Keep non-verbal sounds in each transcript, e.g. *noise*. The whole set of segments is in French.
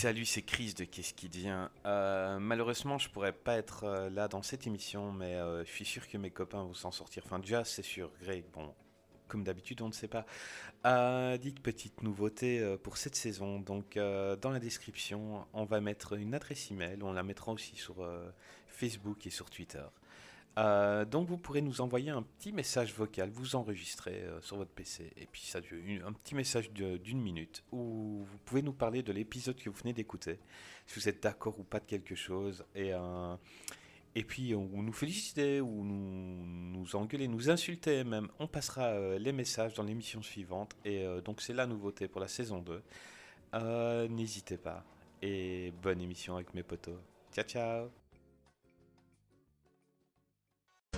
Salut, c'est Chris de Qu'est-ce qui devient euh, Malheureusement, je pourrais pas être euh, là dans cette émission, mais euh, je suis sûr que mes copains vont s'en sortir. Enfin, déjà, c'est sûr, Greg, bon, comme d'habitude, on ne sait pas. dites petite nouveauté pour cette saison. Donc, dans la description, on va mettre une adresse email. On la mettra aussi sur Facebook et sur Twitter. Euh, donc vous pourrez nous envoyer un petit message vocal, vous enregistrez euh, sur votre PC, et puis ça un petit message d'une minute où vous pouvez nous parler de l'épisode que vous venez d'écouter, si vous êtes d'accord ou pas de quelque chose, et, euh, et puis ou nous féliciter, ou nous, nous engueuler, nous insulter même. On passera les messages dans l'émission suivante, et donc c'est la nouveauté pour la saison 2. N'hésitez pas, et bonne émission avec mes potos. Ciao ciao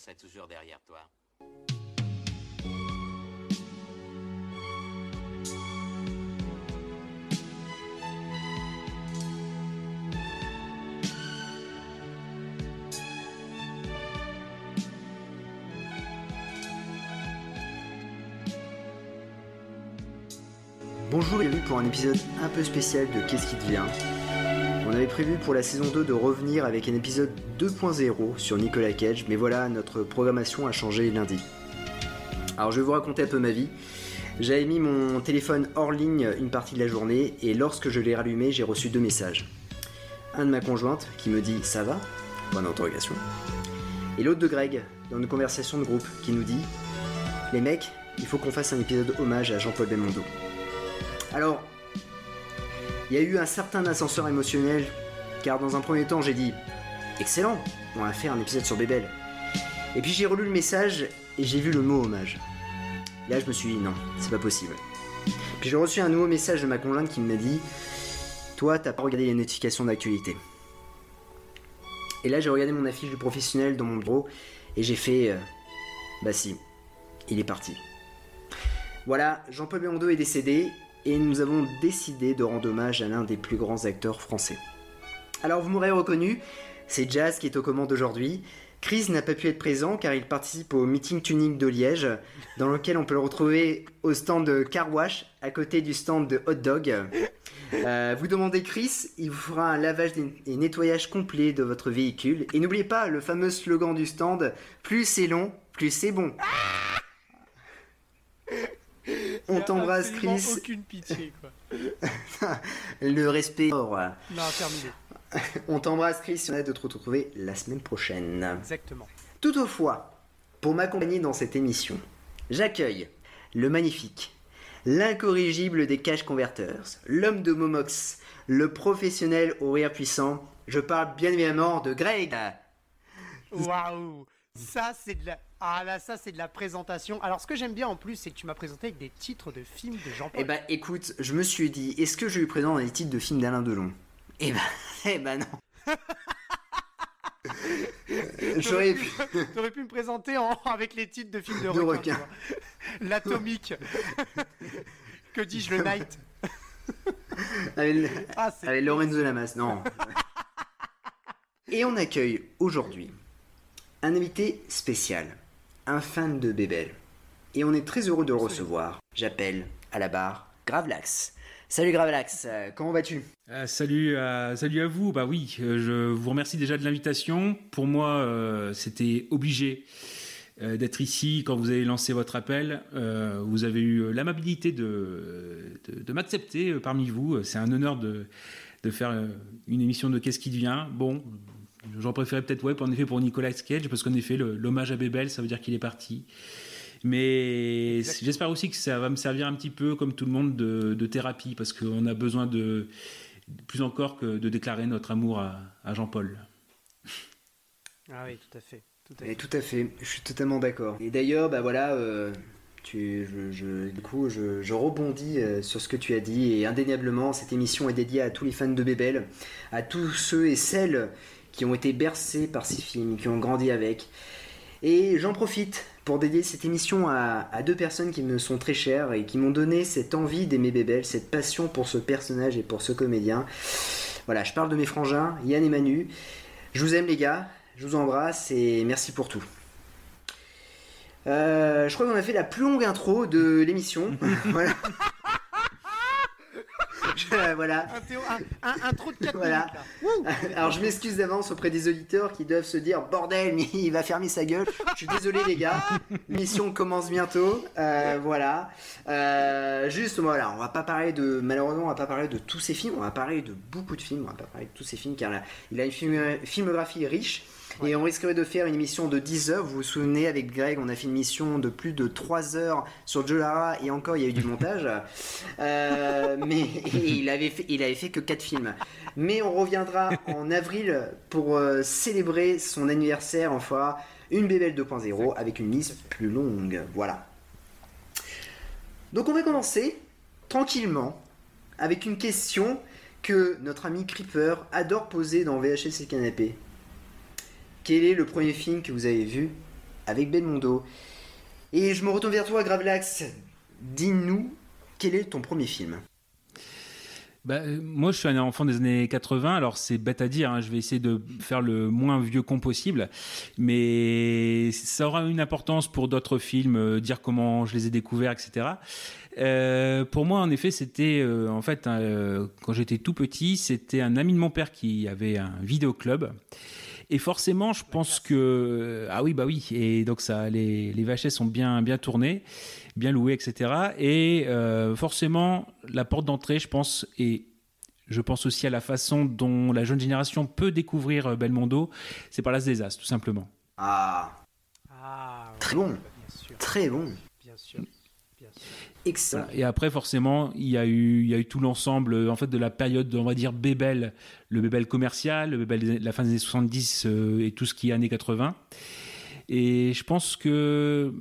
Serais toujours derrière toi. Bonjour et bienvenue pour un épisode un peu spécial de Qu'est-ce qui devient? On avait prévu pour la saison 2 de revenir avec un épisode 2.0 sur Nicolas Cage, mais voilà, notre programmation a changé lundi. Alors je vais vous raconter un peu ma vie. J'avais mis mon téléphone hors ligne une partie de la journée et lorsque je l'ai rallumé, j'ai reçu deux messages. Un de ma conjointe qui me dit ça va? Bonne interrogation. Et l'autre de Greg dans une conversation de groupe qui nous dit les mecs, il faut qu'on fasse un épisode hommage à Jean-Paul Belmondo. Alors, il y a eu un certain ascenseur émotionnel, car dans un premier temps j'ai dit Excellent, on va faire un épisode sur Bébel. Et puis j'ai relu le message et j'ai vu le mot hommage. Là je me suis dit non, c'est pas possible. Puis j'ai reçu un nouveau message de ma conjointe qui m'a dit Toi, t'as pas regardé les notifications d'actualité. Et là j'ai regardé mon affiche du professionnel dans mon bureau et j'ai fait euh, Bah si, il est parti. Voilà, Jean-Paul Belmondo est décédé et nous avons décidé de rendre hommage à l'un des plus grands acteurs français. Alors vous m'aurez reconnu, c'est Jazz qui est aux commandes aujourd'hui. Chris n'a pas pu être présent car il participe au meeting tuning de Liège, dans lequel on peut le retrouver au stand Car Wash, à côté du stand de Hot Dog. Euh, vous demandez Chris, il vous fera un lavage et nettoyage complet de votre véhicule. Et n'oubliez pas le fameux slogan du stand, plus c'est long, plus c'est bon. On t'embrasse, Chris. aucune pitié, quoi. *laughs* le respect. Non, terminé. *laughs* On t'embrasse, Chris. On a de te retrouver la semaine prochaine. Exactement. Toutefois, pour m'accompagner dans cette émission, j'accueille le magnifique, l'incorrigible des cash converters, l'homme de Momox, le professionnel au rire puissant. Je parle bien évidemment de Greg. Waouh Ça, c'est de la. Ah là, ça c'est de la présentation. Alors ce que j'aime bien en plus, c'est que tu m'as présenté avec des titres de films de Jean-Paul. Eh ben écoute, je me suis dit, est-ce que je lui présente des titres de films d'Alain Delon? Eh ben, *laughs* eh ben non. *laughs* J'aurais pu... T'aurais pu me présenter en... avec les titres de films de, de requins. L'atomique. *laughs* que dis-je, le Night Avec, ah, avec Lorenzo Lamas, non. Et on accueille aujourd'hui un invité spécial un fan de Bébel. Et on est très heureux de le recevoir. J'appelle à la barre Gravelax. Salut Gravelax, euh, comment vas-tu? Euh, Salut, euh, salut à vous. Bah oui, je vous remercie déjà de l'invitation. Pour moi, c'était obligé d'être ici quand vous avez lancé votre appel. vous avez eu l'amabilité de, de, m'accepter parmi vous. C'est un honneur de, de faire une émission de Qu'est-ce qui devient? Bon, J'en préférais peut-être ouais, en effet pour Nicolas Cage, parce qu'en effet, l'hommage à Bébel, ça veut dire qu'il est parti. Mais j'espère aussi que ça va me servir un petit peu, comme tout le monde, de, thérapie, parce qu'on a besoin de plus encore que de déclarer notre amour à, Jean-Paul. Ah oui, tout à fait. Tout à fait. Et tout à fait. Je suis totalement d'accord. Et d'ailleurs, bah voilà, euh, tu, je, du coup, je, rebondis euh, sur ce que tu as dit et indéniablement, cette émission est dédiée à tous les fans de Bébel, à tous ceux et celles qui ont été bercés par ces films, qui ont grandi avec. Et j'en profite pour dédier cette émission à, deux personnes qui me sont très chères et qui m'ont donné cette envie d'aimer Bébel, cette passion pour ce personnage et pour ce comédien. Voilà, je parle de mes frangins, Yann et Manu. Je vous aime les gars, je vous embrasse et merci pour tout. Euh, je crois qu'on a fait la plus longue intro de l'émission. *laughs* voilà. *laughs* voilà. Un, trou de 4 voilà. *laughs* Alors je m'excuse d'avance auprès des auditeurs qui doivent se dire bordel, mais il va fermer sa gueule. Je suis désolé les gars. Mission commence bientôt. Euh, voilà. Euh, juste voilà, on va pas parler de malheureusement on va pas parler de tous ces films. On va parler de beaucoup de films. On va pas parler de tous ces films car il a une filmographie riche. Et on risquerait de faire une émission de 10 heures. Vous vous souvenez, avec Greg, on a fait une émission de plus de 3 heures sur Jolara et encore il y a eu du *laughs* montage. Euh, mais il avait, fait, il avait fait que 4 films. Mais on reviendra en avril pour euh, célébrer son anniversaire. Enfin, une Bébelle 2.0 avec une liste plus longue. Voilà. Donc on va commencer tranquillement avec une question que notre ami Creeper adore poser dans VHS et Canapé. Quel est le premier film que vous avez vu avec Belmondo? Et je me retourne vers toi, Gravelax. Dis-nous, quel est ton premier film? Bah, euh, moi, je suis un enfant des années 80, alors c'est bête à dire, hein, je vais essayer de faire le moins vieux con possible, mais ça aura une importance pour d'autres films, euh, dire comment je les ai découverts, etc. Euh, pour moi, en effet, c'était, en fait, quand j'étais tout petit, c'était un ami de mon père qui avait un vidéoclub. Et forcément, je pense que ah oui bah oui et donc ça les, les VHS sont bien bien tournés, bien loués etc. Et euh, forcément la porte d'entrée, je pense et je pense aussi à la façon dont la jeune génération peut découvrir euh, Belmondo, c'est par l'As des As tout simplement. Ah, ah très bon, très bon. Bien sûr. Excellent. Et après, forcément, il y a eu, il y a eu tout l'ensemble en fait de la période, on va dire Bébel, le Bébel commercial, le Bébel la fin des années 70 euh, et tout ce qui est années 80. Et je pense que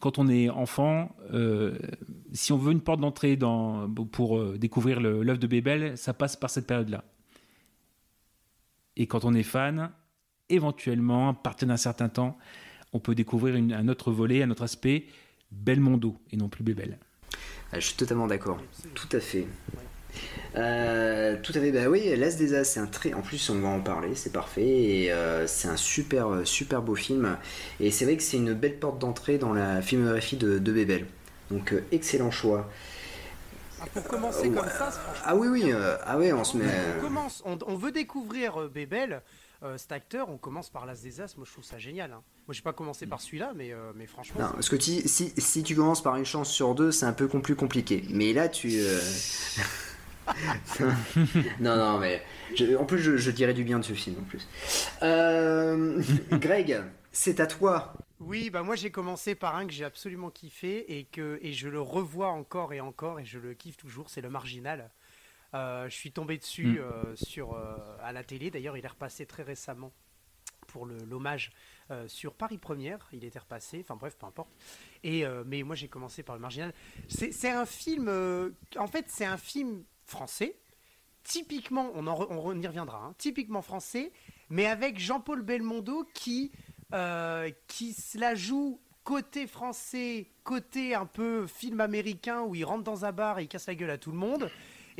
quand on est enfant, euh, si on veut une porte d'entrée pour euh, découvrir l'œuvre de Bébel, ça passe par cette période-là. Et quand on est fan, éventuellement, à partir d'un certain temps, on peut découvrir un autre volet, un autre aspect, Belmondo et non plus Bébel. Ah, je suis totalement d'accord. Tout à fait. Euh, tout à fait, bah oui, L'As des As, c'est un très. En plus, on va en parler, c'est parfait. Et euh, c'est un super, super beau film. Et c'est vrai que c'est une belle porte d'entrée dans la filmographie de, de Bébel. Donc, euh, excellent choix. Ah, pour commencer comme ça, Ah oui, oui, ah ouais, on se met. On, commence, on, veut découvrir Bébel. Cet acteur, on commence par L'As des As, moi je trouve ça génial. Hein. Moi j'ai pas commencé par celui-là, mais, mais franchement. Non, parce que si, si, tu commences par une chance sur deux, c'est un peu plus compliqué. Mais là, tu. *laughs* non, non, mais en plus, je, dirais du bien de ce film en plus. Euh, Greg, c'est à toi. Oui, bah moi j'ai commencé par un que j'ai absolument kiffé et que et je le revois encore et encore et je le kiffe toujours. C'est le Marginal. Euh, je suis tombé dessus mm. euh, sur à la télé. D'ailleurs, il est repassé très récemment pour l'hommage sur Paris Première. Il était repassé. Enfin bref, peu importe. Et mais moi j'ai commencé par le Marginal. C'est un film. en fait, c'est un film français, typiquement, on, on y reviendra, hein, typiquement français, mais avec Jean-Paul Belmondo qui, euh, qui se la joue côté français, côté un peu film américain où il rentre dans un bar et il casse la gueule à tout le monde.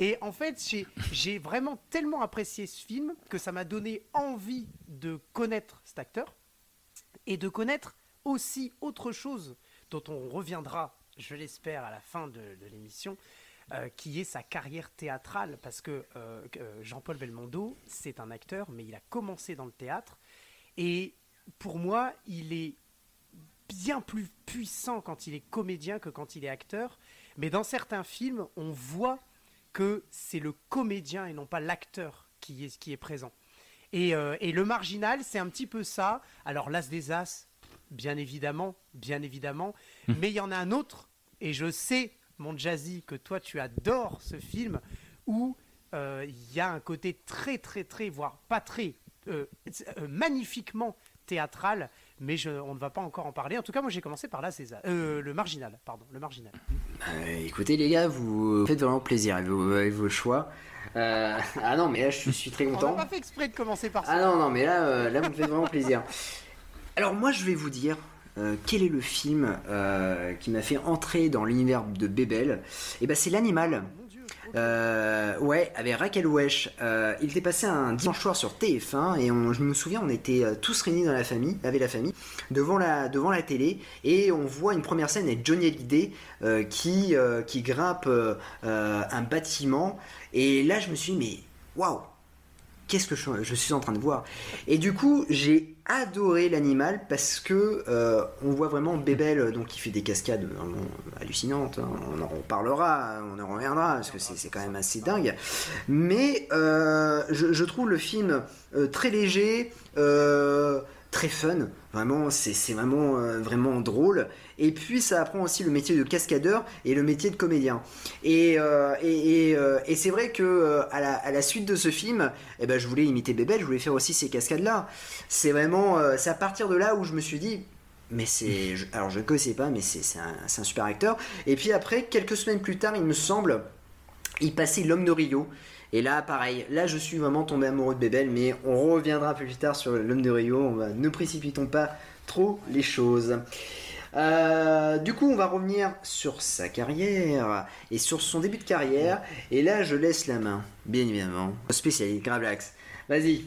Et en fait, j'ai vraiment tellement apprécié ce film que ça m'a donné envie de connaître cet acteur et de connaître aussi autre chose dont on reviendra, je l'espère, à la fin de l'émission, euh, qui est sa carrière théâtrale, parce que euh, euh, Jean-Paul Belmondo, c'est un acteur, mais il a commencé dans le théâtre, et pour moi, il est bien plus puissant quand il est comédien que quand il est acteur, mais dans certains films, on voit que c'est le comédien et non pas l'acteur qui est, qui est présent. Et, et le marginal, c'est un petit peu ça. Alors, l'As des As, bien évidemment, bien évidemment, hum. mais il y en a un autre, et je sais mon Jazzy, que toi tu adores ce film, où il y a un côté très très très, voire pas très, magnifiquement théâtral, mais je, on ne va pas encore en parler. En tout cas, moi j'ai commencé par là, César. le marginal, pardon, le marginal. écoutez les gars, vous faites vraiment plaisir avec vos, choix. ah non, mais là je suis très content. On n'a pas fait exprès de commencer par ça. Ah non, non, mais là, là vous me faites vraiment plaisir. Alors moi je vais vous dire euh, quel est le film euh, qui m'a fait entrer dans l'univers de Bébel Et eh ben c'est l'animal. Euh, ouais, avec Raquel Wesh. il était passé un dimanche soir sur TF1 et je me souviens, on était tous réunis dans la famille, avec la famille, devant la, devant la télé et on voit une première scène avec Johnny Hallyday qui, qui grimpe un bâtiment. Et là, je me suis dit, mais waouh, qu'est-ce que je, suis en train de voir Et du coup, j'ai adoré l'animal parce que euh, on voit vraiment Bébel donc qui fait des cascades vraiment hallucinantes. Hein. On en reparlera, on en reviendra parce que c'est quand même assez dingue. Mais euh, je, trouve le film euh, très léger très fun. Vraiment, c'est vraiment, euh, vraiment drôle. Et puis, ça apprend aussi le métier de cascadeur et le métier de comédien. Et, euh, et, euh, et, c'est vrai que à la, suite de ce film, eh ben, je voulais imiter Bébel, je voulais faire aussi ces cascades-là. C'est vraiment, c'est à partir de là où je me suis dit, mais c'est, alors je ne connaissais pas, mais c'est un super acteur. Et puis après, quelques semaines plus tard, il me semble, il passait L'homme de Rio. Et là, pareil, là je suis vraiment tombé amoureux de Bébel, mais on reviendra plus tard sur l'homme de Rio. On va, ne précipitons pas trop les choses. Euh, du coup, on va revenir sur sa carrière et sur son début de carrière. Et là, je laisse la main, bien évidemment, au spécialiste Gravelax. Vas-y.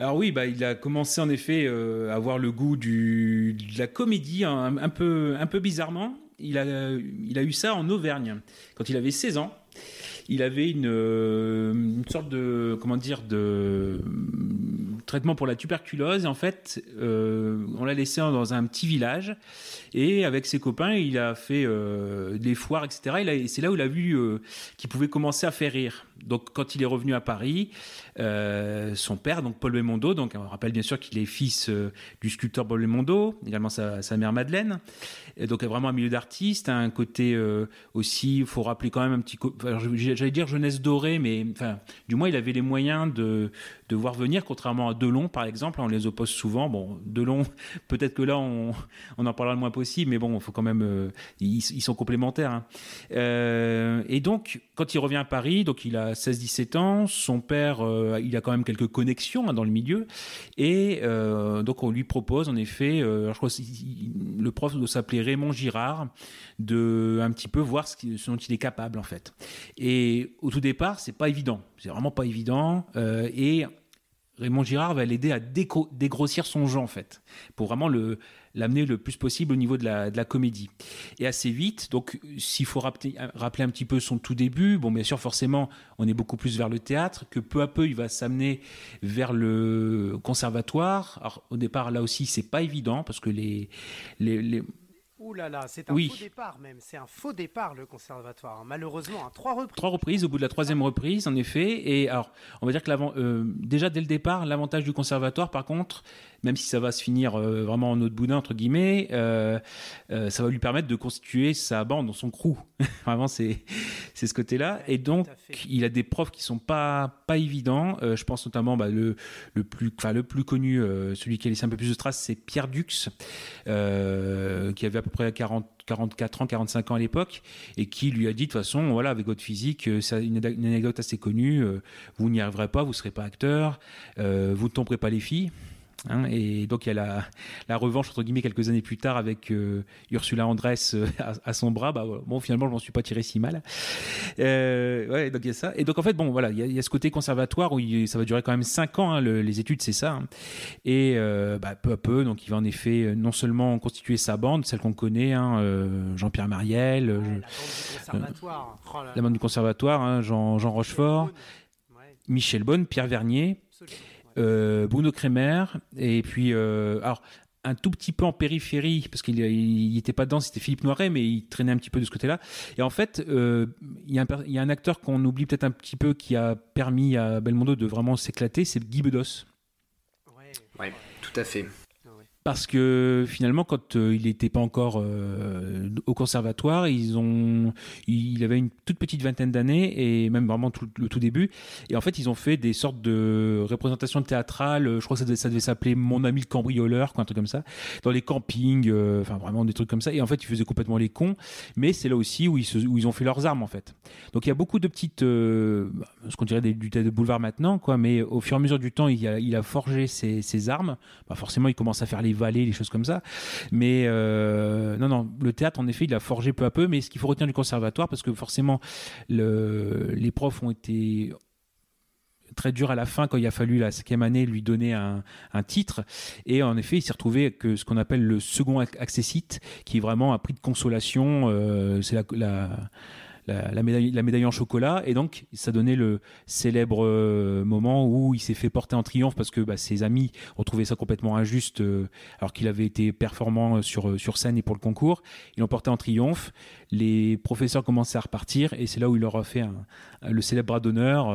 Alors oui, bah, il a commencé en effet euh, à avoir le goût de la comédie, hein, un, peu, un peu bizarrement. Il a, il a eu ça en Auvergne, quand il avait 16 ans il avait une, euh, une sorte de comment dire de traitement pour la tuberculose. Et en fait, euh, on l'a laissé dans un petit village. Et avec ses copains, il a fait euh, des foires, etc. Et c'est là où il a vu qu'il pouvait commencer à faire rire. Donc, quand il est revenu à Paris, son père, donc Paul Belmondo, donc on rappelle bien sûr qu'il est fils du sculpteur Paul Belmondo, également sa, mère Madeleine, et donc vraiment un milieu d'artiste, un côté aussi, il faut rappeler quand même un petit, j'allais dire jeunesse dorée, mais du moins il avait les moyens de, de voir venir, contrairement à Delon par exemple, on les oppose souvent. Bon, Delon, *laughs* peut-être que là on, on, en parlera le moins possible, mais bon, il faut quand même, euh, ils, sont complémentaires. Hein. Euh, et donc, quand il revient à Paris, donc il a 16-17 ans, son père, euh, il a quand même quelques connexions hein, dans le milieu, et donc on lui propose en effet, je crois le prof doit s'appeler Raymond Girard, de un petit peu voir ce, ce dont il est capable en fait. Et au tout départ, c'est pas évident. C'est vraiment pas évident. Et Raymond Girard va l'aider à dégrossir son jeu, en fait, pour vraiment le, l'amener le plus possible au niveau de la, de la comédie. Et assez vite, donc s'il faut rappeler, rappeler, un petit peu son tout début, bon bien sûr forcément on est beaucoup plus vers le théâtre, que peu à peu il va s'amener vers le conservatoire. Alors au départ là aussi c'est pas évident parce que les, les Ouh là là, c'est un faux départ même. C'est un faux départ le conservatoire. Malheureusement, à trois reprises. Trois reprises, au bout de la troisième reprise, en effet. Et alors, on va dire que euh, déjà dès le départ, l'avantage du conservatoire, par contre, même si ça va se finir euh, vraiment en autre boudin entre guillemets, euh, euh, ça va lui permettre de constituer sa bande dans son crew. *laughs* vraiment, c'est c'est ce côté-là. Et donc, il a des profs qui sont pas pas évidents. je pense notamment bah, le le plus enfin le plus connu, celui qui a laissé un peu plus de traces, c'est Pierre Dux, qui avait à peu près 40 44 ans, 45 ans à l'époque, et qui lui a dit de toute façon, voilà, avec votre physique, c'est une, anecdote assez connue, vous n'y arriverez pas, vous ne serez pas acteur, vous ne tomberez pas les filles. Hein, et donc il y a la, la, revanche entre guillemets quelques années plus tard avec euh, Ursula Andress euh, à, son bras. Bah, bon, finalement, je m'en suis pas tiré si mal. Euh, ouais, donc il y a ça. Et donc en fait, bon, voilà, il y, a ce côté conservatoire où ça va durer quand même 5 ans. Hein, les études, c'est ça. Hein. Et bah, peu à peu, donc il va en effet non seulement constituer sa bande, celle qu'on connaît, Jean-Pierre Mariel, la, bande du conservatoire, Jean, Jean Rochefort, Michel Bonne, Pierre Vernier. Euh, Bruno Kremer, et puis, euh, alors, un tout petit peu en périphérie, parce qu'il n'était pas dedans, c'était Philippe Noiret, mais il traînait un petit peu de ce côté-là. Et en fait, euh, il y, a un acteur qu'on oublie peut-être un petit peu qui a permis à Belmondo de vraiment s'éclater, c'est Guy Bedos. Ouais, tout à fait parce que finalement, quand euh, il n'était pas encore euh, au conservatoire, ils ont, il avait une toute petite vingtaine d'années et même vraiment tout, le tout début. Et en fait, ils ont fait des sortes de représentations théâtrales. Je crois que ça devait, s'appeler Mon ami le cambrioleur, quoi, un truc comme ça, dans les campings, euh, vraiment des trucs comme ça. Et en fait, ils faisaient complètement les cons. Mais c'est là aussi où ils, ont fait leurs armes en fait. Donc il y a beaucoup de petites, ce qu'on dirait des, du théâtre de boulevard maintenant, quoi. Mais au fur et à mesure du temps, il a, forgé ses, ses armes. Bah, forcément, il commence à faire les vallées, les choses comme ça. Mais euh, non, non, le théâtre, en effet, il a forgé peu à peu. Mais ce qu'il faut retenir du conservatoire, parce que forcément, le, les profs ont été très durs à la fin quand il a fallu la cinquième année lui donner un, titre et en effet il s'est retrouvé avec ce qu'on appelle le second accessite qui vraiment un prix de consolation euh, c'est la, la médaille en chocolat. Et donc, ça donnait le célèbre euh, moment où il s'est fait porter en triomphe parce que bah, ses amis ont trouvé ça complètement injuste euh, alors qu'il avait été performant sur, euh, sur scène et pour le concours. Ils l'ont porté en triomphe. Les professeurs commençaient à repartir et c'est là où il leur a fait le célèbre bras d'honneur.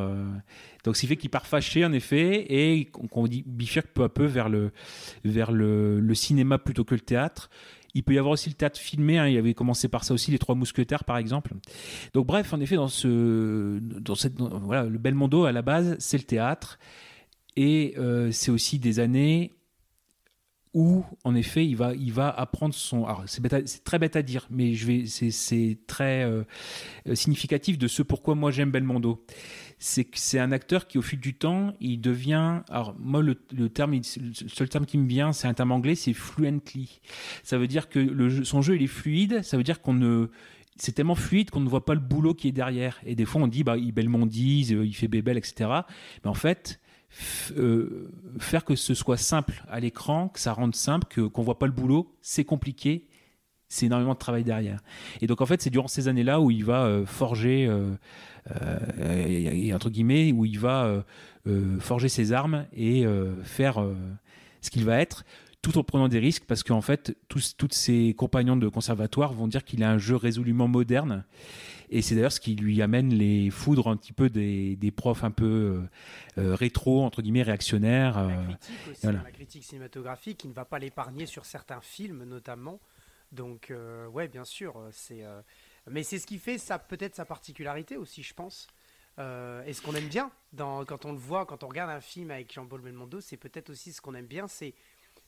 donc, ce qui fait qu'il part fâché, en effet, et qu'on bifurque peu à peu vers le, vers le cinéma plutôt que le théâtre. Il peut y avoir aussi le théâtre filmé. Hein. il avait commencé par ça aussi, les Trois Mousquetaires, par exemple. Donc, bref, en effet, dans ce, dans cette, voilà, le Belmondo à la base, c'est le théâtre, et euh, c'est aussi des années où, en effet, il va, il va apprendre son. Alors, c'est, très bête à dire, mais je vais, c'est, très euh, significatif de ce pourquoi moi j'aime Belmondo c'est un acteur qui, au fil du temps, il devient. Alors, moi, le, terme, le seul terme qui me vient, c'est un terme anglais, c'est fluently. Ça veut dire que son jeu, il est fluide. Ça veut dire qu'on ne. C'est tellement fluide qu'on ne voit pas le boulot qui est derrière. Et des fois, on dit, bah, il belmondise, euh, il fait bébel, etc. Mais en fait, euh, faire que ce soit simple à l'écran, que ça rende simple, que qu'on voit pas le boulot, c'est compliqué. C'est énormément de travail derrière. Et donc en fait, c'est durant ces années-là où il va euh, forger et, euh, entre guillemets, où il va euh, euh, forger ses armes et faire ce qu'il va être tout en prenant des risques parce qu'en fait, tous, toutes ses compagnons de conservatoire vont dire qu'il a un jeu résolument moderne. Et c'est d'ailleurs ce qui lui amène les foudres un petit peu des, des profs un peu rétro, entre guillemets, réactionnaires. La critique, aussi, la critique cinématographique qui ne va pas l'épargner sur certains films notamment. Donc, ouais, bien sûr, c'est mais c'est ce qui fait peut-être sa particularité aussi, je pense. Euh, et ce qu'on aime bien dans, quand on le voit, quand on regarde un film avec Jean-Paul Belmondo, c'est peut-être aussi ce qu'on aime bien, c'est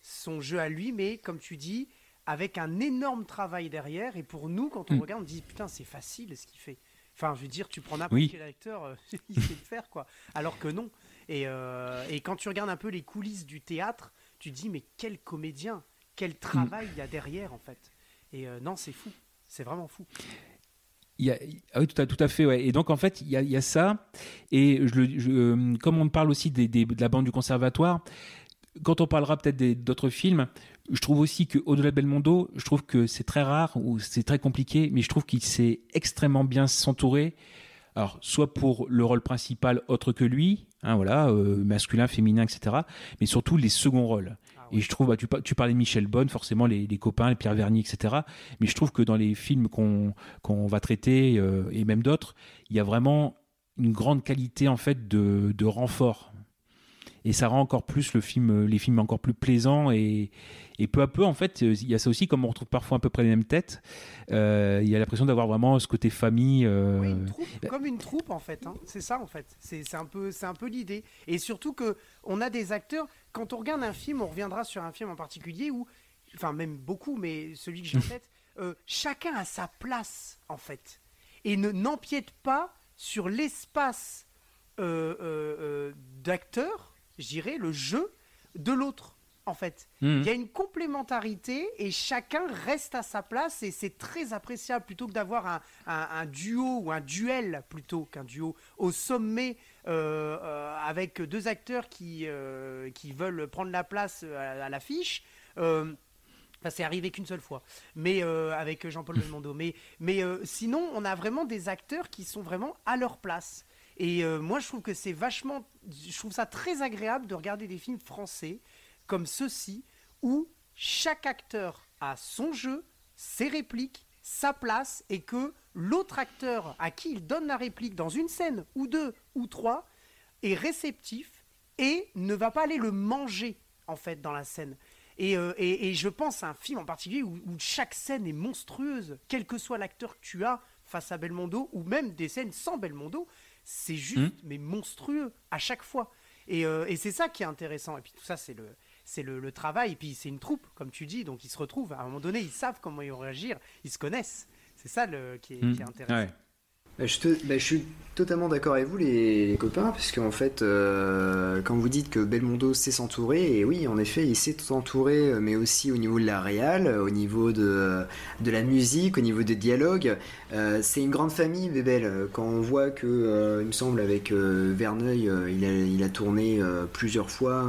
son jeu à lui, mais comme tu dis, avec un énorme travail derrière. Et pour nous, quand on mm. regarde, on dit putain, c'est facile ce qu'il fait. Enfin, je veux dire, tu prends n'importe quel acteur, euh, *laughs* il sait le faire, quoi. Alors que non. Et, euh, et, quand tu regardes un peu les coulisses du théâtre, tu dis, mais quel comédien, quel travail il y a derrière, en fait. Et non, c'est fou. C'est vraiment fou. Ah oui, tout à, tout à fait, ouais. Et donc, en fait, il y a, ça. Et euh, comme on parle aussi de la bande du conservatoire, quand on parlera peut-être d'autres films, je trouve aussi qu'au-delà de Belmondo, je trouve que c'est très rare ou c'est très compliqué, mais je trouve qu'il sait extrêmement bien s'entourer. Alors, soit pour le rôle principal autre que lui, hein, voilà, euh, masculin, féminin, etc., mais surtout les seconds rôles. Et je trouve, bah, tu, tu, parlais de Michel Bonne, forcément les, les, copains, les Pierre Verny, etc. Mais je trouve que dans les films qu'on va traiter, euh, et même d'autres, il y a vraiment une grande qualité en fait de, de renfort. Et ça rend encore plus le film, les films encore plus plaisants et, et peu à peu, en fait, il y a ça aussi, comme on retrouve parfois à peu près les mêmes têtes, euh, il y a l'impression d'avoir vraiment ce côté famille. Euh, comme une troupe, en fait. Hein. C'est ça, en fait. C'est un peu, un peu l'idée. Et surtout que on a des acteurs. Quand on regarde un film, on reviendra sur un film en particulier où, enfin même beaucoup, mais celui que j'ai en tête, euh, chacun a sa place, en fait, et ne n'empiète pas sur l'espace d'acteur, je dirais, le jeu de l'autre en fait. Mhm. Il y a une complémentarité et chacun reste à sa place et c'est très appréciable plutôt que d'avoir un, duo ou un duel plutôt qu'un duo au sommet euh, euh, avec deux acteurs qui, euh, qui veulent prendre la place à, l'affiche. Enfin, c'est arrivé qu'une seule fois, mais avec Jean-Paul Belmondo. Mais, mais sinon, on a vraiment des acteurs qui sont vraiment à leur place. Et moi, je trouve que c'est vachement, je trouve ça très agréable de regarder des films français comme ceci, où chaque acteur a son jeu, ses répliques, sa place, et que l'autre acteur à qui il donne la réplique dans une scène, ou deux, ou trois, est réceptif et ne va pas aller le manger, en fait, dans la scène. Et, euh, je pense à un film en particulier où, chaque scène est monstrueuse, quel que soit l'acteur que tu as face à Belmondo, ou même des scènes sans Belmondo, c'est juste, mmh. mais monstrueux à chaque fois. Et, euh, et c'est ça qui est intéressant. Et puis tout ça, c'est le, c'est le, le, travail. Et puis c'est une troupe, comme tu dis, donc ils se retrouvent. À un moment donné, ils savent comment ils vont réagir, ils se connaissent. C'est ça le, qui, est, mmh. qui est intéressant. Ouais. Bah, bah, je, suis totalement d'accord avec vous les, copains, parce qu'en fait, euh, quand vous dites que Belmondo sait s'entourer, et oui, en effet, il sait s'entourer, mais aussi au niveau de la réal, au niveau de, de la musique, au niveau des dialogues. Euh, c'est une grande famille, Bébel. Quand on voit que, euh, il me semble, avec euh, Verneuil, il a, tourné plusieurs fois,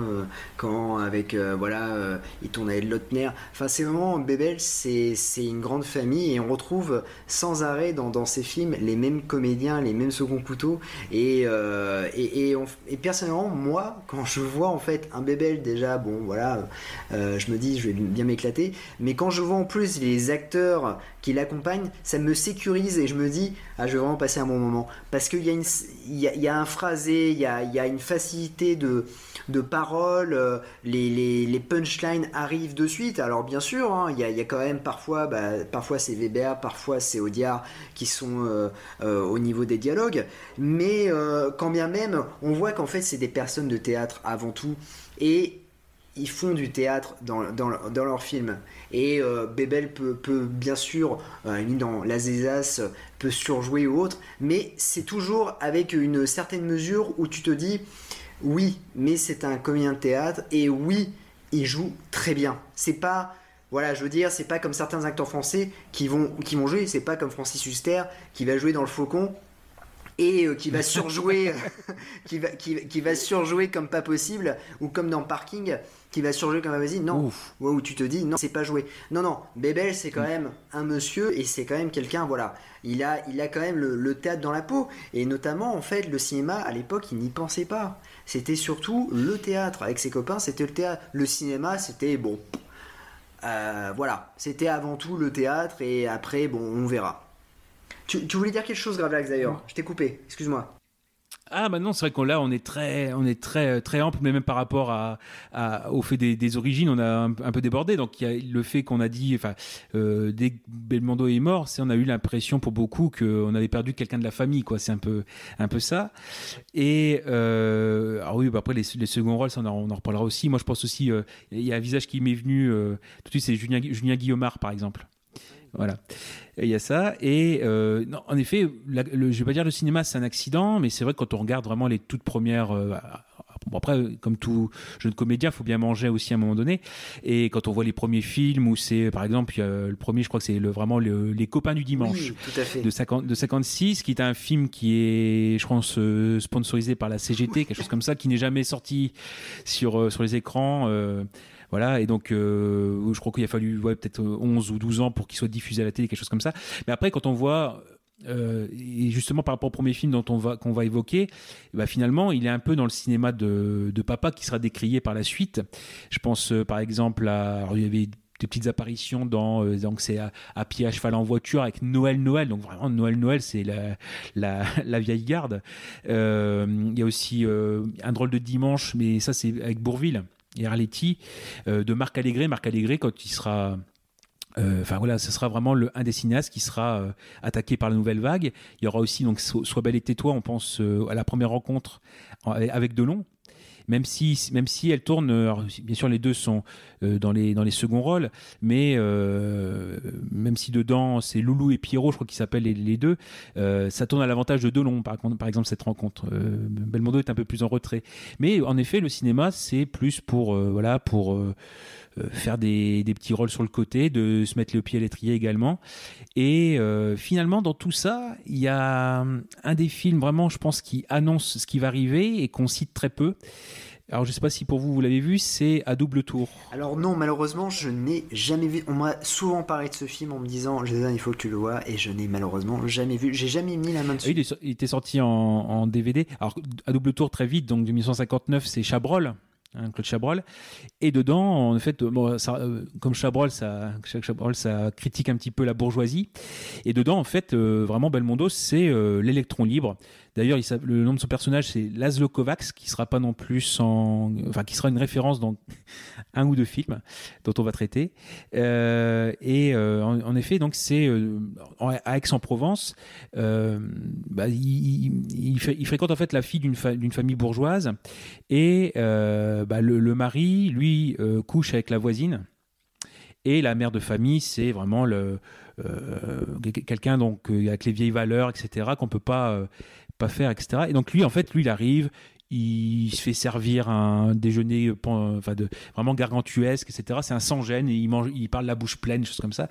quand avec, voilà, il tourne avec Lotner. Enfin, c'est vraiment, Bébel, c'est une grande famille, et on retrouve sans arrêt dans, dans ces films les mêmes comédiens, les mêmes seconds couteaux. Et, euh, et, et, personnellement, moi, quand je vois en fait un Bébel, déjà, bon, voilà, euh, je me dis, je vais bien m'éclater. Mais quand je vois en plus les acteurs qui l'accompagnent, ça me sécurise et je me dis, ah, je vais vraiment passer un bon moment. Parce qu'il y, a un phrasé, il y a, une facilité de de paroles, euh, les, punchlines arrivent de suite. Alors bien sûr, il hein, y, a, y, a, quand même parfois, bah, parfois c'est Weber, parfois c'est Audiard qui sont euh, euh, au niveau des dialogues, mais quand bien même, on voit qu'en fait c'est des personnes de théâtre avant tout, et ils font du théâtre dans, dans, dans leurs films. Et euh, Bebel peut, peut, bien sûr, euh, dans l'Azézas, peut surjouer ou autre, mais c'est toujours avec une certaine mesure où tu te dis, oui, mais c'est un comédien de théâtre et oui, il joue très bien. C'est pas voilà, je veux dire, c'est pas comme certains acteurs français qui vont qui vont jouer, c'est pas comme Francis Huster qui va jouer dans le Faucon et euh, qui va surjouer *laughs* *laughs* qui va qui, qui, va surjouer comme pas possible ou comme dans Parking qui va surjouer comme vas-y non. Où tu te dis non c'est pas joué. Non non Bébel c'est quand même un monsieur et c'est quand même quelqu'un voilà. Il a il a quand même le, le, théâtre dans la peau. Et notamment en fait le cinéma à l'époque il n'y pensait pas. C'était surtout le théâtre. Avec ses copains c'était le théâtre. Le cinéma c'était bon euh, voilà. C'était avant tout le théâtre et après bon on verra. Tu, tu voulais dire quelque chose Gravelax d'ailleurs. Je t'ai coupé. Excuse-moi ah bah non, c'est vrai qu'on là on est très on est très très ample, mais même par rapport au fait des, origines, on a un, peu débordé. Donc il y a le fait qu'on a dit, enfin euh, dès que Belmondo est mort, c'est on a eu l'impression pour beaucoup qu'on avait perdu quelqu'un de la famille, quoi. C'est un peu un peu ça. Et euh, alors oui, bah après les, les seconds rôles, ça on en, reparlera aussi. Moi je pense aussi, euh, il y a un visage qui m'est venu euh, tout de suite, c'est Julien, Julien Guillaumard par exemple. Voilà. Il y a ça. Et euh, non, en effet, la, le, je vais pas dire le cinéma, c'est un accident, mais c'est vrai que quand on regarde vraiment les toutes premières. Euh, bon, après, comme tout jeune comédien, il faut bien manger aussi à un moment donné. Et quand on voit les premiers films, où c'est, par exemple, le premier, je crois que c'est le, vraiment le, Les copains du dimanche oui, de, 50, de 56, qui est un film qui est, je pense, euh, sponsorisé par la CGT, quelque chose comme ça, qui n'est jamais sorti sur, sur les écrans. Euh, voilà, et donc euh, je crois qu'il a fallu peut-être 11 ou 12 ans pour qu'il soit diffusé à la télé, quelque chose comme ça. Mais après, quand on voit euh, et justement par rapport au premier film dont on va qu'on va évoquer, bah finalement il est un peu dans le cinéma de, papa qui sera décrié par la suite. Je pense euh, par exemple à il y avait des petites apparitions dans euh, donc c'est à, à, pied à cheval en voiture avec Noël Noël donc vraiment Noël Noël c'est la, la, *laughs* vieille garde euh, il y a aussi euh, un drôle de dimanche mais ça c'est avec Bourville et euh, de Marc Allégret Marc Allégret quand il sera Enfin euh, voilà, ce sera vraiment le, un des cinéastes qui sera euh, attaqué par la nouvelle vague. Il y aura aussi donc Sois belle et tais-toi. On pense à la première rencontre avec Delon, même si même si elle tourne bien sûr les deux sont dans les dans les seconds rôles mais euh, même si dedans c'est Loulou et Pierrot je crois qu'ils s'appellent les, deux euh, ça tourne à l'avantage de Delon par par exemple cette rencontre Belmondo est un peu plus en retrait mais en effet le cinéma c'est plus pour voilà pour faire des, des, petits rôles sur le côté, de se mettre le pied à l'étrier également. Et euh, finalement, dans tout ça, il y a un des films vraiment, je pense, qui annonce ce qui va arriver et qu'on cite très peu. Alors je sais pas si pour vous vous l'avez vu, c'est à double tour. Alors non, malheureusement, je n'ai jamais vu. On m'a souvent parlé de ce film en me disant, il faut que tu le vois, et je n'ai malheureusement jamais vu. J'ai jamais mis la main dessus. Ah, il était sorti en, en, DVD. Alors à double tour très vite, donc de 1959, c'est Chabrol. Hein, Claude Chabrol. Et dedans, en fait, bon, ça, euh, comme Chabrol ça, Chabrol, ça critique un petit peu la bourgeoisie. Et dedans, en fait, euh, vraiment, Belmondo, c'est euh, l'électron libre. D'ailleurs, le nom de son personnage, c'est Laszlo Kovacs, qui sera pas non plus sans, enfin, qui sera une référence dans *laughs* un ou deux films dont on va traiter. Euh, et euh, en, effet, donc c'est euh, à Aix-en-Provence, bah, il, fréquente en fait la fille d'une famille bourgeoise et bah, le, mari, lui, couche avec la voisine. Et la mère de famille, c'est vraiment quelqu'un donc avec les vieilles valeurs, etc., qu'on peut pas pas faire, etc. Et donc lui, en fait, lui, il arrive, il se fait servir un déjeuner enfin de, vraiment gargantuesque, etc. C'est un sans-gêne, il, il parle la bouche pleine, choses comme ça.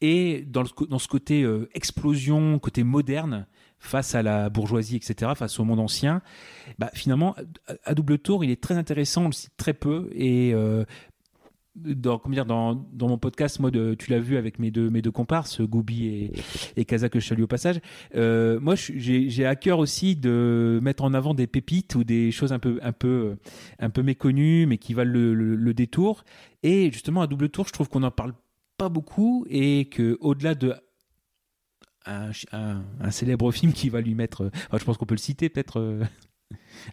Et dans, dans ce côté euh, explosion, côté moderne, face à la bourgeoisie, etc., face au monde ancien, bah, finalement, à, double tour, il est très intéressant, on le cite très peu, et euh, dans, comment dire, dans, dans, mon podcast, moi, de, tu l'as vu avec mes deux, mes deux comparses, Goubi et, et Kaza, que je salue au passage. Euh, moi, j'ai à cœur aussi de mettre en avant des pépites ou des choses un peu, un peu, un peu méconnues, mais qui valent le, le, détour. Et justement, à double tour, je trouve qu'on n'en parle pas beaucoup et que au-delà de un, célèbre film qui va lui mettre, je pense qu'on peut le citer peut-être.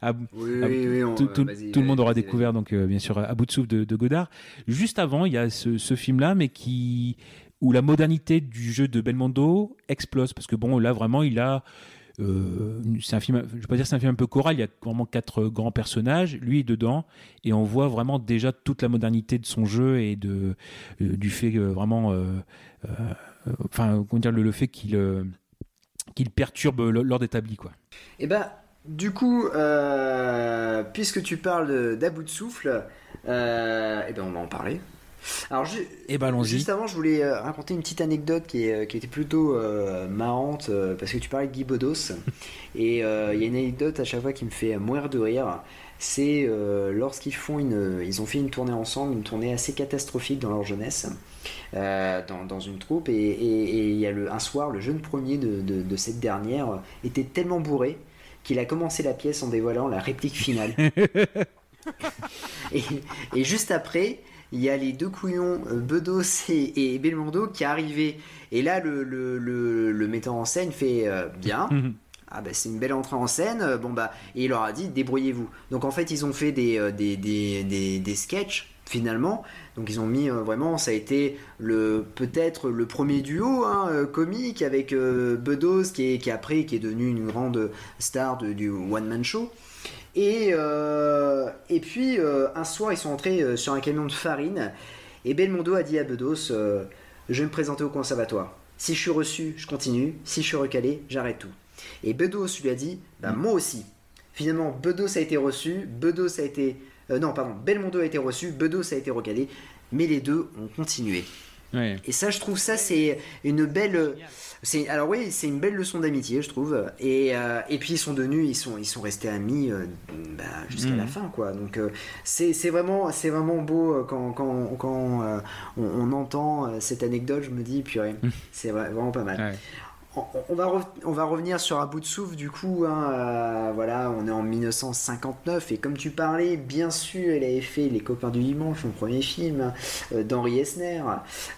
Euh, tout, le monde aura découvert donc euh, bien sûr à bout de souffle de, Godard. Juste avant, il y a ce, film-là, mais qui où la modernité du jeu de Belmondo explose parce que bon là vraiment il a euh, c'est un film, je vais pas dire c'est un film un peu choral, il y a vraiment quatre grands personnages, lui est dedans, et on voit vraiment déjà toute la modernité de son jeu et de, euh, du fait vraiment, enfin, comment dire, le, fait qu'il qu'il perturbe l'ordre établi, quoi. Et eh ben, du coup, euh, puisque tu parles d'About de souffle, euh, eh ben on va en parler. Alors, eh ben, juste avant, je voulais euh, raconter une petite anecdote qui, était plutôt marrante parce que tu parlais de Guy Bodos *laughs* et il y a une anecdote à chaque fois qui me fait mourir de rire. C'est lorsqu'ils font une, ils ont fait une tournée ensemble, une tournée assez catastrophique dans leur jeunesse, dans, une troupe et il y a le, un soir, le jeune premier de cette dernière était tellement bourré qu'il a commencé la pièce en dévoilant la réplique finale. *laughs* et, juste après, il y a les deux couillons euh, Bedos et, Belmondo qui arrivaient. Et là, le, le, metteur en scène fait euh, bien. *laughs* Ah bah c'est une belle entrée en scène, bon bah et il leur a dit débrouillez-vous. Donc en fait ils ont fait des, euh, des, des, des, des sketchs finalement. Donc ils ont mis euh, vraiment, ça a été le peut-être le premier duo hein, euh, comique avec euh, Bedos qui est, qui après qui est devenu une grande star du one man show. Et, et puis un soir ils sont entrés sur un camion de farine et Belmondo a dit à Bedos je vais me présenter au conservatoire. Si je suis reçu, je continue. Si je suis recalé, j'arrête tout. Et Bedos lui a dit bah, moi aussi. Finalement, Bedos a été reçu, Bedos a été euh, non, pardon, Belmondo a été reçu, Bedos a été recalé, mais les deux ont continué. Et ça, je trouve ça, c'est une belle. C'est alors oui, c'est une belle leçon d'amitié, je trouve. Et, euh, et puis ils sont devenus, ils sont, ils sont restés amis euh, bah, jusqu'à la mhm. fin, quoi. Donc c'est vraiment, c'est vraiment beau quand, quand, quand on, entend cette anecdote. Je me dis, purée, mhm. c'est vraiment pas mal on va, on va revenir sur un bout de souffle du coup. Hein, euh, voilà, on est en 1959 et comme tu parlais, bien sûr, il avait fait Les copains du dimanche, son premier film euh, d'Henri Esner.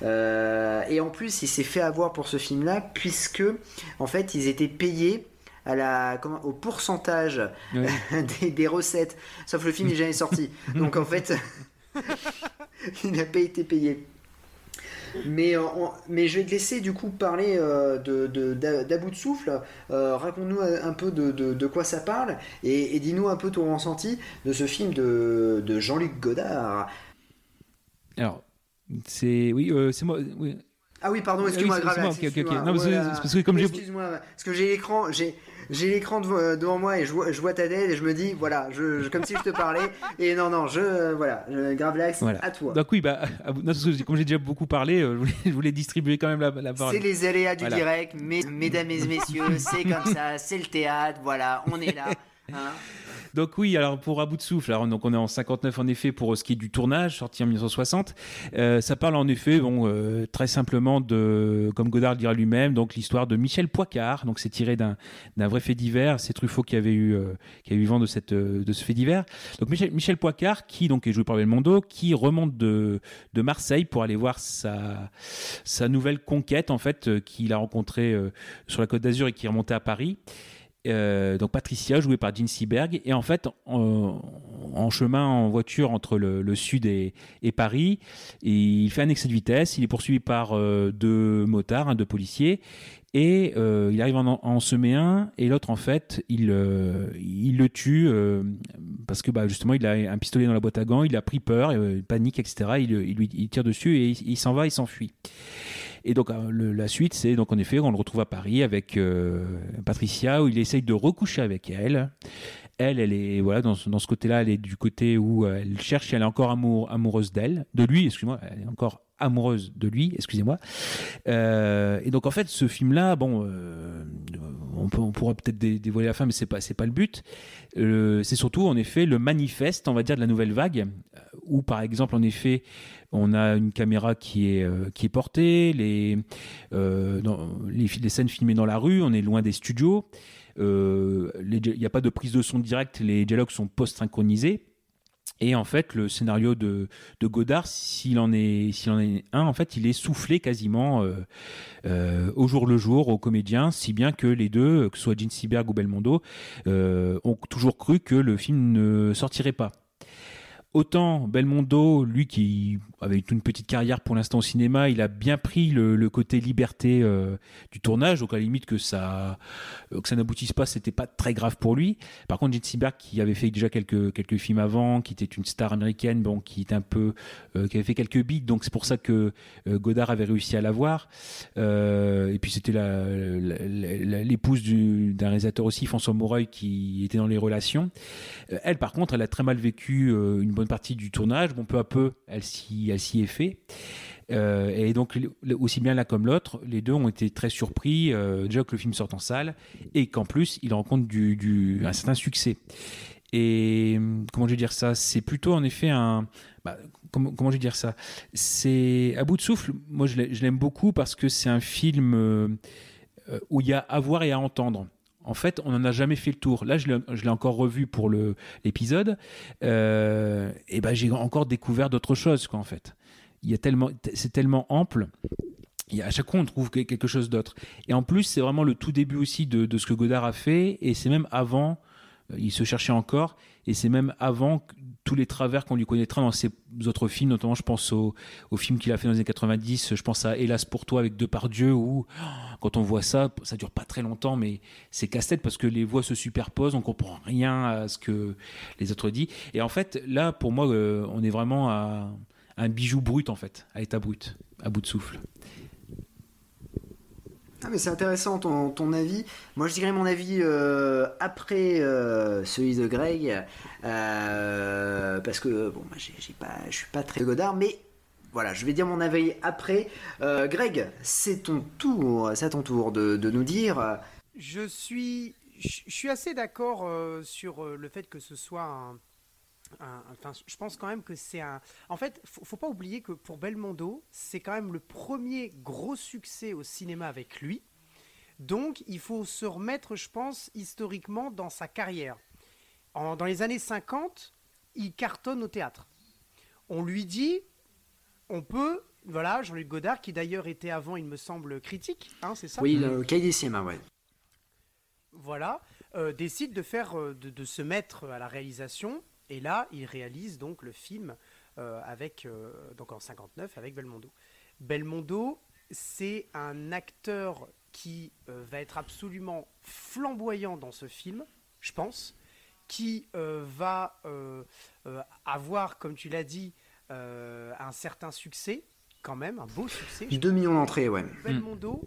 Euh, et en plus, il s'est fait avoir pour ce film-là puisque en fait, ils étaient payés à la, au pourcentage *laughs* des, recettes. Sauf le film n'est jamais sorti. *laughs* Donc en fait, *laughs* il n'a pas été payé. Mais, euh, mais je vais te laisser du coup parler euh, de, d'About de, souffle. Euh, raconte-nous un peu de, de, quoi ça parle et, dis-nous un peu ton ressenti de ce film de, de Jean-Luc Godard. Alors, c'est. Oui, c'est moi. Ah oui, pardon, excuse-moi, grave. Excuse-moi, Non, parce que comme j'ai. Excuse-moi, parce que j'ai l'écran, j'ai, j'ai l'écran euh, devant, moi et je vois, je vois, ta tête et je me dis, voilà, je, comme si je te parlais. Et non, non, je, voilà, grave l'axe à toi. Donc oui, bah, comme j'ai déjà beaucoup parlé, euh, je voulais, distribuer quand même la, parole. C'est les aléas du direct, mesdames et messieurs, c'est comme ça, c'est le théâtre, voilà, on est là. Hein donc oui, alors pour à de souffle, alors, donc on est en 59 en effet pour ce qui est du tournage, sorti en 1960. Euh, ça parle en effet, bon, euh, très simplement de, comme Godard dira lui-même, donc l'histoire de Michel Poicard. Donc c'est tiré d'un vrai fait divers. C'est Truffaut qui avait eu euh, qui a eu vent de cette de ce fait divers. Donc Michel, Michel Poicard, qui donc est joué par Belmondo, qui remonte de de Marseille pour aller voir sa sa nouvelle conquête en fait qu'il a rencontrée sur la Côte d'Azur et qui est remontée à Paris. Euh, donc Patricia, jouée par Jean Seberg, et en fait, en, chemin en voiture entre le, sud et, Paris, il fait un excès de vitesse, il est poursuivi par euh, deux motards, deux policiers, et euh, il arrive en, en semer un, et l'autre, en fait, il, il le tue parce que bah, justement, il a un pistolet dans la boîte à gants, il a pris peur, panique, etc. Il, il, il tire dessus et il s'en va, il s'enfuit. Et donc euh, la suite, c'est donc en effet, on le retrouve à Paris avec euh, Patricia où il essaye de recoucher avec elle. Elle, elle est voilà dans, ce côté-là, elle est du côté où euh, elle cherche, elle est encore amoureuse d'elle, de lui, excuse-moi, elle est encore amoureuse de lui, excusez-moi. et donc en fait, ce film-là, bon, on, peut, on, pourra peut-être dévoiler la fin, mais c'est pas c'est pas le but. c'est surtout en effet le manifeste, on va dire, de la nouvelle vague, où par exemple en effet on a une caméra qui est, euh, qui est portée, les, euh, les, scènes filmées dans la rue, on est loin des studios. Euh, il n'y a pas de prise de son directe, les dialogues sont post-synchronisés. Et en fait, le scénario de, Godard, s'il en est, s'il en est un, en fait, il est soufflé quasiment au jour le jour aux comédiens, si bien que les deux, que ce soit Gene Seberg ou Belmondo, ont toujours cru que le film ne sortirait pas. Autant Belmondo, lui qui avait une petite carrière pour l'instant au cinéma, il a bien pris le, côté liberté euh, du tournage, donc à la limite que ça, euh, que ça n'aboutisse pas, c'était pas très grave pour lui. Par contre, Gene Seberg, qui avait fait déjà quelques, films avant, qui était une star américaine, bon, qui était un peu, euh, qui avait fait quelques beats, donc c'est pour ça que Godard avait réussi à l'avoir. et puis c'était l'épouse d'un réalisateur aussi, François Moreuil, qui était dans les relations. elle, par contre, elle a très mal vécu une bonne partie du tournage. Bon, peu à peu, elle s'y, est fait. Euh, et donc, aussi bien l'un comme l'autre, les deux ont été très surpris, euh, déjà que le film sorte en salle, et qu'en plus, il rencontre un certain succès. Et comment je vais dire ça? C'est plutôt en effet un. Bah, comment, je vais dire ça? C'est à bout de souffle. Moi, je l'aime beaucoup parce que c'est un film euh, où il y a à voir et à entendre en fait, on n'en a jamais fait le tour. Là, je l'ai encore revu pour l'épisode. Euh, et ben, j'ai encore découvert d'autres choses, quoi, en fait. Il y a tellement, c'est tellement ample. Il à chaque fois, on trouve quelque chose d'autre. Et en plus, c'est vraiment le tout début aussi de, de, ce que Godard a fait. Et c'est même avant, euh, il se cherchait encore. Et c'est même avant tous les travers qu'on lui connaîtra dans ses autres films, notamment je pense au, film qu'il a fait dans les années 90, je pense à Hélas pour toi avec Depardieu, où quand on voit ça, ça dure pas très longtemps, mais c'est casse-tête parce que les voix se superposent, on comprend rien à ce que les autres disent. Et en fait, là, pour moi, euh, on est vraiment à un bijou brut, en fait, à état brut, à bout de souffle. Ah mais c'est intéressant ton, ton, avis. Moi je dirais mon avis euh, après euh, celui de Greg euh, parce que bon moi j'ai pas je suis pas très Godard mais voilà je vais dire mon avis après. Greg c'est ton tour c'est ton tour de, de nous dire. Je suis je suis assez d'accord sur le fait que ce soit un enfin, je pense quand même que c'est un. En fait, faut, faut pas oublier que pour Belmondo, c'est quand même le premier gros succès au cinéma avec lui. Donc, il faut se remettre, je pense, historiquement dans sa carrière. dans les années 50, il cartonne au théâtre. On lui dit, on peut, voilà, Jean-Luc Godard, qui d'ailleurs était avant, il me semble, critique, hein, c'est ça? Oui, le cahier des cinémas, ouais. Voilà, euh, décide de faire, euh, de, de, se mettre à la réalisation et là, il réalise donc le film euh, avec, euh, donc en 59 avec Belmondo. Belmondo, c'est un acteur qui euh, va être absolument flamboyant dans ce film, je pense, qui va avoir, comme tu l'as dit, un certain succès, quand même, un beau succès. 2 millions d'entrées, ouais. Belmondo,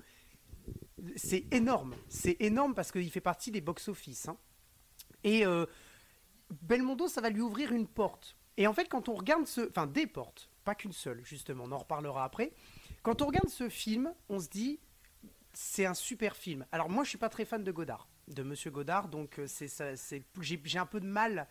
c'est énorme. C'est énorme parce qu'il fait partie des box-office. Hein. Et Belmondo, ça va lui ouvrir une porte. Et en fait, quand on regarde ce. Enfin, des portes, pas qu'une seule, justement, on en reparlera après. Quand on regarde ce film, on se dit, c'est un super film. Alors, moi, je suis pas très fan de Godard, de Monsieur Godard, donc euh, c'est, j'ai, un peu de mal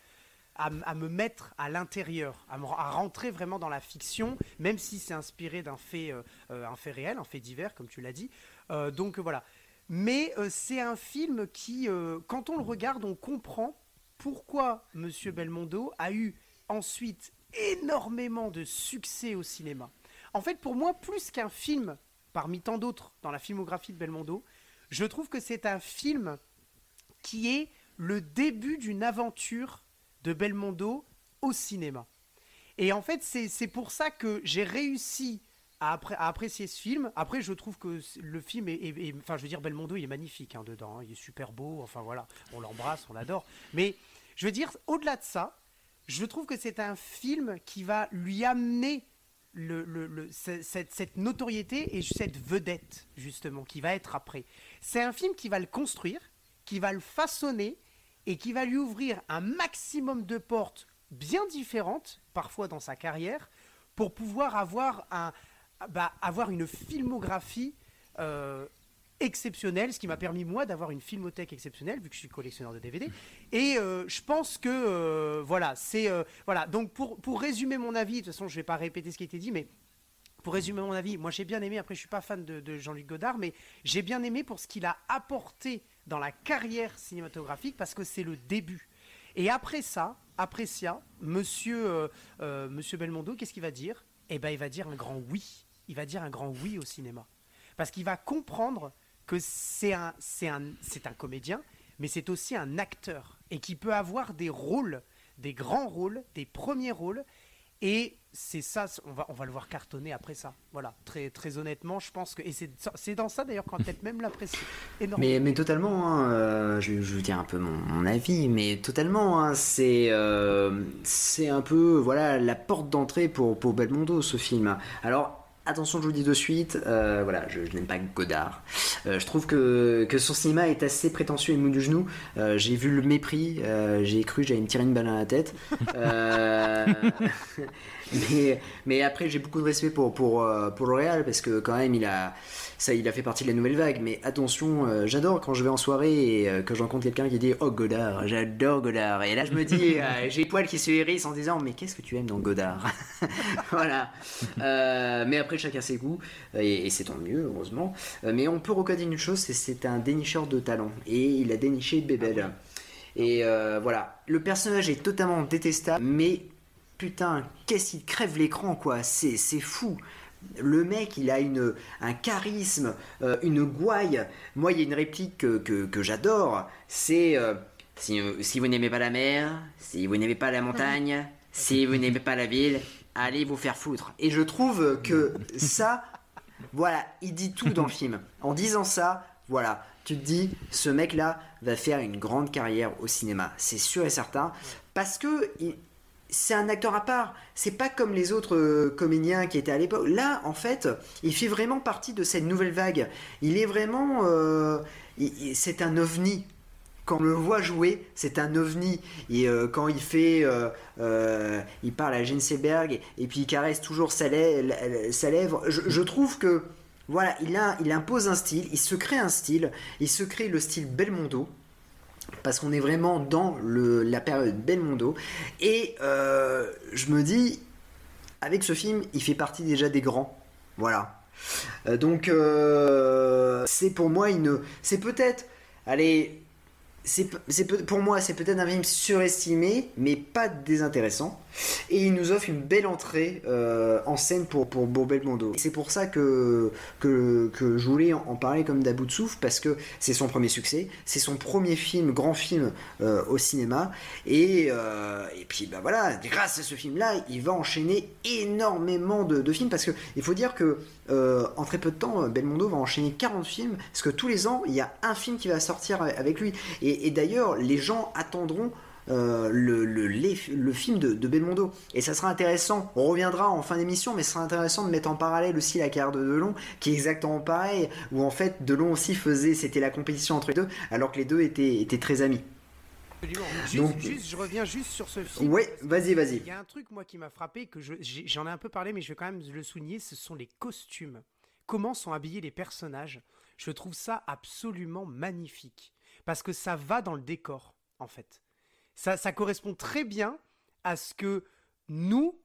à, me mettre à l'intérieur, à, rentrer vraiment dans la fiction, même si c'est inspiré d'un fait, euh, euh, un fait réel, un fait divers, comme tu l'as dit. donc voilà. Mais c'est un film qui, quand on le regarde, on comprend pourquoi Monsieur Belmondo a eu ensuite énormément de succès au cinéma. En fait, pour moi, plus qu'un film, parmi tant d'autres dans la filmographie de Belmondo, je trouve que c'est un film qui est le début d'une aventure de Belmondo au cinéma. Et en fait, c'est pour ça que j'ai réussi à, apprécier ce film. Après, je trouve que le film est, Enfin, je veux dire, Belmondo, il est magnifique hein, dedans. Il est super beau. Enfin, voilà. On l'embrasse, on l'adore. Mais je veux dire, au-delà de ça, je trouve que c'est un film qui va lui amener cette, notoriété et cette vedette, justement, qui va être après. C'est un film qui va le construire, qui va le façonner et qui va lui ouvrir un maximum de portes bien différentes, parfois dans sa carrière, pour pouvoir avoir, un, avoir une filmographie euh, exceptionnelle, ce qui m'a permis moi d'avoir une filmothèque exceptionnelle vu que je suis collectionneur de DVD. Et euh, je pense que euh, voilà, c'est voilà. Donc pour pour résumer mon avis, de toute façon je vais pas répéter ce qui a été dit, mais pour résumer mon avis, moi j'ai bien aimé. Après je suis pas fan de, Jean-Luc Godard, mais j'ai bien aimé pour ce qu'il a apporté dans la carrière cinématographique parce que c'est le début. Et après ça, après ça, monsieur, monsieur Belmondo, qu'est-ce qu'il va dire? Eh ben, il va dire un grand oui. Il va dire un grand oui au cinéma. Parce qu'il va comprendre que c'est un, un, un comédien, mais c'est aussi un acteur. Et qui peut avoir des rôles, des grands rôles, des premiers rôles. Et c'est ça, on va, on va le voir cartonner après ça. Voilà, très, très honnêtement, je pense que. Et c'est dans ça d'ailleurs qu'on peut-être même l'apprécier. Mais, mais totalement, hein, euh, je, je, vais dire un peu mon, avis, mais totalement, hein, c'est euh, c'est un peu voilà la porte d'entrée pour, pour Belmondo ce film. Alors Attention, je vous dis de suite, euh, voilà, je, n'aime pas Godard. Euh, je trouve que, son cinéma est assez prétentieux et mou du genou. Euh, j'ai vu le mépris, j'ai cru que j'allais me tirer une balle à la tête. *laughs* mais, après, j'ai beaucoup de respect pour, pour, pour le Real parce que quand même, il a, ça, il a fait partie de la nouvelle vague. Mais attention, j'adore quand je vais en soirée et que je rencontre quelqu'un qui dit Oh Godard, j'adore Godard. Et là, je me dis, *laughs* j'ai poil qui se hérissent en disant Mais qu'est-ce que tu aimes dans Godard? *laughs* Voilà. mais après, chacun ses goûts, et, c'est tant mieux, heureusement. Euh, mais on peut reconnaître une chose, c'est c'est un dénicheur de talent, et il a déniché Bébel. Et euh, voilà, le personnage est totalement détestable, mais putain, qu'est-ce qu'il crève l'écran, quoi, c'est fou. Le mec, il a une, un charisme, euh, une gouaille. Moi, il y a une réplique que, que, j'adore, c'est si, si, vous n'aimez pas la mer, si vous n'aimez pas la montagne, si vous n'aimez pas la ville, allez vous faire foutre. Et je trouve que ça, voilà, il dit tout dans le film. En disant ça, voilà, tu te dis, ce mec-là va faire une grande carrière au cinéma. C'est sûr et certain. Parce que c'est un acteur à part. C'est pas comme les autres euh, comédiens qui étaient à l'époque. Là, en fait, il fait vraiment partie de cette nouvelle vague. Il est vraiment. Euh, c'est un ovni quand on le voit jouer, c'est un ovni. Et euh, quand il fait, il parle à Gene Seberg et, puis il caresse toujours sa, lèvre, Je, trouve que voilà, il, il impose un style, il se crée un style, il se crée le style Belmondo. Parce qu'on est vraiment dans la période Belmondo. Et je me dis, avec ce film, il fait partie déjà des grands. Voilà. donc, c'est pour moi une. C'est peut-être. Allez, c'est pour moi, c'est peut-être un film surestimé, mais pas désintéressant. Et il nous offre une belle entrée euh, en scène pour, pour Belmondo. C'est pour ça que, que, que, je voulais en, parler comme d'About souffle, parce que c'est son premier succès, c'est son premier film, grand film euh, au cinéma. Et, euh, et puis bah voilà, grâce à ce film-là, il va enchaîner énormément de, de films, parce qu'il faut dire que en très peu de temps, Belmondo va enchaîner 40 films, parce que tous les ans, il y a un film qui va sortir avec lui. Et d'ailleurs, les gens attendront euh, le, le, film de, Belmondo. Et ça sera intéressant, on reviendra en fin d'émission, mais ce sera intéressant de mettre en parallèle aussi la carrière de Delon, qui est exactement pareil, où en fait Delon aussi faisait, c'était la compétition entre les deux, alors que les deux étaient, étaient très amis. Donc, juste, je reviens juste sur ce film. Oui, vas-y, vas-y. Il y a un truc, moi, qui m'a frappé, que j'en ai, ai un peu parlé, mais je vais quand même le souligner, ce sont les costumes. Comment sont habillés les personnages Je trouve ça absolument magnifique. Parce que ça va dans le décor, en fait ça, correspond très bien à ce que nous,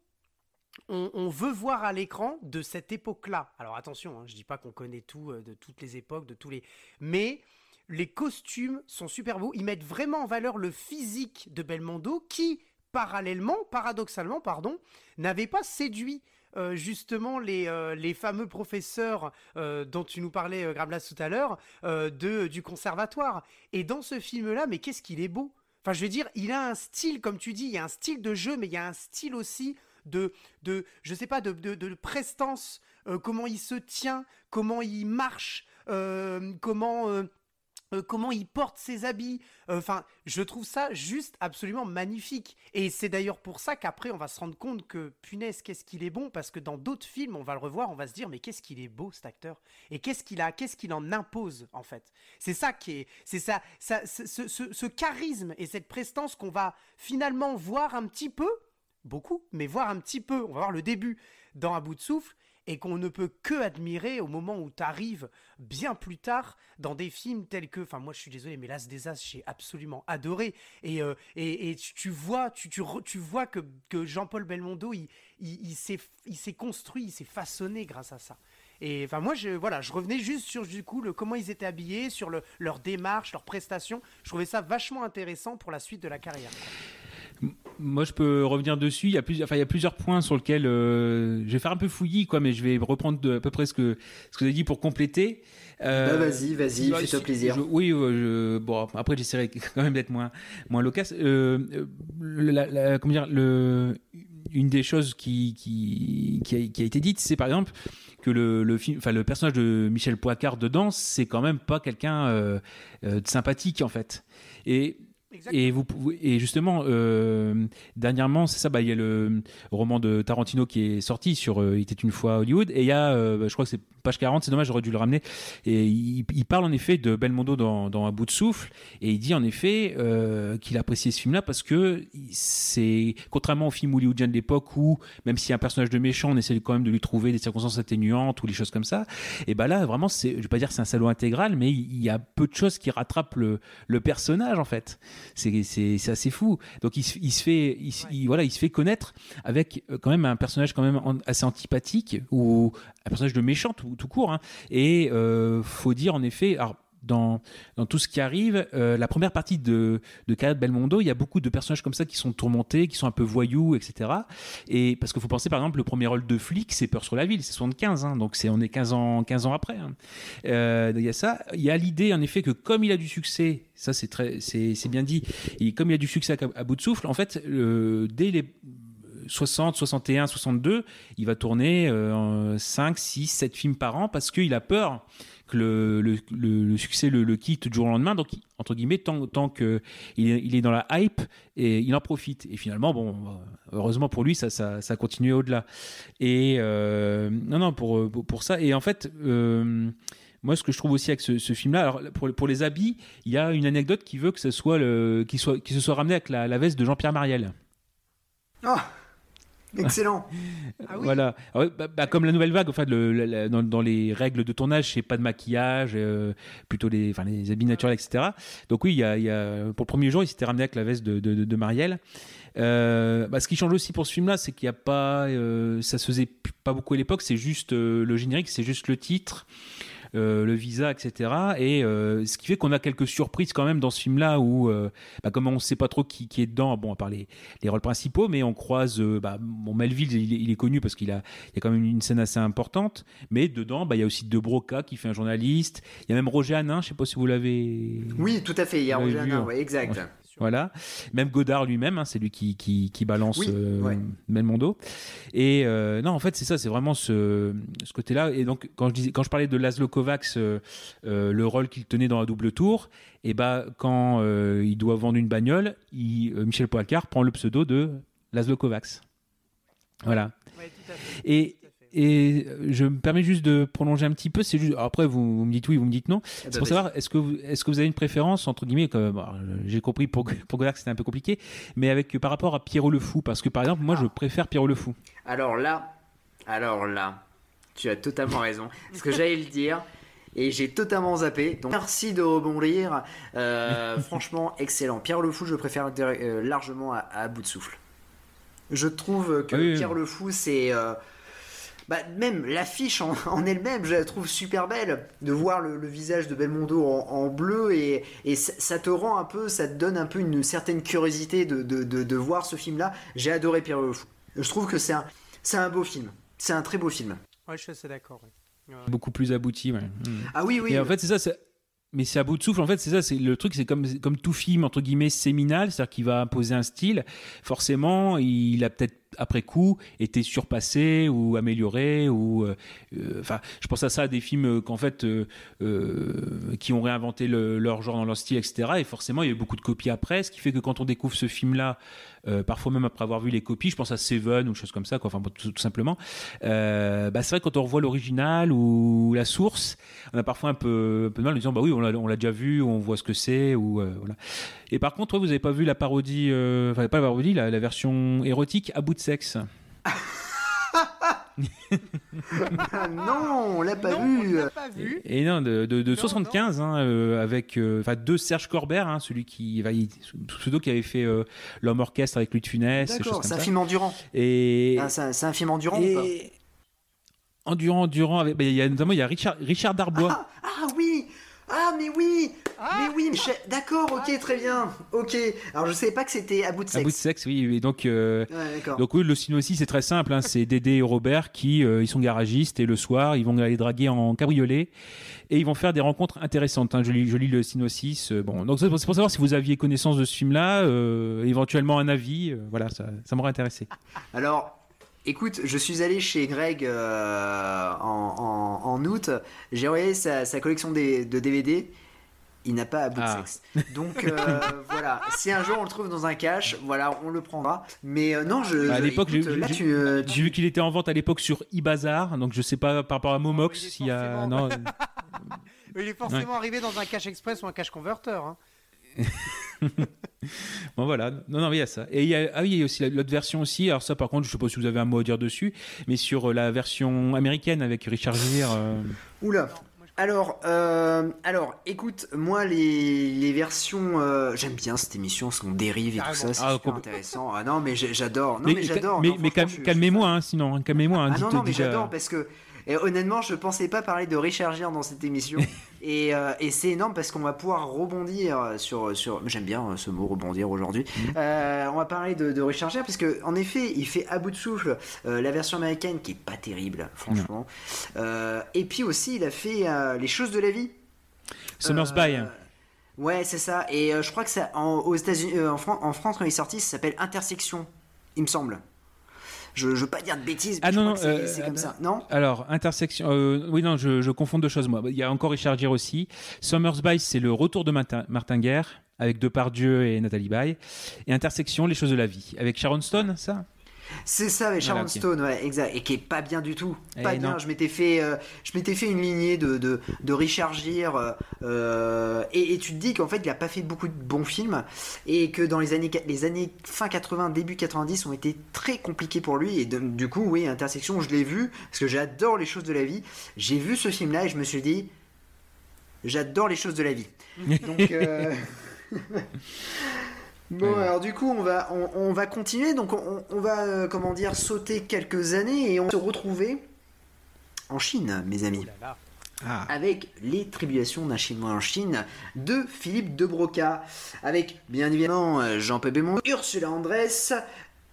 on, veut voir à l'écran de cette époque-là. Alors attention, hein, je dis pas qu'on connaît tout euh, de toutes les époques, de tous les, mais les costumes sont super beaux. Ils mettent vraiment en valeur le physique de Belmondo, qui parallèlement, paradoxalement, pardon, n'avait pas séduit euh, justement les, euh, les fameux professeurs dont tu nous parlais, Grablas, tout à l'heure, de, du conservatoire. Et dans ce film-là, mais qu'est-ce qu'il est beau Je veux dire, il a un style, comme tu dis, il y a un style de jeu, mais il y a un style aussi de, de je sais pas, de, de, de prestance, euh, comment il se tient, comment il marche, euh, comment... euh, euh, comment il porte ses habits. Enfin, je trouve ça juste absolument magnifique. Et c'est d'ailleurs pour ça qu'après, on va se rendre compte que, punaise, qu'est-ce qu'il est bon, parce que dans d'autres films, on va le revoir, on va se dire, mais qu'est-ce qu'il est beau, cet acteur. Et qu'est-ce qu'il a, qu'est-ce qu'il en impose, en fait. C'est ça qui est, c'est ça, ce charisme et cette prestance qu'on va finalement voir un petit peu, beaucoup, mais voir un petit peu, on va voir le début dans Un bout de souffle, et qu'on ne peut que admirer au moment où tu arrives bien plus tard dans des films tels que, enfin moi je suis désolé, mais L'As des As, j'ai absolument adoré. Et, euh, et, tu, vois, tu, tu, tu vois que, que Jean-Paul Belmondo, il, il, il s'est construit, il s'est façonné grâce à ça. Et enfin moi je voilà, je revenais juste sur du coup le comment ils étaient habillés, sur le, leur démarche, leur prestation. Je trouvais ça vachement intéressant pour la suite de la carrière. Moi, je peux revenir dessus. Il y a plusieurs, enfin, il y a plusieurs points sur lesquels euh, je vais faire un peu fouillis, quoi, mais je vais reprendre de- à peu près ce que ce que vous avez dit pour compléter. Euh, Bah, vas-y, vas-y, bah, fais-toi si- plaisir. je- oui, euh, je- bon, après, j'essaierai *laughs* quand même d'être moins moins loquace. Euh, euh, la- la- comment dire, le, une des choses qui qui qui a, qui a été dite, c'est par exemple que le, le film, enfin le personnage de Michel Poicard dedans, c'est quand même pas quelqu'un euh, de sympathique en fait. Et et, vous, pouvez- et justement, euh, dernièrement, c'est ça, bah, il y a le roman de Tarantino qui est sorti sur euh, Il était une fois Hollywood, et il y a, euh, bah, je crois que c'est page 40, c'est dommage, j'aurais dû le ramener, et il, parle en effet de Belmondo dans, dans Un bout de souffle, et il dit en effet euh, qu'il appréciait ce film-là parce que c'est, contrairement au film hollywoodien de l'époque où, même a un personnage de méchant, on essaie quand même de lui trouver des circonstances atténuantes ou des choses comme ça, et bah là, vraiment, c'est, je vais pas dire c'est un salaud intégral, mais il y a peu de choses qui rattrapent le, personnage en fait. C'est, assez fou. Donc il, se- fait, voilà, il se fait connaître avec euh, quand même un personnage quand même assez antipathique ou un personnage de méchant tout, tout court. hein. Et euh, faut dire en effet, dans, dans tout ce qui arrive, euh, la première partie de, de carrière de Belmondo, il y a beaucoup de personnages comme ça qui sont tourmentés, qui sont un peu voyous, etc. Et parce qu'il faut penser, par exemple, le premier rôle de flic, c'est Peur sur la ville, c'est 75, hein, donc c'est, on est 15 ans, 15 ans après. hein. Euh, il y a ça. Il y a l'idée, en effet, que comme il a du succès, ça c'est, très, c'est, bien dit, et comme il a du succès à, bout de souffle, en fait, dès les 60, 61, 62, il va tourner euh, 5, 6, 7 films par an parce qu'il a peur que le, succès le, quitte du jour au lendemain. Donc, entre guillemets, tant, qu'il est, il est dans la hype, et il en profite. Et finalement, bon, heureusement pour lui, ça, ça, a continué au-delà. Et euh, non, non, pour, pour, ça. Et en fait, euh, moi, ce que je trouve aussi avec ce, film-là, pour, les habits, il y a une anecdote qui veut que ce soit, qu'il se soit ramené avec la, la veste de Jean-Pierre Mariel. Ah *laughs* Excellent Ah oui. Voilà. Ah bah, bah, comme la nouvelle vague, enfin, le- dans, dans les règles de tournage, c'est pas de maquillage, euh, plutôt les, enfin, les habits naturels, etc. Donc oui, il y a, il y a- pour le premier jour, il s'était ramené avec la veste de, de, de- de Marielle. Euh, bah, ce qui change aussi pour ce film-là, c'est qu'il n'y a pas, euh, ça se faisait pas beaucoup à l'époque. C'est juste euh, le générique, c'est juste le titre. Euh, le visa, etc. Et euh, ce qui fait qu'on a quelques surprises quand même dans ce film-là où, euh, bah, comme on ne sait pas trop qui, qui est dedans, bon, à part les, les rôles principaux, mais on croise, bah, bon, Melville, il, est- il est connu parce qu'il a, il y a quand même une scène assez importante, mais dedans, bah, il y a aussi De Broca qui fait un journaliste, il y a même Roger Hanin, je sais pas si vous l'avez. Oui, tout à fait, il y a Roger Hanin, hein. ouais, exact. Ouais. Voilà, même Godard lui-même, hein, c'est lui qui, qui, qui balance Oui, euh, ouais. Belmondo. Et euh, non, en fait, c'est ça, c'est vraiment ce, ce côté-là. Et donc, quand je, disais, quand je parlais de Laszlo Kovacs, euh, euh, le rôle qu'il tenait dans la double tour, et bah, quand euh, il doit vendre une bagnole, il- euh, Michel Poicard prend le pseudo de Laszlo Kovacs. Voilà. Ouais, tout à fait. Et, Tout à fait. Et euh, je me permets juste de prolonger un petit peu. C'est juste, après, vous, vous me dites oui, vous me dites non. Eh C'est ben, pour savoir, est-ce que, vous, est-ce que vous avez une préférence, entre guillemets, bon, j'ai compris pour, pour Godard que c'était un peu compliqué, mais avec par rapport à Pierrot le Fou Parce que par exemple, moi, je préfère Pierrot le Fou. Alors là, alors là, tu as totalement raison. Ce que j'allais le dire. Et j'ai totalement zappé. Donc merci de rebondir. Euh, *laughs* franchement, excellent. Pierre le Fou, je préfère euh, largement à, à bout de souffle. Je trouve que Ah oui, oui. Pierre le Fou, c'est. euh, bah, même l'affiche en, *laughs* en elle-même, je la trouve super belle. De voir le, le visage de Belmondo en, en bleu et, et ça, ça te rend un peu, ça te donne un peu une certaine curiosité de, de, de, de voir ce film-là. J'ai adoré Pierre le Fou. Je trouve que c'est un, c'est un beau film. c'est un très beau film. Ouais, je suis assez d'accord. ouais. Ouais. Beaucoup plus abouti. ouais. Mm. Ah oui, oui. Et en fait, c'est ça. c'est- Mais c'est à bout de souffle. En fait, c'est ça. C'est le truc. C'est comme comme tout film entre guillemets séminal, c'est-à-dire qu'il va imposer un style. Forcément, il a peut-être après coup été surpassé ou amélioré ou euh, euh, enfin je pense à ça à des films qu'en fait euh, qui ont réinventé le- leur genre dans leur style etc et forcément il y a eu beaucoup de copies après ce qui fait que quand on découvre ce film là parfois même après avoir vu les copies je pense à Seven ou choses comme ça enfin tout, simplement bah, c'est vrai quand on revoit l'original ou la source on a parfois un peu, un peu de mal en disant bah oui on l'a déjà vu on voit ce que c'est ou voilà. Et par contre vous avez pas vu la parodie enfin pas la parodie la, la version érotique à de sexe Ah *laughs* non, on l'a pas non, vu. on l'a pas vu. Et non, de, de, de Non, 75, hein, euh, avec euh, enfin deux Serge Corbert, hein, celui qui, il- pseudo qui avait fait euh, l'homme orchestre avec Louis de Funès, D'accord, c'est un film endurant. Et, Ah, c'est un, film endurant ou pas? endurant, endurant, avec, ben, il y a notamment il y a Richard, Richard Darbois. ah, ah oui Ah mais oui Ah Mais oui, mais je- d'accord, ok, très bien. Ok. Alors je savais pas que c'était à bout de à sexe. bout de sexe, oui. Et donc, euh, Ouais, donc oui, le aussi, c'est très simple. Hein, c'est Dédé et Robert qui, euh, ils sont garagistes et le soir, ils vont aller draguer en cabriolet et ils vont faire des rencontres intéressantes. Hein. Je, lis, je lis le synopsis. euh, bon, donc c'est pour c'est pour savoir si vous aviez connaissance de ce film-là, euh, éventuellement un avis. euh, voilà, ça, ça m'aurait intéressé. Alors, écoute, je suis allé chez Greg euh, en, en- en août. J'ai regardé sa, sa collection de DVD. Il n'a pas à bout de Ah. sexe. Donc euh, *laughs* voilà, si un jour on le trouve dans un cache, voilà, on le prendra. Mais euh, non, je. Bah, à l'époque, j'ai- tu, euh, vu qu'il était en vente à l'époque sur eBazaar, donc je sais pas par rapport à Momox il est s'il y a. Non, *laughs* Il est forcément arrivé dans un cache express ou un cache converter. hein. *laughs* bon voilà. Non, non, mais il y a ça. Et il y a, ah oui, il y a aussi la- l'autre version aussi. Alors ça, par contre, je sais pas si vous avez un mot à dire dessus, mais sur euh, la version américaine avec Richard Gere. euh, Oula. Alors, euh, alors, écoute, moi les, les versions, euh, j'aime bien cette émission, son dérive et tout ça, c'est Ah, super intéressant. Ah non, mais j'adore. Non, mais, j'adore. mais, mais calmez-moi, hein, sinon, calmez-moi. hein, Ah non, non, mais déjà- j'adore parce que et honnêtement, je pensais pas parler de Richard Gere dans cette émission. *laughs* et euh, et c'est énorme parce qu'on va pouvoir rebondir sur. sur J'aime bien euh, ce mot rebondir aujourd'hui. Mhm. Euh, on va parler de, de Richard Gere parce que en effet, il fait à bout de souffle euh, la version américaine qui est pas terrible, franchement. Euh, et puis aussi, il a fait euh, Les choses de la vie. Summer's Euh, By. Ouais, c'est ça. Et euh, je crois que ça, en, aux États-Unis, euh, en, Fran- en France, quand il est sorti, ça s'appelle Intersection, il me semble. Je, je veux pas dire de bêtises, mais Ah je non, crois que non, c'est euh, ah, comme bah, ça. Non? Alors, intersection. euh, oui, non, je, je confonds deux choses, moi. Il y a encore Richard Gere aussi. Summer's By, c'est le retour de Martin, Martin Guerre, avec Depardieu et Nathalie Baye. Et Intersection, les choses de la vie. Avec Sharon Stone, ça? C'est ça, avec Sharon Voilà. Stone, ouais, exact. Et qui est pas bien du tout. Eh Pas bien. non. Je m'étais fait, euh, je m'étais fait une lignée de, de, de Richard Gere. euh, euh, et, et tu te dis qu'en fait, il a pas fait beaucoup de bons films. Et que dans les années, les années fin 80, début 90 ont été très compliquées pour lui. Et de- du coup, oui, Intersection, je l'ai vu. Parce que j'adore les choses de la vie. J'ai vu ce film-là et je me suis dit, j'adore les choses de la vie. *laughs* Donc. euh, *laughs* Bon, Ouais. alors du coup, on va, on, on va continuer. Donc, on, on va, euh, comment dire, sauter quelques années et on va se retrouver en Chine, mes amis, Oh là là. Ah. avec Les Tribulations d'un Chinois en Chine de Philippe de Broca, avec bien évidemment euh, Jean Pébémon, Ursula Andress,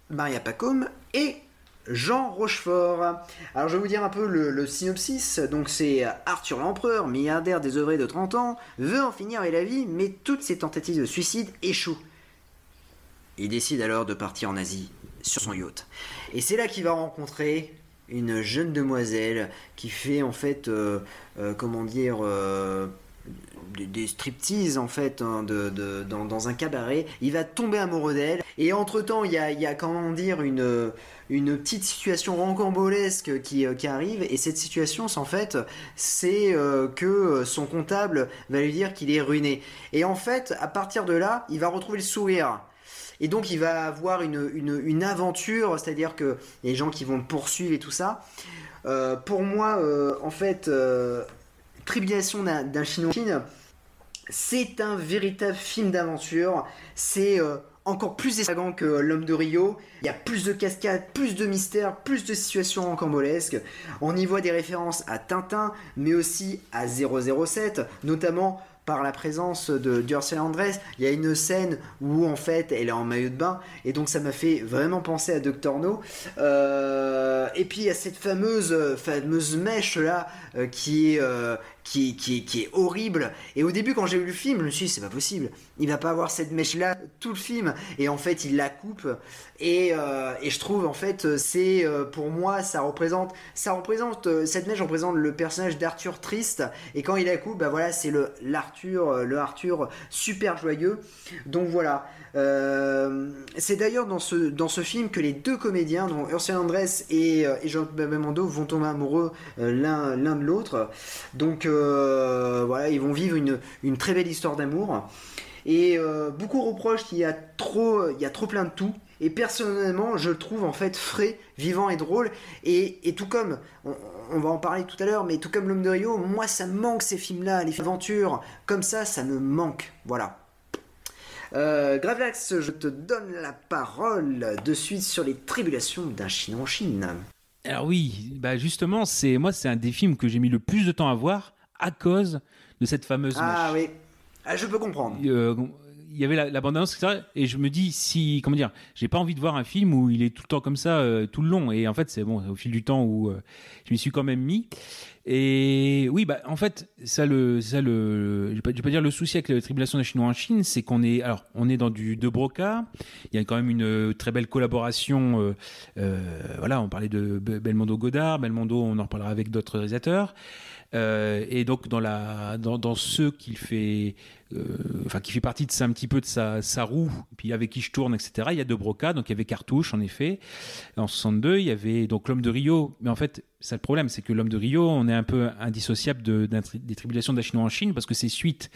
Maria Pacôme et Jean Rochefort. Alors je vais vous dire un peu le, le synopsis. Donc c'est Arthur l'empereur, milliardaire désœuvré de 30 ans, veut en finir avec la vie, mais toutes ses tentatives de suicide échouent. Il décide alors de partir en Asie sur son yacht. Et c'est là qu'il va rencontrer une jeune demoiselle qui fait en fait, euh, euh, comment dire, euh, des, striptease en fait hein, dans, un cabaret. Il va tomber amoureux d'elle. Et entre temps, il y a, comment dire, une, une petite situation rocambolesque qui, qui arrive. Et cette situation, en fait, c'est que son comptable va lui dire qu'il est ruiné. Et en fait, à partir de là, il va retrouver le sourire. Et donc il va avoir une, aventure, c'est-à-dire que il y a des gens qui vont le poursuivre et tout ça. Euh, pour moi, euh, en fait, euh, Tribulation d'un Chinois c'est un véritable film d'aventure. C'est encore plus extravagant que L'homme de Rio. Il y a plus de cascades, plus de mystères, plus de situations encambolesques. On y voit des références à Tintin, mais aussi à 007, notamment par la présence de d'Ursula Andress. Il y a une scène où en fait elle est en maillot de bain et donc ça m'a fait vraiment penser à Dr No. Euh, et puis il y a cette fameuse fameuse mèche là euh, qui est euh, qui, qui, est horrible. Et au début, quand j'ai vu le film, je me suis dit, c'est pas possible. Il va pas avoir cette mèche-là tout le film. Et en fait, il la coupe. Et, euh, et je trouve, en fait, c'est euh, pour moi, ça représente, ça représente, euh, cette mèche représente le personnage d'Arthur triste. Et quand il la coupe, bah voilà, c'est le l'Arthur, le Arthur super joyeux. Donc voilà. C'est d'ailleurs dans ce, dans ce film que les deux comédiens, dont Ursula Andress et, et Jean Belmondo, vont tomber amoureux l'un l'un de l'autre. Donc voilà, ils vont vivre une, une très belle histoire d'amour. Et beaucoup reprochent qu'il y a trop, il y a trop plein de tout. Et personnellement, je le trouve en fait frais, vivant et drôle. Et, tout comme, on, va en parler tout à l'heure, mais tout comme L'Homme de Rio, moi ça me manque ces films-là, les aventures. Comme ça, ça me manque. Voilà. Euh, Gravax, je te donne la parole de suite sur les tribulations d'un Chinois en Chine. Alors oui, bah justement, c'est moi c'est un des films que j'ai mis le plus de temps à voir à cause de cette fameuse. Ah oui, ah, je peux comprendre. Euh, il y avait la, la bande annonce etc. et je me dis si comment dire j'ai pas envie de voir un film où il est tout le temps comme ça euh, tout le long. Et en fait c'est bon au fil du temps où euh, je m'y suis quand même mis. Et oui bah en fait ça le ça le je vais pas, vais pas dire le souci avec la tribulation des chinois en Chine c'est qu'on est alors on est dans du de Broca. Il y a quand même une très belle collaboration euh, voilà on parlait de Belmondo Godard. Belmondo on en reparlera avec d'autres réalisateurs. Et donc dans la dans, ceux qu'il fait euh, enfin qui fait partie de ça un petit peu de sa, roue, puis avec qui je tourne, etc. Il y a De Broca, donc il y avait Cartouche en effet. En 62, il y avait donc l'homme de Rio, mais en fait c'est le problème, c'est que l'homme de Rio, on est un peu indissociable de, des tribulations d'Achino en Chine, parce que c'est suite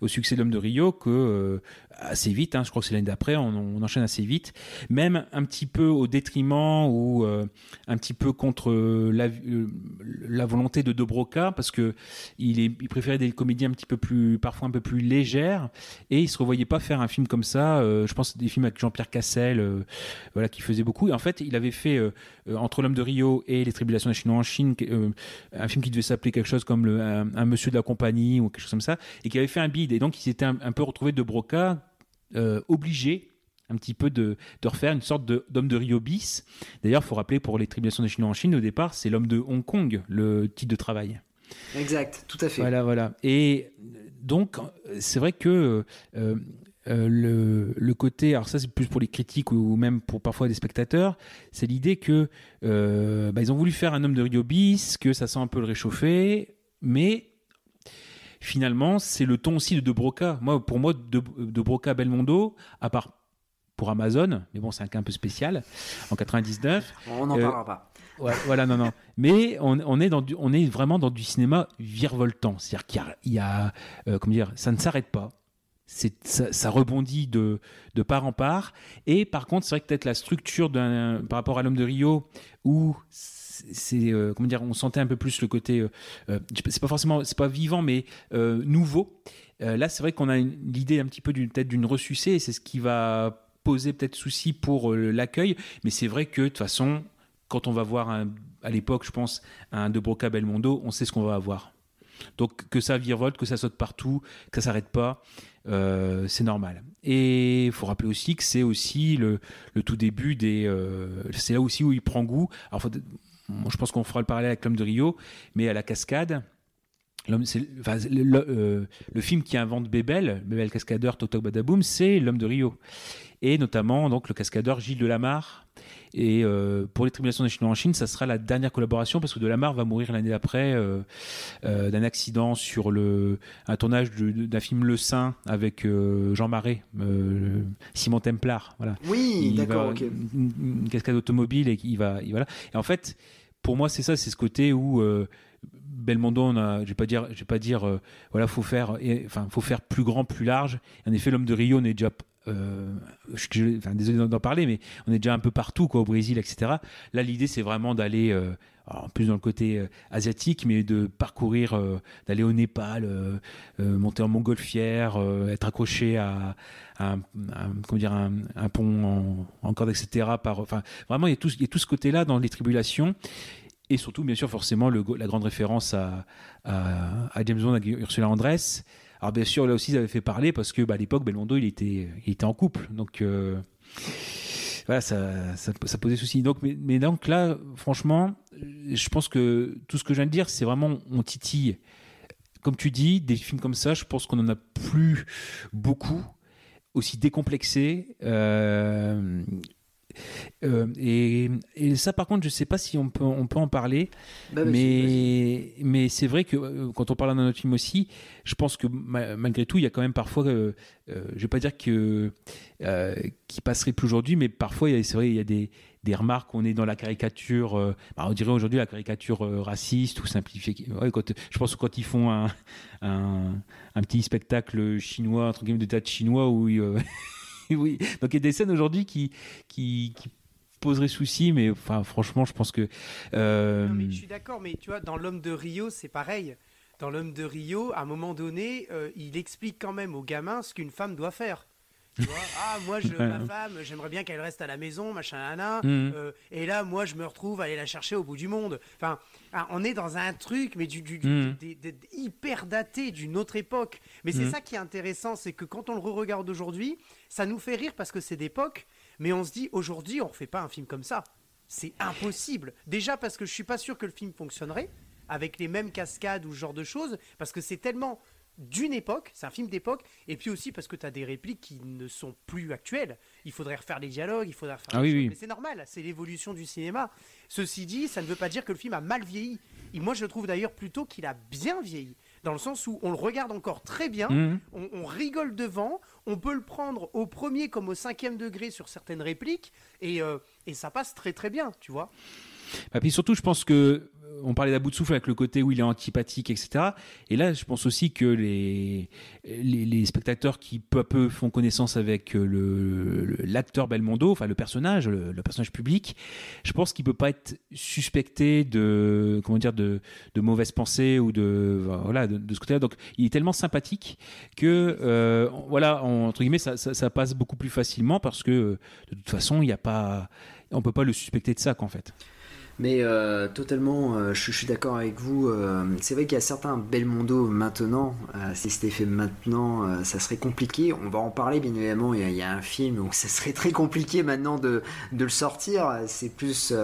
au succès de l'homme de Rio que, euh, assez vite, hein, je crois que c'est l'année d'après, on, enchaîne assez vite, même un petit peu au détriment ou euh, un petit peu contre la, volonté de De Broca, parce que il préférait des comédies un petit peu plus, parfois un peu plus légères, et il se revoyait pas faire un film comme ça. Euh, je pense des films avec Jean-Pierre Cassel, voilà, qui faisait beaucoup. Et en fait, il avait fait entre l'homme de Rio et les tribulations d'Achino en Chine, euh, un film qui devait s'appeler quelque chose comme le, un, monsieur de la compagnie ou quelque chose comme ça, et qui avait fait un bid. Et donc, il s'était un, peu retrouvé de Broca euh, obligé un petit peu de, de refaire une sorte d'homme de, Rio bis. D'ailleurs, il faut rappeler pour les tribulations des Chinois en Chine, au départ, c'est l'homme de Hong Kong, le titre de travail. Exact, tout à fait. Voilà, voilà. Et donc, c'est vrai que euh, euh, le, le, côté, alors ça c'est plus pour les critiques ou même pour parfois des spectateurs, c'est l'idée que euh, bah, ils ont voulu faire un homme de Rio bis, que ça sent un peu le réchauffer, mais finalement c'est le ton aussi de De Broca. Moi, pour moi, De, de Broca Belmondo, à part pour Amazon, mais bon c'est un cas un peu spécial, en 99. On n'en parlera pas. Voilà, non, non. Mais on, est dans du, on est vraiment dans du cinéma virevoltant. C'est-à-dire qu'il y a, il euh, comment dire, ça ne s'arrête pas ça, ça, rebondit de, de, part en part. Et par contre, c'est vrai que peut-être la structure par rapport à l'homme de Rio, où c'est euh, comment dire, on sentait un peu plus le côté, euh, c'est pas forcément, c'est pas vivant, mais nouveau. là, c'est vrai qu'on a l'idée un petit peu peut-être d'une ressucée, c'est ce qui va poser peut-être souci pour l'accueil. Mais c'est vrai que de toute façon, quand on va voir à l'époque, je pense, un De Broca Belmondo, on sait ce qu'on va avoir. Donc que ça virevolte, que ça saute partout, que ça s'arrête pas, euh, c'est normal. Et il faut rappeler aussi que c'est aussi le, tout début des. Euh, c'est là aussi où il prend goût. Alors, je pense qu'on fera le parallèle avec l'homme de Rio, mais à la cascade. L'homme, le, le, film qui invente Bébel, Bébel cascadeur, Totok Badaboum, c'est l'homme de Rio. Et notamment donc le cascadeur Gilles Delamarre, et euh, pour les tribulations des Chinois en Chine, ça sera la dernière collaboration parce que Delamare va mourir l'année d'après euh, euh, d'un accident sur le, un tournage d'un film Le Saint avec Jean Marais, Simon Templar. Voilà. Oui, d'accord, ok. Une, cascade automobile et il va, il, voilà. Et en fait, pour moi, c'est ça, c'est ce côté où Belmondo, on je vais pas dire, je vais pas dire, voilà, faut faire, enfin, faut faire plus grand, plus large. En effet, l'homme de Rio n'est déjà euh, désolé d'en parler, mais on est déjà un peu partout, quoi, au Brésil, etc. Là, l'idée, c'est vraiment d'aller, euh, en plus dans le côté euh, asiatique, mais de parcourir, d'aller au Népal, monter en montgolfière, être accroché à, un, comment dire, un, pont en, corde, etc. Par, enfin, vraiment, il y a tout ce côté-là dans les tribulations. Et surtout, bien sûr, forcément, la grande référence à, James Bond, à Ursula Andress. Alors bien sûr, là aussi, ça avait fait parler parce que bah, à l'époque, Belmondo, il était, il était en couple. Donc euh, voilà, ça, posait souci. Donc, mais, mais, donc là, franchement, je pense que tout ce que je viens de dire, c'est vraiment on titille. Comme tu dis, des films comme ça, je pense qu'on en a plus beaucoup aussi décomplexés. Euh, euh, et, et, ça, par contre, je ne sais pas si on peut, on peut en parler, bah, mais, mais c'est vrai que euh, quand on parle d'un autre film aussi, je pense que malgré tout, il y a quand même parfois, euh, je ne vais pas dire que qui passerait plus aujourd'hui, mais parfois, c'est vrai, il y a des, des remarques, on est dans la caricature, bah, on dirait aujourd'hui la caricature raciste ou simplifiée. Ouais, quand, je pense que quand ils font un, un, un petit spectacle chinois, entre guillemets, de théâtre chinois, où *laughs* oui. Donc il y a des scènes aujourd'hui qui, qui, qui poseraient souci, mais enfin, franchement, je pense que. Euh... Non, mais je suis d'accord, mais tu vois, dans L'homme de Rio, c'est pareil. Dans L'homme de Rio, à un moment donné, euh, il explique quand même aux gamins ce qu'une femme doit faire. Tu vois *laughs* ah, moi, je, ma femme, j'aimerais bien qu'elle reste à la maison, machin, nana. Mmh. Euh, et là, moi, je me retrouve à aller la chercher au bout du monde. Enfin, on est dans un truc, mais du, du, mmh. hyper daté d'une autre époque. Mais c'est mmh. ça qui est intéressant, c'est que quand on le re-regarde aujourd'hui, ça nous fait rire parce que c'est d'époque, mais on se dit aujourd'hui, on refait pas un film comme ça. C'est impossible. Déjà parce que je suis pas sûr que le film fonctionnerait avec les mêmes cascades ou ce genre de choses, parce que c'est tellement d'une époque, c'est un film d'époque, et puis aussi parce que tu as des répliques qui ne sont plus actuelles. Il faudrait refaire les dialogues, il faudrait refaire ah oui, oui. mais c'est normal, c'est l'évolution du cinéma. Ceci dit, ça ne veut pas dire que le film a mal vieilli. Et moi, je trouve d'ailleurs plutôt qu'il a bien vieilli, dans le sens où on le regarde encore très bien, mmh. on, on, rigole devant, on peut le prendre au premier comme au cinquième degré sur certaines répliques, et, euh, et ça passe très très bien, tu vois. Et puis surtout, je pense que on parlait d'à bout de souffle avec le côté où il est antipathique, etc. Et là, je pense aussi que les, spectateurs qui peu à peu font connaissance avec le, l'acteur Belmondo, enfin le personnage, le, personnage public, je pense qu'il peut pas être suspecté de comment dire de, mauvaises pensées ou de voilà de, ce côté-là. Donc, il est tellement sympathique que euh, voilà entre guillemets ça, passe beaucoup plus facilement parce que de toute façon, il n'y a pas on peut pas le suspecter de ça qu'en fait. Mais euh, totalement, euh, je, suis d'accord avec vous. Euh, c'est vrai qu'il y a certains Belmondo maintenant. Si c'était fait maintenant, ça serait compliqué. On va en parler, bien évidemment. Il y, a, un film où *laughs* ça serait très compliqué maintenant de, le sortir. C'est plus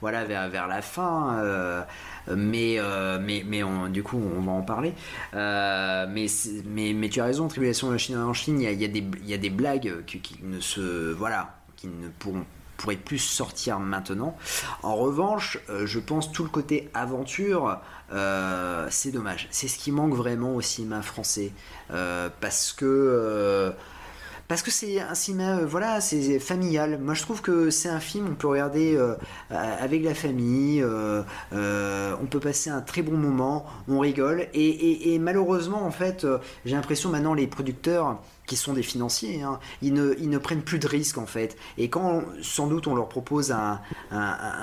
voilà, vers, la fin. mais, mais, mais du coup, on va en parler. mais, mais, mais tu as raison, Tribulation de la Chine en Chine, il y a, des, il y a des blagues qui, qui ne se. Voilà, qui ne pourront pourrait plus sortir maintenant. En revanche, euh, je pense tout le côté aventure, euh, c'est dommage. C'est ce qui manque vraiment au cinéma français. Euh, parce que parce que c'est un cinéma, voilà, c'est familial. Moi, je trouve que c'est un film, on peut regarder avec la famille, on peut passer un très bon moment, on rigole. Et, et, et malheureusement, en fait, j'ai l'impression maintenant les producteurs qui sont des financiers, hein, ils, ne, prennent plus de risques en fait. Et quand sans doute on leur propose un,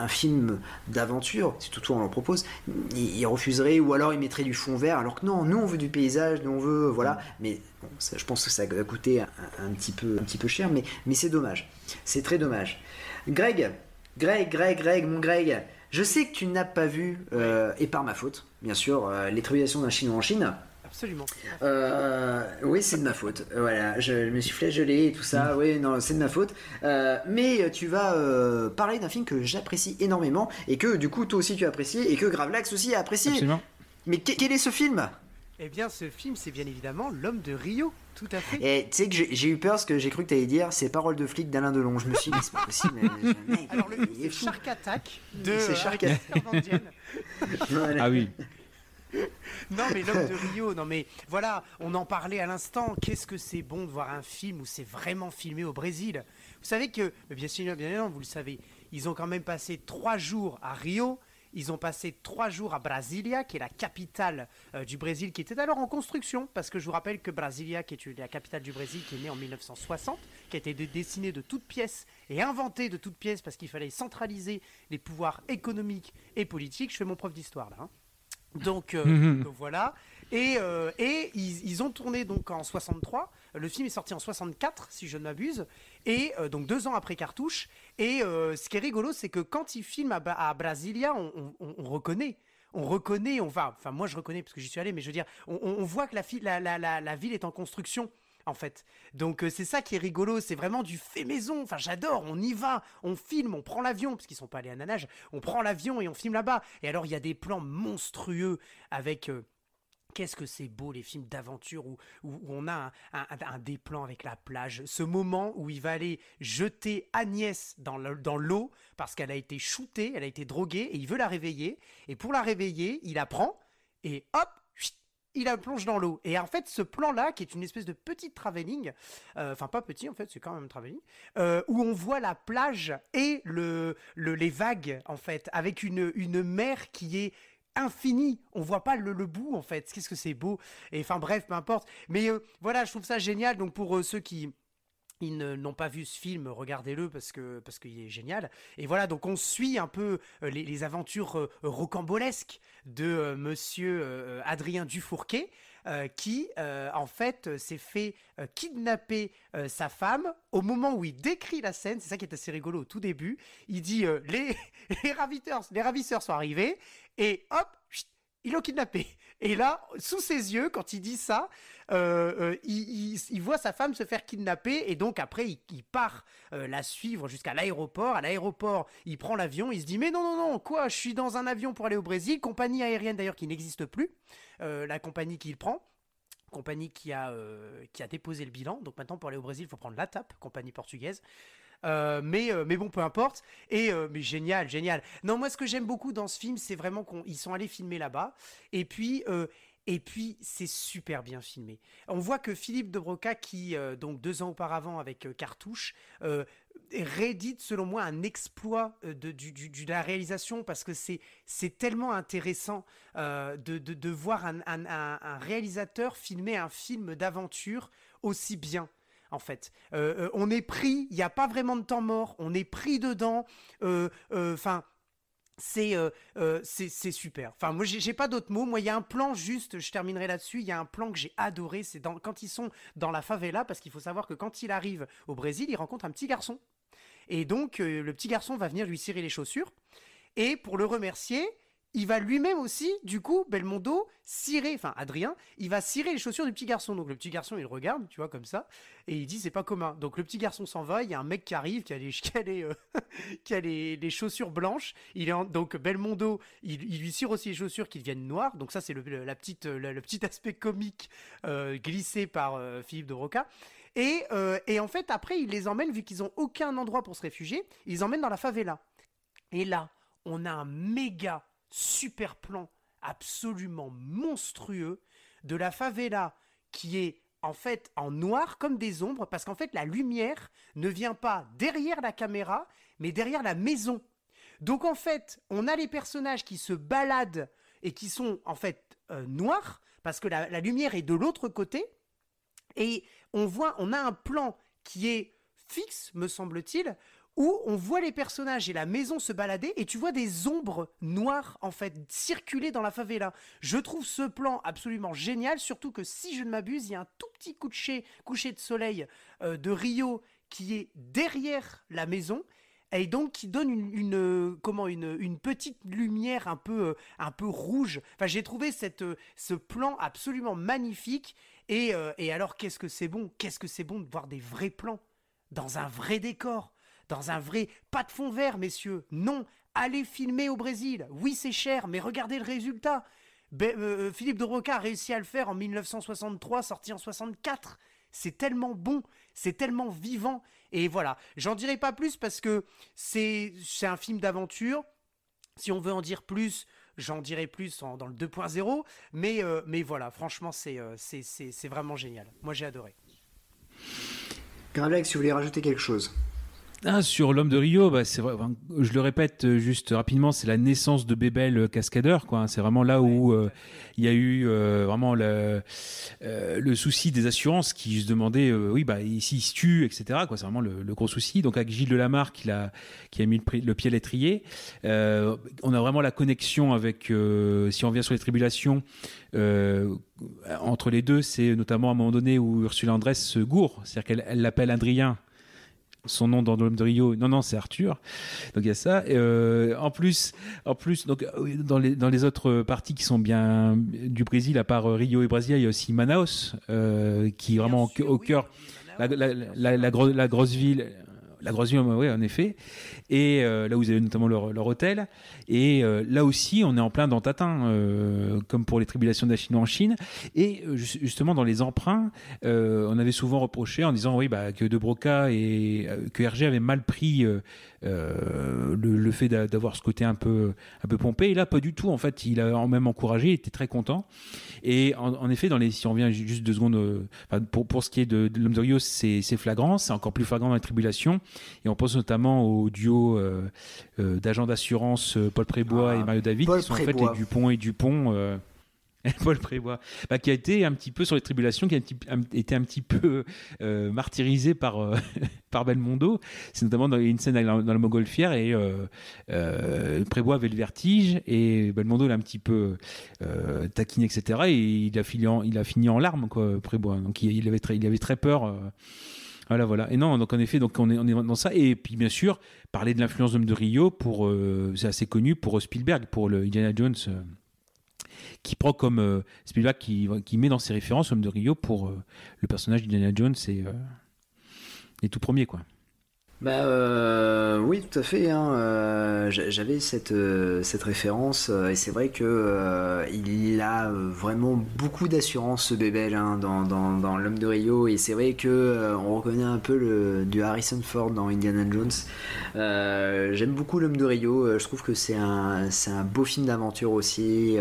film d'aventure, si toutefois on leur propose, ils, refuseraient ou alors ils mettraient du fond vert. Alors que non, nous on veut du paysage, nous on veut, voilà. Mais bon, je pense que ça va coûter un, petit, peu, cher, mais, mais c'est dommage. C'est très dommage. Greg, Greg, Greg, Greg, mon Greg, je sais que tu n'as pas vu, euh, et par ma faute, bien sûr, euh, Les tribulations d'un Chinois en Chine. Absolument. Euh, oui, c'est de ma faute. Voilà, je me suis flageolé et tout ça. Mmh. Oui, non, c'est de ma faute. Euh, mais tu vas euh, parler d'un film que j'apprécie énormément et que du coup toi aussi tu as apprécié et que Gravelax aussi a apprécié. Absolument. Mais quel est ce film? Eh bien, ce film, c'est bien évidemment L'homme de Rio. Tout à fait. Et tu sais que j'ai eu peur parce que j'ai cru que tu allais dire c'est paroles de flic d'Alain Delon. Je me suis dit, c'est pas possible. Mais, Alors, le c'est Shark Attack de c'est Shark Attack. *laughs* Ah oui. *laughs* non mais l'homme de Rio, non mais voilà, on en parlait à l'instant. Qu'est-ce que c'est bon de voir un film où c'est vraiment filmé au Brésil? Vous savez que, bien sûr, bien évidemment, vous le savez, ils ont quand même passé trois jours à Rio. Ils ont passé trois jours à Brasilia, qui est la capitale euh, du Brésil, qui était alors en construction, parce que je vous rappelle que Brasilia, qui est la capitale du Brésil, qui est née en 1960, qui a été dessinée de toutes pièces et inventée de toutes pièces parce qu'il fallait centraliser les pouvoirs économiques et politiques. Je fais mon prof d'histoire là. Hein. Donc, euh, mmh. donc, voilà. Et, euh, et ils, ils, ont tourné donc en 63. Le film est sorti en 64, si je ne m'abuse. Et euh, donc deux ans après Cartouche. Et ce qui est rigolo, c'est que quand ils filment à, à Brasilia, on, on, on, reconnaît. on reconnaît, on va, enfin moi je reconnais parce que j'y suis allé, mais je veux dire, on, voit que la, la, la, la, ville est en construction en fait. Donc euh, c'est ça qui est rigolo, c'est vraiment du fait maison. Enfin, j'adore, on y va, on filme, on prend l'avion, parce qu'ils sont pas allés à Nanage, on prend l'avion et on filme là-bas. Et alors il y a des plans monstrueux avec... Euh, qu'est-ce que c'est beau les films d'aventure où, où, on a un, des plans avec la plage. Ce moment où il va aller jeter Agnès dans l'eau parce qu'elle a été shootée, elle a été droguée et il veut la réveiller. Et pour la réveiller, il la prend et hop, il plonge dans l'eau. Et en fait, ce plan-là, qui est une espèce de petite travelling, euh, enfin pas petit en fait, c'est quand même un travelling, euh, où on voit la plage et le, les vagues en fait, avec une, une mer qui est infinie. On voit pas le, bout en fait. Qu'est-ce que c'est beau. Et enfin bref, peu importe. Mais euh, voilà, je trouve ça génial. Donc pour ceux qui ils n'ont pas vu ce film, regardez-le parce que parce qu'il est génial. Et voilà, donc on suit un peu euh, les, aventures euh, rocambolesques de euh, Monsieur Adrien Dufourquet, qui en fait s'est fait kidnapper sa femme au moment où il décrit la scène. C'est ça qui est assez rigolo au tout début. Il dit les *laughs* les ravisseurs, les ravisseurs sont arrivés et hop, ils l'ont kidnappé. Et là, sous ses yeux, quand il dit ça, euh, euh, il, voit sa femme se faire kidnapper et donc après il, part euh, la suivre jusqu'à l'aéroport. À l'aéroport, il prend l'avion, il se dit mais non non non quoi, je suis dans un avion pour aller au Brésil, compagnie aérienne d'ailleurs qui n'existe plus, la compagnie qu'il prend compagnie qui a, qui a déposé le bilan. Donc maintenant, pour aller au Brésil, il faut prendre la TAP, compagnie portugaise. Mais, mais bon, peu importe. Et mais génial, génial. Non, moi, ce que j'aime beaucoup dans ce film, c'est vraiment qu'ils sont allés filmer là-bas. Et puis, et puis, c'est super bien filmé. On voit que Philippe de Broca, qui, euh, donc deux ans auparavant avec euh, Cartouche, euh, réédite, selon moi, un exploit de, de, la réalisation parce que c'est, c'est tellement intéressant de, voir un, réalisateur filmer un film d'aventure aussi bien en fait. on est pris, il n'y a pas vraiment de temps mort, on est pris dedans. Enfin, euh, euh, c'est super. Enfin, moi, j'ai pas d'autres mots. Moi, il y a un plan juste, je terminerai là-dessus. Il y a un plan que j'ai adoré. C'est quand ils sont dans la favela, parce qu'il faut savoir que quand il arrive au Brésil, il rencontre un petit garçon. Et donc, euh, le petit garçon va venir lui cirer les chaussures. Et pour le remercier, il va lui-même aussi, du coup, Belmondo, cirer, enfin Adrien, il va cirer les chaussures du petit garçon. Donc le petit garçon, il regarde, tu vois, comme ça, et il dit c'est pas commun. Donc le petit garçon s'en va, il y a un mec qui arrive, qui a les, *laughs* euh, *laughs* les, chaussures blanches. Il est donc Belmondo, il, lui cire aussi les chaussures qui deviennent noires. Donc ça, c'est le, la petite, le, petit aspect comique euh, glissé par euh, Philippe de Roca. Et, et en fait, après, il les emmène, vu qu'ils ont aucun endroit pour se réfugier, ils les emmènent dans la favela. Et là, on a un méga super plan absolument monstrueux de la favela qui est en fait en noir comme des ombres parce qu'en fait la lumière ne vient pas derrière la caméra mais derrière la maison. Donc en fait, on a les personnages qui se baladent et qui sont en fait euh, noirs parce que la, la lumière est de l'autre côté et on voit on a un plan qui est fixe me semble-t-il où on voit les personnages et la maison se balader et tu vois des ombres noires en fait circuler dans la favela. Je trouve ce plan absolument génial, surtout que si je ne m'abuse, il y a un tout petit coucher, coucher de soleil euh, de Rio qui est derrière la maison et donc qui donne une, euh, comment une, une, petite lumière un peu euh, un peu rouge. Enfin, j'ai trouvé cette ce plan absolument magnifique et, et alors qu'est-ce que c'est bon, qu'est-ce que c'est bon de voir des vrais plans dans un vrai décor? Dans un vrai pas de fond vert, messieurs. Non, allez filmer au Brésil. Oui, c'est cher, mais regardez le résultat. Euh, euh, Philippe de Roca a réussi à le faire en 1963, sorti en 64. C'est tellement bon, c'est tellement vivant. Et voilà, j'en dirai pas plus parce que c'est un film d'aventure. Si on veut en dire plus, j'en dirai plus dans le 2.0. Mais, euh, mais voilà, franchement, c'est c'est vraiment génial. Moi, j'ai adoré. Si vous voulez rajouter quelque chose ah, sur l'homme de Rio, bah, c'est vrai, je le répète euh, juste rapidement, c'est la naissance de Bébel euh, cascadeur. Quoi. C'est vraiment là où euh, il y a eu vraiment le, le souci des assurances qui se demandaient, oui, bah, ici il se tue, etc. Quoi. C'est vraiment le, gros souci. Donc avec Gilles Delamarre qui a, qui a mis le, pied à l'étrier, on a vraiment la connexion avec, si on vient sur les tribulations, entre les deux, c'est notamment à un moment donné où Ursula Andress se gourre, c'est-à-dire qu'elle l'appelle Adrien son nom dans l'homme de Rio. Non, non, c'est Arthur. Donc il y a ça. en plus, en plus, donc dans les dans les autres parties qui sont bien du Brésil, à part Rio et Brasilia, il y a aussi Manaus, qui est vraiment au, cœur. La, la, la, la, grosse ville, la grosse ville, oui, en effet. Et là, vous avez notamment leur, leur hôtel. Et euh, là aussi, on est en plein dans Tatin, euh, comme pour les tribulations de la Chine en Chine. Et euh, justement, dans les emprunts, on avait souvent reproché en disant oui, bah, que De Broca et que Hergé avaient mal pris le, fait d'avoir ce côté un peu, un peu pompé. Et là, pas du tout. En fait, il a même encouragé, il était très content. Et en, effet, dans les, si on revient juste deux secondes, pour, pour ce qui est de, l'homme de Rio, c'est flagrant. C'est encore plus flagrant dans la tribulation. Et on pense notamment au duo d'agents d'assurance Paul Prébois et ah, Mario David, qui sont en fait les Dupont et Dupont. Euh, *laughs* Paul Prébois, bah, qui a été un petit peu sur les tribulations, qui a été un petit peu euh, martyrisé par, euh, *laughs* par Belmondo. C'est notamment dans une scène dans, la montgolfière et Prébois avait le vertige et Belmondo l'a un petit peu taquiné, etc. Et il a fini en, larmes, quoi. Donc il, avait, très, peur. Voilà, voilà. Et non, donc en effet, donc on est, dans ça. Et puis bien sûr, parler de l'influence d'Homme de Rio, pour, euh, c'est assez connu pour Spielberg, pour le Indiana Jones, euh, qui prend comme euh, Spielberg qui, met dans ses références Homme de Rio pour le personnage d'Indiana Jones et, et tout premier, quoi. Bah euh, oui, tout à fait. Hein, euh, J'avais cette, euh, cette référence et c'est vrai que il a vraiment beaucoup d'assurance ce bébé hein, dans, dans, l'homme de Rio et c'est vrai que on reconnaît un peu le, du Harrison Ford dans Indiana Jones. J'aime beaucoup l'homme de Rio. Je trouve que c'est un, un beau film d'aventure aussi.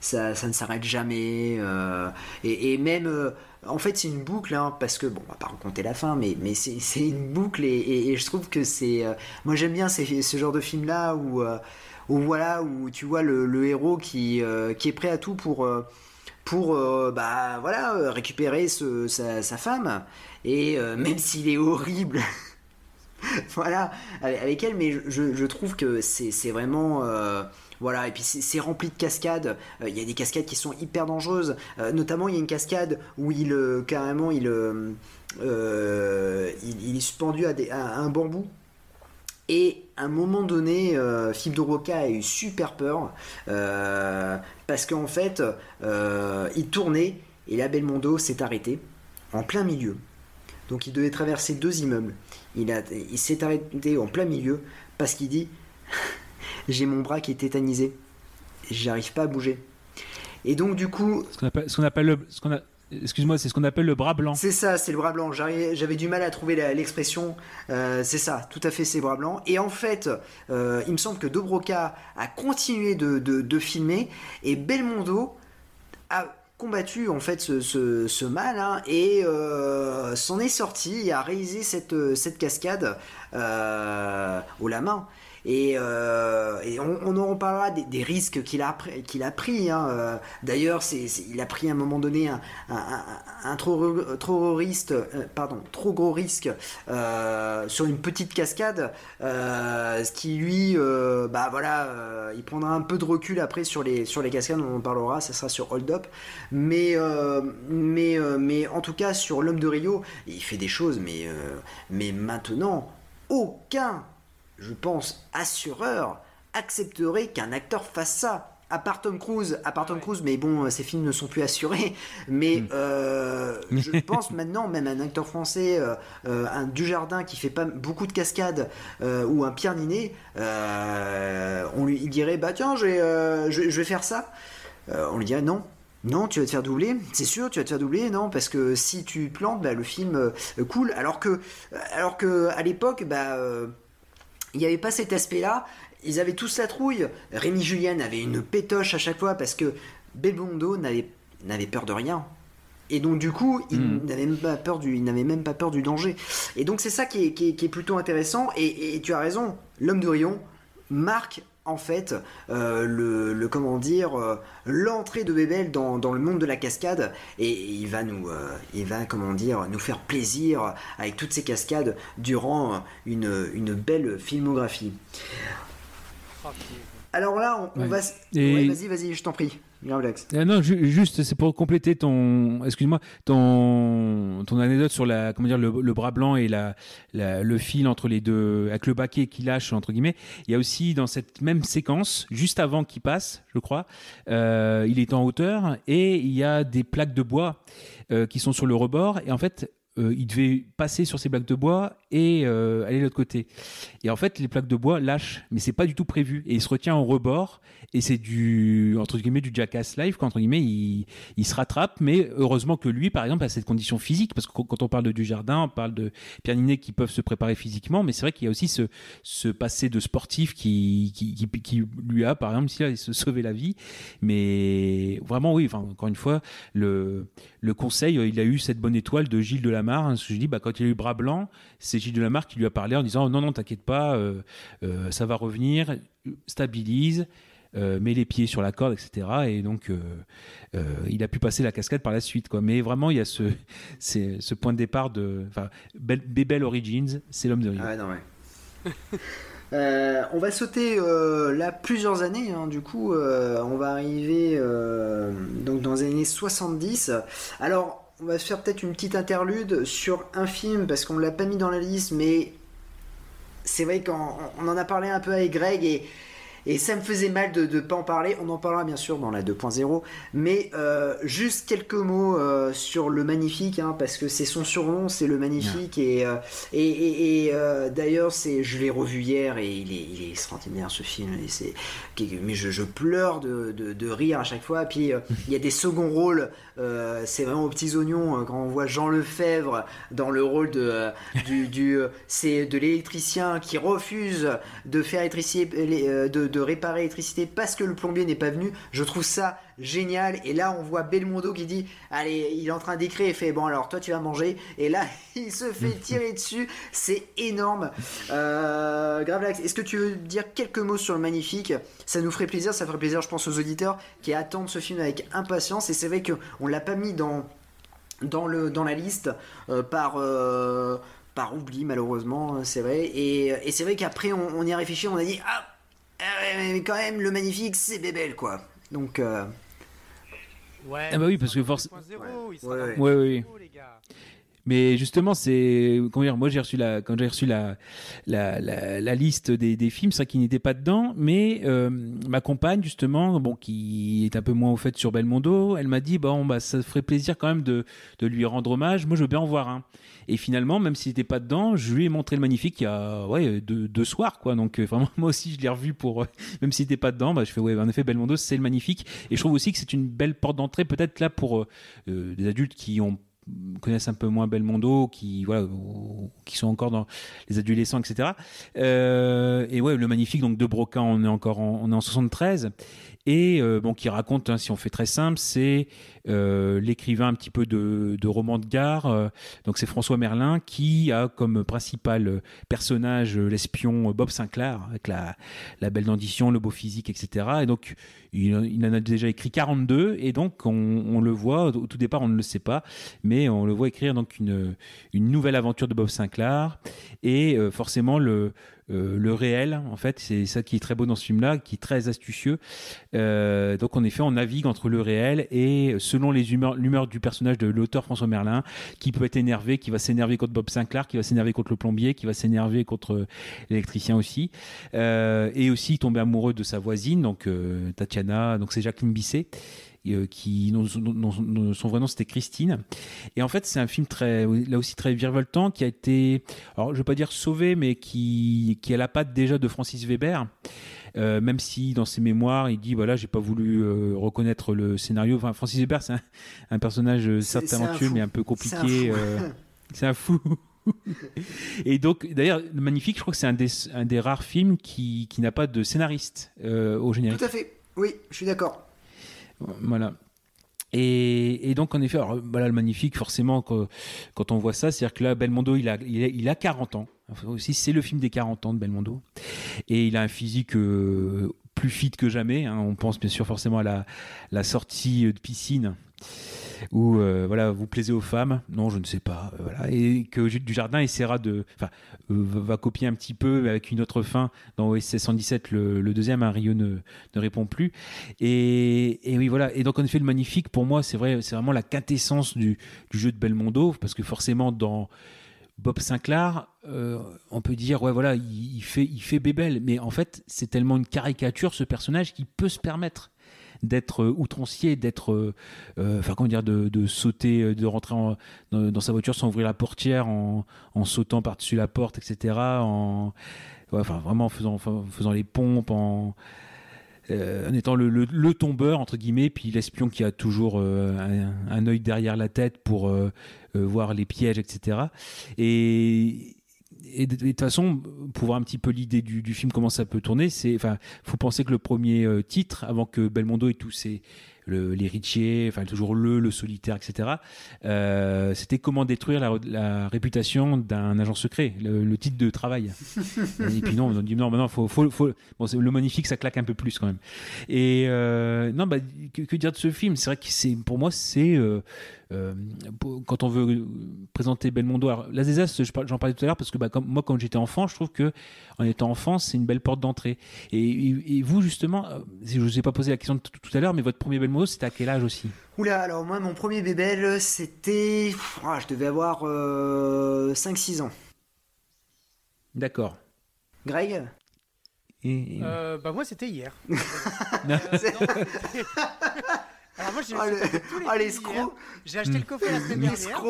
ça, ça ne s'arrête jamais et même en fait, c'est une boucle, hein, parce que, bon, on va pas raconter la fin, mais, c'est une boucle, et, je trouve que c'est. Euh, moi, j'aime bien ce genre de film-là où, euh, où, voilà, où tu vois le, héros qui, euh, qui est prêt à tout pour. pour bah voilà récupérer sa, femme et *laughs* même s'il est horrible *laughs* voilà avec, elle mais je trouve que c'est vraiment voilà, et puis c'est rempli de cascades. Euh, il y a des cascades qui sont hyper dangereuses. Euh, notamment, il y a une cascade où il euh, carrément il, est suspendu à, un bambou. Et à un moment donné, Philippe de Roca a eu super peur parce qu'en fait, il tournait et la Belmondo s'est arrêté en plein milieu. Donc il devait traverser deux immeubles. Il s'est arrêté en plein milieu parce qu'il dit j'ai mon bras qui est tétanisé. J'arrive pas à bouger. Et donc, du coup. Ce qu'on appelle, le. Excuse-moi, c'est ce qu'on appelle le bras blanc. C'est ça, c'est le bras blanc. J'avais du mal à trouver l'expression. Euh, c'est ça, tout à fait, c'est bras blanc. Et en fait, euh, il me semble que Dobroca a continué de, filmer et Belmondo a combattu en fait ce, mal hein, et euh, s'en est sorti et a réalisé cette, cette cascade au la main. Et, euh, on, en reparlera des, risques qu'il a, qu'il a pris. Hein. Euh, d'ailleurs, il a pris à un moment donné un, trop, euh, trop gros risque sur une petite cascade, ce qui lui, bah voilà, il prendra un peu de recul après sur les, sur les cascades, on en parlera, ça sera sur Hold Up. Mais, mais, mais en tout cas, sur l'homme de Rio, il fait des choses, mais, mais maintenant, aucun je pense, assureur accepterait qu'un acteur fasse ça. À part Tom Cruise, à part Tom Cruise, mais bon, ces films ne sont plus assurés. Mais hmm. euh, je *laughs* pense maintenant, même un acteur français, euh, euh, un Dujardin qui fait pas beaucoup de cascades ou un Pierre Ninet, on lui dirait bah tiens, je, je, vais faire ça. on lui dirait non, non, tu vas te faire doubler, c'est sûr, tu vas te faire doubler, non, parce que si tu plantes, bah, le film coule. Alors que, alors que à l'époque, bah, il n'y avait pas cet aspect-là. Ils avaient tous la trouille. Rémi Julien avait une pétoche à chaque fois parce que Belmondo n'avait, n'avait peur de rien. Et donc du coup, il hmm. n'avait même pas peur du, il n'avait même pas peur du danger. Et donc c'est ça qui est, qui est, plutôt intéressant. Et, tu as raison, l'homme de Rion marque en fait euh, le, comment dire euh, l'entrée de Bébel dans, le monde de la cascade et il va nous euh, il va comment dire nous faire plaisir avec toutes ces cascades durant une, belle filmographie. Alors là, on, va. vas-y, vas-y, je t'en prie. Euh, non, juste, c'est pour compléter ton, excuse-moi, ton anecdote sur la, comment dire, le, bras blanc et la, le fil entre les deux, avec le baquet qui lâche entre guillemets. Il y a aussi dans cette même séquence, juste avant qu'il passe, je crois, euh, il est en hauteur et il y a des plaques de bois euh, qui sont sur le rebord et en fait euh, il devait passer sur ces plaques de bois et euh, aller de l'autre côté. Et en fait, les plaques de bois lâchent, mais c'est pas du tout prévu. Et il se retient au rebord, et c'est du entre guillemets du jackass live quand entre guillemets il, il, se rattrape. Mais heureusement que lui, par exemple, a cette condition physique, parce que quand on parle de du jardin, on parle de Pierre Ninet qui peuvent se préparer physiquement, mais c'est vrai qu'il y a aussi ce, ce passé de sportif qui, qui, qui, lui a, par exemple, *laughs* si il se la vie. Mais vraiment, oui. Enfin, encore une fois, le le conseil, il a eu cette bonne étoile de Gilles de la Hein, je dis, bah, quand il a eu bras blanc, c'est Gilles Delamarre qui lui a parlé en disant non, non, t'inquiète pas, euh, euh, ça va revenir, stabilise, euh, mets les pieds sur la corde, etc. Et donc, il a pu passer la cascade par la suite. Quoi. Mais vraiment, il y a ce, *laughs* ce point de départ de. Enfin, Bebel Origins, c'est l'homme de Rio. Ah, non, ouais. *laughs* on va sauter là plusieurs années, hein. du coup, on va arriver dans les années 70. Alors, on va faire peut-être une petite interlude sur un film parce qu'on l'a pas mis dans la liste, mais c'est vrai qu'on en a parlé un peu avec Greg et et ça me faisait mal de ne pas en parler. On en parlera bien sûr dans la 2.0. Mais euh, juste quelques mots euh, sur le magnifique, hein, parce que c'est son surnom, c'est le magnifique. Et, euh, et, d'ailleurs, c'est, je l'ai revu hier et il est, il est extraordinaire ce film. Et c'est, mais je, pleure de, de, rire à chaque fois. Puis il y a des seconds rôles. c'est vraiment aux petits oignons quand on voit Jean Lefebvre dans le rôle de, du, du c'est de l'électricien qui refuse de faire électricité de de réparer l'électricité parce que le plombier n'est pas venu. Je trouve ça génial. Et là, on voit Belmondo qui dit Allez, il est en train d'écrire et fait Bon, alors toi, tu vas manger. Et là, *laughs* il se fait *laughs* tirer dessus. C'est énorme. Euh, Gravelax, est-ce que tu veux dire quelques mots sur le magnifique? Ça nous ferait plaisir. Ça ferait plaisir, je pense, aux auditeurs qui attendent ce film avec impatience. Et c'est vrai qu'on l'a pas mis dans, dans, le, dans la liste euh, par. Euh, par oubli malheureusement c'est vrai et, et c'est vrai qu'après on, on, y a réfléchi on a dit ah mais quand même, le magnifique, c'est Bébel, quoi. Donc. Euh... Ouais. Ah bah oui, parce que forcément. Ouais, ouais, ouais. Mais justement, c'est comment dire, moi j'ai reçu la quand j'ai reçu la la, la, la liste des, des films, ça qui n'était pas dedans, mais euh, ma compagne justement, bon qui est un peu moins au fait sur Belmondo, elle m'a dit bon bah ça ferait plaisir quand même de de lui rendre hommage. Moi je veux bien en voir un. Et finalement, même s'il n'était pas dedans, je lui ai montré le magnifique il y a ouais deux, deux soirs quoi. Donc euh, vraiment *laughs* moi aussi je l'ai revu pour euh, même s'il n'était pas dedans, bah je fais ouais en effet Belmondo c'est le magnifique. Et je trouve aussi que c'est une belle porte d'entrée peut-être là pour des adultes qui ont connaissent un peu moins Belmondo, qui voilà, qui sont encore dans les adolescents, etc. Euh, et ouais, le magnifique donc de Broca, on est encore en, on est en 73 et euh, bon qui raconte, hein, si on fait très simple, c'est euh, l'écrivain un petit peu de, de romans de gare. Euh, donc c'est François Merlin qui a comme principal personnage l'espion Bob Sinclair avec la, belle dentition, le beau physique, etc. Et donc il, en a déjà écrit 42 et donc on, on, le voit au tout départ on ne le sait pas, mais on le voit écrire donc une, une nouvelle aventure de Bob Sinclair et forcément le euh, le réel, en fait, c'est ça qui est très beau dans ce film-là, qui est très astucieux. Euh, donc en effet, on navigue entre le réel et selon les humeurs, l'humeur du personnage de l'auteur François Merlin, qui peut être énervé, qui va s'énerver contre Bob Sinclair, qui va s'énerver contre le plombier, qui va s'énerver contre l'électricien aussi, euh, et aussi tomber amoureux de sa voisine, donc Tatiana, donc c'est Jacqueline Bisset. Euh, qui son vrai nom c'était Christine. Et en fait, c'est un film très, là aussi très virevoltant, qui a été, alors je veux pas dire sauvé, mais qui, qui a la patte déjà de Francis Weber. Euh, même si dans ses mémoires il dit voilà j'ai pas voulu euh, reconnaître le scénario enfin Francis Weber c'est un, personnage certes talentueux mais un peu compliqué *laughs* c'est un fou, et donc, d'ailleurs, le Magnifique, je crois que c'est un des, un des rares films qui, qui n'a pas de scénariste au générique. Tout à fait, oui, je suis d'accord. Voilà. Et, donc, en effet, voilà, le magnifique, forcément, quand, on voit ça, c'est-à-dire que là, Belmondo, il a, il a, 40 ans. aussi, c'est le film des 40 ans de Belmondo. Et il a un physique euh, plus fit que jamais. Hein. On pense bien sûr forcément à la, la sortie de piscine où voilà, vous plaisez aux femmes. Non, je ne sais pas. voilà, et que du Jardin essaiera de, enfin, va copier un petit peu avec une autre fin dans OSS 117. Le, deuxième, un Rio ne, ne répond plus. Et, et, oui, voilà. Et donc en effet, le magnifique pour moi, c'est vrai, c'est vraiment la quintessence du, du jeu de Belmondo, parce que forcément dans Bob Sinclair, euh, on peut dire ouais voilà, il, fait il fait bébel, mais en fait c'est tellement une caricature ce personnage qui peut se permettre d'être euh, outrancier, d'être, euh, enfin comment dire, de, sauter, de rentrer dans, sa voiture sans ouvrir la portière, en, sautant par-dessus la porte, etc. En, enfin vraiment en faisant, les pompes, en étant le, tombeur entre guillemets, puis l'espion qui a toujours un, œil derrière la tête pour euh, voir les pièges, etc. Et, et de, toute façon, pour voir un petit peu l'idée du, film, comment ça peut tourner, c'est, enfin, faut penser que le premier euh, titre, avant que Belmondo et tous ses, l'héritier, enfin toujours le, le solitaire, etc. Euh, c'était comment détruire la, réputation d'un agent secret, le, titre de travail. et puis non, on dit non, maintenant faut, faut, faut bon, le magnifique, ça claque un peu plus quand même. Et euh, non, bah, que, dire de ce film? C'est vrai que c'est, pour moi, c'est euh, quand on veut présenter Belmondo. Alors, la j'en parlais tout à l'heure parce que bah, comme, moi, quand j'étais enfant, je trouve que en étant enfant, c'est une belle porte d'entrée. Et, vous, justement, je ne vous ai pas posé la question tout, tout à l'heure, mais votre premier Belmondo c'était à quel âge aussi? Oula, alors moi, mon premier bébé, c'était. Ah, je devais avoir 5-6 euh, ans. D'accord. Greg? Euh, Bah, moi, c'était hier. *laughs* *laughs* *laughs* Alors moi j'ai oh, l'escroc J'ai acheté le coffret la semaine dernière.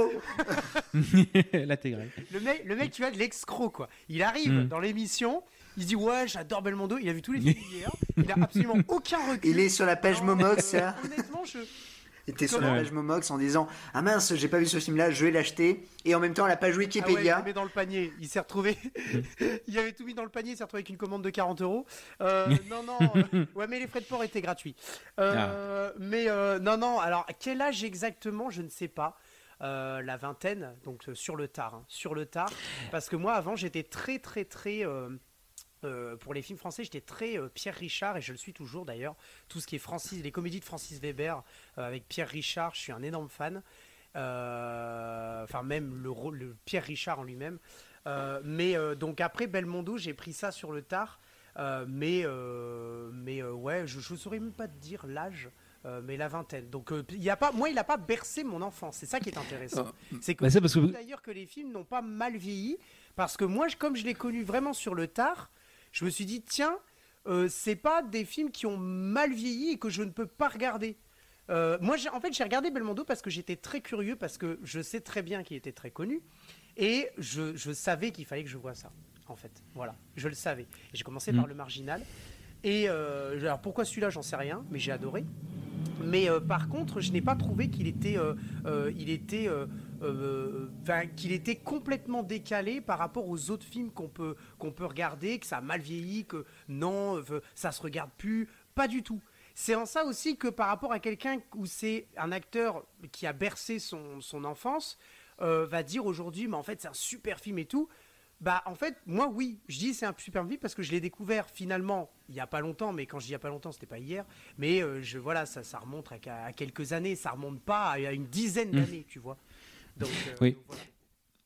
L'intégré. *laughs* Le mec, le mec, tu vois, de l'escroc quoi. Il arrive hmm. dans l'émission, il se dit ouais, j'adore Belmondo. Il a vu tous les *laughs* films hier. Il a absolument aucun recul. Il est sur la page Momox. Euh, honnêtement, je. Il était sur la page Momox en disant Ah mince, j'ai pas vu ce film-là, je vais l'acheter. Et en même temps, la page Wikipédia. Ah ouais, il dans le panier. Il s'est retrouvé. *laughs* il avait tout mis dans le panier. Il s'est retrouvé avec une commande de 40 euros. Euh, *laughs* non, non. Euh, ouais, mais les frais de port étaient gratuits. Ah. Mais non, non. Alors, quel âge exactement Je ne sais pas. la vingtaine, donc sur le tard, hein, sur le tard, parce que moi avant j'étais très très très euh, pour les films français, j'étais très euh, Pierre Richard et je le suis toujours d'ailleurs. Tout ce qui est Francis, les comédies de Francis Weber euh, avec Pierre Richard, je suis un énorme fan. Enfin, même le, le, Pierre Richard en lui-même. mais donc après Belmondo, j'ai pris ça sur le tard. mais mais ouais, je ne saurais même pas te dire l'âge. mais la vingtaine. Donc, il y a pas, moi, il n'a pas bercé mon enfance. C'est ça qui est intéressant. C'est que, bah, d'ailleurs que les films n'ont pas mal vieilli, parce que moi, comme je l'ai connu vraiment sur le tard, je me suis dit, tiens, euh, c'est pas des films qui ont mal vieilli et que je ne peux pas regarder. Euh, moi, en fait, j'ai regardé Belmondo parce que j'étais très curieux, parce que je sais très bien qu'il était très connu, et je, savais qu'il fallait que je voie ça, en fait. Voilà, je le savais. J'ai commencé par mm. le marginal. Et euh, alors pourquoi celui-là, j'en sais rien, mais j'ai adoré. Mais par contre, je n'ai pas trouvé qu'il était, il était euh, qu'il était complètement décalé par rapport aux autres films qu'on peut, qu'on peut regarder, que ça a mal vieilli, que non, euh, ça se regarde plus. Pas du tout. C'est en ça aussi que par rapport à quelqu'un où c'est un acteur qui a bercé son, son enfance, euh, va dire aujourd'hui, mais en fait c'est un super film et tout. Bah en fait, moi oui, je dis c'est un super film parce que je l'ai découvert finalement il y a pas longtemps, mais quand je dis il y a pas longtemps, c'était pas hier. Mais je voilà, ça, ça remonte à, quelques années, ça remonte pas à, une dizaine mmh. d'années, tu vois. Euh, oui.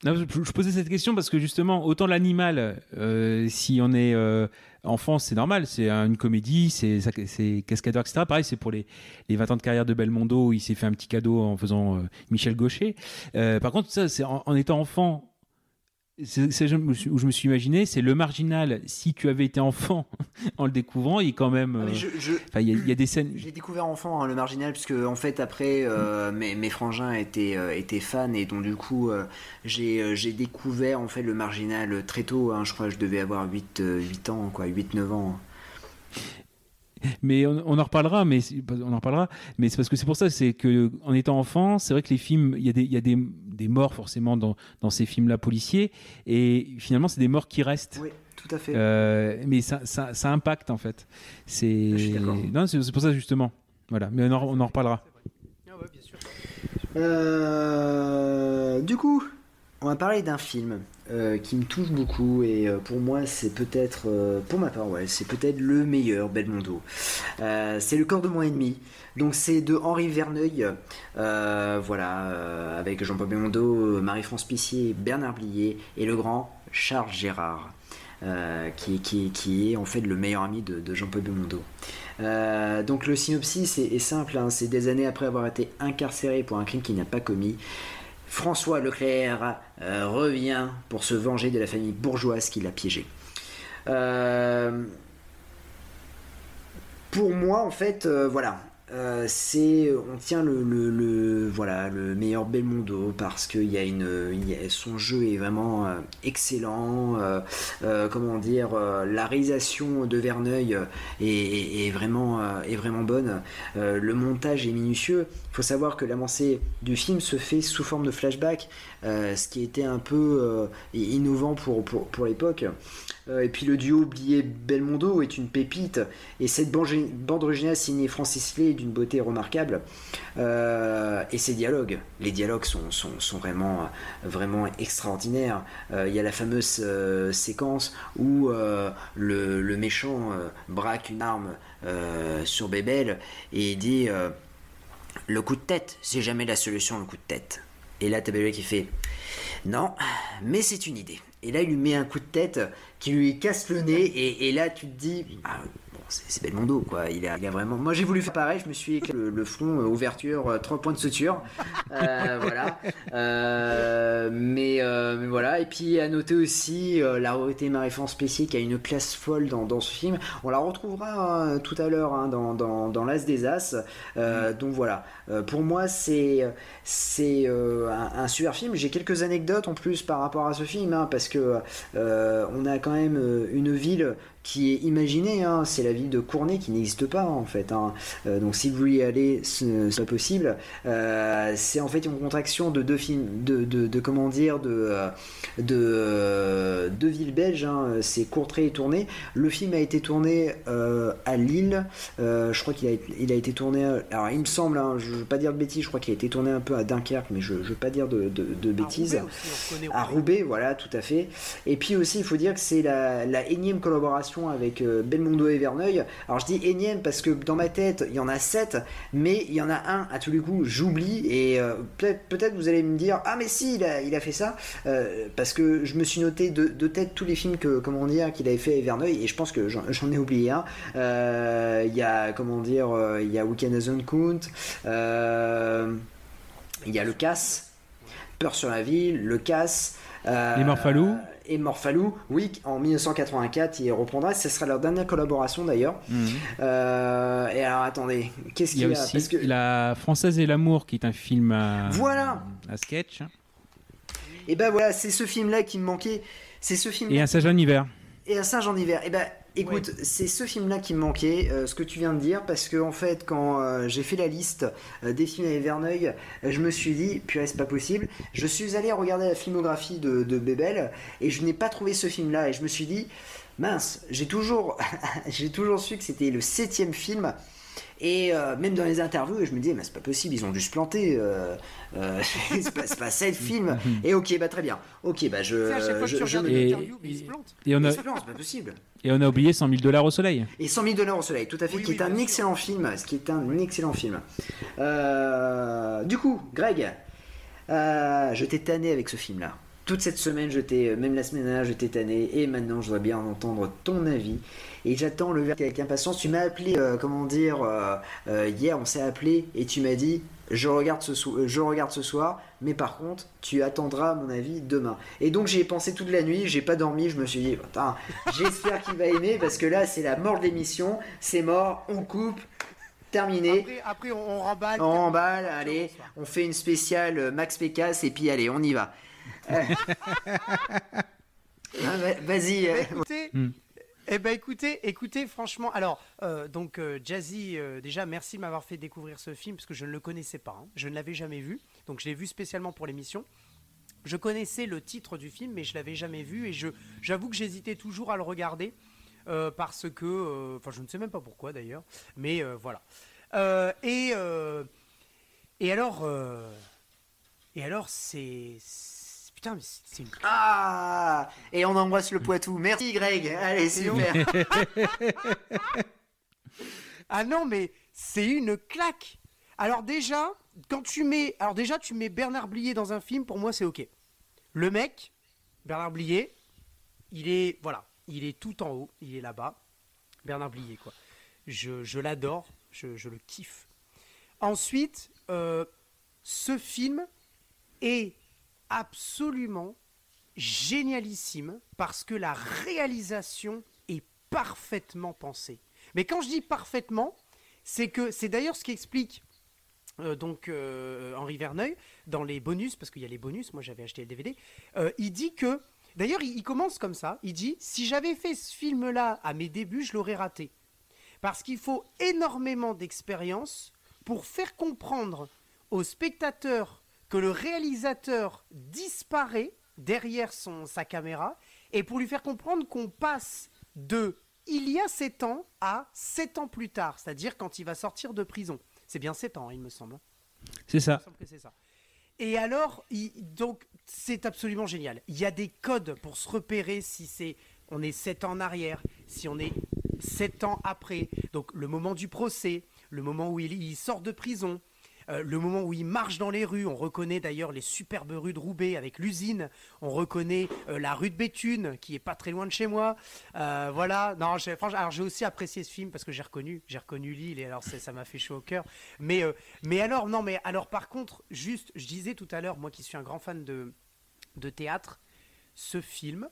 je, posais cette question parce que justement, autant l'animal, euh, si on est euh, enfant, c'est normal, c'est une comédie, c'est cascadeur, etc. Pareil, c'est pour les, les 20 ans de carrière de Belmondo, il s'est fait un petit cadeau en faisant Michel Gaucher. par contre, ça, c'est en, étant enfant, c'est où je me suis imaginé, c'est le marginal. Si tu avais été enfant *laughs* en le découvrant, il est quand même. Ah, il y, a des scènes. J'ai découvert enfant hein, le marginal puisque en fait après euh, mes, mes, frangins étaient euh, étaient fans et donc du coup euh, j'ai découvert en fait le marginal très tôt. Hein, je crois que je devais avoir 8 8 ans quoi, 8 9 ans. Mais on, en reparlera, mais on en reparlera. Mais c'est parce que c'est pour ça, c'est que en étant enfant, c'est vrai que les films, il y a des, il y a des, des morts forcément dans, dans ces films-là policiers, et finalement, c'est des morts qui restent. Oui, tout à fait. Euh, mais ça, ça, ça, impacte en fait. C'est non, c'est pour ça justement. Voilà, mais on en, on en reparlera. Ah bien sûr. Euh, du coup, on va parler d'un film euh, qui me touche beaucoup et euh, pour moi c'est peut-être, euh, pour ma part ouais, c'est peut-être le meilleur Belmondo. C'est le corps de mon ennemi. Donc c'est de Henri Verneuil, voilà, avec Jean-Paul Belmondo, Marie-France Pissier, Bernard Blier et le grand Charles Gérard. qui, qui, qui est en fait le meilleur ami de, Jean-Paul Belmondo. Donc le synopsis est simple, hein, c'est des années après avoir été incarcéré pour un crime qu'il n'a pas commis. François Leclerc euh, revient pour se venger de la famille bourgeoise qui l'a piégé. Euh, pour moi, en fait, euh, voilà, euh, c'est on tient le, le, voilà le meilleur Belmondo parce que y a une son jeu est vraiment euh, excellent euh, comment dire la réalisation de Verneuil est, vraiment est vraiment bonne. Le montage est minutieux. Il faut savoir que l'avancée du film se fait sous forme de flashback ce qui était un peu euh, innovant pour, pour, pour l'époque. Euh, et puis le duo oublié Belmondo est une pépite. Et cette bande, bande originale signée Francis Lay est d'une beauté remarquable. Euh, et ses dialogues. Les dialogues sont, sont, sont vraiment vraiment extraordinaires. Euh, il y a la fameuse euh, séquence où euh, le, le méchant euh, braque une arme euh, sur Bébel et il dit euh, le coup de tête c'est jamais la solution le coup de tête et là t'as qui fait non mais c'est une idée. Et là il lui met un coup de tête qui lui casse le nez. Et, là tu te dis ah, c'est Belmondo quoi. Il a, il a vraiment moi j'ai voulu faire pareil. Je me suis éclaté le, le front euh, ouverture euh, trois points de suture. Euh, *laughs* voilà. Euh, mais, euh, mais voilà. Et puis à noter aussi la royauté Marie-France Pessier qui a une classe folle dans, dans ce film. On la retrouvera hein, tout à l'heure hein, dans, dans, dans l'As des As. Euh, donc voilà. Pour moi c'est c'est un, un super film. J'ai quelques anecdotes en plus par rapport à ce film hein, parce que on a quand même une ville qui est imaginée, hein, c'est la ville de Cournay qui n'existe pas en fait. hein. Euh, donc si vous voulez y aller, ce c'est pas possible. Euh, c'est en fait une contraction de deux films, de, de, de comment dire, de, euh, de deux villes belges. hein. C'est Courtrai et Tournai. Le film a été tourné euh, à Lille. Je crois qu'il a, été- il a été tourné. Alors il me semble, je veux pas dire de bêtises, je crois qu'il a été tourné un peu à Dunkerque, mais je, je veux pas dire de, bêtises. À Roubaix aussi, on reconnaît À Roubaix, voilà, tout à fait. Et puis aussi, il faut dire que c'est la, la énième collaboration avec euh, Belmondo et Verneuil. Alors je dis énième parce que dans ma tête, il y en a sept, mais il y en a un à tous les coups, j'oublie. Et euh, peut-être vous allez me dire, ah mais si, il a, fait ça. Euh, parce que je me suis noté de, tête tous les films que, comment dire, qu'il avait fait avec Verneuil, et je pense que j'en ai oublié un. Il y a, comment dire, a Weekend as euh, il y a Le Casse, Peur sur la ville, Le Casse. euh, Et Morphalou Et Morphalou, oui, en 1984, il reprendra. Ce sera leur dernière collaboration d'ailleurs. Euh, et alors attendez, qu'est-ce y qu'il a y a, aussi Parce que La Française et l'amour, qui est un film à, Voilà. à sketch. Et ben voilà, c'est ce film-là qui me manquait. C'est ce film. Et un sage en hiver. Et un singe en hiver. Et ben, écoute, c'est ce film-là qui me manquait, euh, ce que tu viens de dire, parce que en fait, quand euh, j'ai fait la liste euh, des films avec Verneuil, je me suis dit, purée, c'est pas possible. Je suis allé regarder la filmographie de, de Bébel et je n'ai pas trouvé ce film-là. Et je me suis dit, mince, j'ai toujours, *laughs* j'ai toujours su que c'était le septième film. Et euh, même dans les interviews, je me disais, mais c'est pas possible, ils ont dû se planter. Euh, euh, c'est pas, c'est pas sept films. *laughs* Et ok, bah très bien. Ok, bah je. À chaque fois que je, tu je regardes me- une Et- se on a, ça, c'est pas possible. et on a oublié 100 000 dollars au soleil. Et 100 000 dollars au soleil, tout à fait, Oui, qui oui, est un sûr. excellent film, ce qui est un excellent film. Euh, du coup, Greg, euh, je t'ai tanné avec ce film-là. Toute cette semaine, je t'ai, même la semaine dernière, je t'ai tanné, et maintenant, je dois bien entendre ton avis. Et j'attends le verre avec impatience. Tu m'as appelé, euh, comment dire, euh, euh, hier, on s'est appelé, et tu m'as dit, je regarde, ce so- euh, je regarde ce soir, mais par contre, tu attendras mon avis demain. Et donc, j'y ai pensé toute la nuit, j'ai pas dormi, je me suis dit, Putain, j'espère qu'il va aimer, parce que là, c'est la mort de l'émission, c'est mort, on coupe, terminé. Après, après, on, remballe. On emballe, Bonsoir. allez, on fait une spéciale euh, Max Pécasse et puis allez, on y va. Ah, va- Vas-y. euh, Écoutez, Hmm. eh ben écoutez, écoutez, franchement, alors euh, donc euh, Jazzy, déjà merci de m'avoir fait découvrir ce film parce que je ne le connaissais pas, hein. je ne l'avais jamais vu, donc je l'ai vu spécialement pour l'émission. Je connaissais le titre du film, mais je l'avais jamais vu et je j'avoue que j'hésitais toujours à le regarder parce que, enfin je ne sais même pas pourquoi d'ailleurs, mais voilà. Et et alors et alors c'est- Putain, mais c'est une. Ah Et on embrasse le Poitou. Merci Greg. Allez, super. *laughs* ah non, mais c'est une claque. Alors déjà, quand tu mets, alors déjà tu mets Bernard Blier dans un film, pour moi c'est ok. Le mec, Bernard Blier, il est, voilà, il est tout en haut, il est là-bas. Bernard Blier, quoi. Je, l'adore, je, le kiffe. Ensuite, euh, ce film est absolument génialissime parce que la réalisation est parfaitement pensée. Mais quand je dis parfaitement, c'est que c'est d'ailleurs ce qui explique euh, donc euh, Henri Verneuil dans les bonus, parce qu'il y a les bonus, moi j'avais acheté le DVD, euh, il dit que, d'ailleurs il, commence comme ça, il dit, si j'avais fait ce film-là à mes débuts, je l'aurais raté. Parce qu'il faut énormément d'expérience pour faire comprendre au spectateur que le réalisateur disparaît derrière son, sa caméra et pour lui faire comprendre qu'on passe de il y a 7 ans à 7 ans plus tard, c'est-à-dire quand il va sortir de prison. C'est bien 7 ans, hein, il me semble. Hein. C'est ça. ça. Et alors, donc, c'est absolument génial. Il y a des codes pour se repérer si c'est on est 7 ans en arrière, si on est 7 ans après. Donc, le moment du procès, le moment où il sort de prison, euh, le moment où il marche dans les rues, on reconnaît d'ailleurs les superbes rues de Roubaix avec l'usine, on reconnaît euh, la rue de Béthune qui est pas très loin de chez moi. Euh, voilà, non, j'ai, alors j'ai aussi apprécié ce film parce que j'ai reconnu, j'ai reconnu l'île et alors ça m'a fait chaud au cœur. Mais, mais alors, non, mais alors par contre, juste, je disais tout à l'heure, moi qui suis un grand fan de, de théâtre, ce film,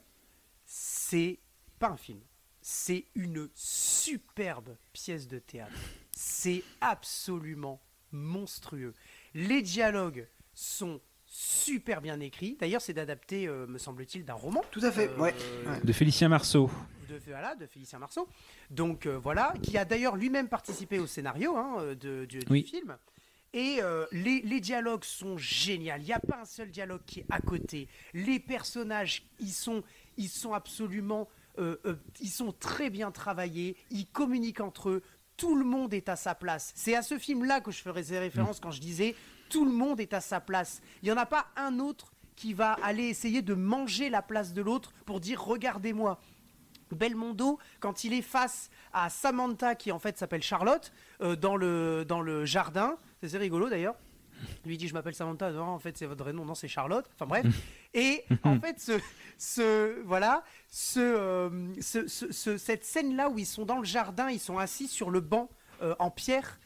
c'est pas un film. C'est une superbe pièce de théâtre. C'est absolument monstrueux. Les dialogues sont super bien écrits. D'ailleurs, c'est d'adapter, euh, me semble-t-il, d'un roman. Tout à fait, ouais. De Félicien Marceau. De, voilà, de Félicien Marceau. Donc euh, voilà, qui a d'ailleurs lui-même participé au scénario hein, de, du film. Et euh, les, les, dialogues sont géniaux. Il n'y a pas un seul dialogue qui est à côté. Les personnages, ils sont, ils sont absolument, ils sont très bien travaillés. Ils communiquent entre eux tout le monde est à sa place. C'est à ce film-là que je ferais ces références quand je disais tout le monde est à sa place. Il n'y en a pas un autre qui va aller essayer de manger la place de l'autre pour dire regardez-moi. Belmondo, quand il est face à Samantha, qui en fait s'appelle Charlotte, euh, dans, le, dans le jardin, c'est rigolo d'ailleurs, lui dit je m'appelle Samantha, non, en fait c'est votre vrai nom, non c'est Charlotte. Enfin bref. *laughs* Et en fait ce, ce voilà euh, ce, ce, cette scène là où ils sont dans le jardin, ils sont assis sur le banc euh, en pierre,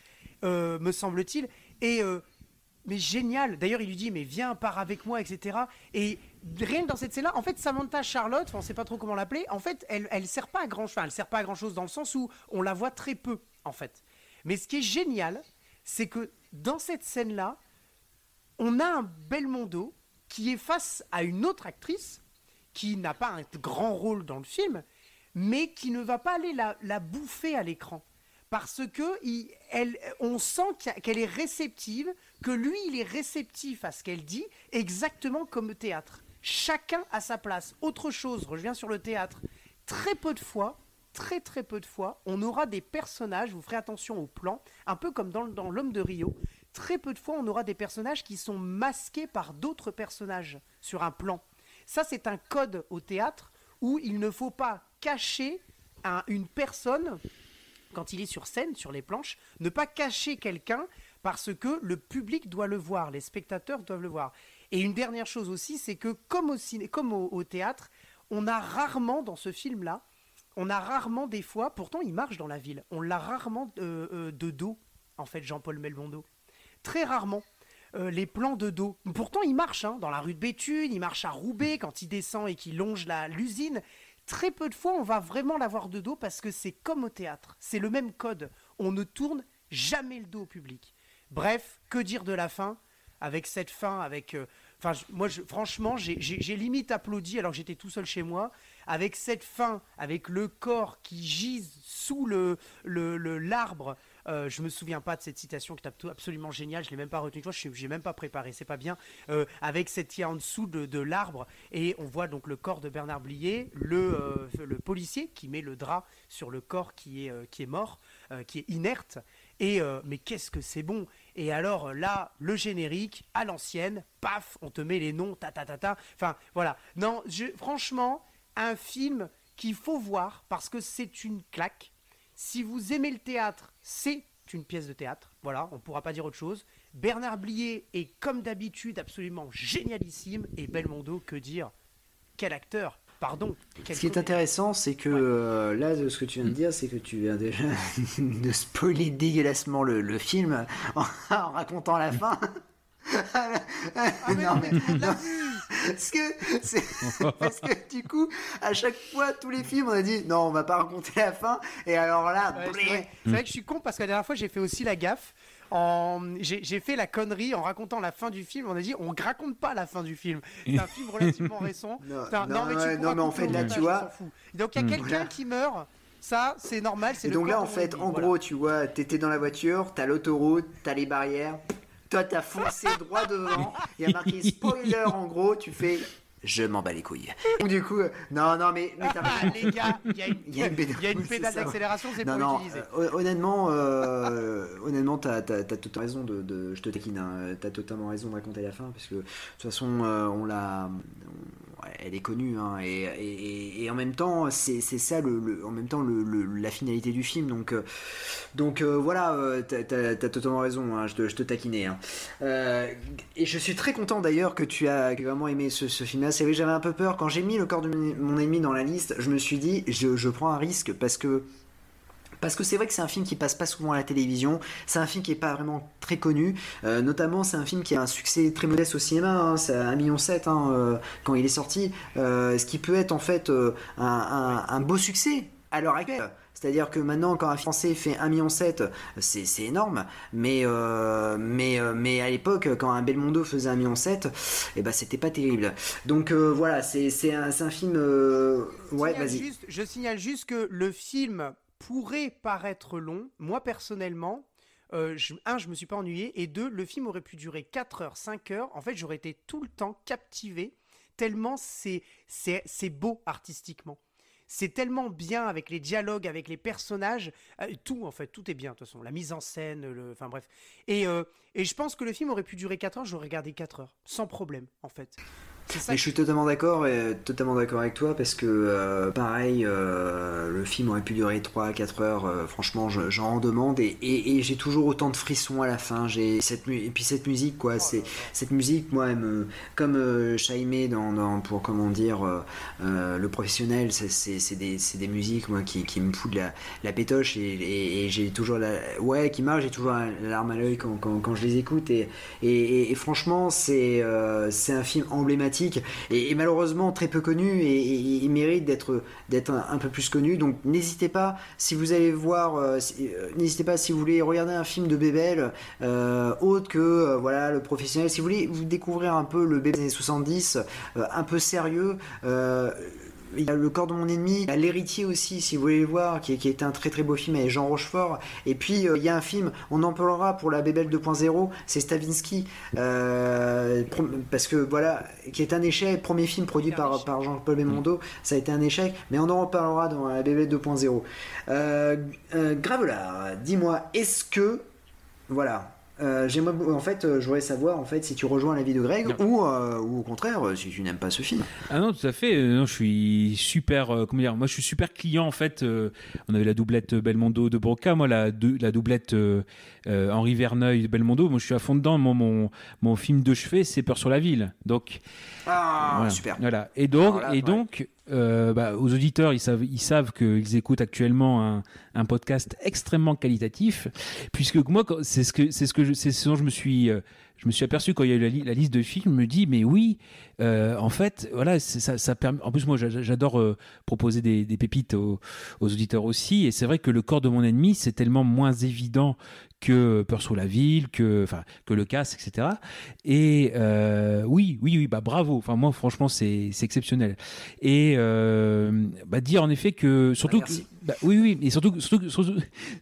euh, me semble-t-il. Et mais génial. D'ailleurs il lui dit mais viens pars avec moi etc. Et rien que dans cette scène là, en fait Samantha Charlotte, on sait pas trop comment l'appeler. En fait elle elle sert pas à grand chose. Elle sert pas à grand chose dans le sens où on la voit très peu en fait. Mais ce qui est génial, c'est que dans cette scène-là, on a un Belmondo qui est face à une autre actrice qui n'a pas un grand rôle dans le film, mais qui ne va pas aller la, bouffer à l'écran. Parce que on sent qu'elle est réceptive, que lui, il est réceptif à ce qu'elle dit, exactement comme le théâtre. Chacun à sa place. Autre chose, reviens sur le théâtre. Très peu de fois, très très peu de fois, on aura des personnages, vous ferez attention au plan, un peu comme dans, L'homme de Rio, très peu de fois on aura des personnages qui sont masqués par d'autres personnages sur un plan. Ça c'est un code au théâtre où il ne faut pas cacher une personne quand il est sur scène, sur les planches, ne pas cacher quelqu'un parce que le public doit le voir, les spectateurs doivent le voir. Et une dernière chose aussi, c'est que comme au, comme au théâtre, on a rarement dans ce film-là on a rarement des fois, pourtant il marche dans la ville, on l'a rarement euh, euh, de dos, en fait, Jean-Paul Melbondo. Très rarement. Euh, les plans de dos. Pourtant, il marche hein, dans la rue de Béthune, il marche à Roubaix quand il descend et qu'il longe l'usine. Très peu de fois, on va vraiment l'avoir de dos parce que c'est comme au théâtre. C'est le même code. On ne tourne jamais le dos au public. Bref, que dire de la fin? Avec cette fin, avec. Enfin, moi, franchement, j'ai limite applaudi alors que j'étais tout seul chez moi avec cette fin, avec le corps qui gise sous le l'arbre. Euh, je me souviens pas de cette citation qui est absolument géniale, je l'ai même pas retenue, je n'ai même pas préparé, c'est pas bien. Euh, avec cette qui en dessous de, l'arbre et on voit donc le corps de Bernard Blier, le, euh, le policier qui met le drap sur le corps qui est, qui est mort, qui est inerte Et mais qu'est-ce que c'est bon Et alors là, le générique à l'ancienne, paf, on te met les noms, ta ta ta ta. Enfin voilà. Non, je, franchement, un film qu'il faut voir parce que c'est une claque. Si vous aimez le théâtre, c'est une pièce de théâtre. Voilà, on ne pourra pas dire autre chose. Bernard Blier est comme d'habitude absolument génialissime et Belmondo, que dire? Quel acteur Pardon. Ce qui est intéressant, c'est que euh, là, ce que tu viens de dire, c'est que tu viens déjà *laughs* de spoiler dégueulassement le, film *laughs* en, racontant la fin. Ah, *laughs* non, mais, parce que, parce que du coup, à chaque fois, tous les films, on a dit non, on va pas raconter la fin. Et alors là, c'est vrai. que je suis con parce que la dernière fois, j'ai fait aussi la gaffe. J'ai fait la connerie en racontant la fin du film. On a dit, on raconte pas la fin du film. C'est un film relativement *laughs* récent. Non, mais, non, mais en fait, là, tu vois. Donc, il y a quelqu'un qui meurt. Ça, c'est normal. Et donc là, en fait, en gros, tu vois, t'étais dans la voiture, t'as l'autoroute, t'as les barrières, toi, t'as foncé droit devant. Il y a marqué *laughs* spoiler en gros. Tu fais je m'en bats les couilles. Donc, du coup, non, non, mais. mais ah, les gars, il y a une, *laughs* y a une, pédale d'accélération, c'est pas non, utiliser. Euh, honnêtement, euh, honnêtement, t'as as, totalement raison de, de, Je te taquine, hein, t'as totalement raison de raconter la fin, parce que de toute façon, euh, on l'a elle est connue hein, et, en même temps c'est ça le, en même temps le, la finalité du film donc euh, donc euh, voilà euh, t'as as, totalement raison hein, je, te, taquinais hein. et je suis très content d'ailleurs que tu as vraiment aimé ce, ce film là c'est vrai j'avais un peu peur quand j'ai mis le corps de mon ennemi dans la liste je me suis dit je, je prends un risque parce que parce que c'est vrai que c'est un film qui passe pas souvent à la télévision, c'est un film qui est pas vraiment très connu, euh, notamment c'est un film qui a un succès très modeste au cinéma, hein, c'est 1,7 million hein, euh, quand il est sorti, euh, ce qui peut être en fait un, beau succès à l'heure actuelle. C'est-à-dire que maintenant, quand un Français fait 1,7 million, c'est énorme. Mais, mais, mais à l'époque, quand un Belmondo faisait 1,7 million, eh ben, c'était pas terrible. Donc voilà, c'est un, un, film. ouais, vas-y. Je signale juste que le film pourrait paraître long. Moi, personnellement, euh, un, je me suis pas ennuyé, et deux, le film aurait pu durer 4 heures, 5 heures. En fait, j'aurais été tout le temps captivé, tellement c'est, c'est, beau artistiquement. C'est tellement bien avec les dialogues, avec les personnages, euh, tout en fait, tout est bien de toute façon. La mise en scène, le, enfin bref. Et, euh, et je pense que le film aurait pu durer 4 heures, j'aurais regardé 4 heures, sans problème en fait. Mais je suis totalement d'accord et totalement d'accord avec toi parce que euh, pareil, euh, le film aurait pu durer 3-4 heures. Euh, franchement, j'en demande et, et, j'ai toujours autant de frissons à la fin. J'ai cette et puis cette musique quoi, c'est cette musique moi, elle me, comme euh, dans, dans, pour comment dire le professionnel, c'est des, des, musiques moi qui, qui me foutent la, la pétoche et, et j'ai toujours la ouais qui marche, j'ai toujours la larme à l'œil quand, quand, quand, je les écoute et, et, franchement c'est c'est un film emblématique et, malheureusement très peu connu et, il mérite d'être d'être un, peu plus connu. Donc n'hésitez pas si vous allez voir, euh, euh, n'hésitez pas si vous voulez regarder un film de Bébel euh, autre que voilà le professionnel. Si vous voulez vous découvrir un peu le Bébel des années 70, un peu sérieux il y a Le corps de mon ennemi, L'héritier aussi, si vous voulez le voir, qui, qui est un très très beau film avec Jean Rochefort. Et puis euh, il y a un film, on en parlera pour la Bébelle 2.0, c'est Stavinsky, euh, parce que voilà, qui est un échec, premier film produit par, par Jean-Paul Belmondo, ça a été un échec, mais on en reparlera dans la Bébelle 2.0. Euh, euh Gravelard, dis-moi, est-ce que, voilà, euh, j'aimerais, en fait, euh, je voudrais savoir en fait si tu rejoins l'avis de Greg ou, euh, ou au contraire si tu n'aimes pas ce film. Ah non, tout à fait. Non, je suis super. comment dire Moi, je suis super client en fait. on avait la doublette Belmondo de Broca, moi la, la doublette Henri Verneuil Belmondo. Moi, je suis à fond dedans. Mon, mon, mon film de chevet, c'est Peur sur la ville. Donc. Ah super. Voilà. Et donc, et donc euh, bah, aux auditeurs, ils savent, ils savent qu'ils écoutent actuellement un, un, podcast extrêmement qualitatif, puisque moi, c'est ce que c'est ce que c'est ce dont je me suis euh, je me suis aperçu quand il y a eu la, liste de films, je me dis mais oui, euh, en fait, voilà, ça, ça permet. En plus, moi, j'adore euh, proposer des, des pépites aux, aux, auditeurs aussi, et c'est vrai que le corps de mon ennemi, c'est tellement moins évident que Peur sous la ville, que, enfin, que le casse, etc. Et euh, oui, oui, oui, bah bravo. Enfin, moi, franchement, c'est exceptionnel. Et euh, bah, dire en effet que surtout, bah, bah, oui, oui, et surtout, surtout,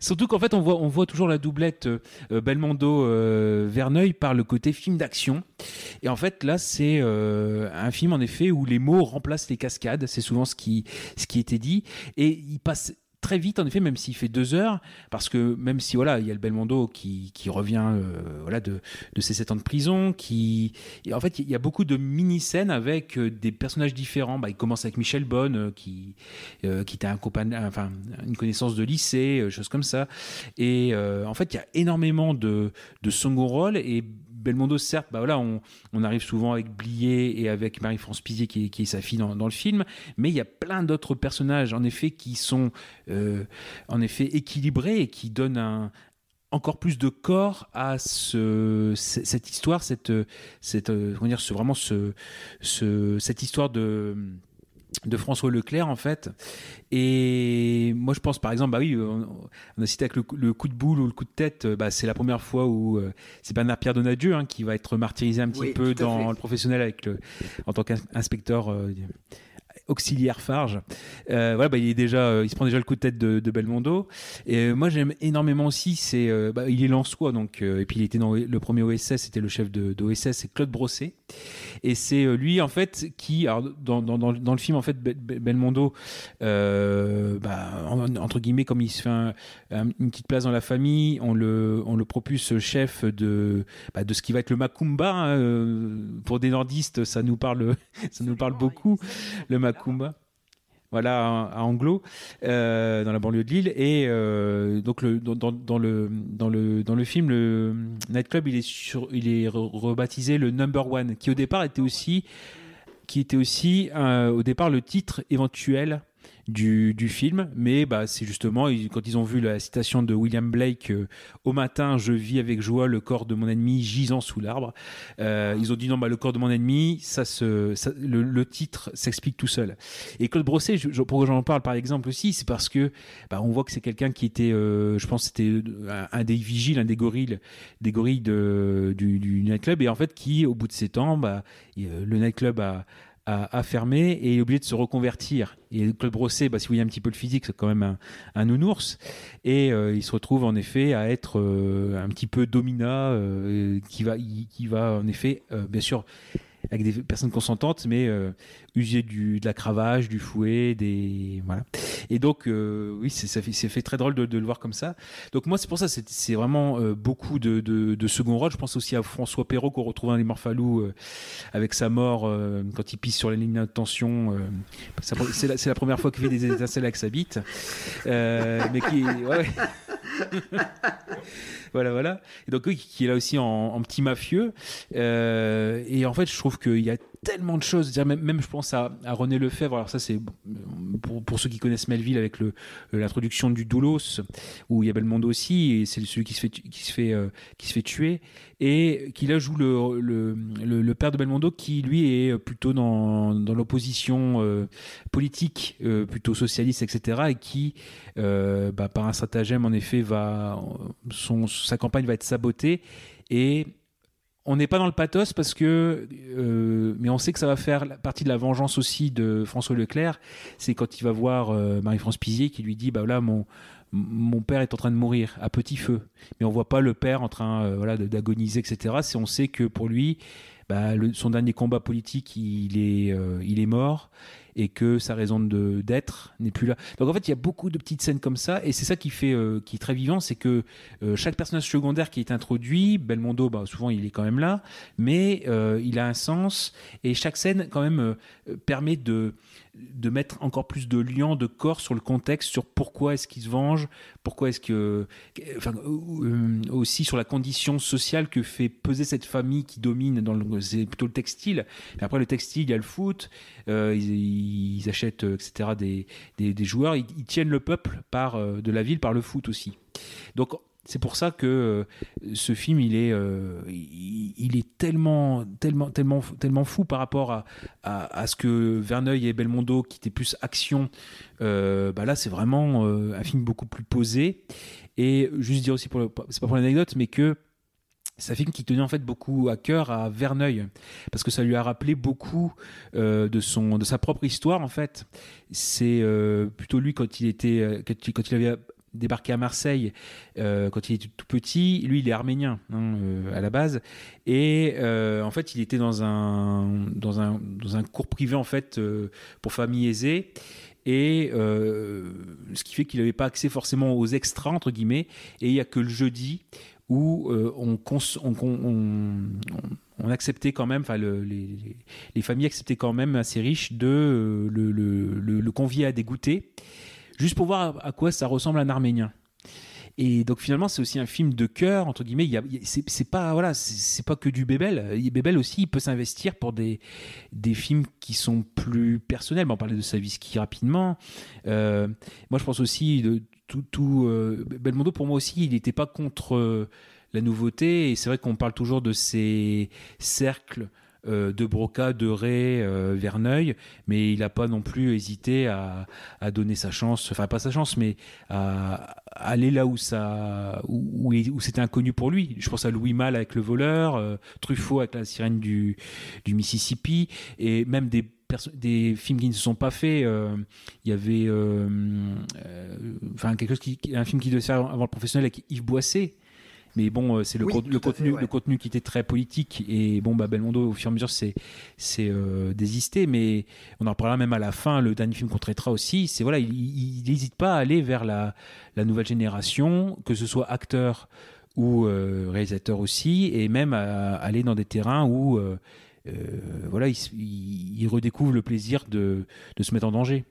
surtout, qu'en fait, on voit, on voit toujours la doublette euh, Belmondo Verneuil par le côté film d'action. Et en fait, là, c'est un film en effet où les mots remplacent les cascades. C'est souvent ce qui, ce qui était dit, et il passe très vite, en effet, même s'il fait deux heures, parce que même si voilà, il y a le Belmondo qui, qui revient euh, voilà de, de, ses sept ans de prison, qui en fait il y a beaucoup de mini scènes avec euh, des personnages différents. Bah, il commence avec Michel Bonne, euh, qui qui était un copain, enfin une connaissance de lycée, choses comme ça. Et en fait, il y a énormément de de second rôle et Belmondo, certes, bah voilà, on, arrive souvent avec Blier et avec Marie-France Pizier qui, est sa fille dans, le film, mais il y a plein d'autres personnages, en effet, qui sont euh, en effet équilibrés et qui donnent un, encore plus de corps à ce, cette histoire, cette, cette, euh, dire, ce, vraiment ce, ce, cette histoire de de François Leclerc en fait. Et moi je pense par exemple bah oui on, a cité avec le, coup de boule ou le coup de tête bah, c'est la première fois où euh, c'est Bernard Pierre Donadieu hein, qui va être martyrisé un petit peu dans le professionnel avec le, en tant qu'inspecteur euh, auxiliaire Farge. Euh, voilà, bah, il est déjà, euh, il se prend déjà le coup de tête de, Belmondo. Et euh, moi, j'aime énormément aussi. C'est, bah, il est lensois, donc et puis il était dans le premier OSS, c'était le chef de, d'OSS, c'est Claude Brosset. Et c'est lui en fait qui, alors, dans, dans, dans, le film en fait, Belmondo, bah, entre guillemets, comme il se fait une petite place dans la famille, on le, on le propulse chef de, bah, de ce qui va être le Macumba. Hein, pour des nordistes, ça nous parle, *laughs* ça nous parle beaucoup. Le Macumba voilà, à Anglo, euh, dans la banlieue de Lille. Et euh, donc, dans, le, film, le nightclub, il est, il est rebaptisé le Number One, qui au départ était aussi, qui était aussi euh, au départ le titre éventuel du, film, mais bah, c'est justement quand ils ont vu la citation de William Blake euh, Au matin, je vis avec joie le corps de mon ennemi gisant sous l'arbre. Euh, ils ont dit non, bah, le corps de mon ennemi, ça se, le, titre s'explique tout seul. Et Claude Brosset, pourquoi j'en parle par exemple aussi, c'est parce que bah, on voit que c'est quelqu'un qui était, euh, je pense, c'était un, des vigiles, un des gorilles, des gorilles du, du nightclub, et en fait qui, au bout de 7 ans, bah, le nightclub a à, fermer et il est obligé de se reconvertir. Et Claude Brosset, bah, si vous voyez un petit peu le physique, c'est quand même un, nounours. Et euh, il se retrouve en effet à être euh, un petit peu domina, euh, qui, va, qui va en effet, bien sûr, avec des personnes consentantes, mais user du, de la cravache, du fouet, des voilà. Et donc euh, oui, c'est fait, fait très drôle de, de, le voir comme ça. Donc moi c'est pour ça, c'est vraiment euh, beaucoup de, de, de, second rôle. Je pense aussi à François Perrault qu'on retrouve dans les Morphalous euh, avec sa mort euh, quand il pisse sur la ligne de tension. c'est la, la, première fois qu'il fait des étincelles avec sa bite, mais qui ouais, *laughs* voilà, voilà. Et donc, qui est là aussi en, petit mafieux. Euh, et en fait, je trouve qu'il y a tellement de choses. Même, je pense à, René Lefebvre. Alors ça, c'est pour, ceux qui connaissent Melville avec le l'introduction du Doulos, où il y a Belmondo aussi, et c'est celui qui se fait qui se fait euh, qui se fait tuer, et qui là joue le, le, le, père de Belmondo, qui lui est plutôt dans, dans l'opposition euh, politique, euh, plutôt socialiste, etc., et qui, bah, par un stratagème, en effet, va son sa campagne va être sabotée et on n'est pas dans le pathos parce que, euh, mais on sait que ça va faire partie de la vengeance aussi de François Leclerc. C'est quand il va voir euh, Marie-France Pizier qui lui dit, bah mon, mon père est en train de mourir à petit feu. Mais on voit pas le père en train, euh, voilà, d'agoniser, etc. Si on sait que pour lui, bah, son dernier combat politique, il est, il est mort et que sa raison de d'être n'est plus là. Donc en fait, il y a beaucoup de petites scènes comme ça, et c'est ça qui fait euh, qui est très vivant, c'est que euh, chaque personnage secondaire qui est introduit, Belmondo, bah, souvent il est quand même là, mais euh, il a un sens, et chaque scène quand même permet de de mettre encore plus de liens de corps sur le contexte, sur pourquoi est-ce qu'il se venge, pourquoi est-ce que, enfin, aussi sur la condition sociale que fait peser cette famille qui domine dans c'est plutôt le textile. Et après le textile, il y a le foot, ils, achètent, etc. des, des, joueurs, ils, tiennent le peuple par de la ville par le foot aussi. Donc c'est pour ça que euh, ce film, il est, euh, il, est tellement, tellement, tellement, tellement fou par rapport à, à, ce que Verneuil et Belmondo, qui étaient plus action, euh, bah là, c'est vraiment un film beaucoup plus posé. Et juste dire aussi, c'est pas pour l'anecdote, mais que c'est un film qui tenait en fait beaucoup à cœur à Verneuil parce que ça lui a rappelé beaucoup de son de sa propre histoire en fait c'est plutôt lui quand il était quand il avait débarqué à Marseille euh, quand il était tout petit. Lui, il est arménien hein, euh, à la base, et euh, en fait, il était dans un dans un dans un cours privé en fait pour familles aisées. et ce qui fait qu'il n'avait pas accès forcément aux extras entre guillemets et il y a que le jeudi où on, acceptait quand même, enfin les, familles acceptaient quand même assez riches de le, le, convier à des goûters, juste pour voir à quoi ça ressemble un Arménien. Et donc finalement, c'est aussi un film de cœur entre guillemets. Il c'est pas voilà, c'est pas que du Bébel. Bébel aussi, il peut s'investir pour des des films qui sont plus personnels. on parlait de Saviski rapidement. Euh, moi, je pense aussi de tout tout euh, Belmondo pour moi aussi, il n'était pas contre euh, la nouveauté. Et c'est vrai qu'on parle toujours de ces cercles euh, de Broca, de Ray, euh, Verneuil, mais il n'a pas non plus hésité à, donner sa chance, enfin pas sa chance, mais à, aller là où c'était inconnu pour lui. Je pense à Louis Malle avec le voleur, euh, Truffaut avec la sirène du, Mississippi, et même des films qui ne se sont pas faits. Il y avait, enfin quelque chose qui, un film qui devait faire avant le professionnel avec Yves Boisset, mais bon, euh, c'est le, le contenu, le contenu qui était très politique. Et bon, bah, Belmondo, au fur et à mesure, c'est euh, désisté. Mais on en parlera même à la fin. Le dernier film qu'on traitera aussi, c'est voilà, il n'hésite pas à aller vers la, la, nouvelle génération, que ce soit acteur ou euh, réalisateur aussi, et même à, aller dans des terrains où euh, voilà, il, il, redécouvre le plaisir de, de se mettre en danger.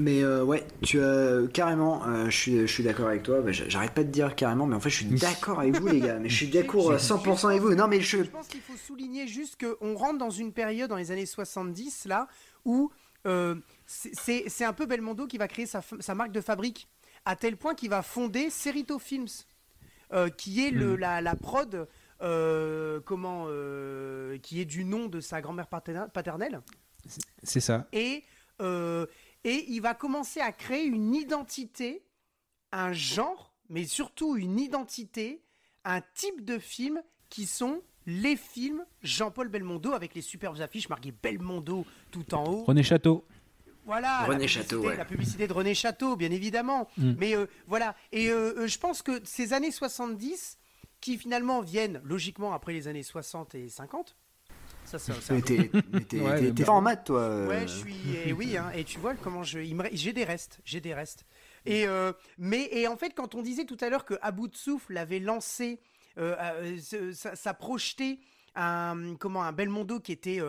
Mais euh, ouais, tu as carrément, euh, je suis, je suis d'accord avec toi. Bah, j'arrête pas de dire carrément, mais en fait, je suis d'accord avec vous, les gars. Mais je suis d'accord 100% avec vous. Non, mais je. Je pense qu'il faut souligner juste qu'on rentre dans une période dans les années 70 là où euh, c'est un peu Belmondo qui va créer sa, sa, marque de fabrique à tel point qu'il va fonder Cerito Films, qui est le, hmm. la, la, prod. comment qui est du nom de sa grand-mère paternelle. C'est ça. Et et il va commencer à créer une identité, un genre, mais surtout une identité, un type de film qui sont les films Jean-Paul Belmondo avec les superbes affiches marquées Belmondo tout en haut. René Château. Voilà, René la, la publicité de René Château, bien évidemment. Mm. Mais euh, voilà, et euh, euh, je pense que ces années 70, qui finalement viennent logiquement après les années 60 et 50, ça, mais *laughs* t'es en maths, toi. Ouais, je suis. Et oui, hein, et tu vois comment je. J'ai des restes. J'ai des restes. Et, euh, mais, et en fait, quand on disait tout à l'heure que À bout de souffle avait lancé. Euh, euh, ça, projetait un, comment, un Belmondo qui était.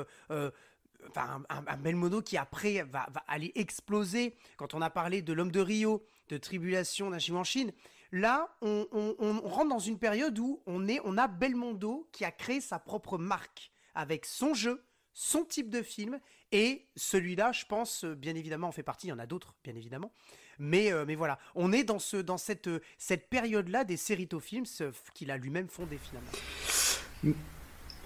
Enfin, un, Belmondo qui après va, va, aller exploser. Quand on a parlé de l'homme de Rio, de Tribulation d'un en Chine, là, on, on, on, rentre dans une période où on, est, on a Belmondo qui a créé sa propre marque avec son jeu, son type de film. Et celui-là, je pense, euh, bien évidemment, en fait partie. Il y en a d'autres, bien évidemment. Mais, euh, mais voilà, on est dans, ce, dans cette, euh, cette période-là des Films qu'il a lui-même fondé finalement.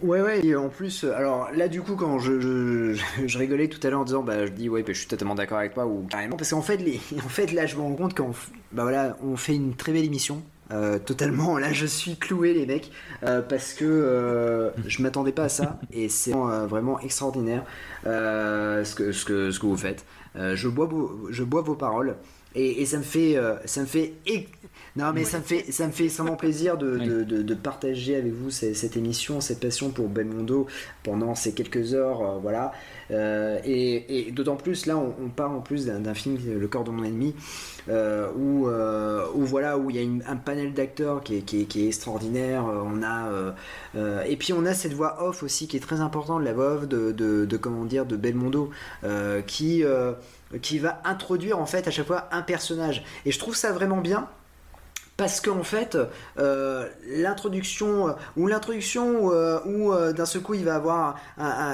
Ouais, ouais, et en plus, alors là, du coup, quand je, je, rigolais tout à l'heure en disant, bah, je dis, ouais, bah, je suis totalement d'accord avec toi, ou carrément, parce qu'en fait, les, *laughs* en fait, là, je me rends compte qu'on bah, voilà, on fait une très belle émission, euh, totalement, là je suis cloué les mecs euh, parce que euh, je m'attendais pas à ça *laughs* et c'est vraiment extraordinaire ce, que, ce, que, ce que vous faites. je, bois je bois vos paroles et, ça me fait, ça me fait non, mais ça me fait, ça me fait extrêmement plaisir de, de, de, partager avec vous cette, émission, cette passion pour Belmondo pendant ces quelques heures, voilà. et, et d'autant plus, là, on, on part en plus d'un film, Le corps de mon ennemi, euh, où, euh, où, voilà où il y a un panel d'acteurs qui est, qui, est, qui est, extraordinaire. Euh, on a et puis on a cette voix off aussi qui est très importante, la voix off de, de, de comment dire de Belmondo, qui qui va introduire en fait à chaque fois un personnage. Et je trouve ça vraiment bien parce qu'en fait euh, l'introduction euh, ou l'introduction euh, où d'un seul coup il va avoir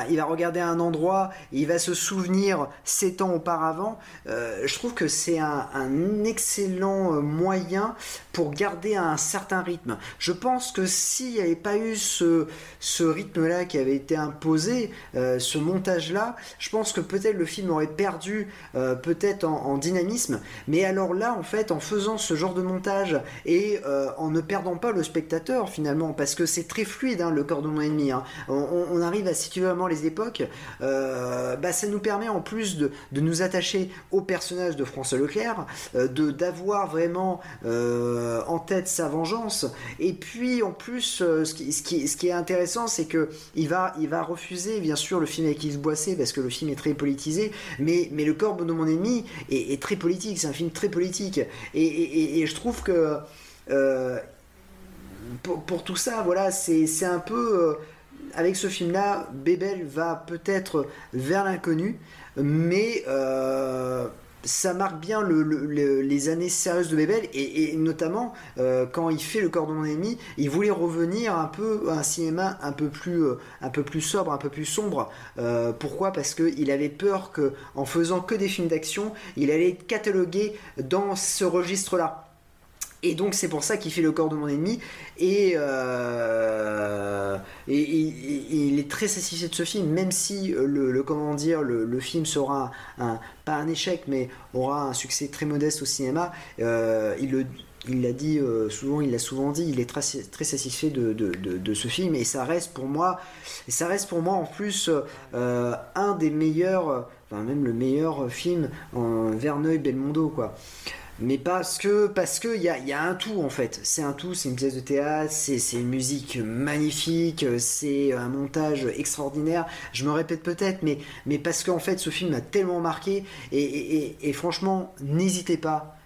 il va regarder un endroit il va se souvenir sept ans auparavant je trouve que c'est un, excellent moyen pour garder un certain rythme. Je pense que s'il n'y avait pas eu ce, ce rythme là qui avait été imposé ce montage là je pense que peut-être le film aurait perdu peut-être en, en, dynamisme. Mais alors là en fait en faisant ce genre de montage et en ne perdant pas le spectateur finalement, parce que c'est très fluide hein, le mon ennemi. Hein. On, arrive à situer vraiment les époques. bah, ça nous permet en plus de, de nous attacher au personnage de François Leclerc, de d'avoir vraiment en tête sa vengeance. Et puis en plus, ce qui, ce, qui, ce qui est intéressant, c'est que il va, il va refuser bien sûr le film avec Yves Boisset parce que le film est très politisé, mais, mais le corps de mon ennemi est, très politique. C'est un film très politique. Et, je trouve que euh, pour, tout ça, voilà, c'est un peu. Euh, avec ce film-là, Bébel va peut-être vers l'inconnu, mais euh, ça marque bien les années sérieuses de Bebel et, notamment quand il fait le cordon ennemi, il voulait revenir un peu à un cinéma un peu plus, un peu plus sobre, un peu plus sombre. Pourquoi? Parce qu'il avait peur que en faisant que des films d'action, il allait être catalogué dans ce registre-là. Et donc c'est pour ça qu'il fait le corps de mon ennemi. Et, euh, il est très satisfait de ce film, même si euh, le, comment le, film sera pas un échec, mais aura un succès très modeste au cinéma. Euh, il l'a dit souvent, il l'a souvent dit, il est très, satisfait de, ce film et ça reste pour moi, ça reste pour moi en plus un des meilleurs, enfin même le meilleur film en Verneuil Belmondo mais parce que parce que il y a, y a, un tout en fait. C'est un tout c'est une pièce de théâtre c'est une musique magnifique c'est un montage extraordinaire. Je me répète peut-être mais mais parce qu'en fait ce film a tellement marqué et franchement n'hésitez pas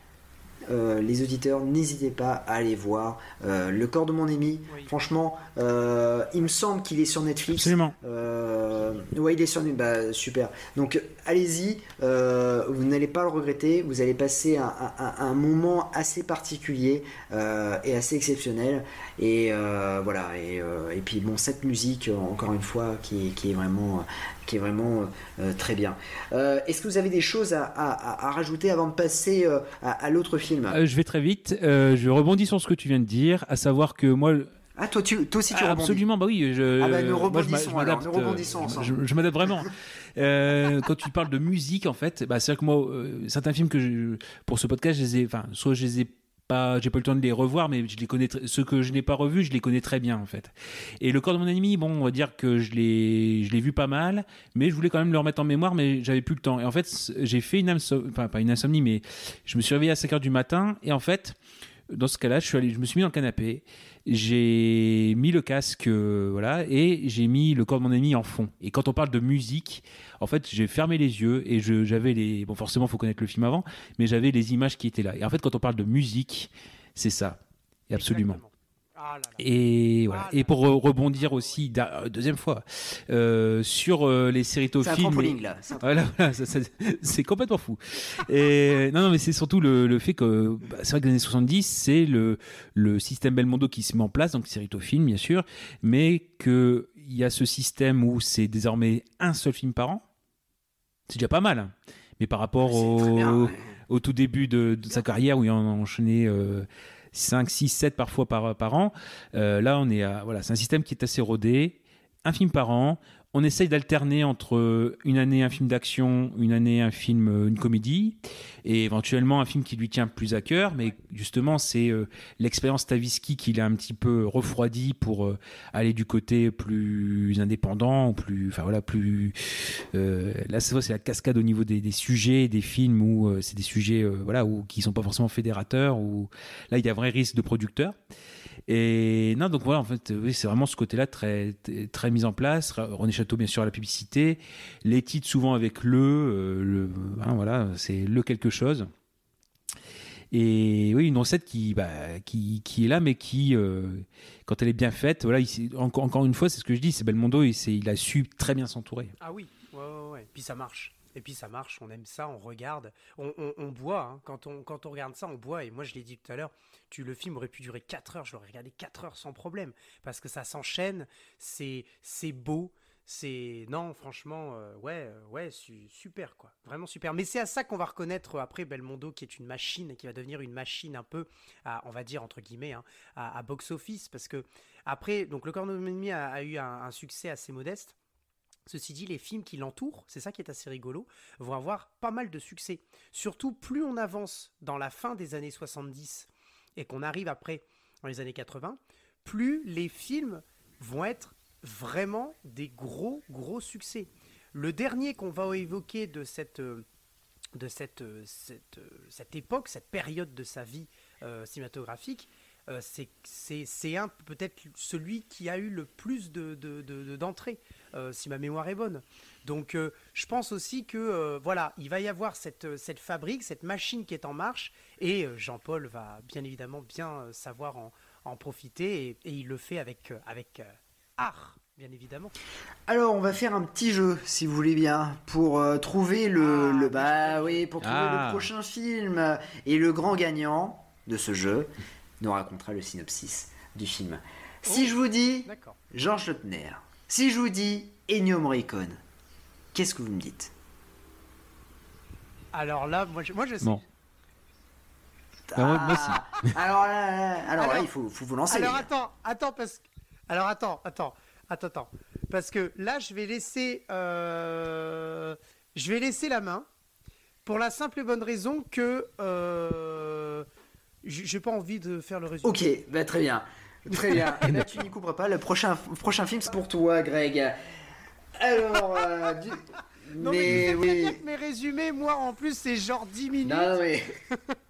euh, les auditeurs, n'hésitez pas à aller voir euh, Le corps de mon ami. Franchement, euh, il me semble qu'il est sur Netflix. Absolument. ouais, il est sur Netflix. Bah, super. Donc, allez-y. vous n'allez pas le regretter. Vous allez passer un, moment assez particulier et assez exceptionnel. Et voilà. Et, et, puis, bon, cette musique, encore une fois, qui, qui est vraiment qui est vraiment euh, euh, très bien. Euh, est-ce que vous avez des choses à, rajouter avant de passer à, l'autre film? Je vais très vite. je rebondis sur ce que tu viens de dire, à savoir que moi. Ah, toi, tu, toi aussi tu ah, rebondis Absolument, bah oui. Je, ah, bah nous rebondissons, alors, nous rebondissons Je, m'adapte vraiment. quand tu parles de musique, en fait, bah, c'est vrai que moi, certains films que je, pour ce podcast, je les ai, enfin, soit je les ai pas, j'ai pas eu le temps de les revoir, mais je les connais. Ceux que je n'ai pas revus, je les connais très bien en fait. Et le corps de mon ennemi, bon, on va dire que je l'ai, je vu pas mal, mais je voulais quand même le remettre en mémoire, mais j'avais plus le temps. Et en fait, j'ai fait une insomnie, enfin pas une insomnie, mais je me suis réveillé à 5 heures du matin, et en fait, dans ce cas-là, je suis allé, je me suis mis dans le canapé j'ai mis le casque, euh, voilà, et j'ai mis le corps de mon ami en fond. Et quand on parle de musique, en fait, j'ai fermé les yeux et j'avais les. Bon, forcément, il faut connaître le film avant, mais j'avais les images qui étaient là. Et en fait, quand on parle de musique, c'est ça. absolument. Ah et voilà. Ah et pour rebondir aussi euh, deuxième fois euh, sur euh, les séritophiles. là. Voilà, c'est complètement fou. et *laughs* non, non, mais c'est surtout le, fait que bah, c'est vrai que les années 70, c'est le, le système Belmondo qui se met en place, donc séritophiles bien sûr, mais que il y a ce système où c'est désormais un seul film par an? C'est déjà pas mal. Hein. Mais par rapport au, au, tout début de, sa carrière où il en a enchaîné 5, 6, 7 parfois par, par an. Euh, là, on est à, voilà, c'est un système qui est assez rodé. Un film par an, on essaye d'alterner entre une année un film d'action, une année un film, euh, une comédie, et éventuellement un film qui lui tient plus à cœur. Mais justement, c'est euh, l'expérience Stavisky qui l'a un petit peu refroidi pour euh, aller du côté plus indépendant, plus, enfin voilà, plus. là, c'est la cascade au niveau des, sujets, des films où c'est des sujets, voilà, où qui sont pas forcément fédérateurs. Où là, il y a un vrai risque de producteur. Et non, donc voilà, en fait, c'est vraiment ce côté-là très, très mis en place. René Château, bien sûr, à la publicité. Les titres, souvent avec le, euh, le hein, voilà, c'est le quelque chose. Et oui, une recette qui, bah, qui, qui, est là, mais qui, euh, quand elle est bien faite, voilà, encore, encore une fois, c'est ce que je dis, c'est Belmondo, il, il a su très bien s'entourer. Ah oui, ouais, ouais, ouais. Puis ça marche. Et puis ça marche, on aime ça, on regarde, on, boit. Hein. Quand, on, quand on regarde ça, on boit. Et moi, je l'ai dit tout à l'heure, tu, le film aurait pu durer 4 heures, je l'aurais regardé 4 heures sans problème. Parce que ça s'enchaîne, c'est beau, c'est non franchement euh, ouais euh, ouais super quoi vraiment super mais c'est à ça qu'on va reconnaître après Belmondo qui est une machine qui va devenir une machine un peu on va dire entre guillemets hein, à, box office parce que après donc le corps de ennemi a, eu un, succès assez modeste Ceci dit, les films qui l'entourent, c'est ça qui est assez rigolo, vont avoir pas mal de succès. Surtout plus on avance dans la fin des années 70 et qu'on arrive après dans les années 80, plus les films vont être vraiment des gros, gros succès. Le dernier qu'on va évoquer de cette, euh, de cette, euh, cette, euh, cette époque, cette période de sa vie cinématographique, c'est c'est un peut-être celui qui a eu le plus d'entrées, de, de, si ma mémoire est bonne. Donc je pense aussi que voilà, il va y avoir cette, cette fabrique, cette machine qui est en marche, et Jean-Paul va bien évidemment bien savoir en, en profiter, et, et, il le fait avec, avec art bien évidemment. Alors, on va faire un petit jeu, si vous voulez bien, pour euh, trouver le, ah, le bah oui, pour trouver le ah. prochain film. Et le grand gagnant de ce jeu nous racontera le synopsis du film. Si oh, je vous dis Georges Lautner, si je vous dis Ennio Morricone, qu'est-ce que vous me dites? Alors là, moi je, moi je sais. Bah, moi aussi. *laughs* Alors là, alors, là, il faut, faut vous lancer. Alors attends, attends parce que, alors attends, attends. Attends, attends. Parce que là, je vais laisser, euh, je vais laisser la main pour la simple et bonne raison que euh, j'ai pas envie de faire le résumé. Ok, bah, très bien. Très bien. *laughs* Et ben, tu n'y couperas pas. Le prochain, prochain film, c'est pour toi, Greg. Alors, euh, non, mais, mais oui. Mes résumés, moi, en plus, c'est genre 10 minutes. Non, mais. *laughs*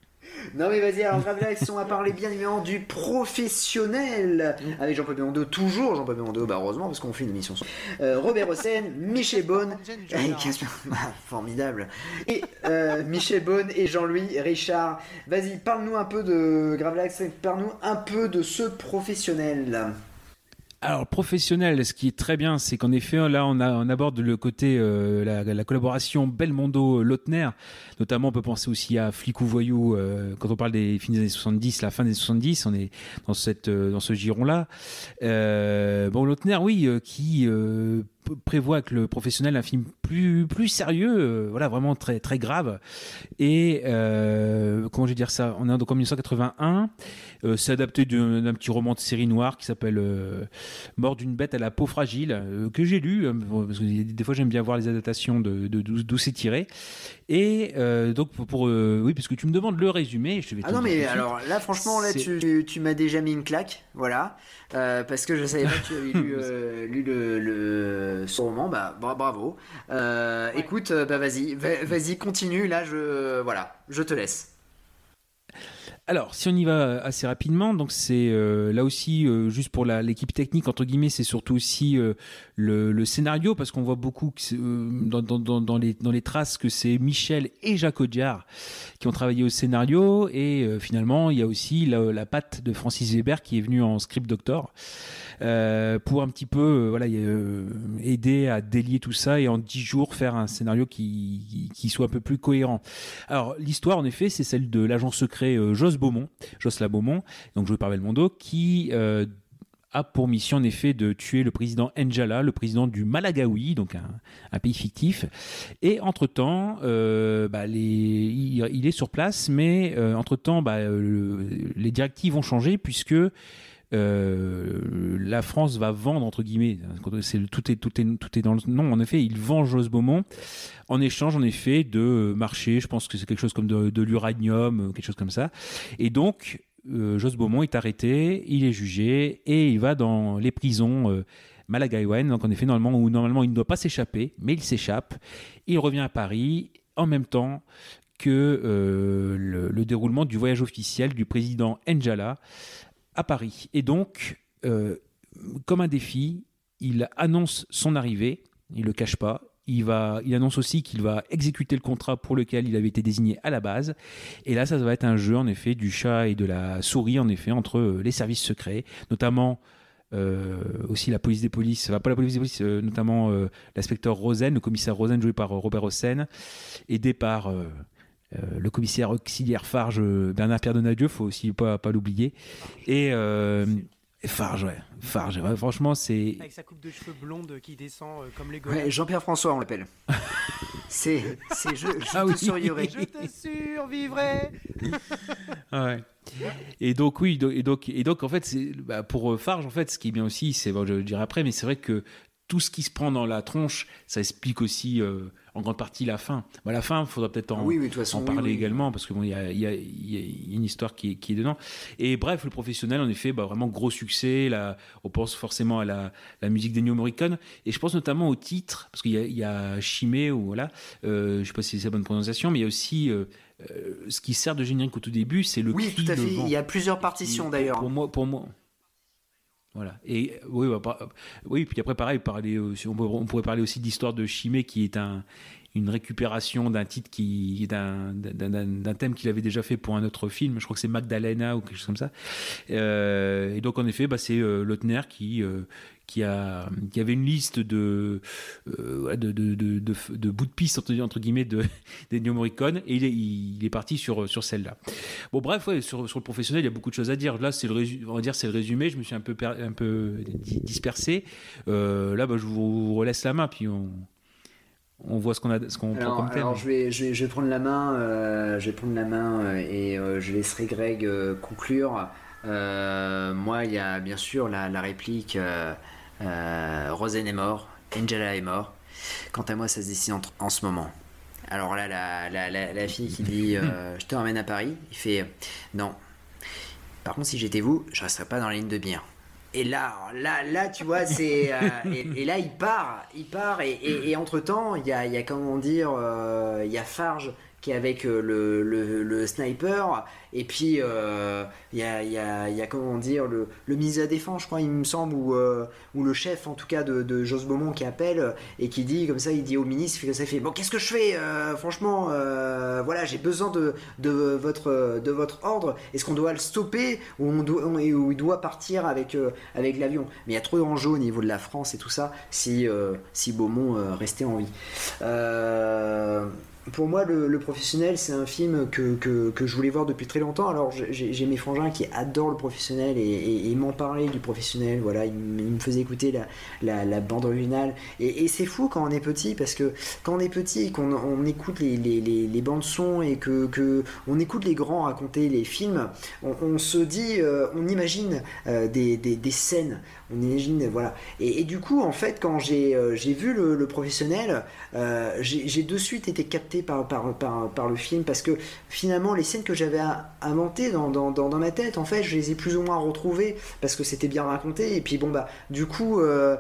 Non mais vas-y, alors Gravelax, on va parler bien évidemment du professionnel avec Jean-Paul Belmondo, toujours Jean-Paul Belmondo, bah heureusement parce qu'on fait une émission. Euh, Robert Hossein, Michel Bonne, *laughs* bah, formidable, et euh, Michel Bonne et Jean-Louis Richard. Vas-y, parle-nous un peu de Gravelax, parle-nous un peu de ce professionnel. Alors professionnel, ce qui est très bien, c'est qu'en effet là on, aborde le côté euh, la, collaboration Belmondo-Lautner, notamment on peut penser aussi à Flic ou Voyou euh, quand on parle des fins des années 70, la fin des 70, on est dans cette euh, dans ce giron là. bon Lautner, oui, qui prévoit que le professionnel un film plus plus sérieux, euh, voilà vraiment très très grave. Et euh, comment je vais dire ça? On est donc en 1981. Euh, c'est adapté d'un petit roman de série noire qui s'appelle Mort d'une bête à la peau fragile que j'ai lu parce que des fois j'aime bien voir les adaptations de d'où c'est tiré. Et donc pour, oui puisque tu me demandes le résumé, je vais. Ah non mais alors là franchement là tu, tu m'as déjà mis une claque, voilà. Parce que je savais pas que tu avais lu, *laughs* le, le, ce roman. Bah, bravo. Euh, écoute, bah vas-y, vas-y, continue. Là, je voilà, je te laisse. Alors, si on y va assez rapidement, donc c'est euh, là aussi euh, juste pour l'équipe technique entre guillemets, c'est surtout aussi euh, le, scénario parce qu'on voit beaucoup dans, dans, les, dans les traces que c'est Michel et Jacques Audiard qui ont travaillé au scénario et finalement il y a aussi la, la, patte de Francis Weber qui est venu en script doctor. Euh, pour un petit peu euh, voilà, euh, aider à délier tout ça et en dix jours faire un scénario qui, soit un peu plus cohérent. Alors l'histoire en effet c'est celle de l'agent secret Jos Beaumont, Josla Beaumont, donc joué par Belmondo, qui a pour mission en effet de tuer le président Njala, le président du Malagawi, donc un, pays fictif. Et entre-temps, bah, il, est sur place, mais entre-temps, bah, les directives vont changer puisque euh, la France va vendre entre guillemets, c'est tout est tout tout est dans le nom. En effet, il vend Jos Beaumont en échange en effet de marché. Je pense que c'est quelque chose comme de, l'uranium, quelque chose comme ça. Et donc euh, Jos Beaumont est arrêté, il est jugé et il va dans les prisons. Euh, donc en effet normalement où normalement il ne doit pas s'échapper, mais il s'échappe. Il revient à Paris en même temps que le, le, déroulement du voyage officiel du président Njala à Paris. Et donc, euh, comme un défi, il annonce son arrivée, il ne le cache pas, il, va, il annonce aussi qu'il va exécuter le contrat pour lequel il avait été désigné à la base. Et là, ça va être un jeu, en effet, du chat et de la souris, en effet, entre euh, les services secrets, notamment euh, aussi la police des polices, enfin pas la police des polices, notamment l'inspecteur Rosen, le commissaire Rosen joué par Robert Hossein, aidé par euh, le commissaire auxiliaire Farge, euh, Bernard Pierre Donadieu, faut aussi pas, pas l'oublier. Et euh, Farge, ouais. Farge, franchement, c'est. Avec sa coupe de cheveux blonde qui descend comme les ouais, Jean-Pierre François, on l'appelle. *laughs* c'est. c'est je, je ah te survivrai. Je te survivrai *laughs* ouais. Et donc, oui, et donc, et donc en fait, c'est, bah, pour Farge, en fait, ce qui est bien aussi, c'est, bon, je le dirai après, mais c'est vrai que tout ce qui se prend dans la tronche, ça explique aussi euh, en grande partie la fin. Bah, la fin, il faudra peut-être en, Oui, oui, de toute façon, en oui, parler également, parce qu'il y a, il y, a, y a une histoire qui est, qui est dedans. Et bref, le professionnel, en effet, bah, vraiment gros succès. Là, on pense forcément à la, la musique d'Ennio Morricone. Et je pense notamment au titre, parce qu'il y a, il y a Chimé, ou voilà, euh, je ne sais pas si c'est la bonne prononciation, mais il y a aussi euh, ce qui sert de générique au tout début, c'est le Oui, cri tout à de fait. vent. Il y a plusieurs partitions d'ailleurs. Pour moi, pour moi. Voilà. Et oui, bah, par- oui, puis après pareil, euh, on, pourrait- parler aussi de l'histoire de Chimé, qui est un, une récupération d'un titre qui, d'un, d'un, thème qu'il avait déjà fait pour un autre film. Je crois que c'est Magdalena ou quelque chose comme ça. Euh, et donc en effet, bah, c'est euh, Lautner qui euh, qui a qui avait une liste de euh, de, de, de, de, bouts de piste entre, guillemets de *laughs* d'Ennio Morricone et il est, il est parti sur sur celle-là. Bon bref, ouais, sur, sur le professionnel, il y a beaucoup de choses à dire. Là, c'est le on va dire c'est le résumé. Je me suis un peu un peu di- dispersé. Euh, là, bah, je vous relaisse la main puis on on voit ce qu'on a ce qu'on prend comme thème. alors, je, vais, je, vais, je vais prendre la main, euh, je vais prendre la main euh, et euh, je laisserai Greg euh, conclure. Euh, moi, il y a bien sûr la, la réplique euh, Rosen est mort, Angela est mort. Quant à moi, ça se dessine en, en ce moment. Alors là, la, la, la, la fille qui dit euh, *laughs* Je te ramène à Paris, il fait euh, Non. Par contre, si j'étais vous, je resterais pas dans la ligne de bière. Et là, là, là, tu vois, c'est euh, *laughs* et, et là il part, il part et, et, et entre temps, il y a, y a comment dire, euh, il y a Farge avec euh, le, le, sniper et puis euh, il y, a, comment dire le, le ministre de défense, je crois, il me semble, ou, euh, ou le chef en tout cas de, de Jos Beaumont qui appelle et qui dit comme ça, il dit au ministre, comme ça, fait bon, qu'est-ce que je fais Franchement, voilà, j'ai besoin de, de votre de votre ordre. Est-ce qu'on doit le stopper ou on doit, on- ou il doit partir avec avec l'avion? Mais il y a trop d'enjeux au niveau de la France et tout ça si si Beaumont restait en vie. Pour moi, le, professionnel, c'est un film que, que, que je voulais voir depuis très longtemps. Alors, j'ai mes frangins qui adorent le professionnel et, m'en parlaient du professionnel. Voilà, ils, me- ils me faisaient écouter la, bande originale. Et, c'est fou quand on est petit, parce que quand on est petit et qu'on on écoute les, les, les, bandes son et que, que on écoute les grands raconter les films, on, on se dit, euh, on imagine euh, des, des, des scènes. On imagine, voilà. Et, du coup, en fait, quand j'ai euh, vu le, professionnel, euh, j'ai de suite été capté par, le film parce que finalement, les scènes que j'avais inventées dans, ma tête, en fait, je les ai plus ou moins retrouvées parce que c'était bien raconté. Et puis, bon, bah, du coup, euh,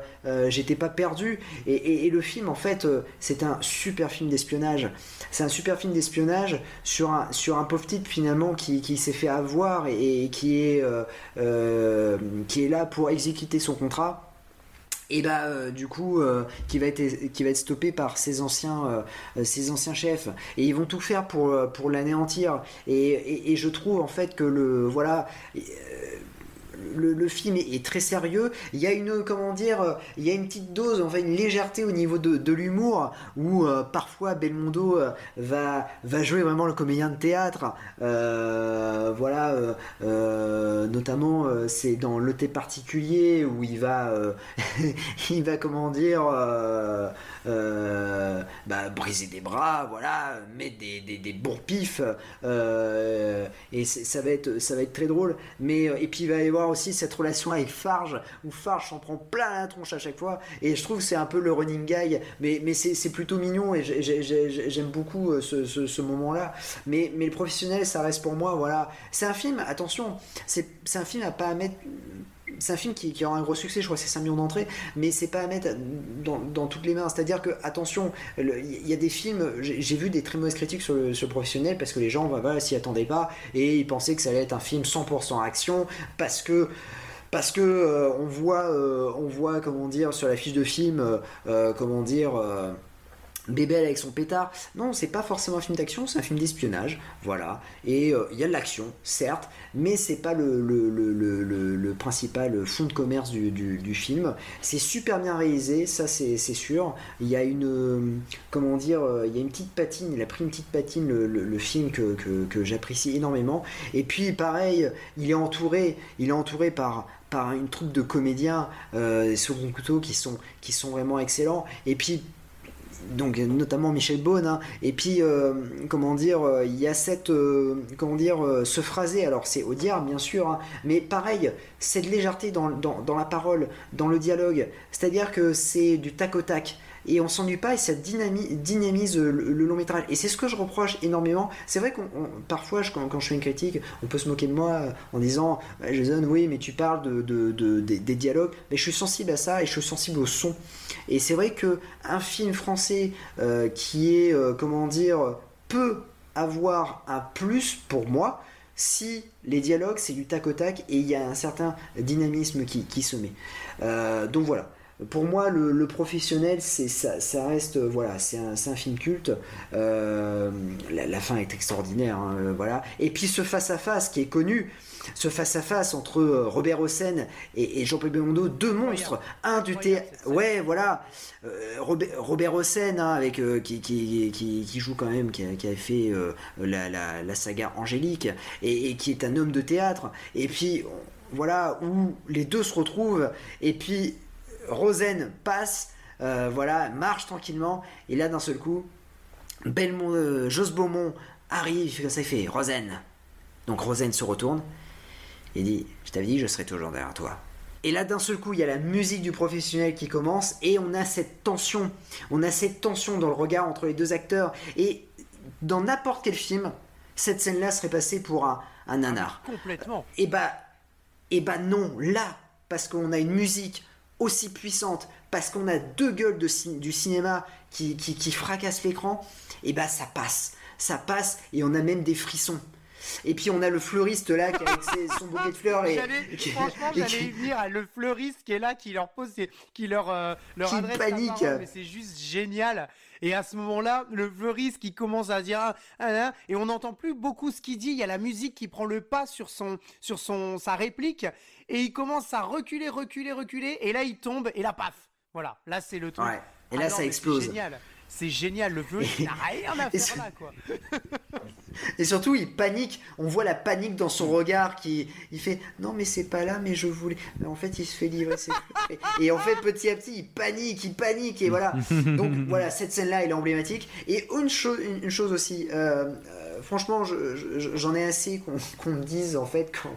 j'étais pas perdu. Et, le film, en fait, c'est un super film d'espionnage. C'est un super film d'espionnage sur un, sur un pauvre type finalement qui, s'est fait avoir et, qui est là pour exécuter son contrat et bah euh, du coup euh, qui va être qui va être stoppé par ses anciens euh, ses anciens chefs. Et ils vont tout faire pour pour l'anéantir. Et, et, je trouve en fait que le voilà le, film est, très sérieux. Il y a une, comment dire, euh, il y a une petite dose, enfin une légèreté au niveau de, de l'humour où euh, parfois Belmondo euh, va, va jouer vraiment le comédien de théâtre. Voilà, notamment c'est dans Le thé particulier où il va, *laughs* il va comment dire, bah, briser des bras, voilà, mettre des, des, des bourre-pifs euh, et ça va être, ça va être très drôle. Mais et puis il va y avoir aussi cette relation avec Farge où Farge s'en prend plein la tronche à chaque fois. Et je trouve c'est un peu le running guy. Mais, mais c'est plutôt mignon et j'ai- j'ai- j'ai- j'aime beaucoup euh, ce, ce, ce moment-là. Mais, mais le professionnel ça reste pour moi voilà. C'est un film attention c'est un film à pas mettre c'est un film qui, aura un gros succès, je crois c'est 5 millions d'entrées, mais c'est pas à mettre dans, toutes les mains. C'est-à-dire que, attention, il y a des films, j'ai vu des très mauvaises critiques sur le, professionnel parce que les gens voilà, s'y attendaient pas et ils pensaient que ça allait être un film 100% action parce que parce que euh, on voit euh, on voit comment dire sur la fiche de film euh, comment dire Bébel avec son pétard. Non, c'est pas forcément un film d'action, c'est un film d'espionnage, voilà. Et euh, il y a de l'action, certes, mais c'est pas le, le, principal fond de commerce du, film. C'est super bien réalisé, ça c'est sûr. Il y a une, euh, comment dire, euh, il y a une petite patine, il a pris une petite patine le, film que, j'apprécie énormément. Et puis pareil, il est entouré, il est entouré par une troupe de comédiens euh, mon couteau qui sont qui sont vraiment excellents. Et puis donc notamment Michel Beaune, hein. et puis comment dire, il y a cette, comment dire, ce phrasé, alors c'est Audiard bien sûr, hein, mais pareil, cette légèreté dans, dans, la parole, dans le dialogue, c'est-à-dire que c'est du tac au tac, et on s'ennuie pas et ça dynamise, le, long métrage. Et c'est ce que je reproche énormément. C'est vrai qu'on parfois, quand, je fais une critique, on peut se moquer de moi en disant Jason, oui, mais tu parles de, des, dialogues. Mais je suis sensible à ça et je suis sensible au son. Et c'est vrai que un film français euh, qui est, euh, comment dire, peut avoir un plus pour moi si les dialogues c'est du tac au tac et il y a un certain dynamisme qui, se met. Euh, donc voilà pour moi, le, professionnel, c'est ça, ça, reste voilà, c'est un, un, film culte. Euh, la, fin est extraordinaire, hein, euh, voilà. Et puis ce face à face qui est connu, ce face à face entre euh, Robert Hossein et, Jean-Paul Belmondo, deux monstres, un du théâtre, ouais, voilà, Robert, Robert Hossein hein, avec qui, qui, qui, joue quand même, qui, avait fait la, la, la, saga Angélique et, et, qui est un homme de théâtre. Et puis voilà où les deux se retrouvent et puis Rosen passe, euh, voilà, marche tranquillement, et là d'un seul coup, Belmont, euh, Jos Beaumont arrive, ça, fait Rosen. Donc Rosen se retourne et dit Je t'avais dit, je serai toujours derrière toi. Et là, d'un seul coup, il y a la musique du professionnel qui commence et on a cette tension. On a cette tension dans le regard entre les deux acteurs. Et dans n'importe quel film, cette scène-là serait passée pour un, un nanar. Complètement. Et bah, et bah non, là, parce qu'on a une musique, aussi puissante parce qu'on a deux gueules de, du cinéma qui, qui, fracassent l'écran, et bah ça passe. Ça passe et on a même des frissons. Et puis on a le fleuriste là qui avec son bouquet de fleurs et franchement j'allais y venir le fleuriste qui est là qui leur pose qui leur euh, leur qui adresse panique mais c'est juste génial et à ce moment-là le fleuriste qui commence à dire ah, ah, ah, et on n'entend plus beaucoup ce qu'il dit il y a la musique qui prend le pas sur son sur son sa réplique et il commence à reculer, reculer, reculer, et là il tombe, et là paf, voilà, là c'est le truc. Et là ah ça explose. C'est génial. C'est génial, le feu, il n'a *laughs* rien à faire là, quoi. et surtout, il panique. On voit la panique dans son regard qui, il fait non mais c'est pas là, mais je voulais. Mais en fait, il se fait livrer. *laughs* et en fait, petit à petit, il panique, il panique et voilà. Donc *laughs* voilà, cette scène-là, elle est emblématique. Et une chose, une chose aussi, euh, euh, franchement, j'en ai assez qu'on me dise en fait quand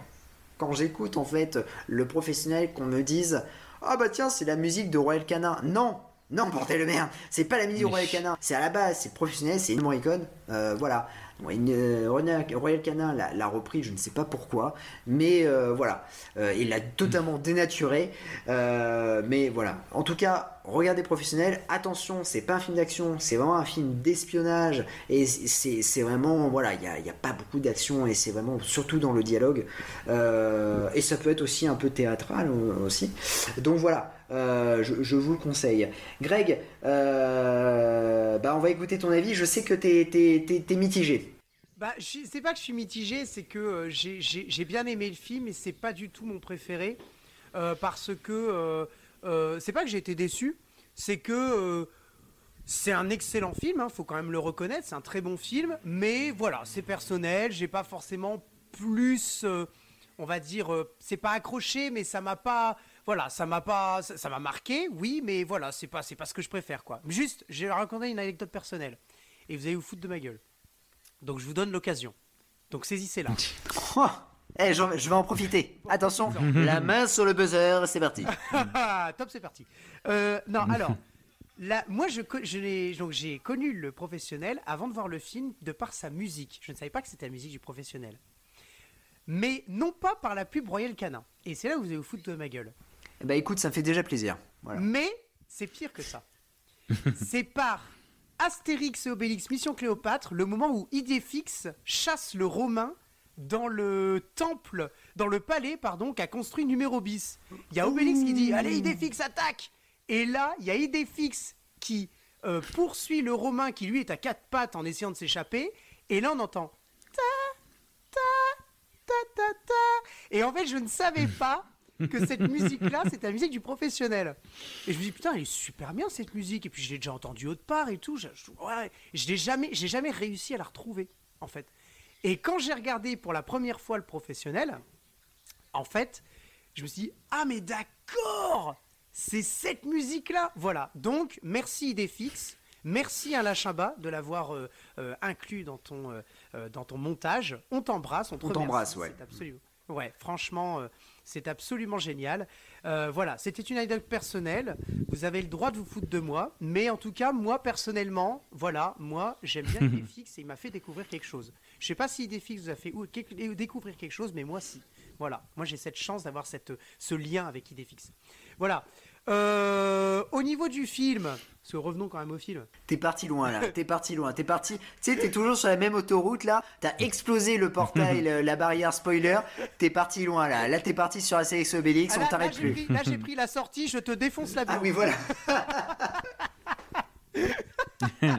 quand j'écoute en fait le professionnel qu'on me dise ah bah tiens c'est la musique de Royal Canin non non bordel de merde c'est pas la musique de Royal Canin c'est à la base c'est professionnel c'est une Morricone euh, voilà euh, Royal Canin l'a repris, je ne sais pas pourquoi, mais euh, voilà, euh, il l'a totalement dénaturé. mais voilà, en tout cas, regardez professionnel. Attention, c'est pas un film d'action, c'est vraiment un film d'espionnage et c'est vraiment voilà, il n'y a, a, pas beaucoup d'action et c'est vraiment surtout dans le dialogue et ça peut être aussi un peu théâtral aussi. Donc voilà. Je, vous le conseille. Greg, bah on va écouter ton avis. Je sais que tu es, mitigé. Bah, c'est pas que je suis mitigé, c'est que euh, j'ai bien aimé le film et c'est pas du tout mon préféré euh, parce que euh, c'est pas que j'ai été déçu, c'est que c'est un excellent film, hein, faut quand même le reconnaître, c'est un très bon film, mais voilà, c'est personnel, j'ai pas forcément plus, on va dire, c'est pas accroché, mais ça m'a pas, voilà, ça m'a pas, ça m'a marqué, oui, mais voilà, c'est pas, c'est pas ce que je préfère quoi. Juste, j'ai raconté une anecdote personnelle et vous allez vous foutre de ma gueule. Donc je vous donne l'occasion. Donc saisissez-la. *laughs* Oh, eh, je vais en profiter. Attention, *laughs* la main sur le buzzer, c'est parti. *laughs* Top, c'est parti. Euh, non, alors, moi, je, j'ai connu le professionnel avant de voir le film de par sa musique. Je ne savais pas que c'était la musique du professionnel. Mais non pas par la pub Royal Canin. Et c'est là où vous allez vous foutre de ma gueule. Bah écoute, ça me fait déjà plaisir. Mais c'est pire que ça. *laughs* c'est par Astérix et Obélix Mission Cléopâtre, le moment où Idéfix chasse le Romain dans le temple, dans le palais, pardon, qu'a construit numéro bis. Il y a Obélix qui dit Allez, Idéfix, attaque Et là, il y a Idéfix qui euh, poursuit le Romain qui lui est à quatre pattes en essayant de s'échapper. Et là, on entend ta, ta, ta, ta, ta. Et en fait, je ne savais pas que cette musique-là, c'est la musique du professionnel. Et je me dis, putain, elle est super bien cette musique. Et puis je l'ai déjà entendue autre part et tout. Je, ouais, je n'ai jamais, j'ai jamais réussi à la retrouver, en fait. Et quand j'ai regardé pour la première fois le professionnel, en fait, je me suis dit, ah mais d'accord, c'est cette musique-là. Voilà. Donc, merci Idéfix. Merci Alain Chabat de l'avoir euh, euh, inclus dans ton, euh, dans ton montage. On t'embrasse, on te On t'embrasse, ouais. c'est absolument- Ouais, franchement, c'est absolument génial. Euh, voilà, c'était une anecdote personnelle. Vous avez le droit de vous foutre de moi, mais en tout cas, moi personnellement, voilà, moi j'aime bien *laughs* Idéfix et il m'a fait découvrir quelque chose. Je sais pas si Idéfix vous a fait découvrir quelque chose, mais moi si. Voilà, moi j'ai cette chance d'avoir ce lien avec Idéfix. Voilà. Euh, au niveau du film, parce que revenons quand même au film. T'es parti loin là, t'es parti loin, t'es parti. Tu sais, t'es toujours sur la même autoroute là, t'as explosé le portail, le- la barrière spoiler, t'es parti loin là. Là, t'es parti sur Astérix Obélix, Ah, on t'arrête plus. pris- là j'ai pris la sortie, je te défonce la Ah oui, voilà. *laughs*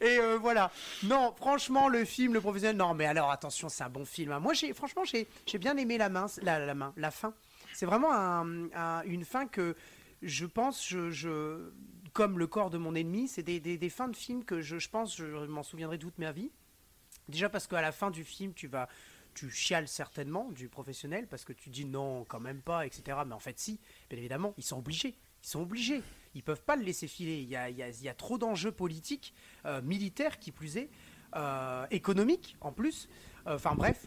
Et euh, voilà. Non, franchement, le film, le professionnel, non, mais alors attention, c'est un bon film. hein. Moi, j'ai, franchement, j'ai, j'ai bien aimé la main, la, la main, la fin. C'est vraiment un- un- une fin que je pense, je, comme le corps de mon ennemi, c'est des, fins de film que je, pense, je m'en souviendrai toute ma vie. Déjà parce qu'à la fin du film, tu vas, tu chiales certainement du professionnel parce que tu dis non, quand même pas, etc. Mais en fait, si, bien évidemment, ils sont obligés. Ils sont obligés. Ils peuvent pas le laisser filer. Il y a, y a- y a trop d'enjeux politiques, euh, militaires qui plus est, euh, économiques en plus. Euh, Enfin bref.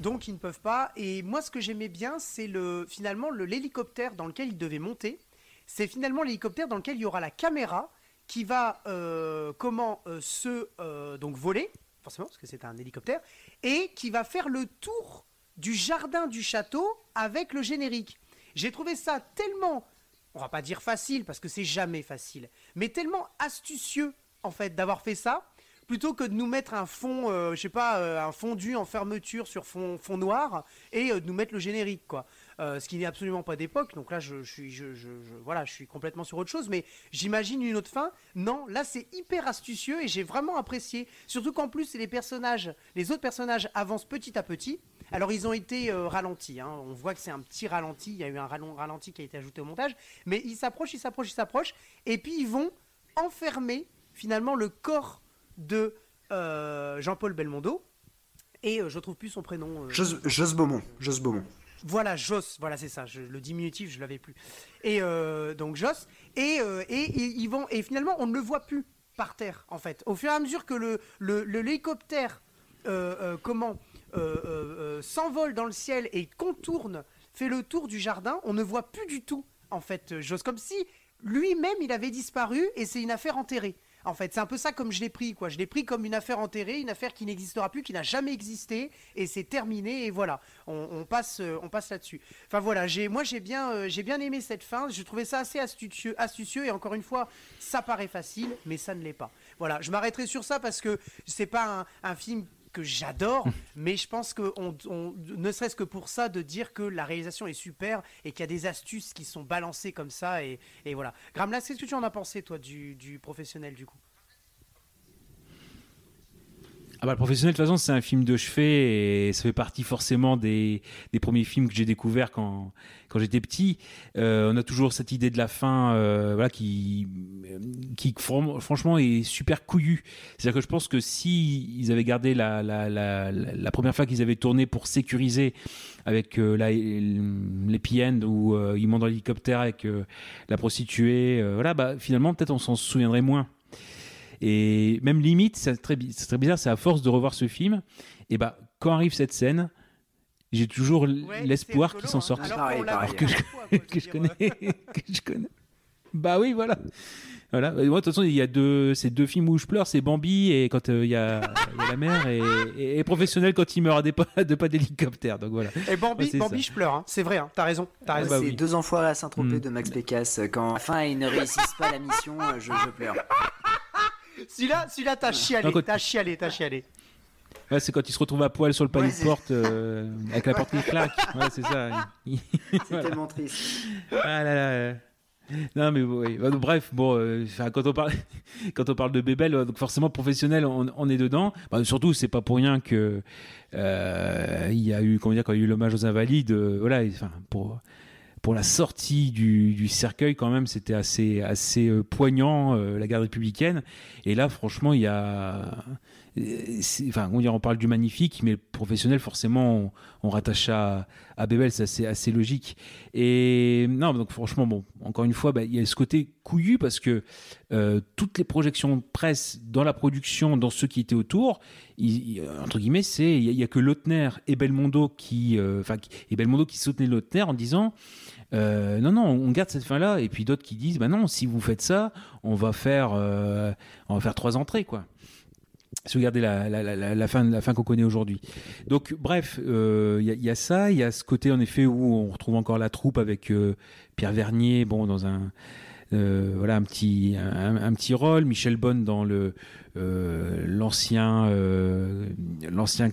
Donc ils ne peuvent pas. Et moi, ce que j'aimais bien, c'est le finalement le- l'hélicoptère dans lequel ils devaient monter. C'est finalement l'hélicoptère dans lequel il y aura la caméra qui va euh, comment euh, se euh, donc voler forcément parce que c'est un hélicoptère et qui va faire le tour du jardin du château avec le générique. J'ai trouvé ça tellement on va pas dire facile parce que c'est jamais facile, mais tellement astucieux en fait d'avoir fait ça plutôt que de nous mettre un fond, euh, je sais pas, euh, un fondu en fermeture sur fond, fond noir et euh, de nous mettre le générique quoi. Euh, ce qui n'est absolument pas d'époque. Donc là, je, suis, voilà, je suis complètement sur autre chose. Mais j'imagine une autre fin. Non, là, c'est hyper astucieux et j'ai vraiment apprécié. Surtout qu'en plus, les personnages, les autres personnages avancent petit à petit. Alors, ils ont été ralentis. hein. On voit que c'est un petit ralenti. Il y a eu un ralenti qui a été ajouté au montage. Mais ils s'approchent, ils s'approchent, ils s'approchent. Et puis, ils vont enfermer finalement le corps de euh, Jean-Paul Belmondo. Et euh, je trouve plus son prénom. euh, Jos, Jos Beaumont, Jos Beaumont. voilà, Joss, voilà, c'est ça. je- le diminutif, je l'avais plus. Et euh, donc Joss. Et, euh, et, et ils vont et finalement, on ne le voit plus par terre, en fait. Au fur et à mesure que le le- le- l'hélicoptère, euh, euh, comment, euh, euh, euh, s'envole dans le ciel et contourne, fait le tour du jardin, on ne voit plus du tout, en fait, Joss, comme si lui-même il avait disparu et c'est une affaire enterrée. En fait, c'est un peu ça comme je l'ai pris, quoi. Je l'ai pris comme une affaire enterrée, une affaire qui n'existera plus, qui n'a jamais existé, et c'est terminé, et voilà. On, passe, euh, on passe là-dessus. Enfin voilà, j'ai, moi j'ai bien, euh, j'ai bien aimé cette fin. Je trouvais ça assez astucieux, astucieux, et encore une fois, ça paraît facile, mais ça ne l'est pas. Voilà, je m'arrêterai sur ça parce que c'est pas un film que j'adore, mais je pense que on, on- ne serait-ce que pour ça de dire que la réalisation est super et qu'il y a des astuces qui sont balancées comme ça et, et voilà. Gramlas, qu'est-ce que tu en as pensé toi du, du professionnel du coup? Ah bah, le professionnel, de toute façon, c'est un film de chevet et ça fait partie forcément des, des premiers films que j'ai découverts quand, quand j'étais petit. Euh, on a toujours cette idée de la fin euh, voilà, qui, qui fran- franchement est super couillue. C'est-à-dire que je pense que si avaient gardé la, la, la, la- première fois qu'ils avaient tourné pour sécuriser avec euh, l'happy end où ils montent dans l'hélicoptère avec euh, la prostituée, euh, voilà, bah, finalement peut-être on s'en souviendrait moins. Et même limite, c'est très, très bizarre, c'est à force de revoir ce film, et bah quand arrive cette scène, j'ai toujours Ouais, l'espoir qu'ils s'en hein. sortent. Alors Pareil, *laughs* vu Que je- que je connais, *laughs* que je connais. Bah oui, voilà. Voilà. Moi, de toute façon, il y a deux, ces deux films où je pleure, c'est Bambi et quand euh, il y, a, il y a la mer et, et, et professionnel quand il meurt à des pas, de pas d'hélicoptère. Donc voilà. Et Bambi, Ouais, Bambi ça. je pleure, hein. c'est vrai, hein. t'as raison, t'as raison. bah c'est oui. deux enfoirés à Saint-Tropez Mm. de Max Pécasse. Quand à la fin ils ne réussissent pas la mission, euh, je, je pleure. Celui-là, celui-là, t'as chialé, t'as chialé, t'as chialé. Ouais, c'est quand il se retrouve à poil sur le palier Ouais, de porte euh, avec la porte qui claque. *laughs* Ouais, c'est ça. C'est *laughs* tellement triste. Ah là là. Non mais oui. Bah, bref, bon, euh, quand on parle *laughs* quand on parle de Bébel, donc forcément professionnel, on, on est dedans. Bah, surtout, c'est pas pour rien que euh, il y a eu, comment dire, quand il y a eu l'hommage aux invalides, euh, voilà, enfin pour pour la sortie du, cercueil quand même, c'était assez euh, poignant euh, la garde républicaine. Et là, franchement, il y a enfin, on, on parle du magnifique, mais professionnel, forcément, on, rattache à, Bebel, c'est assez, logique. Et non, donc franchement, bon, encore une fois, bah, il y a ce côté couillu parce que euh, toutes les projections presse dans la production, dans ceux qui étaient autour, entre guillemets, c'est il y, a que Lautner et Belmondo qui, euh, et Belmondo qui soutenaient Lautner en disant. Euh, non, non, on garde cette fin-là, et puis d'autres qui disent, bah non, si vous faites ça, on va faire, on va faire trois entrées, quoi si vous regardez la, la, fin, la fin qu'on connaît aujourd'hui. Donc, bref, il euh, y, a ça. Il y a ce côté, en effet, où on retrouve encore la troupe avec euh, Pierre Vernier, bon, dans un. Euh, voilà un petit un, petit rôle Michel Bonne dans l'ancien l'ancien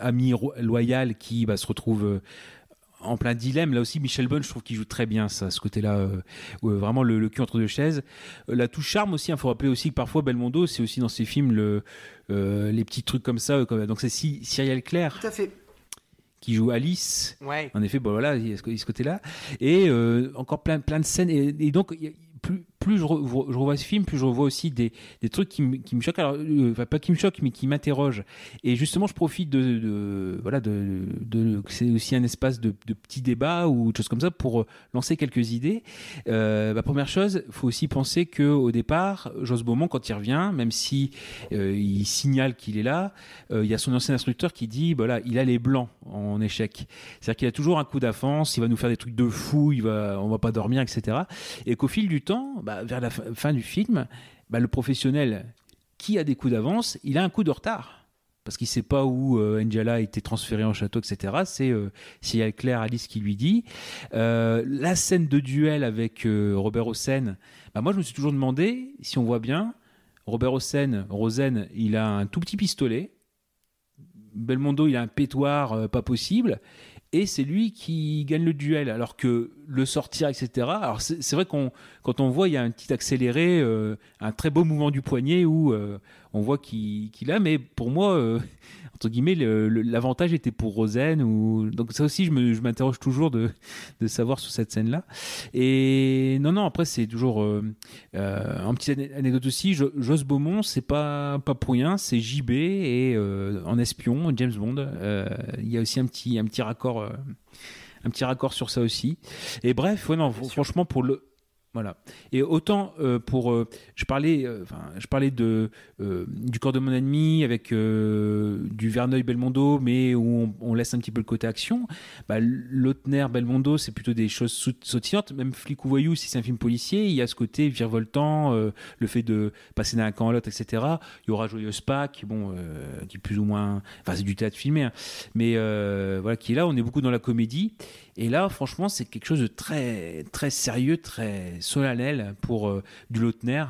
ami loyal qui bah, se retrouve en plein dilemme. Là aussi, Michel Bonne, je trouve qu'il joue très bien ça, ce côté-là, euh, vraiment le, cul entre deux chaises. Euh, la touche charme aussi, il faut rappeler aussi que parfois Belmondo, c'est aussi dans ses films le, euh, les petits trucs comme ça. donc c'est Cyrielle Claire. Tout à fait qui joue Alice. Ouais. En effet, bon voilà, il y a ce, côté-là. Et encore plein, plein de scènes. Et, et donc, plus, plus je, revois ce film, plus je revois aussi des, trucs qui, me choquent. Alors, euh, enfin, pas qui me choquent, mais qui m'interrogent. Et justement, je profite de, voilà, de, c'est aussi un espace de, petits débats ou de choses comme ça pour euh, lancer quelques idées. Euh, bah, première chose, il faut aussi penser que au départ, Joss Beaumont, quand il revient, même si euh, il signale qu'il est là, il y a son ancien instructeur qui dit, voilà, il a les blancs en échec. C'est-à-dire qu'il a toujours un coup d'avance, il va nous faire des trucs de fou, il va, on va pas dormir, etc. Et qu'au fil du temps, bah, vers la fin du film, bah, le professionnel qui a des coups d'avance, il a un coup de retard. Parce qu'il ne sait pas où euh, Angela a été transférée en château, etc. C'est euh, Claire Alice qui lui dit. Euh, la scène de duel avec euh, Robert Hossein, bah, moi je me suis toujours demandé, si on voit bien, Robert Hossein, Rosen, il a un tout petit pistolet. Belmondo, il a un pétoire pas possible et c'est lui qui gagne le duel. Alors que le sortir, etc. Alors c'est vrai qu'on quand on voit, il y a un petit accéléré, euh, un très beau mouvement du poignet où euh, on voit qu'il a, mais pour moi, euh, entre guillemets, l'avantage était pour Rosen. Ou... Donc ça aussi, je m'interroge toujours de, de, savoir sur cette scène-là. Et non, non, après, c'est toujours... Euh, euh, en petite anecdote aussi, Jos Beaumont, c'est pas, pas pour rien, c'est JB et euh, en espion, James Bond. Il y a aussi un petit, un petit raccord... un petit raccord sur ça aussi. Et bref, ouais, non, franchement, pour le, voilà. Et autant euh, pour, euh, je parlais, euh, je parlais de du corps de mon ennemi avec du Verneuil Belmondo, mais où on, laisse un petit peu le côté action. Bah, Lautner Belmondo, c'est plutôt des choses sautillantes. Même Flic ou voyou, si c'est un film policier, il y a ce côté virevoltant, le fait de passer d'un camp à l'autre, etc. Il y aura Joyeuse Pâques, bon, qui est plus ou moins, enfin, c'est du théâtre filmé, hein. mais voilà, qui est là. On est beaucoup dans la comédie. Et là, franchement, c'est quelque chose de très, très sérieux, très solennel pour euh, du Lautner.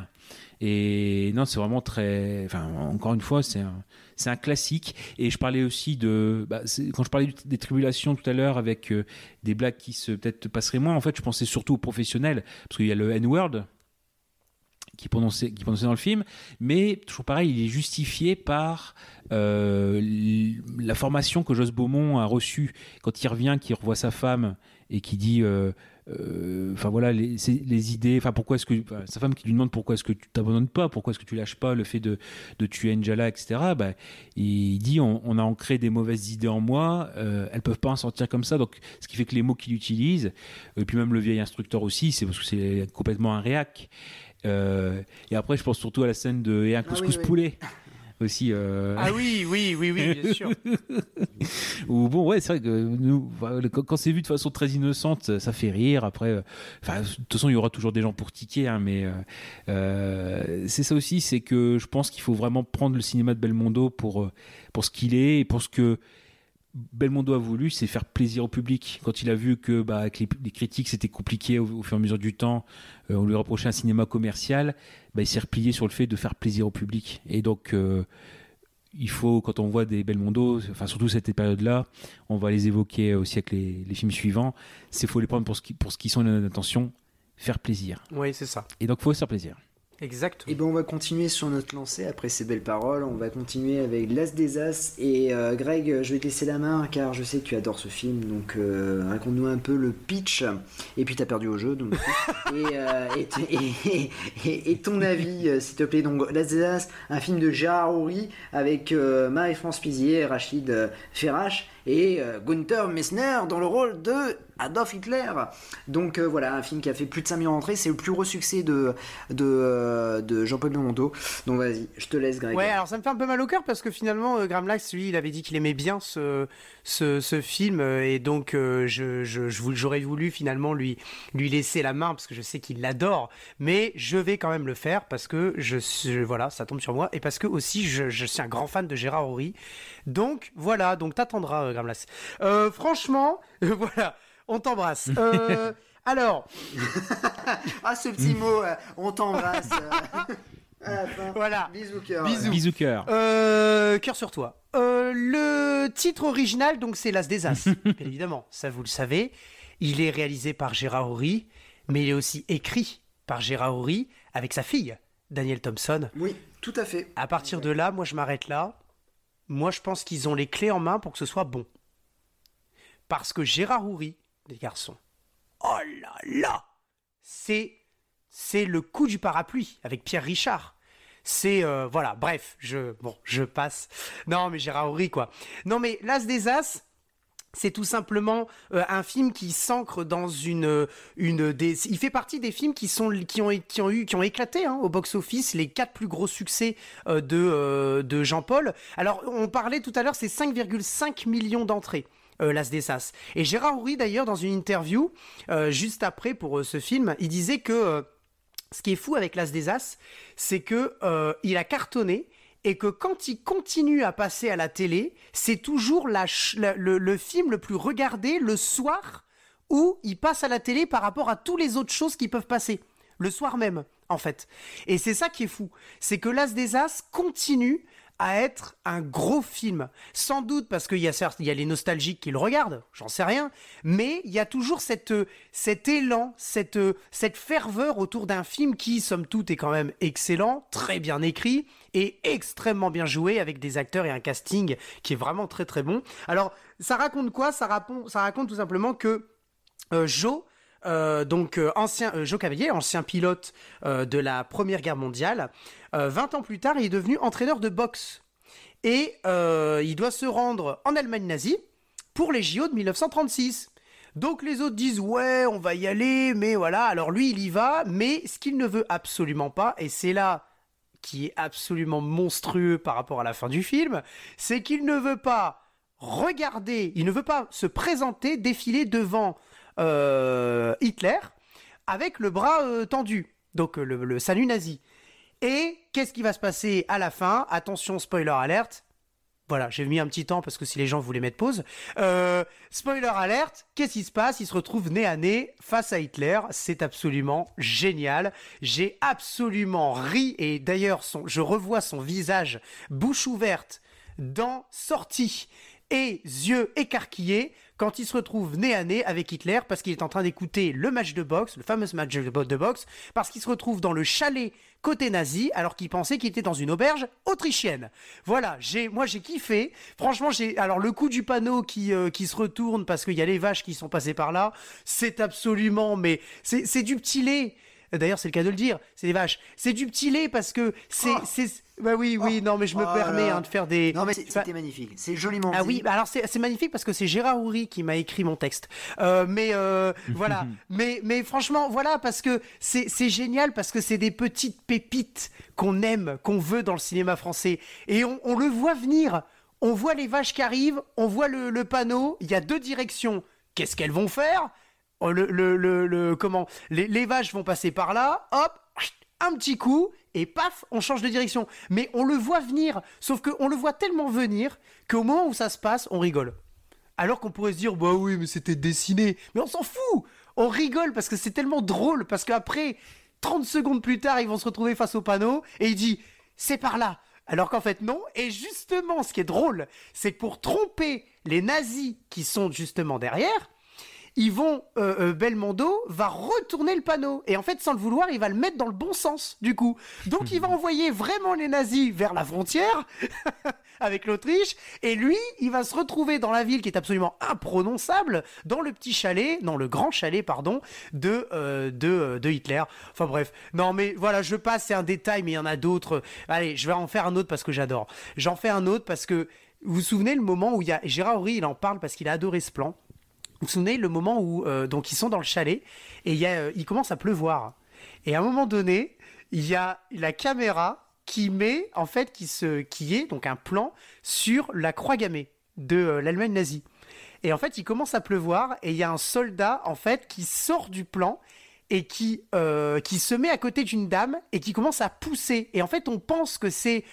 Et non, c'est vraiment très. Enfin, encore une fois, c'est un, c'est un classique. Et je parlais aussi de. Bah, quand je parlais des tribulations tout à l'heure avec euh, des blagues qui se peut-être passeraient moins, en fait, je pensais surtout aux professionnels. Parce qu'il y a le N-word qui prononçait, qui prononçait dans le film, mais toujours pareil, il est justifié par euh, la formation que Joss Beaumont a reçue quand il revient, qu'il revoit sa femme et qui dit, euh, euh, enfin voilà, les, idées, enfin pourquoi est-ce que sa femme qui lui demande pourquoi est-ce que tu t'abandonnes pas, pourquoi est-ce que tu lâches pas le fait de, de tuer Angela, etc. Bah, il dit on, a ancré des mauvaises idées en moi, elles peuvent pas en sortir comme ça, donc ce qui fait que les mots qu'il utilise, et puis même le vieil instructeur aussi, c'est parce que c'est complètement un réac. Euh, et après, je pense surtout à la scène de Et un ah couscous poulet *laughs* aussi. Euh... Ah oui, oui, oui, oui, bien *laughs* sûr. Ou bon, ouais, c'est vrai que nous, quand c'est vu de façon très innocente, ça fait rire. Après, euh, enfin, de toute façon, il y aura toujours des gens pour tiquer, hein, mais euh, c'est ça aussi, c'est que je pense qu'il faut vraiment prendre le cinéma de Belmondo pour pour ce qu'il est et pour ce que Belmondo a voulu, c'est faire plaisir au public. Quand il a vu que bah, avec les, critiques c'était compliqué au, fur et à mesure du temps, euh, on lui reprochait un cinéma commercial, bah, il s'est replié sur le fait de faire plaisir au public. Et donc euh, il faut, quand on voit des Belmondo, enfin surtout cette période-là, on va les évoquer aussi avec les, films suivants, c'est faut les prendre pour ce qui, pour ce qui sont l'intention, faire plaisir. Oui, c'est ça. Et donc faut se faire plaisir. Exact. Et ben on va continuer sur notre lancée après ces belles paroles. On va continuer avec L'As des As. Et euh, Greg, je vais te laisser la main car je sais que tu adores ce film. Donc euh, raconte-nous un peu le pitch. Et puis t'as perdu au jeu. Donc, *laughs* et, euh, et, et, et, et, ton avis, s'il te plaît. Donc L'As des As, un film de Gérard Houry avec Marie-France Pizier, Rachid Ferrache et Gunther Messner dans le rôle de Adolf Hitler. Donc euh, voilà, un film qui a fait plus de 5000 entrées, c'est le plus gros succès de, euh, de Jean-Paul Belmondo. Donc vas-y, je te laisse Greg. Ouais, alors ça me fait un peu mal au cœur parce que finalement, euh, Graham Lax, lui, il avait dit qu'il aimait bien ce, ce, film et donc je, je, j'aurais voulu finalement lui, lui laisser la main parce que je sais qu'il l'adore, mais je vais quand même le faire parce que je, voilà, ça tombe sur moi et parce que aussi je, je suis un grand fan de Gérard Horry. Donc voilà, donc t'attendras. Euh, franchement, *laughs* voilà on t'embrasse. Euh, *laughs* alors. ah, ce petit mot, euh, on t'embrasse. *laughs* Euh, voilà. Bisous cœur. Bisous, Bisous cœur. Euh, cœur sur toi. Euh, le titre original, donc, c'est L'As des As. *laughs* Bien évidemment, ça vous le savez. Il est réalisé par Gérard Horry, mais il est aussi écrit par Gérard Horry avec sa fille, Danielle Thompson. Oui, tout à fait. À partir de là, moi, je m'arrête là. Moi, je pense qu'ils ont les clés en main pour que ce soit bon. Parce que Gérard Houry, les garçons. Oh là là C'est c'est le coup du parapluie avec Pierre Richard. C'est euh, voilà, bref, je bon, je passe. Non, mais Gérard Horry quoi. Non mais l'As des As, c'est tout simplement euh, un film qui s'ancre dans une une des il fait partie des films qui sont qui ont qui ont eu qui ont éclaté hein, au box office les quatre plus gros succès euh, de euh, de Jean-Paul. Alors on parlait tout à l'heure c'est 5,5 millions d'entrées euh, L'As des As. Et Gérard Houry, d'ailleurs, dans une interview, euh, juste après pour euh, ce film, il disait que euh, ce qui est fou avec L'As des As, c'est que il a cartonné et que quand il continue à passer à la télé, c'est toujours le film le plus regardé le soir où il passe à la télé par rapport à toutes les autres choses qui peuvent passer. Le soir même, en fait. Et c'est ça qui est fou. C'est que L'As des As continue à être un gros film. Sans doute parce qu'il y a certes, y a les nostalgiques qui le regardent, j'en sais rien, mais il y a toujours cette, cet élan, cette, cette ferveur autour d'un film qui, somme toute, est quand même excellent, très bien écrit et extrêmement bien joué avec des acteurs et un casting qui est vraiment très très bon. Alors, ça raconte quoi? Ça, raconte, ça raconte tout simplement que euh, Joe, euh, donc euh, ancien euh, Joe Cavalier, ancien pilote euh, de la Première Guerre mondiale, 20 ans plus tard, il est devenu entraîneur de boxe et il doit se rendre en Allemagne nazie pour les JO de 1936. Donc les autres disent ouais, on va y aller, mais voilà. Alors lui, il y va, mais ce qu'il ne veut absolument pas, et c'est là qui est absolument monstrueux par rapport à la fin du film, c'est qu'il ne veut pas regarder, il ne veut pas se présenter, défiler devant Hitler avec le bras euh, tendu, donc euh, le, salut nazi. Et qu'est-ce qui va se passer à la fin? Attention, spoiler alerte. Voilà, j'ai mis un petit temps parce que si les gens voulaient mettre pause. Euh, spoiler alerte, qu'est-ce qui se passe? Il se retrouve nez à nez face à Hitler. C'est absolument génial. J'ai absolument ri et d'ailleurs, je revois son visage bouche ouverte, dents sorties et yeux écarquillés quand il se retrouve nez à nez avec Hitler parce qu'il est en train d'écouter le match de boxe, le fameux match de boxe, parce qu'il se retrouve dans le chalet côté nazi alors qu'il pensait qu'il était dans une auberge autrichienne. Voilà, j'ai moi j'ai kiffé. Franchement, j'ai alors le coup du panneau qui euh, qui se retourne parce qu'il y a les vaches qui sont passées par là, c'est absolument mais c'est c'est du petit lait. D'ailleurs, c'est le cas de le dire, c'est des vaches. C'est du petit lait parce que c'est Oh. bah oui oui Oh. non mais je me Oh permets hein, de faire des Non mais Enfin, c'était magnifique. C'est joliment ah dit. oui, bah alors c'est magnifique parce que c'est Gérard Houry qui m'a écrit mon texte. Euh, mais euh, voilà, *laughs* mais mais franchement voilà parce que c'est génial parce que c'est des petites pépites qu'on aime, qu'on veut dans le cinéma français et on, on le voit venir. On voit les vaches qui arrivent, on voit le, le panneau. Il y a deux directions. Qu'est-ce qu'elles vont faire? Le, le, le, le- comment les, les vaches vont passer par là. Hop, un petit coup et paf, on change de direction. Mais on le voit venir, sauf qu'on le voit tellement venir qu'au moment où ça se passe, on rigole. Alors qu'on pourrait se dire, bah oui, mais c'était dessiné. Mais on s'en fout On rigole parce que c'est tellement drôle, parce qu'après, 30 secondes plus tard, ils vont se retrouver face au panneau et il dit, c'est par là. Alors qu'en fait, non. Et justement, ce qui est drôle, c'est que pour tromper les nazis qui sont justement derrière, ils vont, euh, Belmondo va retourner le panneau. Et en fait, sans le vouloir, il va le mettre dans le bon sens, du coup. Donc, il va *laughs* envoyer vraiment les nazis vers la frontière *laughs* avec l'Autriche. Et lui, il va se retrouver dans la ville qui est absolument imprononçable, dans le petit chalet, non, le grand chalet, pardon, de, de, de Hitler. Enfin bref. Non, mais voilà, je passe, c'est un détail, mais il y en a d'autres. Allez, je vais en faire un autre parce que j'adore. J'en fais un autre parce que vous vous souvenez le moment où il y a Gérard Horry, il en parle parce qu'il a adoré ce plan? Vous souvenez le moment où euh, donc ils sont dans le chalet et euh, il commence à pleuvoir. Et à un moment donné, il y a la caméra qui met en fait qui se qui est donc un plan sur la croix gammée de euh, l'Allemagne nazie. Et en fait, il commence à pleuvoir et il y a un soldat en fait qui sort du plan et qui qui se met à côté d'une dame et qui commence à pousser. Et en fait, on pense que c'est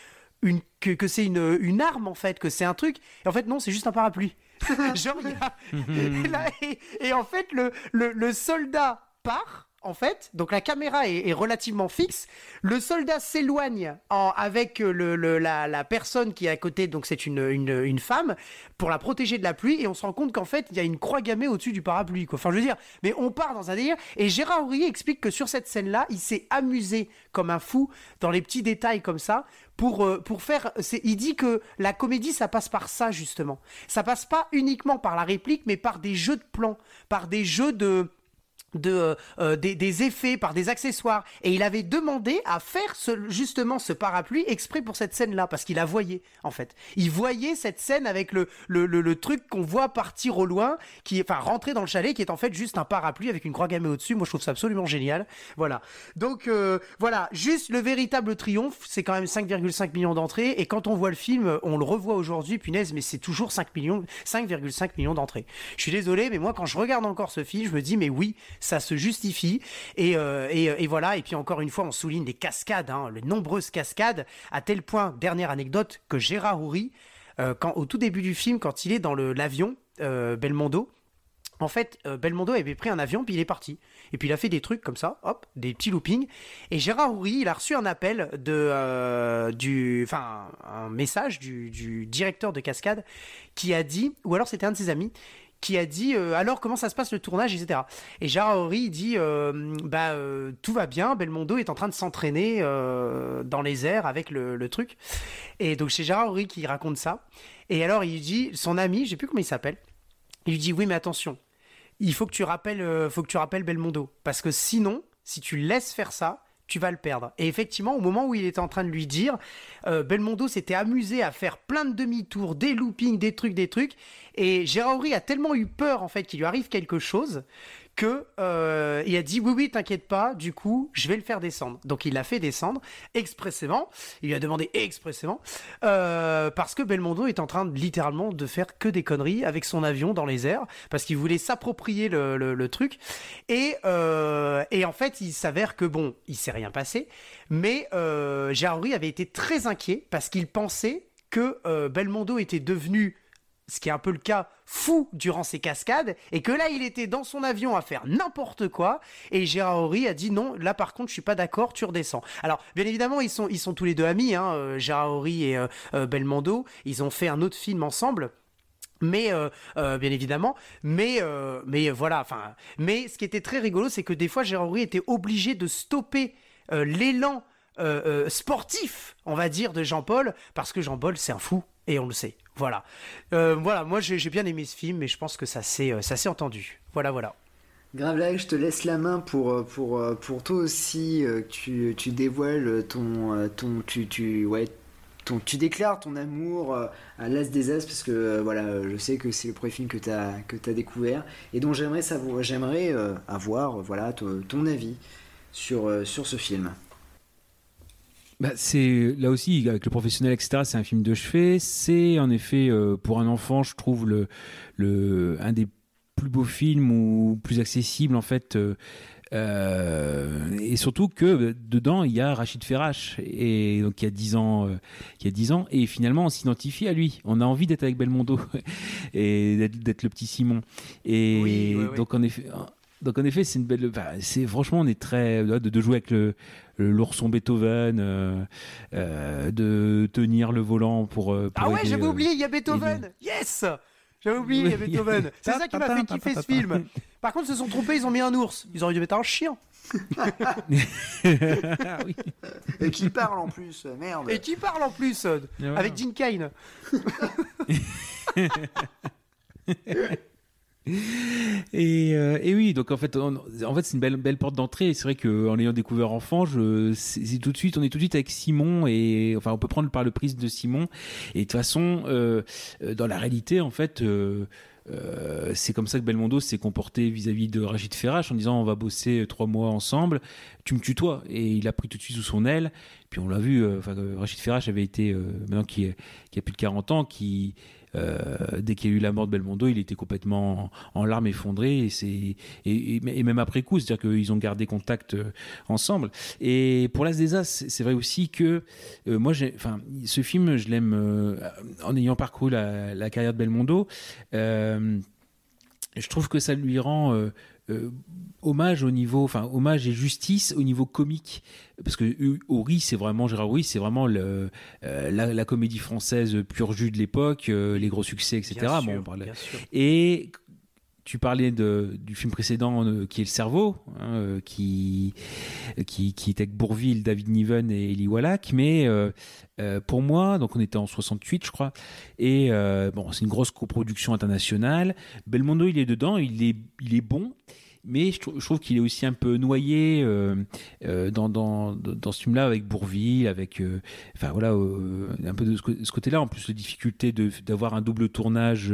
une, que c'est une, une arme en fait, que c'est un truc. Et en fait, non, c'est juste un parapluie. *laughs* Genre, y a... *laughs* et, et, en fait, le, le, le soldat part en fait, donc la caméra est, relativement fixe. Le soldat s'éloigne avec le, la, personne qui est à côté, donc c'est une, femme, pour la protéger de la pluie. Et on se rend compte qu'en fait, il y a une croix gammée au-dessus du parapluie. Enfin, je veux dire, mais on part dans un délire. Et Gérard Aurier explique que sur cette scène-là, il s'est amusé comme un fou dans les petits détails comme ça. Pour, euh, pour faire. Il dit que la comédie, ça passe par ça, justement. Ça passe pas uniquement par la réplique, mais par des jeux de plans, par des jeux de euh, euh, des, effets par des accessoires. Et il avait demandé à faire ce, justement ce parapluie exprès pour cette scène là parce qu'il la voyait en fait. Il voyait cette scène avec le le, le, truc qu'on voit partir au loin qui enfin rentrer dans le chalet qui est en fait juste un parapluie avec une croix gammée au dessus moi je trouve ça absolument génial. Voilà. Donc euh, voilà. Juste le véritable triomphe c'est quand même 5,5 millions d'entrées. Et quand on voit le film on le revoit aujourd'hui punaise mais c'est toujours 5 millions 5,5 millions d'entrées. Je suis désolé mais moi quand je regarde encore ce film je me dis mais oui ça se justifie. Et, euh, euh, et, voilà, et puis encore une fois, on souligne les cascades, hein, les nombreuses cascades, à tel point, dernière anecdote, que Gérard Houry, euh, quand, au tout début du film, quand il est dans l'avion, Belmondo, en fait, Belmondo avait pris un avion, puis il est parti. Et puis il a fait des trucs comme ça, hop, des petits loopings. Et Gérard Houry, il a reçu un appel de, du, enfin, un message du, du, directeur de cascade qui a dit, ou alors c'était un de ses amis, qui a dit euh, alors comment ça se passe le tournage, etc. Et Gérard dit euh, bah euh, tout va bien, Belmondo est en train de s'entraîner dans les airs avec le, truc. Et donc c'est Horry qui raconte ça. Et alors il dit son ami, je sais plus comment il s'appelle, il lui dit oui mais attention, il faut que tu rappelles, faut que tu rappelles Belmondo parce que sinon si tu laisses faire ça, tu vas le perdre. Et effectivement, au moment où il était en train de lui dire, euh, Belmondo s'était amusé à faire plein de demi-tours, des loopings, des trucs, des trucs. Et Gérard a tellement eu peur, en fait, qu'il lui arrive quelque chose, que euh, a dit oui oui t'inquiète pas du coup je vais le faire descendre. Donc il l'a fait descendre expressément. Il lui a demandé expressément euh, parce que Belmondo est en train de, littéralement de faire que des conneries avec son avion dans les airs parce qu'il voulait s'approprier le, le, truc. Et euh, et en fait il s'avère que bon il s'est rien passé. Mais euh, avait été très inquiet parce qu'il pensait que Belmondo était devenu ce qui est un peu le cas, fou durant ces cascades, et que là, il était dans son avion à faire n'importe quoi, et Gérard Horry a dit non, là par contre, je suis pas d'accord, tu redescends. Alors, bien évidemment, ils sont, ils sont tous les deux amis, hein, euh, Gérard Horry et euh, euh, Belmondo, ils ont fait un autre film ensemble. Mais bien évidemment, mais mais voilà, enfin, mais ce qui était très rigolo, c'est que des fois Gérard Horry était obligé de stopper l'élan sportif, on va dire, de Jean-Paul, parce que Jean-Paul, c'est un fou, et on le sait. Voilà. Euh, voilà, moi j'ai bien aimé ce film, mais je pense que ça s'est euh, entendu. Voilà, voilà. Gravelac, je te laisse la main pour, euh, pour, pour toi aussi. Tu, tu dévoiles ton. ton tu, tu, ouais, ton, tu déclares ton amour à l'As des As, parce que voilà, je sais que c'est le premier film que tu as, as découvert, et dont j'aimerais avoir voilà, ton avis sur, sur ce film. Bah, c'est là aussi avec le professionnel etc c'est un film de chevet. C'est en effet euh, pour un enfant je trouve le, le un des plus beaux films ou plus accessibles en fait euh, euh, et surtout que dedans il y a Rachid Ferrache. Et donc qui a 10 ans qui a 10 ans et finalement on s'identifie à lui. On a envie d'être avec Belmondo *laughs* et d'être le petit Simon. Et donc en effet donc en effet, c'est une belle. c'est franchement, on est très de, de jouer avec le l'ourson Beethoven, euh, euh, de tenir le volant pour. ah ouais, j'avais oublié, il y a Beethoven. Yes. J'avais oublié Oui. Beethoven. C'est ça qui m'a fait kiffer ce film. *laughs* Par contre, ils se sont trompés, ils ont mis un ours. Ils auraient dû mettre un chien. Ah oui. *laughs* Et qui parle en plus, merde. Et qui parle en plus euh. Avec Gene Kane. *laughs* Et, euh, et oui, donc en fait, en fait, c'est une belle, porte d'entrée. C'est vrai qu'en l'ayant découvert enfant, je, c'est tout de suite, on est tout de suite avec Simon et enfin, on peut prendre par le prisme de Simon. Et de toute façon, euh, dans la réalité, en fait. euh, c'est comme ça que Belmondo s'est comporté vis-à-vis de Rachid Ferrache en disant on va bosser trois mois ensemble, tu me tutoies et il a pris tout de suite sous son aile. Puis on l'a vu, Rachid Ferrache avait été maintenant qui, a plus de 40 ans, qui dès qu'il y a eu la mort de Belmondo, il était complètement en, larmes effondrées et c'est et, même après coup, c'est-à-dire qu'ils ont gardé contact euh, ensemble. Et pour L'As des As, c'est vrai aussi que euh, moi, enfin, ce film, je l'aime euh, en ayant parcouru la, carrière de Belmondo. euh, je trouve que ça lui rend euh, euh, hommage au niveau, enfin hommage et justice au niveau comique, parce que Horry, c'est vraiment Gérard Horry, c'est vraiment le, euh, la, la comédie française pur jus de l'époque, euh, les gros succès, etc. Bien Bon, sûr, on parlait- bien sûr. et tu parlais de, du film précédent euh, qui est Le Cerveau, hein, euh, qui, qui, était avec Bourville, David Niven et Eli Wallach. Mais euh, pour moi, donc on était en 68, je crois, et bon, c'est une grosse coproduction internationale. Belmondo, il est dedans, il est, il est bon. Mais je, trou- je trouve qu'il est aussi un peu noyé euh, euh, dans, dans, dans ce film-là avec Bourville, avec euh, enfin voilà un peu de ce, côté-là. En plus, la difficulté d'avoir un double tournage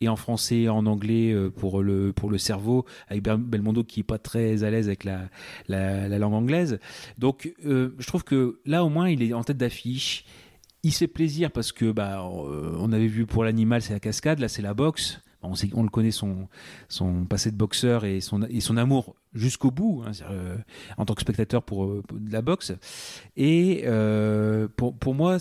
et en français et en anglais pour le pour le cerveau avec Bel- Belmondo qui est pas très à l'aise avec la, la, la langue anglaise. Donc, je trouve que là au moins il est en tête d'affiche. Il fait plaisir parce que bah on avait vu pour l'animal c'est la cascade, là c'est la boxe. On, le connaît son passé de boxeur et son amour jusqu'au bout hein, euh, en tant que spectateur pour, euh, de la boxe. Et euh, pour, pour moi,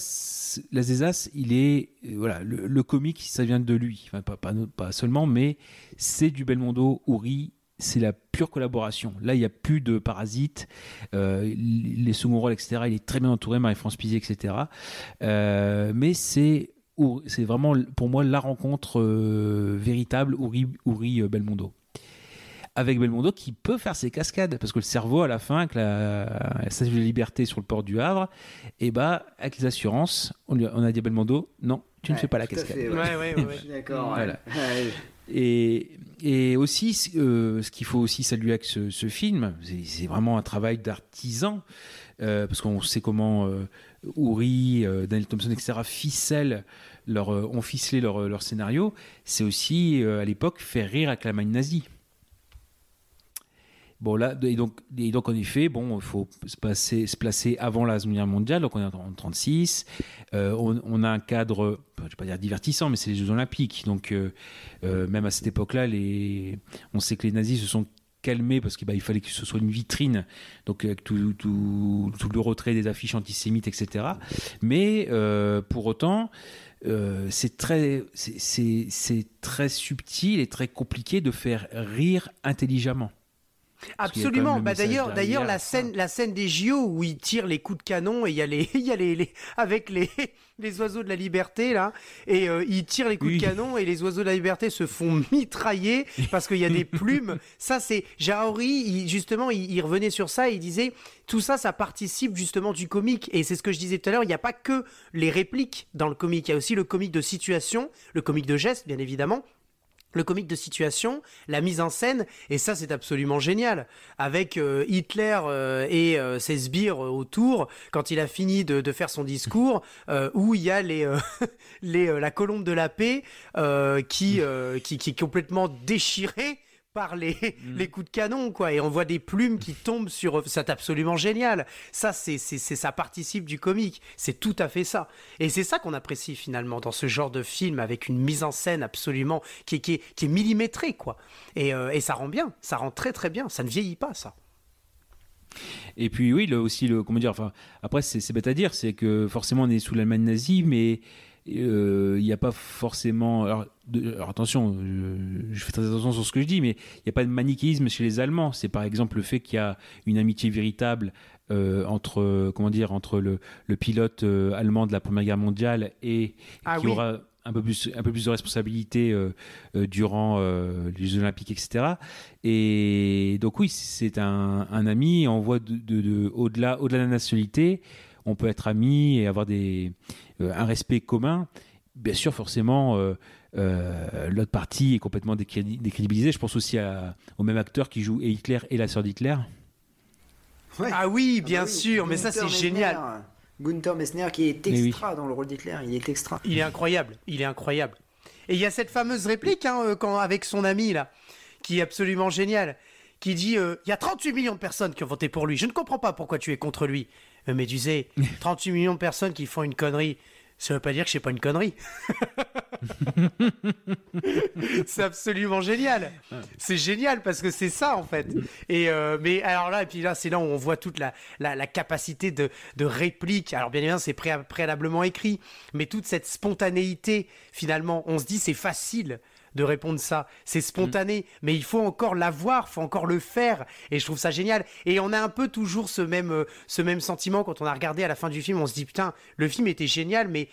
la Zézas, il est voilà le, comique, ça vient de lui, pas, pas, seulement, mais c'est du Belmondo, Ouri, c'est la pure collaboration. Là, il n'y a plus de parasites, les second rôles, etc. Il est très bien entouré, Marie-France Pizier, etc. Mais c'est c'est vraiment pour moi la rencontre euh, véritable Ouri, Ouri euh, Belmondo avec Belmondo qui peut faire ses cascades parce que le cerveau à la fin avec la, la statue de liberté sur le port du Havre et bah avec les assurances on, lui a, on a dit à Belmondo non tu ne fais pas la cascade fait, Ouais, D'accord. Voilà. ouais. Ouais. et, et aussi, euh, ce qu'il faut aussi saluer avec ce, ce film, c'est c'est vraiment un travail d'artisan, euh, parce qu'on sait comment euh, Uri, euh, Daniel Thompson, etc., ficellent leur, euh, ont ficelé leur, leur scénario. C'est aussi, euh, à l'époque, faire rire avec la main nazie. Bon, là, et donc, et donc en effet, bon, il faut se, placer avant la Seconde Guerre mondiale, donc on est en 36. Euh, on, on a un cadre, je ne vais pas dire divertissant, mais c'est les Jeux Olympiques. Donc, euh, euh, même à cette époque-là, on sait que les nazis se sont calmés parce qu'il bah, fallait que ce soit une vitrine, donc avec tout, tout, le retrait des affiches antisémites, etc. Mais euh, pour autant, euh, c'est très, c'est très subtil et très compliqué de faire rire intelligemment. Absolument. Bah, d'ailleurs, d'ailleurs, la scène, la scène des JO où il tire les coups de canon et il y a les, *laughs* il y a les, les- avec les, *laughs* les oiseaux de la liberté là, et euh, il tire les coups Oui. de canon et les oiseaux de la liberté se font *laughs* mitrailler parce qu'il y a des plumes. ça, c'est Jaori. il- justement, il, il revenait sur ça. Et il disait tout ça, ça participe justement du comique. Et c'est ce que je disais tout à l'heure. Il n'y a pas que les répliques dans le comique. Il y a aussi le comique de situation, le comique de geste, bien évidemment le comique de situation, la mise en scène, et ça c'est absolument génial. Avec euh, Hitler euh, et euh, ses sbires autour, quand il a fini de, faire son discours, où il y a les, *laughs* les, la colombe de la paix qui, qui, qui est complètement déchirée par les, les coups de canon, quoi. Et on voit des plumes qui tombent sur... C'est absolument génial. Ça, c'est, c'est, ça participe du comique. C'est tout à fait ça. Et c'est ça qu'on apprécie finalement dans ce genre de film avec une mise en scène absolument qui est, qui est, qui est millimétrée, quoi. Et, euh, et ça rend bien. Ça rend très très bien. Ça ne vieillit pas, ça. Et puis oui, le, aussi le comment dire. Enfin, après c'est c'est bête à dire, c'est que forcément on est sous l'Allemagne nazie, mais euh, il n'y a pas forcément. Alors, de- alors attention, je, je fais très attention sur ce que je dis, mais il n'y a pas de manichéisme chez les Allemands. C'est par exemple le fait qu'il y a une amitié véritable euh, entre comment dire entre le, le pilote euh, allemand de la Première Guerre mondiale et Ah qui oui. aura un peu plus, un peu plus de responsabilité durant les Jeux Olympiques, etc. Et donc oui, c'est un, ami. On voit de, au-delà, au-delà de la nationalité, on peut être amis et avoir des, un respect commun. Bien sûr, forcément, l'autre partie est complètement décrédibilisée. Je pense aussi au même acteur qui joue Hitler et la sœur d'Hitler. Ah oui, bien ah bah sûr, mais ça c'est génial. Gunther Messner qui est extra dans le rôle d'Hitler, il est extra. Il est incroyable, il est incroyable. Et il y a cette fameuse réplique hein, euh, quand, avec son ami là, qui est absolument géniale, qui dit euh, il y a 38 millions de personnes qui ont voté pour lui. Je ne comprends pas pourquoi tu es contre lui. Euh, mais tu sais, *laughs* 38 millions de personnes qui font une connerie ça veut pas dire que c'est pas une connerie. *laughs* c'est absolument génial. C'est génial parce que c'est ça en fait. Et euh, mais alors là et puis là c'est là où on voit toute la, la, capacité de, de, réplique. Alors bien évidemment c'est préalablement écrit, mais toute cette spontanéité finalement, on se dit c'est facile de répondre ça. C'est spontané, mm. mais il faut encore l'avoir, il faut encore le faire. Et je trouve ça génial. Et on a un peu toujours ce même, euh, ce même sentiment quand on a regardé à la fin du film. On se dit, putain, le film était génial, mais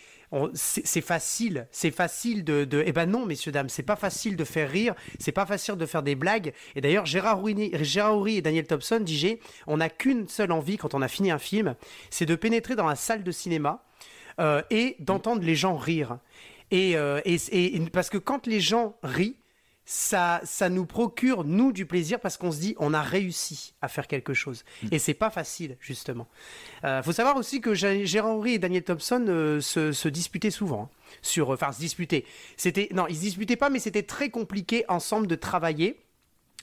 c'est facile. C'est facile de, de, Eh ben non, messieurs, dames, c'est pas facile de faire rire. C'est pas facile de faire des blagues. Et d'ailleurs, Gérard Houry et Daniel Thompson disaient, on n'a qu'une seule envie quand on a fini un film, c'est de pénétrer dans la salle de cinéma. Euh, et d'entendre les gens rire. Euh, et, parce que quand les gens rient, ça, ça nous procure, nous, du plaisir parce qu'on se dit, on a réussi à faire quelque chose. Mm. Et c'est pas facile, justement. Il euh, faut savoir aussi que Gérard Henry et Daniel Thompson euh, se, disputaient souvent. Hein, sur, enfin, se disputaient. C'était, non, ils se disputaient pas, mais c'était très compliqué ensemble de travailler.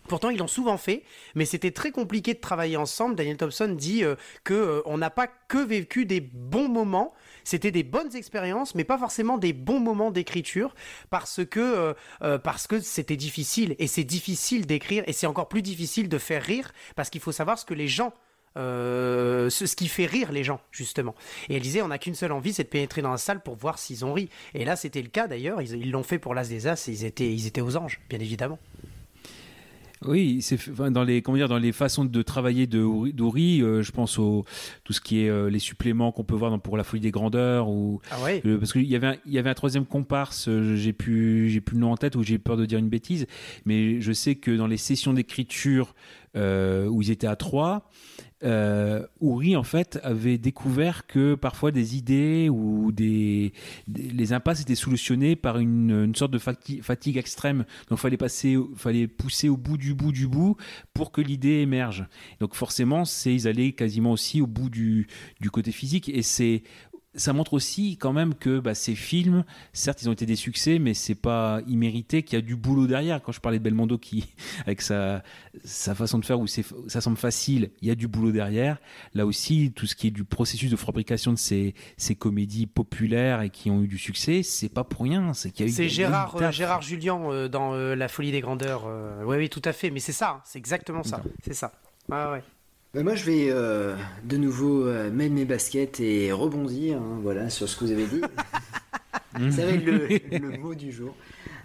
Pourtant, ils l'ont souvent fait, mais c'était très compliqué de travailler ensemble. Daniel Thompson dit que on n'a pas que vécu des bons moments, c'était des bonnes expériences, mais pas forcément des bons moments d'écriture parce que euh, euh, parce que c'était difficile et c'est difficile d'écrire et c'est encore plus difficile de faire rire parce qu'il faut savoir ce que les gens euh, ce, qui fait rire les gens, justement. Et elle disait, on n'a qu'une seule envie, c'est de pénétrer dans la salle pour voir s'ils ont ri. Et là, c'était le cas d'ailleurs, ils l'ont fait pour l'As des As, ils étaient, ils étaient aux anges, bien évidemment. Oui, c'est dans les comment dire dans les façons de travailler de d'Ori, euh, je pense au tout ce qui est euh, les suppléments qu'on peut voir dans, pour la folie des grandeurs ou ah parce qu'il y avait un, il y avait un troisième comparse, euh, j'ai plus j'ai plus le nom en tête ou j'ai peur de dire une bêtise, mais je sais que dans les sessions d'écriture où ils étaient à trois, euh, en fait avait découvert que parfois des idées ou des, les impasses étaient solutionnées par une, sorte de fatigue, extrême. Donc fallait passer, fallait pousser au bout du bout du bout pour que l'idée émerge. Donc forcément, c'est ils allaient quasiment aussi au bout du, du côté physique et c'est ça montre aussi quand même que bah, ces films, certes, ils ont été des succès, mais c'est pas immérité, qu'il y a du boulot derrière. Quand je parlais de Belmondo, qui, *laughs* avec sa, sa façon de faire où ça semble facile, il y a du boulot derrière. Là aussi, tout ce qui est du processus de fabrication de ces, ces comédies populaires et qui ont eu du succès, c'est pas pour rien. C'est qu'il y a eu. C'est Gérard, euh, Gérard Julien euh, dans euh, La Folie des Grandeurs. oui, oui, tout à fait. Mais c'est ça, hein, c'est exactement ça. C'est ça. Ouais, ouais. Bah, moi, je vais euh, de nouveau euh, mettre mes baskets et rebondir hein, voilà, sur ce que vous avez dit. ça va être le, mot du jour.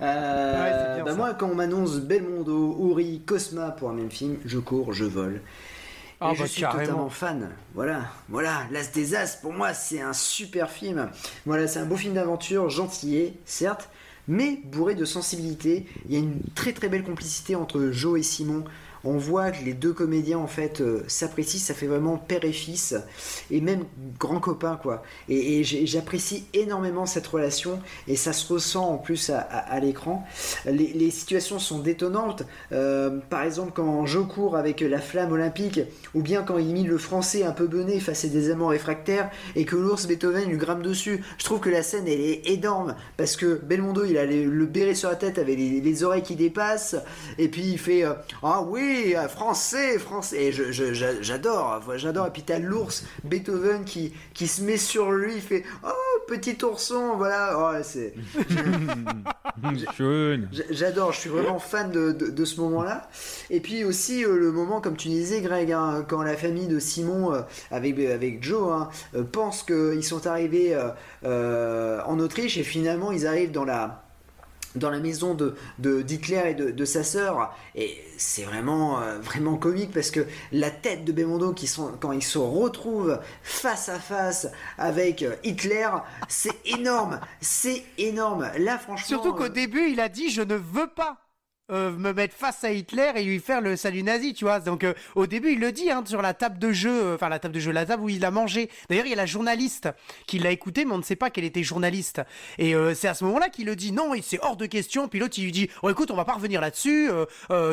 Euh, bah, moi, quand on m'annonce Belmondo, Uri, Cosma pour un même film, je cours, je vole. Ah, et je bah, suis totalement fan. Voilà, voilà, L'As des As, pour moi, c'est un super film. Voilà, c'est un beau film d'aventure, gentillet, certes, mais bourré de sensibilité. Il y a une très très belle complicité entre Joe et Simon on voit que les deux comédiens en fait euh, s'apprécient, ça fait vraiment père et fils et même grand copain quoi. Et, j'apprécie énormément cette relation et ça se ressent en plus à, l'écran. Les, situations sont détonnantes. Euh, par exemple quand je cours avec la flamme olympique ou bien quand il mit le français un peu bené face à des amants réfractaires et que l'ours Beethoven lui grimpe dessus. Je trouve que la scène elle est énorme parce que Belmondo il a le béret sur la tête avec les, oreilles qui dépassent et puis il fait euh, ah oui euh, français, français. Et j'adore, j'adore. Et puis t'as l'ours Beethoven qui, qui se met sur lui, il fait Oh, petit ourson, voilà. Oh, c'est. *laughs* J'adore, je suis vraiment fan de, de, ce moment-là. Et puis aussi euh, le moment, comme tu disais, Greg, hein, quand la famille de Simon, euh, avec, avec Joe, hein, pense qu'ils sont arrivés en Autriche et finalement ils arrivent dans la dans la maison de d'Hitler et de, sa sœur. Et c'est vraiment euh, vraiment comique parce que la tête de Belmondo qui sont quand il se retrouve face à face avec euh, Hitler c'est énorme. C'est énorme. Là franchement surtout qu'au euh, début il a dit je ne veux pas euh, me mettre face à Hitler et lui faire le salut nazi, tu vois. Donc euh, au début, il le dit hein, sur la table de jeu, euh, enfin la table de jeu, la table où il a mangé. D'ailleurs, il y a la journaliste qui l'a écouté, mais on ne sait pas qu'elle était journaliste. Et c'est à ce moment-là qu'il le dit non, c'est hors de question. Puis l'autre, il lui dit oh, écoute, on va pas revenir là-dessus.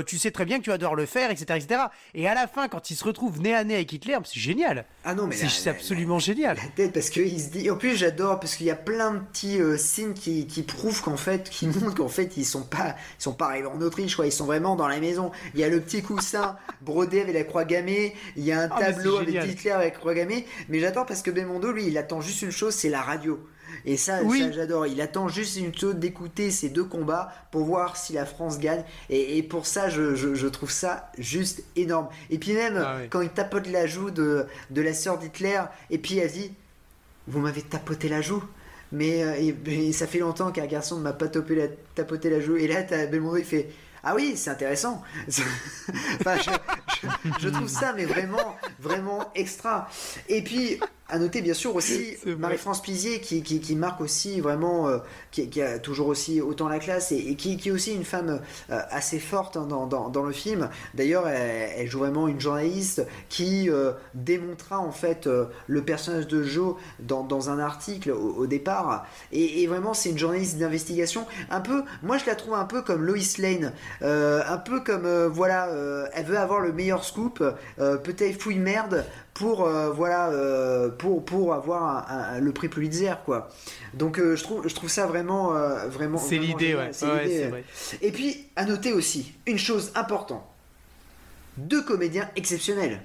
tu sais très bien que tu vas devoir le faire, etc., etc. Et à la fin, quand il se retrouve nez à nez avec Hitler, c'est génial. Ah non, mais c'est absolument génial. La tête, parce qu'il se dit. En plus, j'adore parce qu'il y a plein de petits signes qui, qui prouvent qu'en fait, qui *laughs* montrent qu'en fait, ils sont pas, ils sont pas arrivés en Autriche, quoi. Ils sont vraiment dans la maison. Il y a le petit coussin brodé avec la croix gammée, il y a un ah, tableau avec Hitler avec la croix gammée. Mais j'adore parce que Belmondo, lui, il attend juste une chose, c'est la radio. Et ça, j'adore. Il attend juste une chose d'écouter ces deux combats pour voir si la France gagne. Et, pour ça, je, trouve ça juste énorme. Et puis même, ah quand il tapote la joue de, de la sœur d'Hitler, et puis elle dit Vous m'avez tapoté la joue mais, euh, ça fait longtemps qu'un garçon ne m'a pas tapoté la joue. Et là, Belmondo, il fait ah oui, c'est intéressant. *laughs* je, trouve ça, mais vraiment, vraiment extra. Et puis, à noter bien sûr aussi *laughs* Marie-France Pizier qui, qui, marque aussi vraiment, euh, qui, a toujours aussi autant la classe et, qui, qui, est aussi une femme euh, assez forte hein, dans, dans, le film. D'ailleurs, elle, joue vraiment une journaliste qui euh, démontra en fait le personnage de Joe dans, dans un article au, départ. Et, vraiment, c'est une journaliste d'investigation. Un peu, moi je la trouve un peu comme Lois Lane, un peu comme voilà, elle veut avoir le meilleur scoop, peut-être fouille merde pour euh, voilà euh, pour pour avoir le prix Pulitzer quoi. Donc euh, je trouve je trouve ça vraiment vraiment c'est l'idée ouais. Vrai. Et puis à noter aussi une chose importante. Deux comédiens exceptionnels.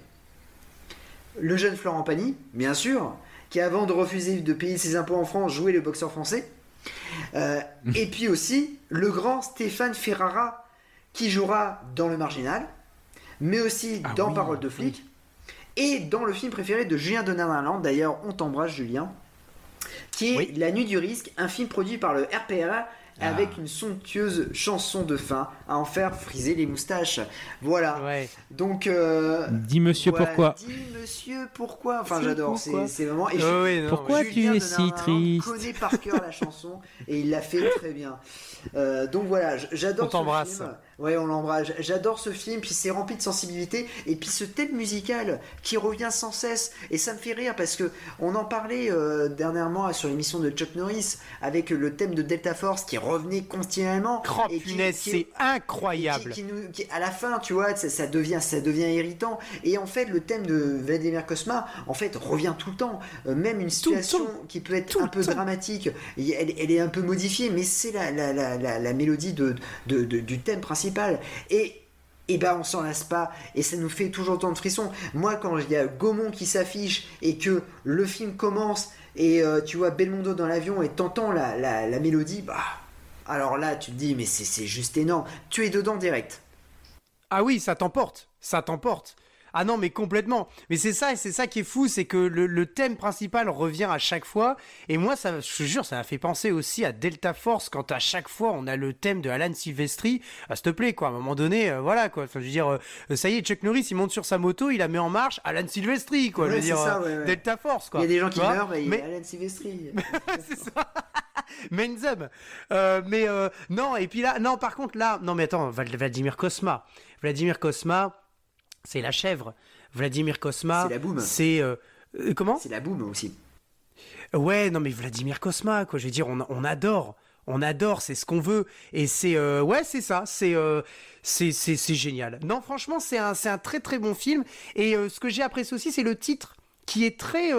Le jeune Florent Pagny, bien sûr, qui avant de refuser de payer ses impôts en France jouait le boxeur français. et puis aussi le grand Stéphane Ferrara qui jouera dans le marginal, mais aussi ah dans Parole de flic et dans le film préféré de Julien Donnerland, d'ailleurs on t'embrasse Julien, qui est La Nuit du Risque, un film produit par le RPRA ah. avec une somptueuse chanson de fin à en faire friser les moustaches. Voilà. Donc. Euh, dis monsieur pourquoi. Dis monsieur pourquoi. Enfin, j'adore. C'est vraiment. pourquoi tu es si triste connaît par cœur la chanson et il l'a fait très bien. Euh, donc voilà, j'adore ce film. Ouais, on l'embrasse. J'adore ce film, puis c'est rempli de sensibilité, et puis ce thème musical qui revient sans cesse, et ça me fait rire parce que on en parlait euh, dernièrement sur l'émission de Chuck Norris avec le thème de Delta Force qui revenait continuellement. Oh, et c'est incroyable. Qui, à la fin, tu vois, ça, devient, ça devient irritant. Et en fait, le thème de Vladimir Kosma, en fait, revient tout le temps. Euh, même une situation qui peut être un peu dramatique, elle, elle, est un peu modifiée, mais c'est la, la, la, la, mélodie de, de, du thème principal et et ben on s'en lasse pas et ça nous fait toujours tant de frissons. Moi quand il y a Gaumont qui s'affiche et que le film commence et euh, tu vois Belmondo dans l'avion et t'entends la, la, mélodie, bah alors là tu te dis mais c'est juste énorme. Tu es dedans direct. Ah oui, ça t'emporte, ça t'emporte. Ah non, mais complètement. Mais c'est ça, et c'est ça qui est fou, c'est que le, thème principal revient à chaque fois. Et moi, ça, je te jure, ça m'a fait penser aussi à Delta Force quand à chaque fois on a le thème de Alan Silvestri. Ah, s'il te plaît, quoi. À un moment donné, euh, voilà, quoi. Enfin, je veux dire, euh, ça y est, Chuck Norris, il monte sur sa moto, il la met en marche. Alan Silvestri, quoi. je veux dire, euh, Delta Force, quoi. Il y a des gens qui meurent, et mais... Alan Silvestri. *laughs* c'est ça. *laughs* Menzum. mais non, et puis là, non, par contre, là, non, mais attends, Vladimir Kosma. Vladimir Kosma c'est la chèvre. Vladimir Kosma. C'est la boum. C'est. Euh, euh, comment? C'est la boum aussi. Ouais, non, mais Vladimir Kosma, quoi. Je veux dire, on, adore. On adore, c'est ce qu'on veut. Et c'est. Euh, ouais, c'est ça. C'est. c'est génial. Non, franchement, c'est un, un très très bon film. Et ce que j'ai apprécié aussi, c'est le titre qui est très.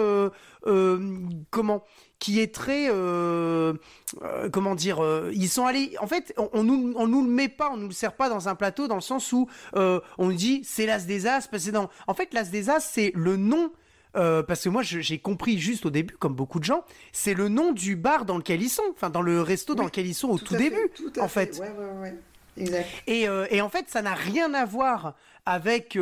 comment? Qui est très euh, euh, comment dire euh, ils sont allés en fait on, on, nous on nous le met pas on nous le sert pas dans un plateau dans le sens où on dit c'est l'as des as parce que non en fait l'as des as c'est le nom parce que moi j'ai compris juste au début, comme beaucoup de gens, c'est le nom du bar dans lequel ils sont, enfin dans le resto dans lequel ils sont au tout, début, en fait. Ouais, ouais, ouais. Exact. Et, et, en fait, ça n'a rien à voir avec,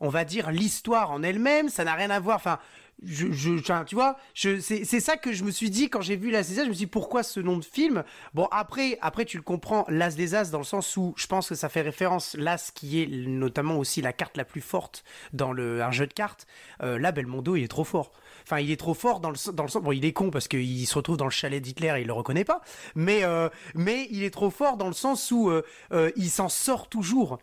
on va dire, l'histoire en elle-même. Ça n'a rien à voir. Enfin, je, tu vois, c'est ça que je me suis dit quand j'ai vu L'As des As. Je me suis dit pourquoi ce nom de film? Bon, après, après tu le comprends, L'As des As, dans le sens où je pense que ça fait référence, l'As qui est notamment aussi la carte la plus forte dans le, un jeu de cartes. Euh, là, Belmondo, il est trop fort. Enfin, il est trop fort dans le, dans le sens. Bon, il est con parce qu'il se retrouve dans le chalet d'Hitler et il le reconnaît pas. Mais, euh, mais il est trop fort dans le sens où euh, il s'en sort toujours.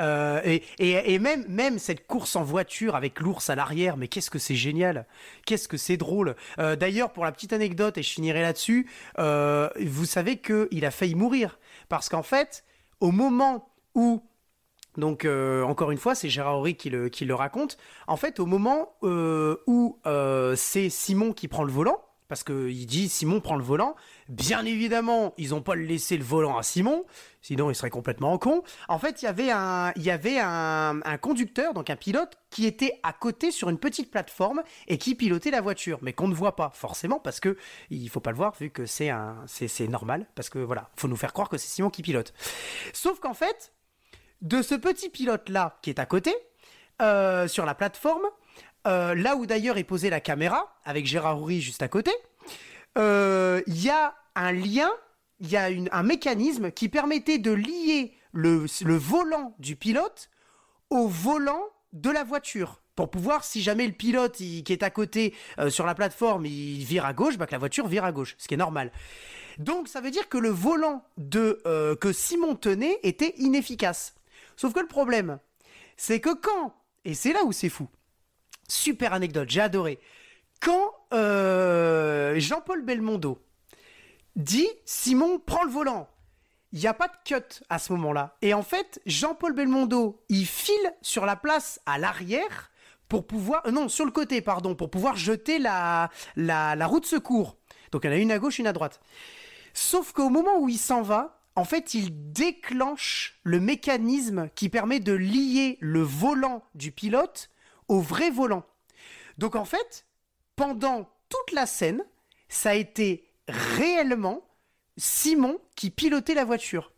Euh, et, même, même cette course en voiture avec l'ours à l'arrière, mais qu'est-ce que c'est génial, qu'est-ce que c'est drôle. Euh, d'ailleurs, pour la petite anecdote, et je finirai là-dessus, euh, vous savez qu'il a failli mourir. Parce qu'en fait, au moment où donc encore une fois, c'est Gérard Horry qui le, qui le raconte. En fait, au moment où c'est Simon qui prend le volant, parce qu'il dit Simon prend le volant. Bien évidemment, ils n'ont pas laissé le volant à Simon, sinon il serait complètement con. En fait, il y avait, un, il y avait un, conducteur, donc un pilote, qui était à côté sur une petite plateforme et qui pilotait la voiture, mais qu'on ne voit pas forcément parce que il faut pas le voir vu que c'est un, c'est normal parce que voilà, faut nous faire croire que c'est Simon qui pilote. Sauf qu'en fait, de ce petit pilote là qui est à côté, euh, sur la plateforme, euh, là où d'ailleurs est posée la caméra, avec Gérard Houry juste à côté, euh, il y a un lien, il y a un mécanisme qui permettait de lier le, volant du pilote au volant de la voiture. Pour pouvoir, si jamais le pilote qui est à côté euh, sur la plateforme, il vire à gauche, bah, que la voiture vire à gauche, ce qui est normal. Donc ça veut dire que le volant de, que Simon tenait était inefficace. Sauf que le problème, c'est que quand, et c'est là où c'est fou, Super anecdote, j'ai adoré. Quand euh, Jean-Paul Belmondo dit Simon, prends le volant. Il n'y a pas de cut à ce moment-là. Et en fait, Jean-Paul Belmondo, il file sur la place à l'arrière pour pouvoir. Euh, non, sur le côté, pardon, pour pouvoir jeter la, la, la roue de secours. Donc il y en a une à gauche, une à droite. Sauf qu'au moment où il s'en va, en fait, il déclenche le mécanisme qui permet de lier le volant du pilote au vrai volant. Donc en fait, pendant toute la scène, ça a été réellement Simon qui pilotait la voiture.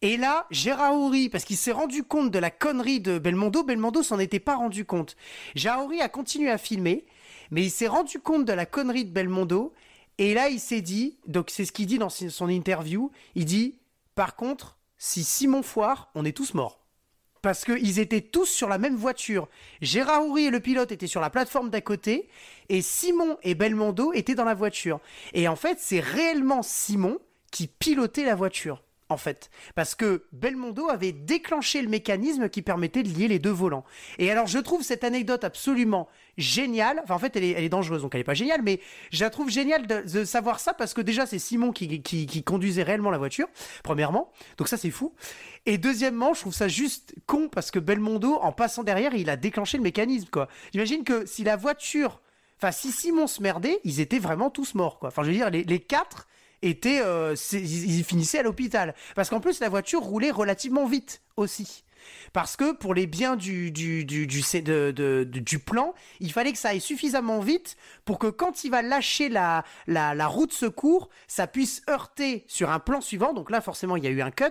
Et là, Houry, parce qu'il s'est rendu compte de la connerie de Belmondo, Belmondo s'en était pas rendu compte. Houry a continué à filmer, mais il s'est rendu compte de la connerie de Belmondo, et là il s'est dit, donc c'est ce qu'il dit dans son interview, il dit, par contre, si Simon foire, on est tous morts parce qu'ils étaient tous sur la même voiture. Gérard Houry et le pilote étaient sur la plateforme d'à côté, et Simon et Belmondo étaient dans la voiture. Et en fait, c'est réellement Simon qui pilotait la voiture en fait. Parce que Belmondo avait déclenché le mécanisme qui permettait de lier les deux volants. Et alors, je trouve cette anecdote absolument géniale. Enfin, en fait, elle est, dangereuse, donc elle n'est pas géniale, mais je la trouve géniale de, savoir ça parce que déjà, c'est Simon qui, qui, conduisait réellement la voiture, premièrement. Donc ça, c'est fou. Et deuxièmement, je trouve ça juste con parce que Belmondo, en passant derrière, il a déclenché le mécanisme, quoi. J'imagine que si la voiture... Enfin, si Simon se merdait, ils étaient vraiment tous morts, quoi. Enfin, je veux dire, les, les quatre étaient, euh, ils finissaient à l'hôpital. Parce qu'en plus, la voiture roulait relativement vite aussi. Parce que pour les biens du, du, du, du, plan, il fallait que ça aille suffisamment vite pour que quand il va lâcher la, la, roue de secours, ça puisse heurter sur un plan suivant. Donc là, forcément, il y a eu un cut.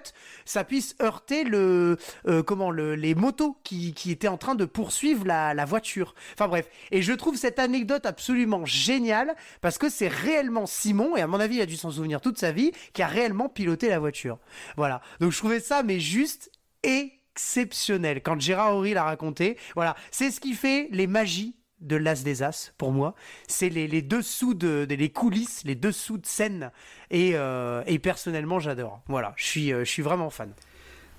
Ça puisse heurter le, euh, comment, le, les motos qui, qui, étaient en train de poursuivre la, la voiture. Enfin bref. Et je trouve cette anecdote absolument géniale parce que c'est réellement Simon, et à mon avis, il a dû s'en souvenir toute sa vie, qui a réellement piloté la voiture. Voilà. Donc je trouvais ça, mais juste et exceptionnel. Quand Gérard Horry l'a raconté, voilà, c'est ce qui fait les magies de l'As des As pour moi. C'est les, les, dessous de, les coulisses, les dessous de scène. Et, euh, et personnellement, j'adore. Voilà, je suis, euh, je suis vraiment fan.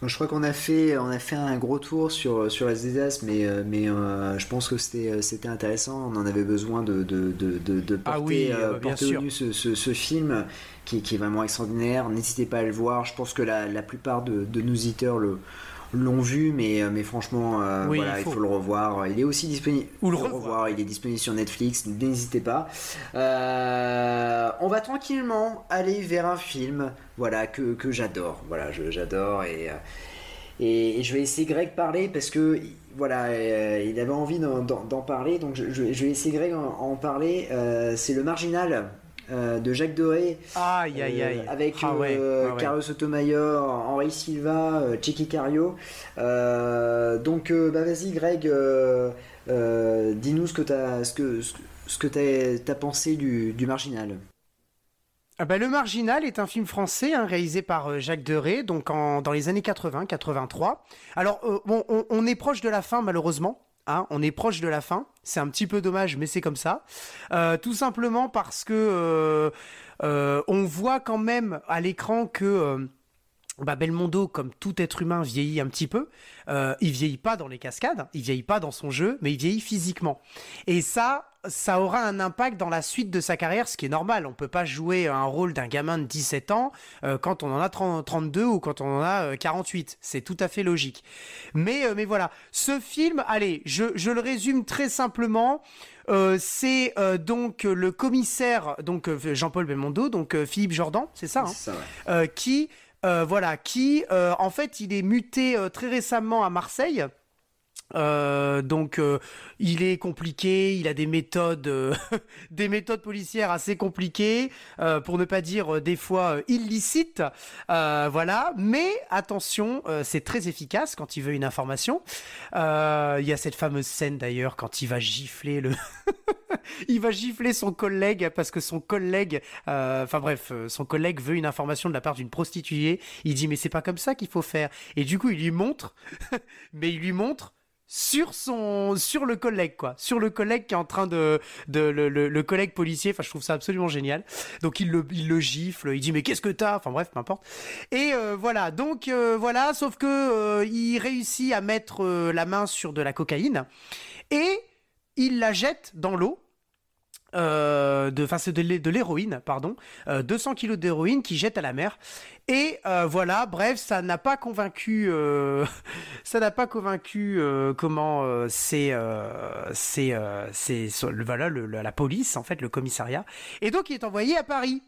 Je crois qu'on a fait, on a fait un gros tour sur sur l'As des As, mais euh, mais je pense que c'était c'était intéressant. On en avait besoin de de, de, de, ah porter, au ce, ce, ce, film qui, qui, est vraiment extraordinaire. N'hésitez pas à le voir. Je pense que la, la plupart de, de nos auditeurs le l'ont vu, mais, euh, mais franchement, euh, voilà, il faut. le revoir. Il est aussi disponible. Ou le revoir. Il est disponible sur Netflix. N'hésitez pas. Euh, on va tranquillement aller vers un film, voilà, que, que j'adore. Voilà, j'adore et, et, je vais laisser Greg parler parce que voilà, il avait envie d'en parler, donc je, je, vais laisser Greg en, en parler. C'est le marginal de Jacques Doré. Aïe, aïe, aïe. avec Ah ouais, ouais, ouais. Carlos Sotomayor, Henri Silva, Checky Cario. donc, bah, vas-y, Greg, dis-nous ce que tu as, ce que, ce que t'as, t'as pensé du, du Marginal. Ah bah, le Marginal est un film français hein, réalisé par euh, Jacques Deray, donc en, dans les années 80-83. Alors, euh, bon, on, on, est proche de la fin, malheureusement. On est proche de la fin. C'est un petit peu dommage, mais c'est comme ça. Euh, tout simplement parce que on voit quand même à l'écran que bah Belmondo, comme tout être humain, vieillit un petit peu. Euh, il vieillit pas dans les cascades, il vieillit pas dans son jeu, mais il vieillit physiquement. Et ça, ça aura un impact dans la suite de sa carrière, ce qui est normal. On peut pas jouer un rôle d'un gamin de 17 ans euh, quand on en a 30, 32 ou quand on en a euh, 48. C'est tout à fait logique. Mais, euh, mais voilà, ce film, allez, je, je le résume très simplement. Euh, c'est euh, donc le commissaire, donc euh, Jean-Paul Belmondo, donc euh, Philippe Jordan, c'est ça, hein, ça ouais. euh, qui euh, voilà, qui euh, en fait il est muté euh, très récemment à Marseille. Euh, donc euh, il est compliqué, il a des méthodes, euh, *laughs* des méthodes policières assez compliquées, euh, pour ne pas dire euh, des fois euh, illicites, voilà. Mais attention, c'est très efficace quand il veut une information. Il y a cette fameuse scène d'ailleurs quand il va gifler le, *laughs* il va gifler son collègue parce que son collègue, enfin bref, son collègue veut une information de la part d'une prostituée. Il dit mais c'est pas comme ça qu'il faut faire. Et du coup il lui montre, *laughs* mais il lui montre sur son sur le collègue quoi. Sur le collègue qui est en train de de le, le, le collègue policier. Enfin je trouve ça absolument génial. Donc il le il le gifle il dit mais qu'est-ce que t'as? Enfin bref peu importe. Et euh, voilà. Donc euh, voilà. Sauf que euh, il réussit à mettre euh, la main sur de la cocaïne. Et il la jette dans l'eau euh, de, de, l'hé- de l'héroïne, pardon, euh, 200 kilos d'héroïne qui jette à la mer. Et euh, voilà, bref, ça n'a pas convaincu, euh, *laughs* ça n'a pas convaincu euh, comment euh, c'est, euh, c'est, euh, c'est, voilà, la police en fait, le commissariat. Et donc il est envoyé à Paris.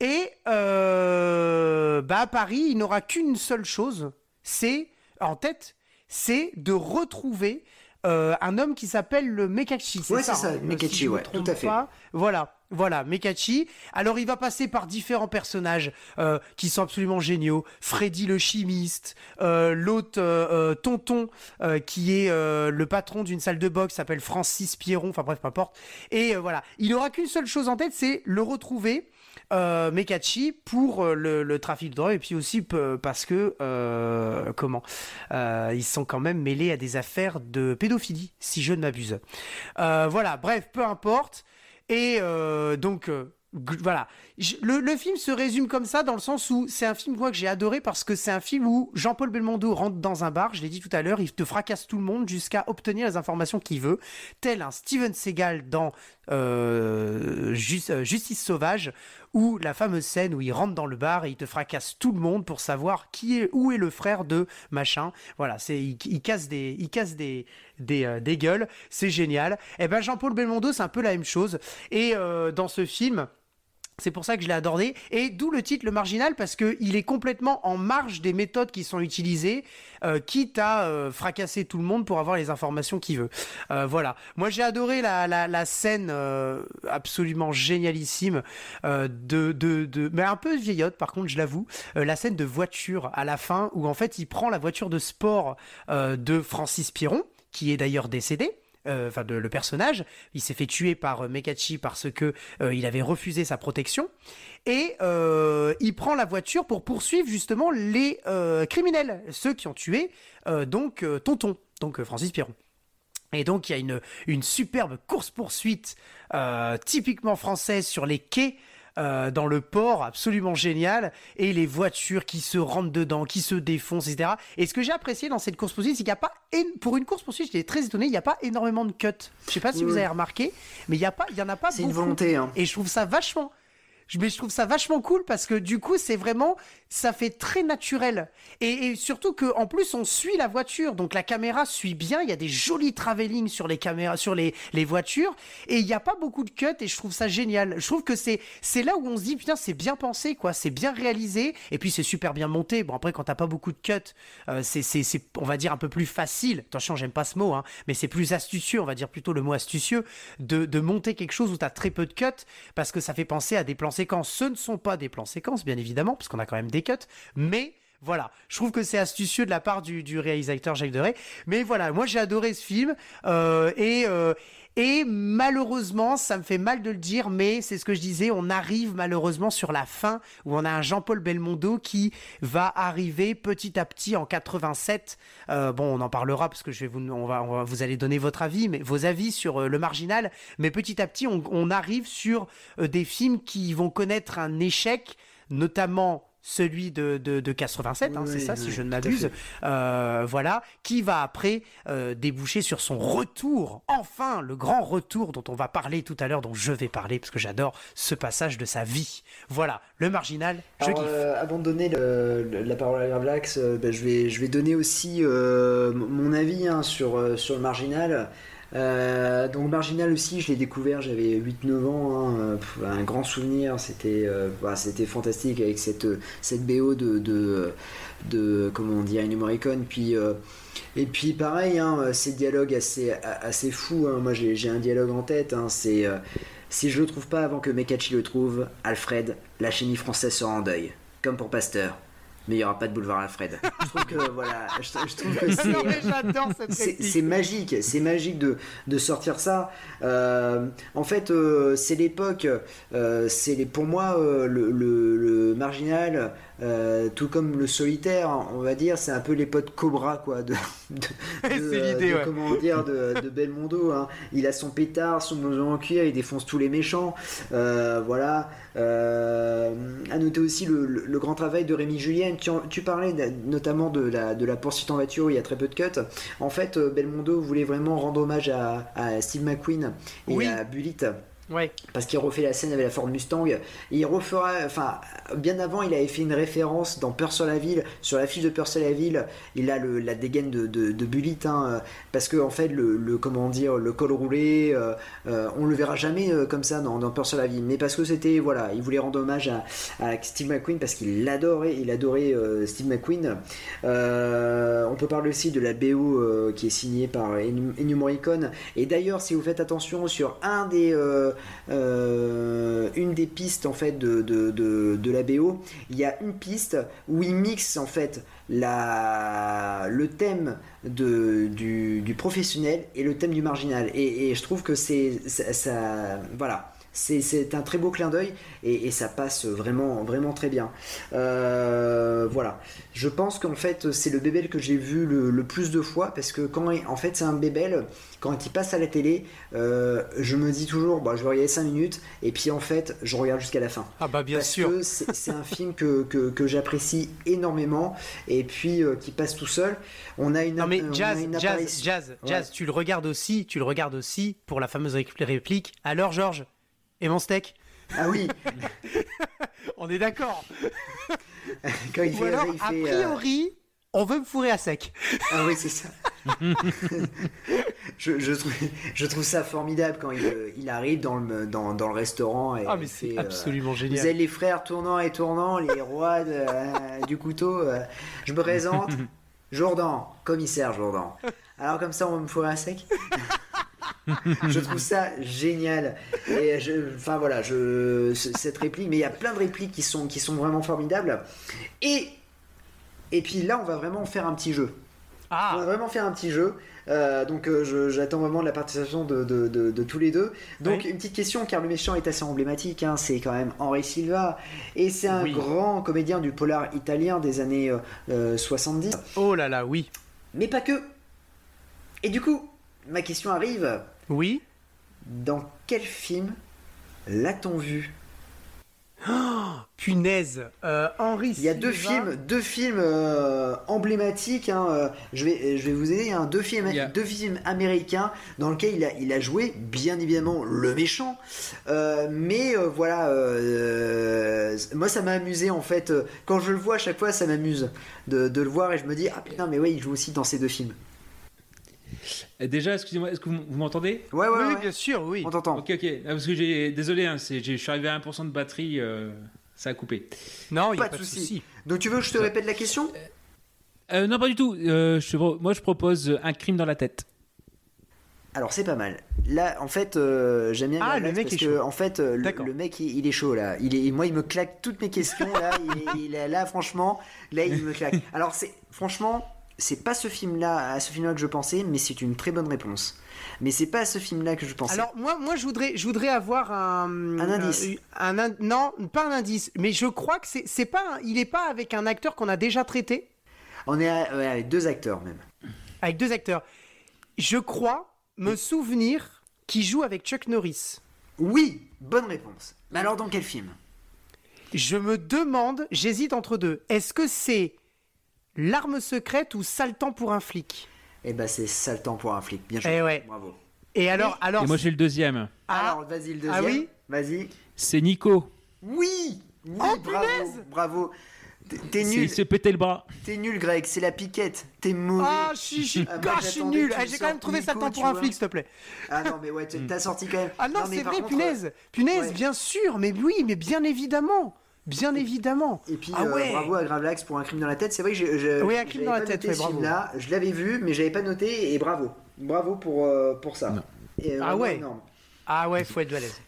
Et euh, bah à Paris, il n'aura qu'une seule chose, c'est en tête, c'est de retrouver euh, un homme qui s'appelle le Mekachi. Ça, c'est ça, hein, Mekachi, si je me ouais, tout à fait. pas. Voilà, voilà, Mekachi. Alors il va passer par différents personnages euh, qui sont absolument géniaux. Freddy le chimiste, euh, l'autre euh, Tonton qui est le patron d'une salle de boxe s'appelle Francis Pierron. Enfin bref, peu importe. Et voilà, il aura qu'une seule chose en tête, c'est le retrouver. Euh, Mekachi pour euh, le, trafic de drogue et puis aussi peu- parce que euh, comment euh, ils sont quand même mêlés à des affaires de pédophilie si je ne m'abuse. Euh, voilà bref peu importe. Et euh, donc euh, voilà le, le film se résume comme ça dans le sens où c'est un film moi que j'ai adoré parce que c'est un film où Jean-Paul Belmondo rentre dans un bar je l'ai dit tout à l'heure il te fracasse tout le monde jusqu'à obtenir les informations qu'il veut tel un Steven Seagal dans euh, euh, Justice sauvage ou la fameuse scène où il rentre dans le bar et il te fracasse tout le monde pour savoir qui est où est le frère de machin. Voilà, c'est il, casse des il casse des des, euh, des gueules, c'est génial. Et ben Jean-Paul Belmondo, c'est un peu la même chose et dans ce film c'est pour ça que je l'ai adoré. Et d'où le titre Le Marginal, parce qu'il est complètement en marge des méthodes qui sont utilisées, euh, quitte à euh, fracasser tout le monde pour avoir les informations qu'il veut. Euh, voilà. Moi, j'ai adoré la, scène absolument génialissime de. Mais un peu vieillotte, par contre, je l'avoue. la scène de voiture à la fin, où en fait, il prend la voiture de sport de Francis Piron, qui est d'ailleurs décédé enfin de, le personnage, il s'est fait tuer par euh, Mekachi parce que euh, il avait refusé sa protection et euh, il prend la voiture pour poursuivre justement les euh, criminels, ceux qui ont tué euh, donc euh, Tonton, donc euh, Francis Piron. Et donc il y a une, superbe course poursuite euh, typiquement française sur les quais euh, dans le port, absolument génial, et les voitures qui se rentrent dedans, qui se défoncent, etc. Et ce que j'ai apprécié dans cette course poursuite, c'est qu'il n'y a pas, pour une course poursuite, j'étais très étonné, il n'y a pas énormément de cuts. Je sais pas si vous avez remarqué, mais il y a pas, il y en a pas C'est une volonté. Hein. Et je trouve ça vachement. Mais je trouve ça vachement cool parce que du coup, c'est vraiment. Ça fait très naturel. Et, surtout que en plus on suit la voiture, donc la caméra suit bien. Il y a des jolis travelling sur les caméras, sur les, voitures, et il n'y a pas beaucoup de cuts. Et je trouve ça génial. Je trouve que c'est c'est là où on se dit putain c'est bien pensé quoi, c'est bien réalisé. Et puis c'est super bien monté. Bon après quand t'as pas beaucoup de cuts, euh, c'est c'est on va dire un peu plus facile. Attention j'aime pas ce mot, hein, mais c'est plus astucieux, on va dire plutôt le mot astucieux de, de monter quelque chose où t'as très peu de cuts parce que ça fait penser à des plans séquences. Ce ne sont pas des plans séquences bien évidemment, parce qu'on a quand même des cuts, mais voilà, je trouve que c'est astucieux de la part du, réalisateur Jacques Deray. Mais voilà, moi j'ai adoré ce film euh, et euh, et malheureusement, ça me fait mal de le dire, mais c'est ce que je disais, on arrive malheureusement sur la fin où on a un Jean-Paul Belmondo qui va arriver petit à petit en 87. Euh, bon, on en parlera parce que je vais vous, on va, vous allez donner votre avis, mais vos avis sur le marginal. Mais petit à petit, on, arrive sur des films qui vont connaître un échec, notamment celui de, de, 87, hein, c'est ça, si je ne m'abuse, euh, voilà, qui va après euh, déboucher sur son retour, enfin, le grand retour dont on va parler tout à l'heure, dont je vais parler, parce que j'adore ce passage de sa vie. Voilà, le marginal, je kiffe. Euh, avant de donner la parole à Gravelax, ben, je, vais, je vais donner aussi mon avis hein, sur, sur le marginal. Euh, donc Marginal aussi, je l'ai découvert, j'avais 8-9 ans, hein, un grand souvenir, c'était euh, c'était fantastique avec cette, cette BO de, de, de comment Ennio Morricone, puis euh, et puis pareil, hein, ces dialogues assez, assez fous, hein. moi j'ai un dialogue en tête, c'est si je le trouve pas avant que Mekachi le trouve, Alfred, la chimie française sera en deuil, comme pour Pasteur mais il n'y aura pas de boulevard Alfred. Je trouve que voilà, je, trouve que c'est magique, c'est magique de, de, sortir ça. Euh, en fait, euh, c'est l'époque, euh, c'est pour moi le, le, marginal euh, tout comme le solitaire, on va dire, c'est un peu les potes Cobra, quoi, de, de, *laughs* comment dire, de, Belmondo. Hein. Il a son pétard, son blouson en cuir, il défonce tous les méchants. Euh, voilà. Euh, à noter aussi le, grand travail de Rémi Julien. Tu, parlais notamment de la, de la poursuite en voiture, il y a très peu de cuts. En fait, Belmondo voulait vraiment rendre hommage à, Steve McQueen et à Bullitt. Ouais. Parce qu'il refait la scène avec la Ford Mustang. Il refera, enfin, bien avant, il avait fait une référence dans Peur sur la ville. Sur la fiche de Peur sur la ville, il a la dégaine de, de, hein, parce que en fait, le, comment dire, le col roulé, euh, euh, on le verra jamais euh, comme ça dans, dans, sur la ville. Mais parce que c'était, voilà, il voulait rendre hommage à, Steve McQueen parce qu'il l'adorait, il adorait Steve McQueen. on peut parler aussi de la BO qui est signée par Ennio. Et d'ailleurs, si vous faites attention sur un des euh, une des pistes en fait de, de, la BO, il y a une piste où il mixe en fait la, le thème du, professionnel et le thème du marginal. Et, je trouve que c'est ça, voilà. C'est un très beau clin d'œil et, ça passe vraiment, vraiment très bien. Euh, voilà. Je pense qu'en fait, c'est le bébel que j'ai vu le, plus de fois parce que quand en fait, c'est un bébel, quand il passe à la télé, euh, je me dis toujours, bah, je vais regarder 5 minutes et puis en fait, je regarde jusqu'à la fin. Ah, bah bien sûr. c'est un film que, que, j'apprécie énormément et puis euh, qui passe tout seul. On a une. Non, mais jazz, jazz, jazz, jazz, tu le regardes aussi, tu le regardes aussi pour la fameuse réplique. Alors, Georges et mon steak Ah oui *laughs* On est d'accord *laughs* Quand il fait, alors, a euh, priori, on veut me fourrer à sec. Ah oui, c'est ça. *laughs* je, je, trouve, je, trouve, ça formidable quand il, il arrive dans le, dans, dans, le restaurant. Et ah, mais c'est euh, absolument génial. Vous avez les frères tournant et tournant, les rois du couteau. Euh, je me présente, Jourdan, commissaire Jourdan. Alors, comme ça, on me fourrer à sec? *laughs* je trouve ça génial. Et je, enfin voilà, je, cette réplique, mais il y a plein de répliques qui sont, qui sont vraiment formidables. Et, et puis là, on va vraiment faire un petit jeu. Ah. On va vraiment faire un petit jeu. Euh, donc euh, j'attends vraiment la participation de, de, de, tous les deux. Donc une petite question, car le méchant est assez emblématique, hein, c'est quand même Henri Silva, et c'est un grand comédien du polar italien des années 70. Euh, oh là là, oui. Mais pas que. Et du coup, ma question arrive. Oui. Dans quel film l'a-t-on vu? Punaise. Euh, Henri. Il y a deux films, deux films euh, emblématiques. hein, euh, je vais, je vais vous aider. hein, deux films, deux films américains dans lesquels il a, il a joué, bien évidemment, le méchant. Euh, mais voilà, moi ça m'a amusé en fait. Quand je le vois à chaque fois, ça m'amuse de, de le voir et je me dis ah putain mais ouais, il joue aussi dans ces deux films. Euh, Déjà, excusez-moi, est-ce que vous, vous m'entendez? Ouais ouais, Oui, ouais, bien sûr, oui. on t'entend. Ok, ok. Ah, Parce que j'ai. Désolé, hein, je suis arrivé à 1% de batterie, euh, ça a coupé. Non, il n'y Pas a de pas de souci. souci. Donc tu veux que je te répète la question? Euh, non, pas du tout. Euh, je, moi, je propose un crime dans la tête. Alors c'est pas mal. Là, en fait, euh, j'aime bien. Ah, le mec parce est que, chaud. En fait, euh, le, mec, il, il est chaud là. Il est, moi, il me claque toutes mes questions là. il, il est là, franchement, là, il me claque. Alors c'est, franchement, c'est pas ce film-là, à ce film-là que je pensais, mais c'est une très bonne réponse. Mais c'est pas à ce film-là que je pensais. Alors moi, moi, je voudrais, je voudrais avoir un, Un indice. euh, un, in- non, pas un indice, mais je crois que c'est, c'est pas, un- il est pas avec un acteur qu'on a déjà traité, On est à- ouais, avec deux acteurs même. avec deux acteurs. Je crois me souvenir qu'il joue avec Chuck Norris. Oui, bonne réponse. Mais alors dans quel film? Je me demande, j'hésite entre deux. Est-ce que c'est l'arme secrète ou sale temps pour un flic Eh ben c'est sale temps pour un flic. Bien joué. Eh ouais. Bravo. Et alors, alors, Et moi, j'ai le deuxième. Ah. Alors vas-y le deuxième. Ah oui Vas-y. C'est Nico. Oui. Oui, Oh, bravo. punaise Bravo. T'es- nul. Il s'est pété le bras. T'es nul, Greg, c'est la piquette. T'es mauvais. ah, je suis, Ah, moi, ah, je suis j'attendais nul. Ah, me J'ai quand même trouvé Nico, temps tu pour un flic, s'il te plaît. Ah non, mais ouais, tu- *laughs* t'as sorti quand même. Ah non, c'est vrai, contre, punaise. Punaise, ouais. bien sûr, mais oui, mais bien évidemment. Bien évidemment. Et puis, ah euh, ouais. bravo à Gravelax pour un crime dans la tête. C'est vrai que j'ai. j'ai- Oui, un crime j'avais dans la tête, noté ouais, bravo. film-là. Je l'avais vu, mais j'avais pas noté. Et bravo. Bravo pour, euh, pour ça. Et, euh, Ah ouais. énorme. Ah ouais, faut être balèze.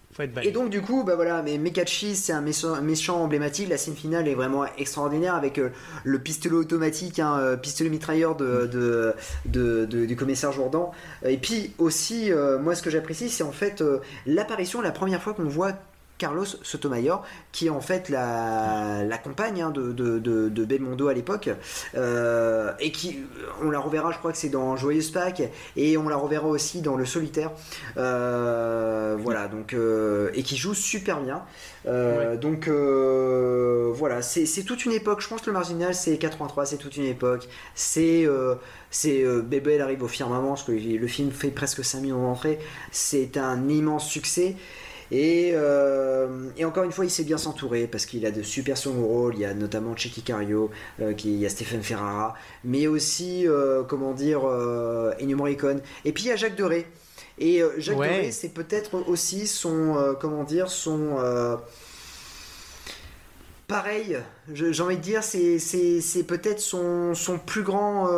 Et donc du coup, bah voilà, mais Mekachi, c'est un méchant, méchant emblématique. La scène finale est vraiment extraordinaire avec euh, le pistolet automatique, hein, pistolet mitrailleur de, de, de- de- du commissaire Jourdan. Et puis aussi, euh, moi, ce que j'apprécie, c'est en fait euh, l'apparition, la première fois qu'on voit Carlos Sotomayor, qui est en fait la, la compagne hein, de, de, de, de Belmondo à l'époque, euh, et qui, on la reverra, je crois que c'est dans Joyeuse Pâques, et on la reverra aussi dans Le Solitaire. Euh, voilà, donc, euh, et qui joue super bien. Euh, Donc euh, voilà, c'est toute une époque. Je pense que le marginal c'est 83, c'est toute une époque. C'est euh, c'est euh, Bébé elle arrive au firmament, parce que le film fait presque 5 millions d'entrées. C'est un immense succès. Et, euh, et encore une fois, il sait bien s'entourer parce qu'il a de super second rôles. Il y a notamment Checky Cario, euh, qui, il y a Stéphane Ferrara, mais aussi, euh, comment dire, Ennio Morricone. Et puis il y a Jacques Deray. Et Jacques Ouais. Deray, c'est peut-être aussi son, comment dire, son. pareil, j'ai envie de dire, c'est, peut-être son, son plus grand.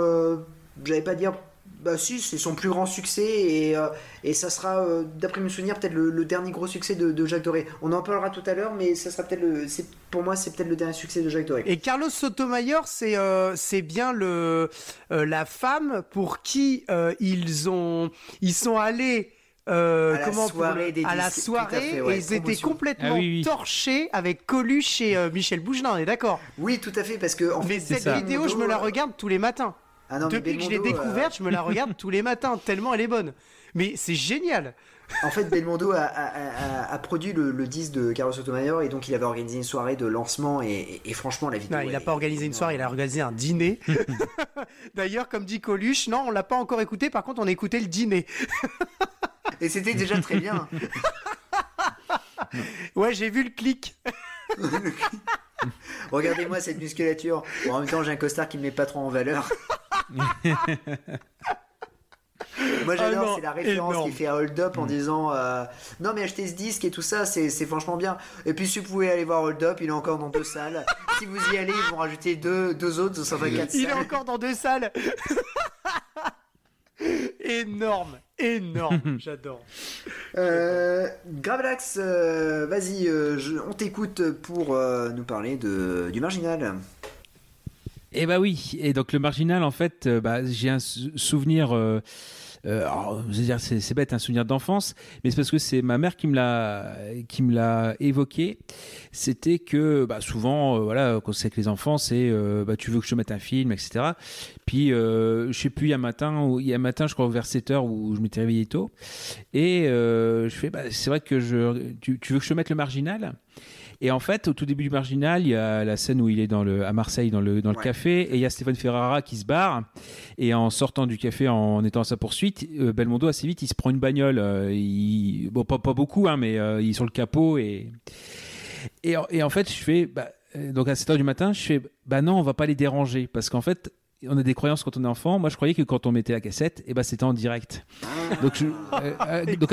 j'allais pas dire. Bah si, c'est son plus grand succès et, euh, et ça sera, euh, d'après mes souvenirs, peut-être le, le dernier gros succès de, de Jacques Doré. On en parlera tout à l'heure, mais ça sera peut-être le, c'est, pour moi, c'est peut-être le dernier succès de Jacques Doré. Et Carlos Sotomayor, c'est euh, c'est bien le euh, la femme pour qui euh, ils ont ils sont allés euh, À la comment pour soirée à la à soirée fait, ouais, et ils étaient complètement Ah oui, oui. torchés avec Coluche et euh, Michel Bougelin, on est d'accord. Oui, tout à fait, parce que en Mais fait, cette ça. vidéo, je me la regarde tous les matins. Ah non, Depuis que je l'ai Belmondo, euh, découverte, je me la regarde tous les matins, *laughs* tellement elle est bonne. Mais c'est génial. En fait, Belmondo a, a- a- a produit le, le disque de Carlos Sotomayor et donc il avait organisé une soirée de lancement et, et- et franchement la vidéo. Non, il n'a pas organisé une soirée, il a organisé un dîner. *laughs* D'ailleurs, comme dit Coluche, non, on l'a pas encore écouté, par contre, on a écouté le dîner. Et c'était déjà très bien. *laughs* Ouais, j'ai vu le clic. *laughs* Regardez-moi cette musculature. Bon, en même temps, j'ai un costard qui me met pas trop en valeur. *laughs* Moi Ah j'adore, non, c'est la référence énorme. qu'il fait à Hold Up Mm. en disant euh, Non, mais achetez ce disque et tout ça, c'est franchement bien. Et puis, si vous pouvez aller voir Hold Up, il est encore dans deux salles. *laughs* si vous y allez, ils vont rajouter deux, deux autres, ça fera quatre Il est salles. encore dans deux salles. *laughs* énorme, énorme, *laughs* j'adore. Euh, Gravelax, euh, vas-y, euh, je- on t'écoute pour euh, nous parler de, du marginal. Eh bah oui, et donc le marginal, en fait, euh, bah, j'ai un sou- souvenir. Euh, alors, dire, c'est bête, un souvenir d'enfance, mais c'est parce que c'est ma mère qui me l'a qui me l'a évoqué. C'était que bah, souvent, euh, voilà, quand c'est avec les enfants, c'est euh, bah, tu veux que je te mette un film, etc. Puis euh, je sais plus, il y a un matin, il y a matin, je crois vers 7 heures où je m'étais réveillé tôt, et je fais, bah, c'est vrai que je, tu, tu veux que je te mette le marginal? Et en fait, au tout début du Marginal, il y a la scène où il est dans le, à Marseille, dans le, dans le café, et il y a Stéphane Ferrara qui se barre. Et en sortant du café, en étant à sa poursuite, euh, Belmondo, assez vite, il se prend une bagnole. Euh, il, bon, pas, pas beaucoup, hein, mais euh, il est sur le capot. Et, et, et en fait, je fais. Bah, donc à 7h du matin, je fais bah non, on va pas les déranger parce qu'en fait, on a des croyances quand on est enfant. Moi, je croyais que quand on mettait la cassette, et eh ben, c'était en direct. donc, je, euh, euh, donc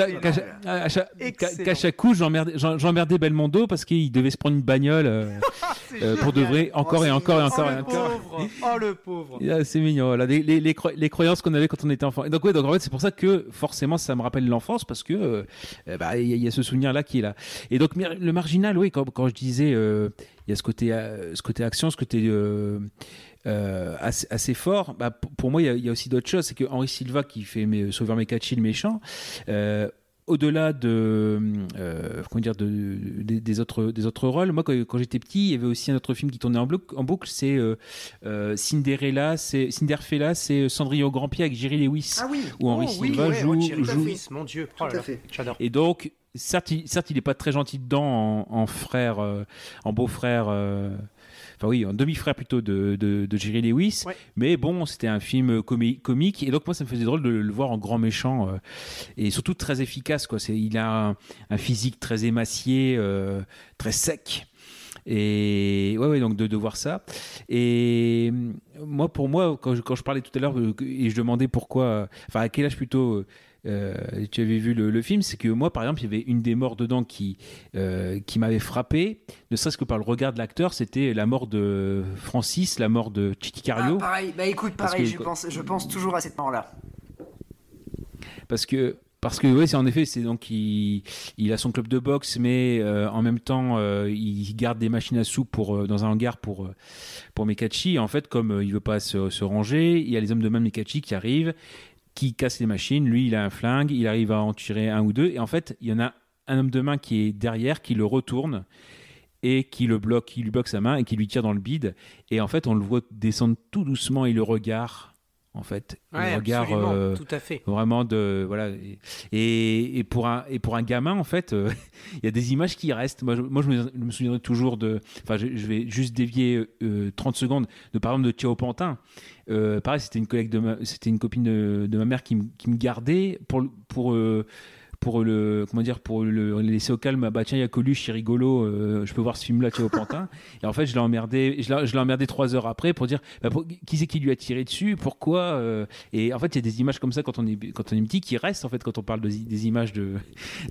à, chaque, coup, j'emmerdais Belmondo parce qu'il devait se prendre une bagnole euh, *laughs* pour de vrai, encore et encore et encore oh, et encore. Oh le pauvre *laughs* C'est mignon. Voilà. Les, les, les, croyances qu'on avait quand on était enfant. Et donc, ouais, donc en fait, c'est pour ça que forcément, ça me rappelle l'enfance parce que bah, il y, a ce souvenir-là qui est là. Et donc, le marginal, oui, quand, quand je disais, il y a ce côté, ce côté action, ce côté euh, assez, fort. Bah, pour moi, il y, a, aussi d'autres choses. C'est que Henri Silva, qui fait mes, Sauveur Mekachi le méchant, euh, au-delà de, euh, comment dire, de, des, autres, des autres rôles, moi, quand, j'étais petit, il y avait aussi un autre film qui tournait en, en boucle, c'est Cinderella, c'est Cinderfella, c'est Cendrillon Grand Pied avec Jerry Lewis, ah oui. où Henri oh, Silva joue, joue... mon Dieu, tout à fait. J'adore. Et donc, certes, il, certes, il n'est pas très gentil dedans en, frère, en beau-frère enfin oui, un demi-frère plutôt de, de, Jerry Lewis. Mais bon, c'était un film comique. Et donc, moi, ça me faisait drôle de le voir en grand méchant. Euh, et surtout très efficace. Quoi. Il a un, physique très émacié, euh, très sec. Et ouais, ouais donc de, de, voir ça. Et moi, pour moi, quand je, quand je parlais tout à l'heure euh, et je demandais pourquoi, enfin, à quel âge plutôt euh, tu avais vu le, film, c'est que moi, par exemple, il y avait une des morts dedans qui, euh, qui m'avait frappé, ne serait-ce que par le regard de l'acteur, c'était la mort de Francis, la mort de Chiquicario. Ah, pareil, bah écoute, pareil, je, pense, je pense toujours à cette mort-là. Parce que parce que oui, c'est en effet, c'est donc il, il, a son club de boxe, mais euh, en même temps, il garde des machines à soupe pour dans un hangar pour pour Mekachi. En fait, comme il veut pas se, se, ranger, il y a les hommes de même Mekachi qui arrivent qui casse les machines. Lui, il a un flingue, il arrive à en tirer un ou deux. Et en fait, il y en a un homme de main qui est derrière, qui le retourne et qui le bloque, qui lui bloque sa main et qui lui tire dans le bide. Et en fait, on le voit descendre tout doucement et le regard en fait. Ouais, regard euh, tout à fait. Vraiment de voilà et, et, pour un et pour un gamin en fait, euh, *laughs* il y a des images qui restent. Moi, je, moi, je me, souviendrai toujours de. Enfin, je, vais juste dévier 30 euh, secondes de par exemple de Thierry Pantin. pareil, c'était une collègue de c'était une copine de, de, ma mère qui, qui me gardait pour pour pour le comment dire pour le laisser au calme bah tiens il y a Coluche c'est rigolo euh, je peux voir ce film là tu au Pantin. *laughs* Et en fait je l'ai emmerdé je l'ai emmerdé trois heures après pour dire bah, qui c'est qui lui a tiré dessus pourquoi euh, et en fait il y a des images comme ça quand on est quand on est petit qui restent en fait quand on parle de, des images de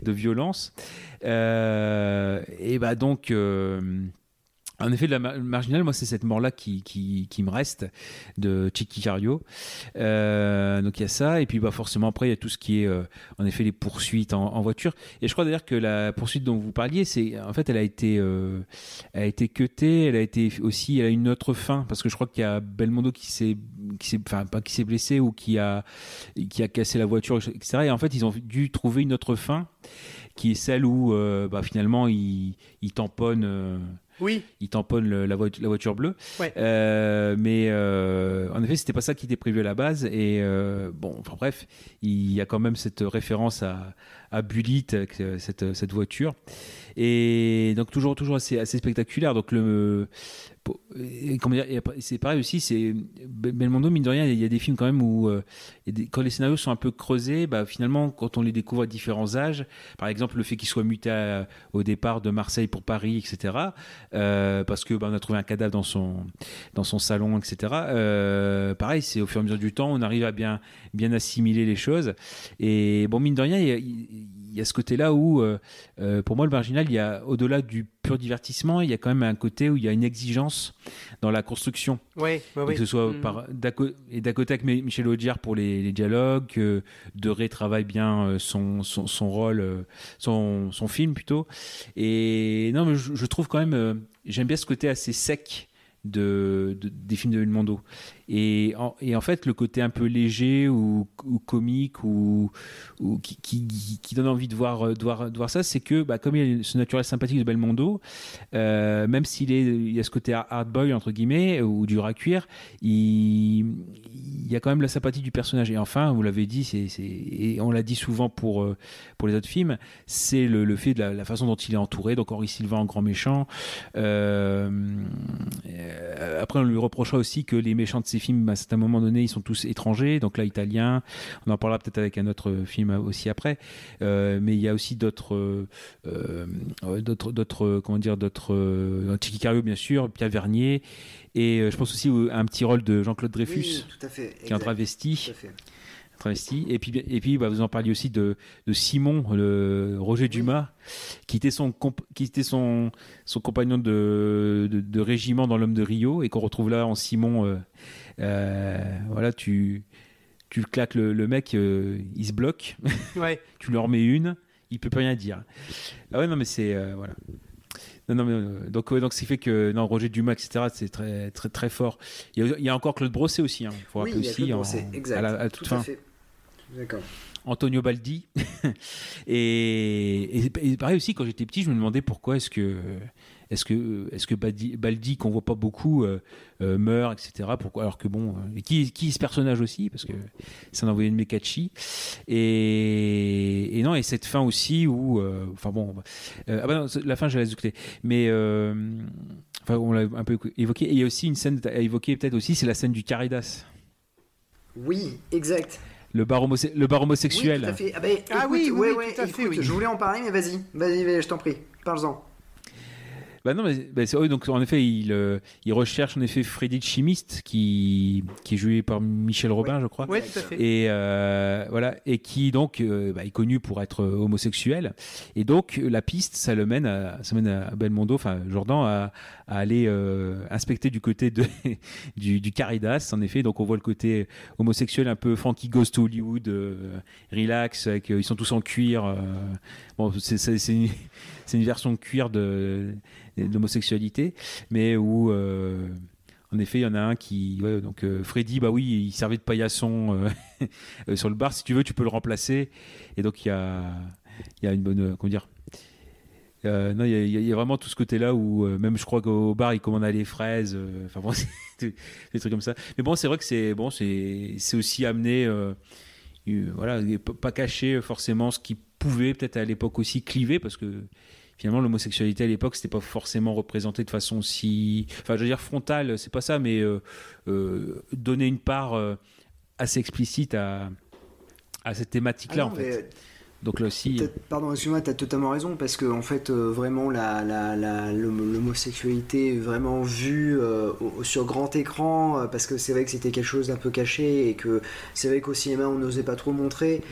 de violence. Euh, et bah donc en effet, la marginale, moi, c'est cette mort-là qui, me reste de Chicky Cario. Euh, donc il y a ça, et puis bah, forcément après, il y a tout ce qui est, euh, en effet, les poursuites en, voiture. Et je crois d'ailleurs que la poursuite dont vous parliez, c'est en fait, elle a été, euh, elle a été cutée, elle a été aussi, elle a une autre fin, parce que je crois qu'il y a Belmondo qui s'est, enfin pas qui s'est blessé ou qui a, qui a cassé la voiture, etc. Et en fait, ils ont dû trouver une autre fin, qui est celle où, bah, finalement, ils, ils tamponnent oui. Il tamponne la, voiture, bleue. Euh, mais euh, en effet, c'était pas ça qui était prévu à la base. Et euh, bon, enfin bref, il y a quand même cette référence à, à Bullitt, cette, cette voiture. Et donc toujours, toujours assez, assez spectaculaire. Donc le, c'est pareil aussi, c'est Belmondo, mine de rien, il y a des films quand même où euh, quand les scénarios sont un peu creusés, bah, finalement, quand on les découvre à différents âges, par exemple le fait qu'il soit muté au départ de Marseille pour Paris, etc., euh, parce que bah, a trouvé un cadavre dans son, dans son salon, etc., euh, pareil, c'est au fur et à mesure du temps, on arrive à bien, bien assimiler les choses. Et bon, mine de rien, il y a ce côté-là où, euh, euh, pour moi, le marginal, il y a au-delà du pur divertissement, il y a quand même un côté où il y a une exigence dans la construction. Oui, oui, Que ce soit mm. par, et d'à côté avec Michel Audiard pour les, dialogues, que De Ré travaille bien euh, son, son, rôle, son, son, film plutôt. Et non, mais je, trouve quand même, j'aime bien ce côté assez sec de, des films de Belmondo. Et en, fait, le côté un peu léger ou, comique ou, qui, donne envie de voir, ça, c'est que bah, comme il y a ce naturel sympathique de Belmondo, euh, même s'il y a ce côté hard boy entre guillemets ou dur à cuire, il, y a quand même la sympathie du personnage. Et enfin, vous l'avez dit, et on l'a dit souvent pour, euh, les autres films, c'est le, le fait de la, façon dont il est entouré. Donc Henri Sylvain en grand méchant. Euh, après, on lui reprochera aussi que les méchants de ses films, à un moment donné, ils sont tous étrangers. Donc là, italiens. On en parlera peut-être avec un autre film aussi après. Euh, mais il y a aussi d'autres, d'autres, d'autres, comment dire, d'autres. Tiki Cario, bien sûr, Pierre Vernier. Et je pense aussi à un petit rôle de Jean-Claude Dreyfus, oui, tout à fait, qui est un travesti. Et puis, et puis bah, vous en parliez aussi de, de Simon, le Roger Dumas, qui était son, qui était son, son compagnon de, de, régiment dans L'Homme de Rio, et qu'on retrouve là en Simon. Euh, euh, voilà, tu, tu claques le, le mec, euh, il se bloque. *laughs* Ouais. tu leur mets une, il peut plus rien dire. Ah ouais, non, mais c'est. voilà. Non, non, mais, donc, donc, ce qui fait que non, Roger Dumas, etc., c'est très, très, très fort. Il y, a, encore Claude Brosset aussi. Hein. Il faut oui, rappeler aussi. En, exact. À, la, toute fin. Fait. D'accord. Antonio Baldi. *laughs* et, et, pareil aussi, quand j'étais petit, je me demandais pourquoi est-ce que, est-ce que, est-ce que Baldi, Baldi qu'on voit pas beaucoup, euh, euh, meurt, etc. Pourquoi Alors que bon, euh, et qui, qui est ce personnage aussi Parce que c'est un envoyé de Mekachi. Et, et non, et cette fin aussi où, enfin bon, ah bah la fin, je la laisse Mais enfin, on l'a un peu évoqué. Et il y a aussi une scène à évoquer peut-être aussi, c'est la scène du Caridas. Oui, exact. Le bar, le bar homosexuel. Oui, tout à fait. Ah, bah, ah oui, oui, oui, tout à fait. Oui. Je voulais en parler, mais vas-y, vas-y, je t'en prie, parle-en. Bah non, mais, bah c'est, donc en effet, il, euh, il recherche en effet Freddy Chimiste, qui, qui est joué par Michel Robin, je crois. Oui, tout à fait. Et euh, voilà, et qui donc euh, bah, est connu pour être homosexuel. Et donc la piste, ça le mène à, ça mène à Belmondo, enfin Jordan, à, à aller inspecter du côté de, *laughs* du, du Caridas, en effet. Donc on voit le côté homosexuel un peu Frankie Goes to Hollywood, relax, avec, ils sont tous en cuir. bon, c'est, c'est, c'est, une, c'est une version cuir de d'homosexualité, mais où euh, en effet, il y en a un qui. donc euh, Freddy, bah oui, il servait de paillasson *laughs* euh, sur le bar. Si tu veux, tu peux le remplacer. Et donc il y a, il y a une bonne. comment dire non, il y, a, vraiment tout ce côté-là où même je crois qu'au bar il commandait les fraises, enfin bon, *laughs* des, trucs comme ça. Mais bon, c'est vrai que c'est bon, c'est aussi amené, voilà, pas cacher forcément ce qui pouvait peut-être à l'époque aussi cliver parce que finalement l'homosexualité à l'époque c'était pas forcément représenté de façon si enfin je veux dire frontale c'est pas ça mais euh, euh, donner une part euh, assez explicite à, à cette thématique là ah en fait donc là aussi. Pardon, excuse-moi, tu as totalement raison, parce que en fait, euh, vraiment, la, l'homosexualité vraiment vue euh, sur grand écran, euh, parce que c'est vrai que c'était quelque chose d'un peu caché, et que c'est vrai qu'au cinéma, on n'osait pas trop montrer,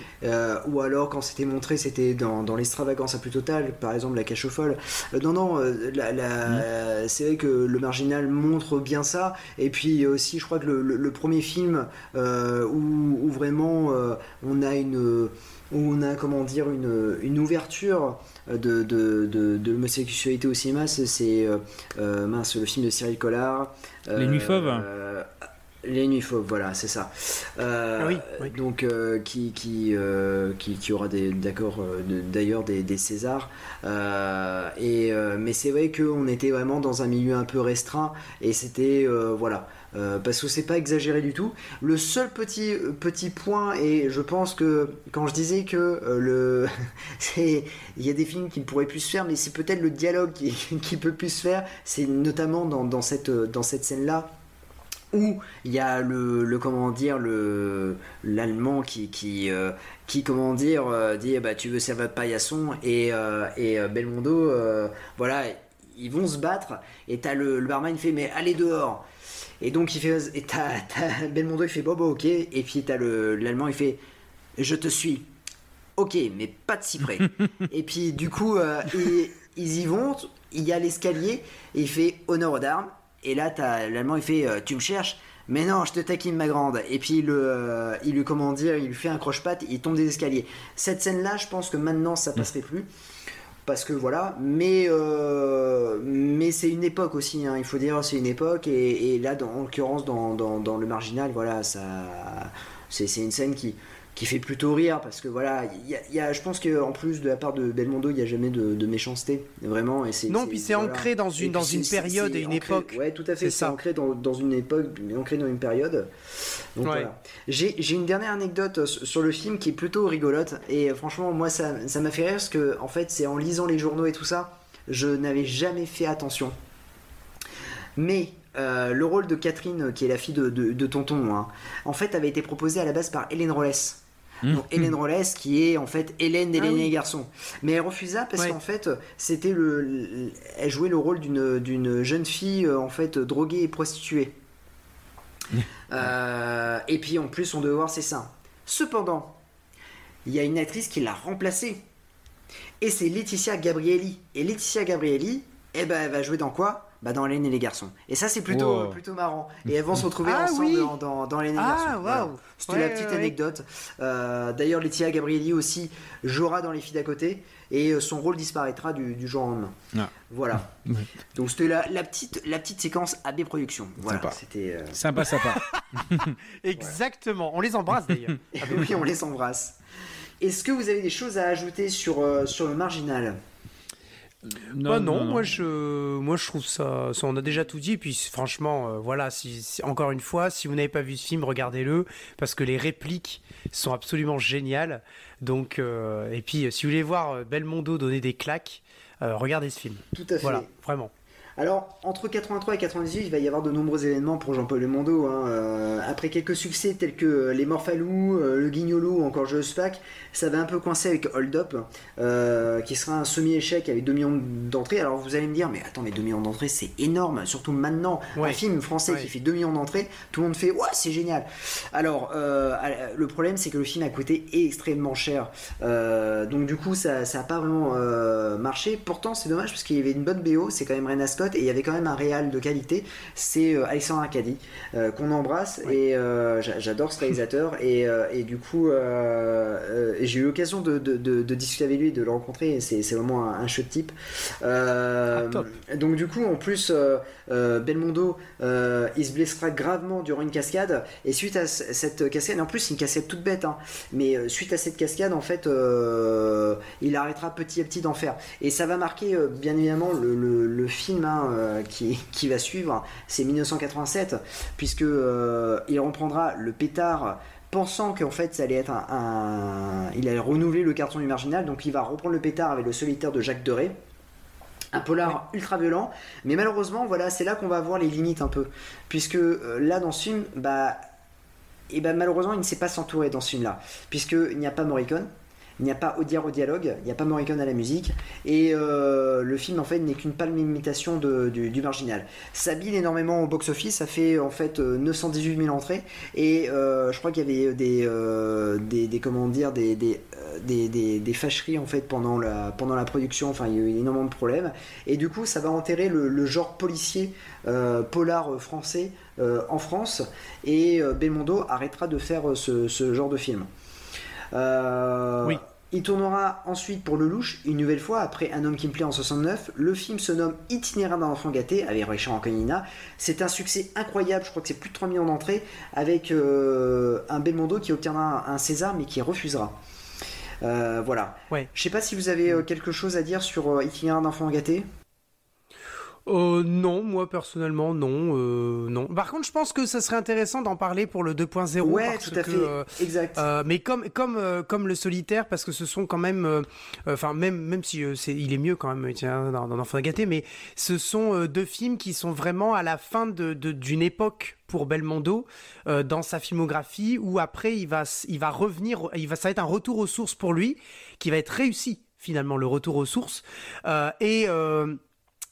ou alors quand c'était montré, c'était dans, dans l'extravagance à plus totale, par exemple la cache folle. non, non, la, mmh. c'est vrai que le marginal montre bien ça, et puis aussi, je crois que le, premier film où, où, vraiment on a une où on a comment dire une, une ouverture de, de, de, l'homosexualité au cinéma, c'est euh, euh, mince le film de Cyril Collard. Les Nuits Fauves. Euh, les Nuits Fauves, voilà, c'est ça. Ah oui, Donc, qui, qui, qui, qui, aura d'accord d'ailleurs des, des, Césars. et, mais c'est vrai qu'on était vraiment dans un milieu un peu restreint et c'était, voilà, euh, parce que c'est pas exagéré du tout. Le seul petit, petit point, et je pense que quand je disais que euh, le *laughs* il y a des films qui ne pourraient plus se faire, mais c'est peut-être le dialogue qui, *laughs* qui, peut plus se faire, c'est notamment dans, dans, cette, dans cette scène-là où il y a le, le comment dire le l'allemand qui qui, euh, qui comment dire dit bah tu veux servir de paillasson et et Belmondo voilà ils vont se battre et t'as le, le barman fait mais allez dehors et donc il fait, et t'as, Belmondo il fait Bobo ok, et puis t'as le, l'allemand il fait je te suis, ok, mais pas de cyprès. *laughs* et puis du coup euh, ils, y vont, il y a l'escalier, et il fait honneur aux dames, et là t'as l'allemand il fait euh, tu me cherches? Mais non, je te taquine ma grande. Et puis le, euh, il lui comment dire, il lui fait un croche-patte, il tombe des escaliers. Cette scène-là, je pense que maintenant ça passerait plus. Parce que voilà, mais euh, mais c'est une époque aussi, hein, il faut dire, c'est une époque, et, là, dans, en l'occurrence, dans, dans, le marginal, voilà, ça, c'est une scène qui qui fait plutôt rire parce que voilà, il y, a, je pense qu'en plus de la part de Belmondo, il n'y a jamais de, méchanceté, vraiment. Et c'est, non, puis c'est ancré dans une, dans une période et une époque. Ouais, tout à fait, c'est, ancré dans, dans, une époque, mais ancré dans une période. Donc voilà. J'ai, j'ai une dernière anecdote sur le film qui est plutôt rigolote, et franchement, moi, ça, ça m'a fait rire parce que, en fait, c'est en lisant les journaux et tout ça, je n'avais jamais fait attention. Mais euh, le rôle de Catherine, qui est la fille de, de, Tonton, hein, en fait, avait été proposé à la base par Hélène Rolles. Mmh. Donc Hélène Rolles qui est en fait Hélène des ah les garçons. Mais elle refusa parce qu'en fait c'était le, elle jouait le rôle d'une d'une jeune fille euh, en fait droguée et prostituée. Mmh. Euh, et puis en plus on devait voir ses seins. Cependant, il y a une actrice qui l'a remplacée. Et c'est Laetitia Gabrielli. Et Laetitia Gabrielli, eh ben, elle va jouer dans quoi? Bah, dans Hélène et les garçons. Et ça, c'est plutôt, plutôt marrant. Et elles vont se retrouver *laughs* ah ensemble dans, dans, Hélène et les ah, garçons. C'était la petite anecdote. Euh, d'ailleurs, Laetitia Gabrielli aussi jouera dans Les filles d'à côté. Et euh, son rôle disparaîtra du, du jour au lendemain. Ah. Voilà. *laughs* Donc c'était la, la, petite, la petite séquence AB Productions. Voilà, c'était euh, sympa, *laughs* sympa. Exactement. On les embrasse d'ailleurs. oui, on les embrasse. Est-ce que vous avez des choses à ajouter sur, sur le marginal? Non, bah non, moi je, moi je trouve ça, ça, on a déjà tout dit. Puis franchement, euh, voilà, si, encore une fois, si vous n'avez pas vu ce film, regardez-le parce que les répliques sont absolument géniales. Donc, euh, et puis si vous voulez voir Belmondo donner des claques, euh, regardez ce film. Tout à fait. Voilà, vraiment. Alors, entre 83 et 98, il va y avoir de nombreux événements pour Jean-Paul Belmondo. Hein. Euh, après quelques succès tels que Les Morphalous, euh, Le Guignolo ou encore Je Spack, ça va un peu coincer avec Hold Up, euh, qui sera un semi-échec avec 2 millions d'entrées. Alors vous allez me dire, mais attends, mais 2 millions d'entrées, c'est énorme, surtout maintenant. Un film français qui fait 2 millions d'entrées, tout le monde fait, ouais, c'est génial. Alors, le problème, c'est que le film a coûté extrêmement cher. donc du coup, ça n'a pas vraiment marché. Pourtant, c'est dommage parce qu'il y avait une bonne BO, c'est quand même Ren et il y avait quand même un réal de qualité. C'est euh, Alexandre Arcadi euh, qu'on embrasse et euh, j'adore ce réalisateur *laughs* et, du coup j'ai eu l'occasion de, discuter avec lui, de le rencontrer. C'est vraiment un, un chouette type. Ah, donc du coup en plus Belmondo il se blessera gravement durant une cascade et suite à cette cascade, en plus c'est une cascade toute bête, hein, mais suite à cette cascade en fait il arrêtera petit à petit d'en faire et ça va marquer bien évidemment le film euh, qui, qui, va suivre, c'est 1987, puisque euh, il reprendra le pétard pensant qu'en fait ça allait être un, il allait renouveler le carton du marginal. Donc il va reprendre le pétard avec le solitaire de Jacques Deray un polar ultra violent. Mais malheureusement voilà c'est là qu'on va voir les limites un peu. Puisque euh, là dans ce film bah et bah malheureusement il ne sait pas s'entourer dans ce film là puisqu'il n'y a pas Morricone il n'y a pas Audiard au dialogue, il n'y a pas Morricone à la musique, et euh, le film en fait n'est qu'une palme imitation du, marginal. Ça bille énormément au box-office, ça fait en fait 918 euh, 000 entrées, et euh, je crois qu'il y avait des, des, des, comment dire, des, des, des, fâcheries en fait pendant la, pendant la production, enfin il y a eu énormément de problèmes, et du coup ça va enterrer le, genre policier polar français en France, et Belmondo arrêtera de faire ce, ce genre de film. Euh, oui. Il tournera ensuite pour Lelouch, une nouvelle fois, après Un homme qui me plaît en 69. Le film se nomme Itinéraire d'un enfant gâté, avec Richard Anconina. C'est un succès incroyable, je crois que c'est plus de 3 millions d'entrées, avec euh, un Belmondo qui obtiendra un César, mais qui refusera. Euh, voilà. Ouais. Je sais pas si vous avez quelque chose à dire sur Itinéraire d'un enfant gâté. Euh, non, moi personnellement, non, euh, non. Par contre, je pense que ça serait intéressant d'en parler pour le 2.0. Ouais, tout à fait. Euh, exact. mais comme comme comme le solitaire, parce que ce sont quand même, enfin même même si c'est, il est mieux quand même, tiens, dans, dans Enfant gâté, mais ce sont deux films qui sont vraiment à la fin de, d'une époque pour Belmondo dans sa filmographie où après il va il va revenir, il va ça va être un retour aux sources pour lui qui va être réussi finalement le retour aux sources et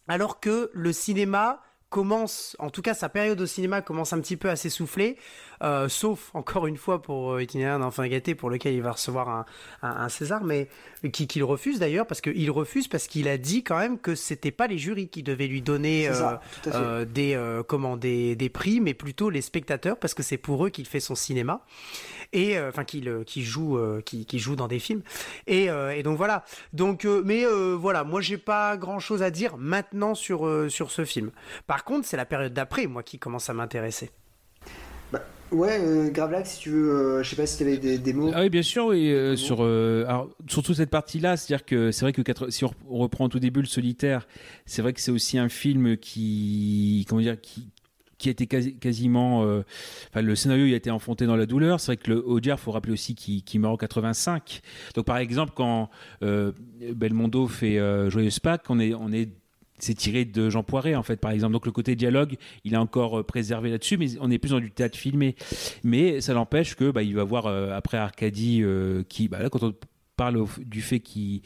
alors que le cinéma commence, en tout cas sa période au cinéma commence un petit peu à s'essouffler. Euh, sauf encore une fois pour euh, Itinéraire d'enfant gâté, pour lequel il va recevoir un, un, César, mais qui qu'il refuse d'ailleurs, parce qu'il refuse parce qu'il a dit quand même que c'était pas les jurys qui devaient lui donner des, comment, des, des prix, mais plutôt les spectateurs, parce que c'est pour eux qu'il fait son cinéma et enfin qui, qui joue qui, qui, joue dans des films. Et, et donc voilà. Donc mais voilà. Moi j'ai pas grand chose à dire maintenant sur sur ce film. Par contre c'est la période d'après moi qui commence à m'intéresser ouais, euh, si tu veux, euh, je sais pas si tu avais des, mots. Ah oui, bien sûr, oui, euh, sur, euh, alors, surtout cette partie-là, c'est-à-dire que c'est vrai que si on reprend tout début le solitaire, c'est vrai que c'est aussi un film qui, comment dire, qui, qui a été quasiment. enfin, le scénario il a été enfanté dans la douleur. C'est vrai que le Audiard, faut rappeler aussi qu'il meurt en 85. Donc, par exemple, quand Belmondo fait Joyeuse Pâques, on est, on est c'est tiré de Jean Poiret en fait par exemple. Donc le côté dialogue il est encore euh, préservé là-dessus mais on est plus dans du théâtre filmé. Mais ça n'empêche que bah, il va voir euh, après Arcadie euh, qui bah, là quand on parle du fait qu'il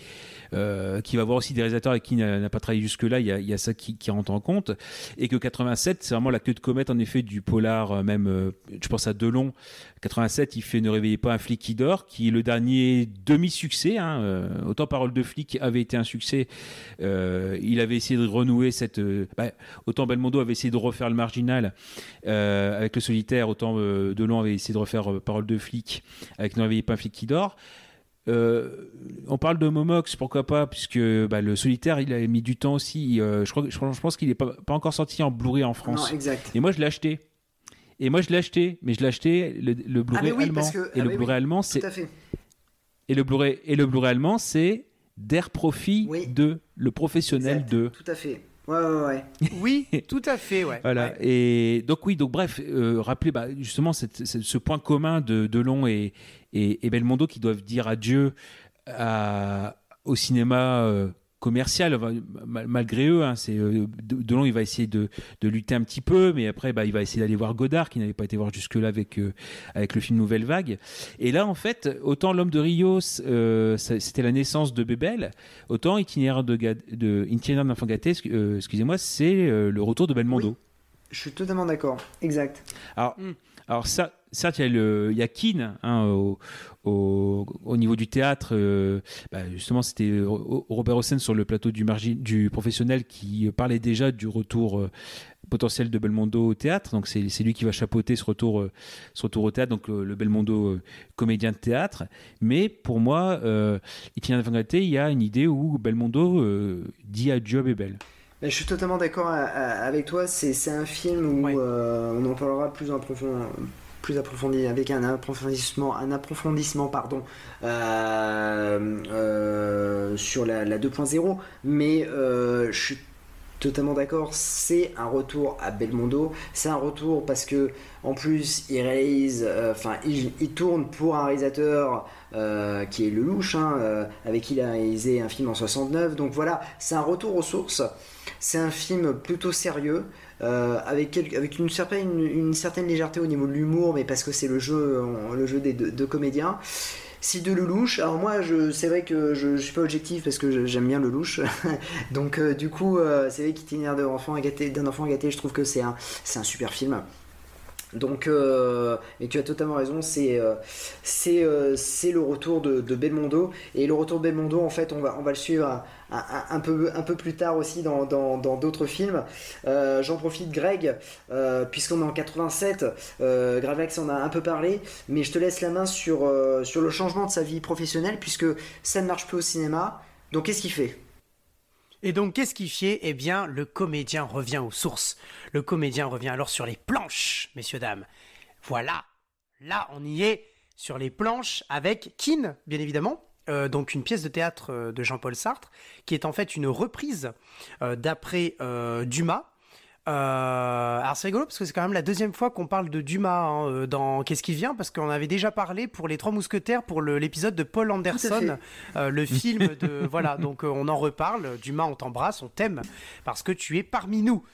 euh, va voir aussi des réalisateurs avec qui n'a pas travaillé jusque-là, il, y a ça qui, rentre en compte. Et que 87, c'est vraiment la queue de comète, en effet, du polar, euh, même, euh, je pense à Delon. 87, il fait Ne réveillez pas un flic qui dort, qui est le dernier demi-succès. Hein, autant Parole de flic avait été un succès, il avait essayé de renouer cette. Bah, autant Belmondo avait essayé de refaire le marginal avec le solitaire, autant Delon avait essayé de refaire Parole de flic avec Ne réveillez pas un flic qui dort. Euh, on parle de Momox, pourquoi pas, puisque bah, le solitaire, il a mis du temps aussi. Euh, je, crois, je, je, pense qu'il n'est pas, pas, encore sorti en Blu-ray en France. Non, exact. Et moi, je l'ai acheté. Et moi, je l'ai acheté, mais je l'ai acheté le, le Blu-ray ah, allemand. et, le ah, Blu-ray allemand, c'est. Et le Blu-ray et le Blu-ray allemand, c'est Der Profi de le professionnel de. Tout à fait. Ouais, ouais, ouais. *laughs* oui, tout à fait, ouais. Voilà. Et donc, oui, donc, bref, euh, rappelez bah, justement cette, ce point commun de Delon et, et, Belmondo qui doivent dire adieu au cinéma euh, commercial, malgré eux. Hein, c'est euh, Delon, il va essayer de, lutter un petit peu, mais après, bah, il va essayer d'aller voir Godard, qui n'avait pas été voir jusque-là avec, euh, avec le film Nouvelle Vague. Et là, en fait, autant L'Homme de Rio, c'était la naissance de Bébel, autant Itinéraire de, de d'enfant gâté, excusez-moi, c'est le retour de Belmondo. Je suis totalement d'accord, exact. Alors, hmm. alors ça, certes, il y a, le, il y a Keane hein, au, au, niveau du théâtre. Euh, bah, justement, c'était Robert Hossein sur le plateau du, du professionnel qui parlait déjà du retour euh, potentiel de Belmondo au théâtre. Donc, c'est lui qui va chapeauter ce retour, euh, ce retour au théâtre, donc le Belmondo comédien de théâtre. Mais pour moi, il y a une idée où Belmondo dit adieu à Bébel. Je suis totalement d'accord avec toi. C'est un film où on en parlera plus en profondeur plus approfondi, avec un approfondissement, un approfondissement pardon, euh, euh, sur la, 2.0, mais euh, je suis totalement d'accord, c'est un retour à Belmondo, c'est un retour parce que en plus il réalise, enfin il, tourne pour un réalisateur qui est Lelouch, hein, avec qui il a réalisé un film en 69, donc voilà, c'est un retour aux sources, c'est un film plutôt sérieux. Euh, avec, une, certaine, légèreté au niveau de l'humour, mais parce que c'est le jeu, le jeu des deux, comédiens. Si de Lelouch, alors moi c'est vrai que je, suis pas objectif parce que j'aime bien Lelouch, *laughs* donc euh, du coup euh, c'est vrai qu'Itinéraire d'un enfant gâté, je trouve que c'est un super film. Donc, euh, et tu as totalement raison, c'est euh, euh, le retour de, Belmondo. Et le retour de Belmondo, en fait, on va, on va le suivre un, peu, plus tard aussi dans d'autres films. J'en profite, Greg, puisqu'on est en 87. Gravax en a un peu parlé, mais je te laisse la main sur, sur le changement de sa vie professionnelle, puisque ça ne marche plus au cinéma. Donc, qu'est-ce qu'il fait? Et donc, qu'est-ce qui fait Eh bien, le comédien revient aux sources. Le comédien revient alors sur les planches, messieurs, dames. Voilà. Là, on y est sur les planches avec Keane, bien évidemment. Euh, donc une pièce de théâtre euh, de Jean-Paul Sartre, qui est en fait une reprise euh, d'après Dumas, euh, alors c'est rigolo parce que c'est quand même la deuxième fois qu'on parle de Dumas hein, euh, dans Qu'est-ce qui vient? Parce qu'on avait déjà parlé pour les Trois Mousquetaires pour l'épisode de Paul Anderson, euh, le *laughs* film de voilà donc on en reparle. Dumas, on t'embrasse, on t'aime parce que tu es parmi nous.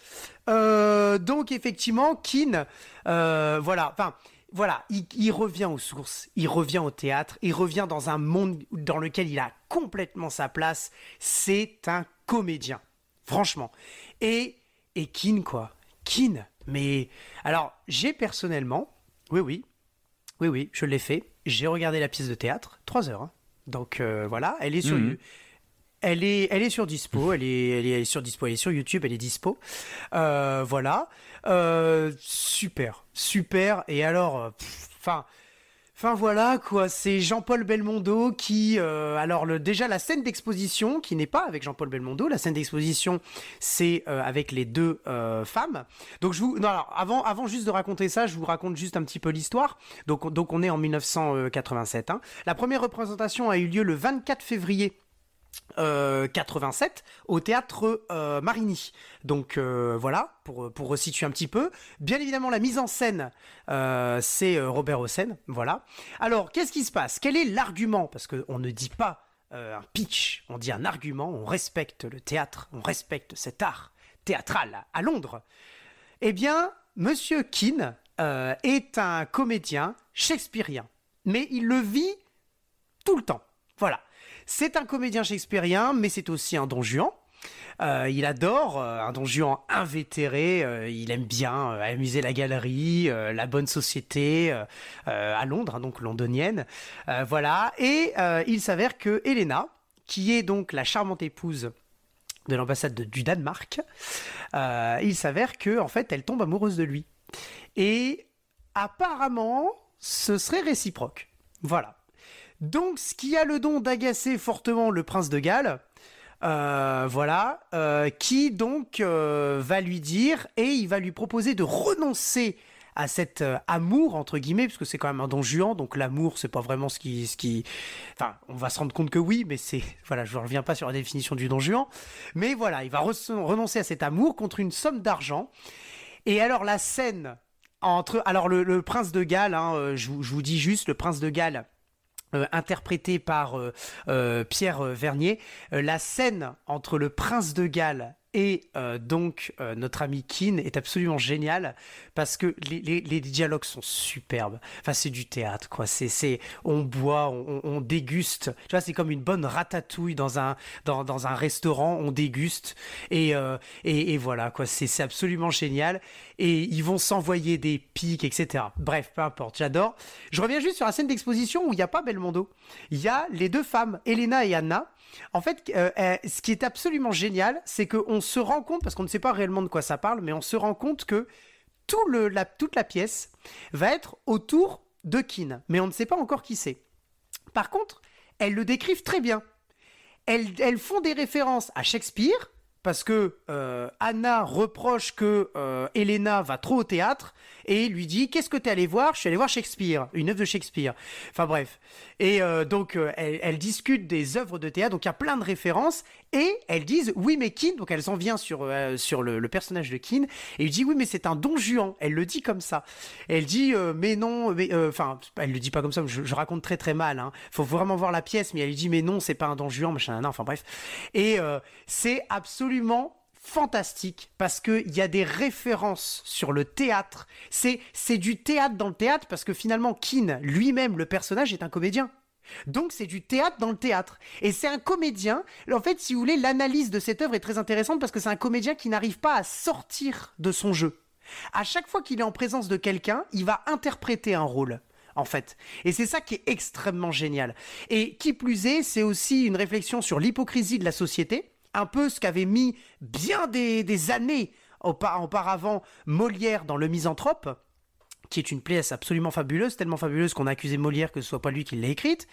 donc effectivement, Keane, voilà, enfin voilà, il, il, revient aux sources, il revient au théâtre, il revient dans un monde dans lequel il a complètement sa place. C'est un comédien, franchement. Et et Kin, quoi. Kin. Mais alors, j'ai personnellement, Oui, oui. Oui, oui, je l'ai fait. J'ai regardé la pièce de théâtre, 3 heures. hein. Donc euh, voilà, elle est sur Mhm. elle est, elle est sur dispo, elle est, elle est sur dispo, elle est sur YouTube, elle est dispo. Euh, voilà, Euh, super, super. Et alors, enfin, enfin voilà quoi. C'est Jean-Paul Belmondo qui, euh, alors déjà la scène d'exposition qui n'est pas avec Jean-Paul Belmondo, la scène d'exposition c'est euh, avec les deux euh, femmes. Donc je vous, alors avant, avant juste de raconter ça, je vous raconte juste un petit peu l'histoire. Donc, on- donc on est en 1987. hein. La première représentation a eu lieu le 24 février euh, 87 au théâtre euh, Marigny. Donc euh, voilà, pour, pour resituer un petit peu. Bien évidemment, la mise en scène, euh, c'est euh, Robert Hossein. Voilà. Alors, qu'est-ce qui se passe? Quel est l'argument? Parce qu'on ne dit pas euh, un pitch, on dit un argument, on respecte le théâtre, on respecte cet art théâtral à Londres. Eh bien, Monsieur Keane euh, est un comédien shakespearien, mais il le vit tout le temps. Voilà. C'est un comédien shakespearien, mais c'est aussi un don Juan. Euh, il adore euh, un don Juan invétéré. euh, il aime bien amuser la galerie, la bonne société à Londres, hein, donc londonienne. Voilà. Et il s'avère que Helena, qui est donc la charmante épouse de l'ambassade de- du Danemark, il s'avère que en fait, elle tombe amoureuse de lui. Et apparemment, ce serait réciproque. Voilà. Donc, ce qui a le don d'agacer fortement le prince de Galles, euh, voilà, euh, qui donc euh, va lui dire et il va lui proposer de renoncer à cet amour entre guillemets parce que c'est quand même un don juan donc l'amour c'est pas vraiment ce qui ce qui enfin on va se rendre compte que oui mais c'est voilà je reviens pas sur la définition du don juan mais voilà il va re- renoncer à cet amour contre une somme d'argent. Et alors la scène entre alors le, prince de Galles hein, je, je vous dis juste le prince de Galles euh, interprété par euh, euh, Pierre euh, Vernier, la scène entre le prince de Galles et euh, donc euh, notre ami Keane est absolument géniale parce que les, les- les dialogues sont superbes. Enfin, c'est du théâtre, quoi. C'est, c'est, on boit, on, on- on déguste. Tu vois, c'est comme une bonne ratatouille dans un, dans, dans un restaurant. On déguste et, euh, et, et voilà, quoi. C'est, c'est absolument génial. Et ils vont s'envoyer des pics, etc. Bref, peu importe. J'adore. Je reviens juste sur la scène d'exposition où il n'y a pas Belmondo. Il y a les deux femmes, Elena et Anna. En fait, euh, euh, ce qui est absolument génial, c'est qu'on se rend compte, parce qu'on ne sait pas réellement de quoi ça parle, mais on se rend compte que toute la pièce va être autour de Keane. Mais on ne sait pas encore qui c'est. Par contre, elles le décrivent très bien. Elles, font des références à Shakespeare, parce que euh, Anna reproche que euh, Elena va trop au théâtre et lui dit qu'est-ce que t'es allé voir? Je suis allé voir Shakespeare, une œuvre de Shakespeare. Enfin bref. Et euh, donc euh, elles discutent des œuvres de théâtre, donc il y a plein de références et elles disent oui mais Keane, donc elles en viennent sur euh, sur le, personnage de Keane et il dit oui mais c'est un don Juan. Elle le dit comme ça. Elle dit euh, mais non, mais enfin elle le dit pas comme ça. Je, raconte très très mal. Hein. Faut vraiment voir la pièce, mais elle lui dit mais non c'est pas un don Juan machin. Enfin bref. Et c'est absolument fantastique parce que il y a des références sur le théâtre. C'est c'est du théâtre dans le théâtre parce que finalement Keane lui-même le personnage est un comédien. Donc c'est du théâtre dans le théâtre. Et c'est un comédien. En fait, si vous voulez, l'analyse de cette œuvre est très intéressante parce que c'est un comédien qui n'arrive pas à sortir de son jeu. À chaque fois qu'il est en présence de quelqu'un, il va interpréter un rôle. En fait. Et c'est ça qui est extrêmement génial. Et qui plus est, c'est aussi une réflexion sur l'hypocrisie de la société, un peu ce qu'avait mis bien des, années aupa- auparavant Molière dans Le Misanthrope, qui est une pièce absolument fabuleuse, tellement fabuleuse qu'on a accusé Molière que ce soit pas lui qui l'ait écrite.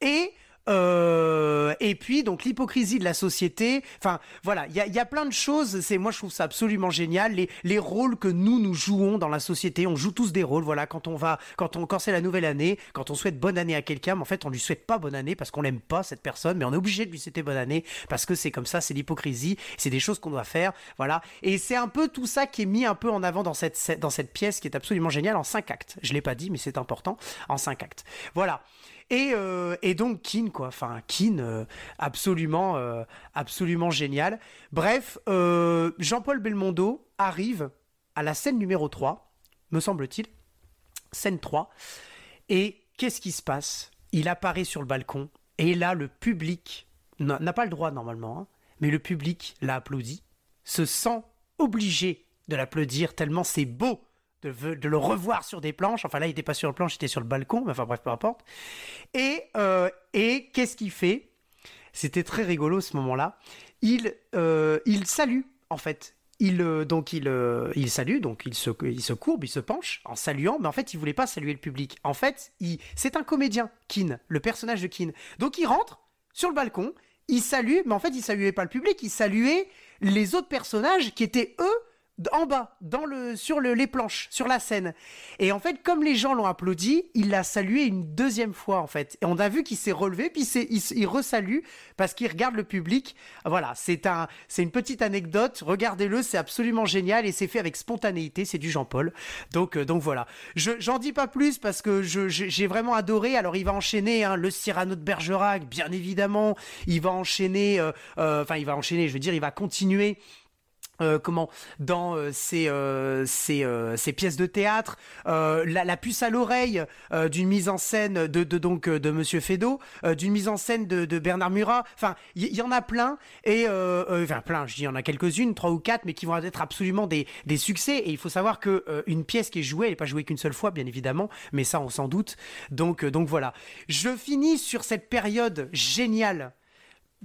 Et euh, et puis donc l'hypocrisie de la société. Enfin voilà, il y a, plein de choses. C'est moi je trouve ça absolument génial. Les, les rôles que nous nous jouons dans la société, on joue tous des rôles. Voilà, quand on va, quand on, quand c'est la nouvelle année, quand on souhaite bonne année à quelqu'un, mais en fait on lui souhaite pas bonne année parce qu'on l'aime pas cette personne, mais on est obligé de lui souhaiter bonne année parce que c'est comme ça, c'est l'hypocrisie, c'est des choses qu'on doit faire. Voilà, et c'est un peu tout ça qui est mis un peu en avant dans cette dans cette pièce qui est absolument géniale en cinq actes. Je l'ai pas dit, mais c'est important en cinq actes. Voilà. Et, euh, et donc Keane, quoi. Enfin, Keane, euh, absolument, euh, absolument génial. Bref, Jean-Paul Belmondo arrive à la scène numéro 3, me semble-t-il. Scène 3. Et qu'est-ce qui se passe? Il apparaît sur le balcon. Et là, le public n'a n'a pas le droit normalement, hein, mais le public l'a applaudi, se sent obligé de l'applaudir tellement c'est beau de, le revoir sur des planches. Enfin là, il n'était pas sur le planche, il était sur le balcon, mais enfin bref, peu importe. Et, euh, et qu'est-ce qu'il fait? C'était très rigolo ce moment-là. Il, euh, il salue, en fait. Il, euh, donc il, il salue, donc il se, il se courbe, il se penche en saluant, mais en fait il voulait pas saluer le public. En fait, c'est un comédien, Keane, le personnage de Keane. Donc il rentre sur le balcon, il salue, mais en fait il saluait pas le public, il saluait les autres personnages qui étaient eux en bas, dans le, sur le, les planches, sur la scène. Et en fait, comme les gens l'ont applaudi, il l'a salué une deuxième fois, en fait. Et on a vu qu'il s'est relevé, puis il, il resalue parce qu'il regarde le public. Voilà, c'est un, c'est une petite anecdote. Regardez-le, c'est absolument génial et c'est fait avec spontanéité. C'est du Jean-Paul. Donc, euh, donc voilà. Je, j'en dis pas plus parce que j'ai vraiment adoré. Alors, il va enchaîner hein, le Cyrano de Bergerac, bien évidemment. Il va enchaîner, euh, euh, enfin, il va enchaîner, je veux dire, il va continuer euh, comment dans euh, ces, euh, ces, pièces de théâtre, la, puce à l'oreille d'une mise en scène de, donc de Monsieur Feydeau, d'une mise en scène de, Bernard Murat. Enfin, il y, en a plein et enfin plein. Je dis, il y en a quelques-unes, trois ou quatre, mais qui vont être absolument des, des succès. Et il faut savoir que une pièce qui est jouée, elle n'est pas jouée qu'une seule fois, bien évidemment, mais ça on s'en doute. Donc donc voilà. Je finis sur cette période géniale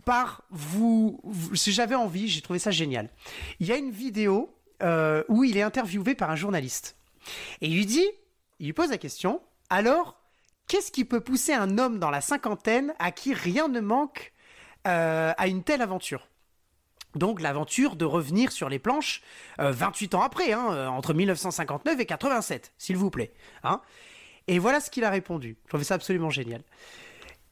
par vous, si j'avais envie, j'ai trouvé ça génial. Il y a une vidéo euh, où il est interviewé par un journaliste. Et il lui dit, il lui pose la question, alors, qu'est-ce qui peut pousser un homme dans la cinquantaine à qui rien ne manque euh, à une telle aventure? Donc l'aventure de revenir sur les planches 28 euh, ans après, hein, entre 1959 et 87, s'il vous plaît. Hein. Et voilà ce qu'il a répondu. Je trouvais ça absolument génial.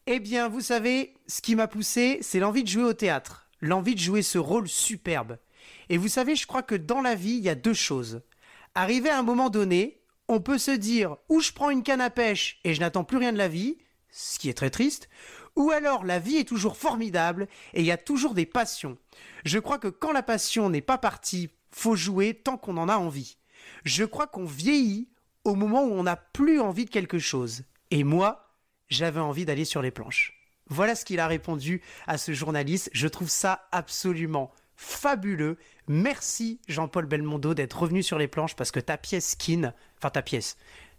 Eh bien, vous savez, ce qui m'a poussé, c'est l'envie de jouer au théâtre, l'envie de jouer ce rôle superbe. Et vous savez, je crois que dans la vie, il y a deux choses. Arrivé à un moment donné, on peut se dire ou je prends une canne à pêche et je n'attends plus rien de la vie, ce qui est très triste, ou alors la vie est toujours formidable et il y a toujours des passions. Je crois que quand la passion n'est pas partie, faut jouer tant qu'on en a envie. Je crois qu'on vieillit au moment où on n'a plus envie de quelque chose. Et moi, j'avais envie d'aller sur les planches. Voilà ce qu'il a répondu à ce journaliste. Je trouve ça absolument fabuleux. Merci Jean-Paul Belmondo d'être revenu sur les planches parce que ta pièce Kin, enfin ta pièce,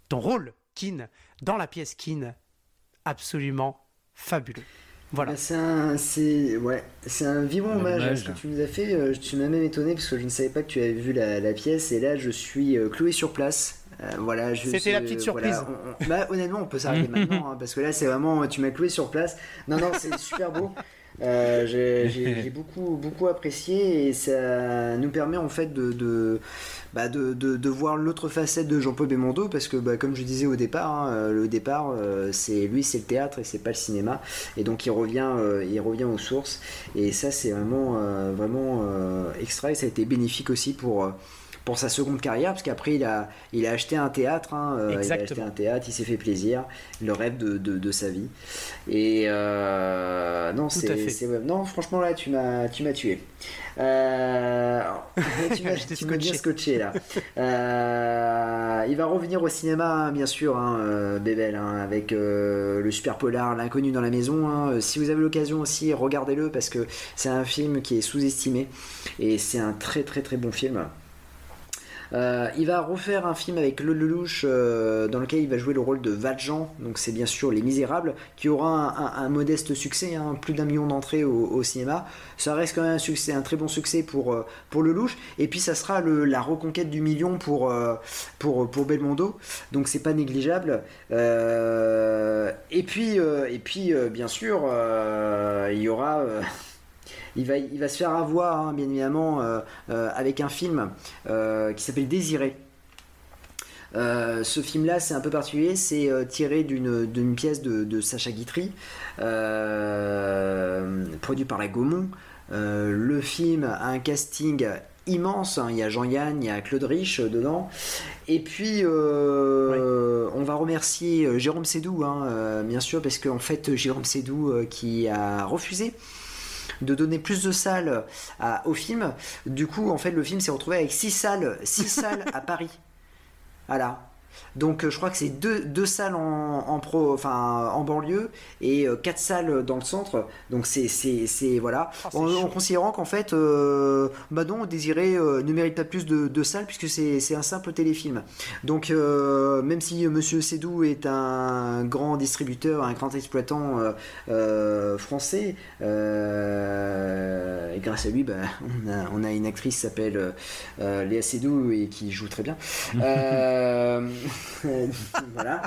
ton rôle Kin dans la pièce Kin, absolument fabuleux. Voilà. Bah, c'est un, c'est ouais, c'est un vivant hommage à ce que tu nous as fait. Euh, tu m'as même étonné parce que je ne savais pas que tu avais vu la, pièce et là je suis euh, cloué sur place. Euh, voilà, C'était la petite surprise. bah, honnêtement, on peut s'arrêter *laughs* maintenant, hein, parce que là, c'est vraiment, tu m'as cloué sur place. Non, non, c'est super beau. Euh, j'ai beaucoup, beaucoup apprécié et ça nous permet en fait de, de, bah de, de, voir l'autre facette de Jean-Paul Belmondo parce que, bah, comme je disais au départ, hein, euh, le départ, c'est lui, c'est le théâtre et c'est pas le cinéma. Et donc, il revient, il revient aux sources. Et ça, c'est vraiment, vraiment extra et ça a été bénéfique aussi pour pour sa seconde carrière, parce qu'après il a, il a acheté un théâtre, hein, euh, il a acheté un théâtre, il s'est fait plaisir, le rêve de, de, sa vie. Et euh, non, c'est, non, franchement là, tu m'as, tu m'as tué. Euh, *laughs* tu m'as, bien scotché là. il va revenir au cinéma, hein, bien sûr, hein, Bébel, hein, avec le super polar, l'inconnu dans la maison. Si vous avez l'occasion aussi, regardez-le parce que c'est un film qui est sous-estimé et c'est un très très très bon film. Euh, il va refaire un film avec Le Lelouch euh, dans lequel il va jouer le rôle de Valjean, donc c'est bien sûr Les Misérables, qui aura un, modeste succès, hein, plus d'un million d'entrées au, cinéma. Ça reste quand même un succès, un très bon succès pour, euh, pour Lelouch. Et puis ça sera la reconquête du million pour, pour, pour Belmondo, donc c'est pas négligeable. et puis, et puis bien sûr, il y aura il va, il va se faire avoir, hein, bien évidemment, euh, euh, avec un film euh, qui s'appelle Désiré. ce film-là, c'est un peu particulier, c'est tiré d'une pièce de, Sacha Guitry, produit par la Gaumont. le film a un casting immense, hein. il y a Jean-Yann, il y a Claude Rich dedans. Et puis, on va remercier Jérôme Sédou, hein, bien sûr, parce qu'en fait, Jérôme Sédou qui a refusé de donner plus de salles au film. Du coup, en fait, le film s'est retrouvé avec 6 salles, six *laughs* salles à Paris. Voilà. Donc euh, je crois que c'est deux, deux salles en, en pro, enfin en banlieue et euh, quatre salles dans le centre. Donc c'est voilà. Oh, c'est en, en considérant qu'en fait, euh, bah non, Désiré euh, ne mérite pas plus de, de salles puisque c'est un simple téléfilm. Donc euh, même si Monsieur Sédou est un grand distributeur, un grand exploitant français, et grâce à lui, bah, *laughs* on, a, on a une actrice qui s'appelle Léa Seydoux et qui joue très bien. *laughs* Euh, *laughs* voilà.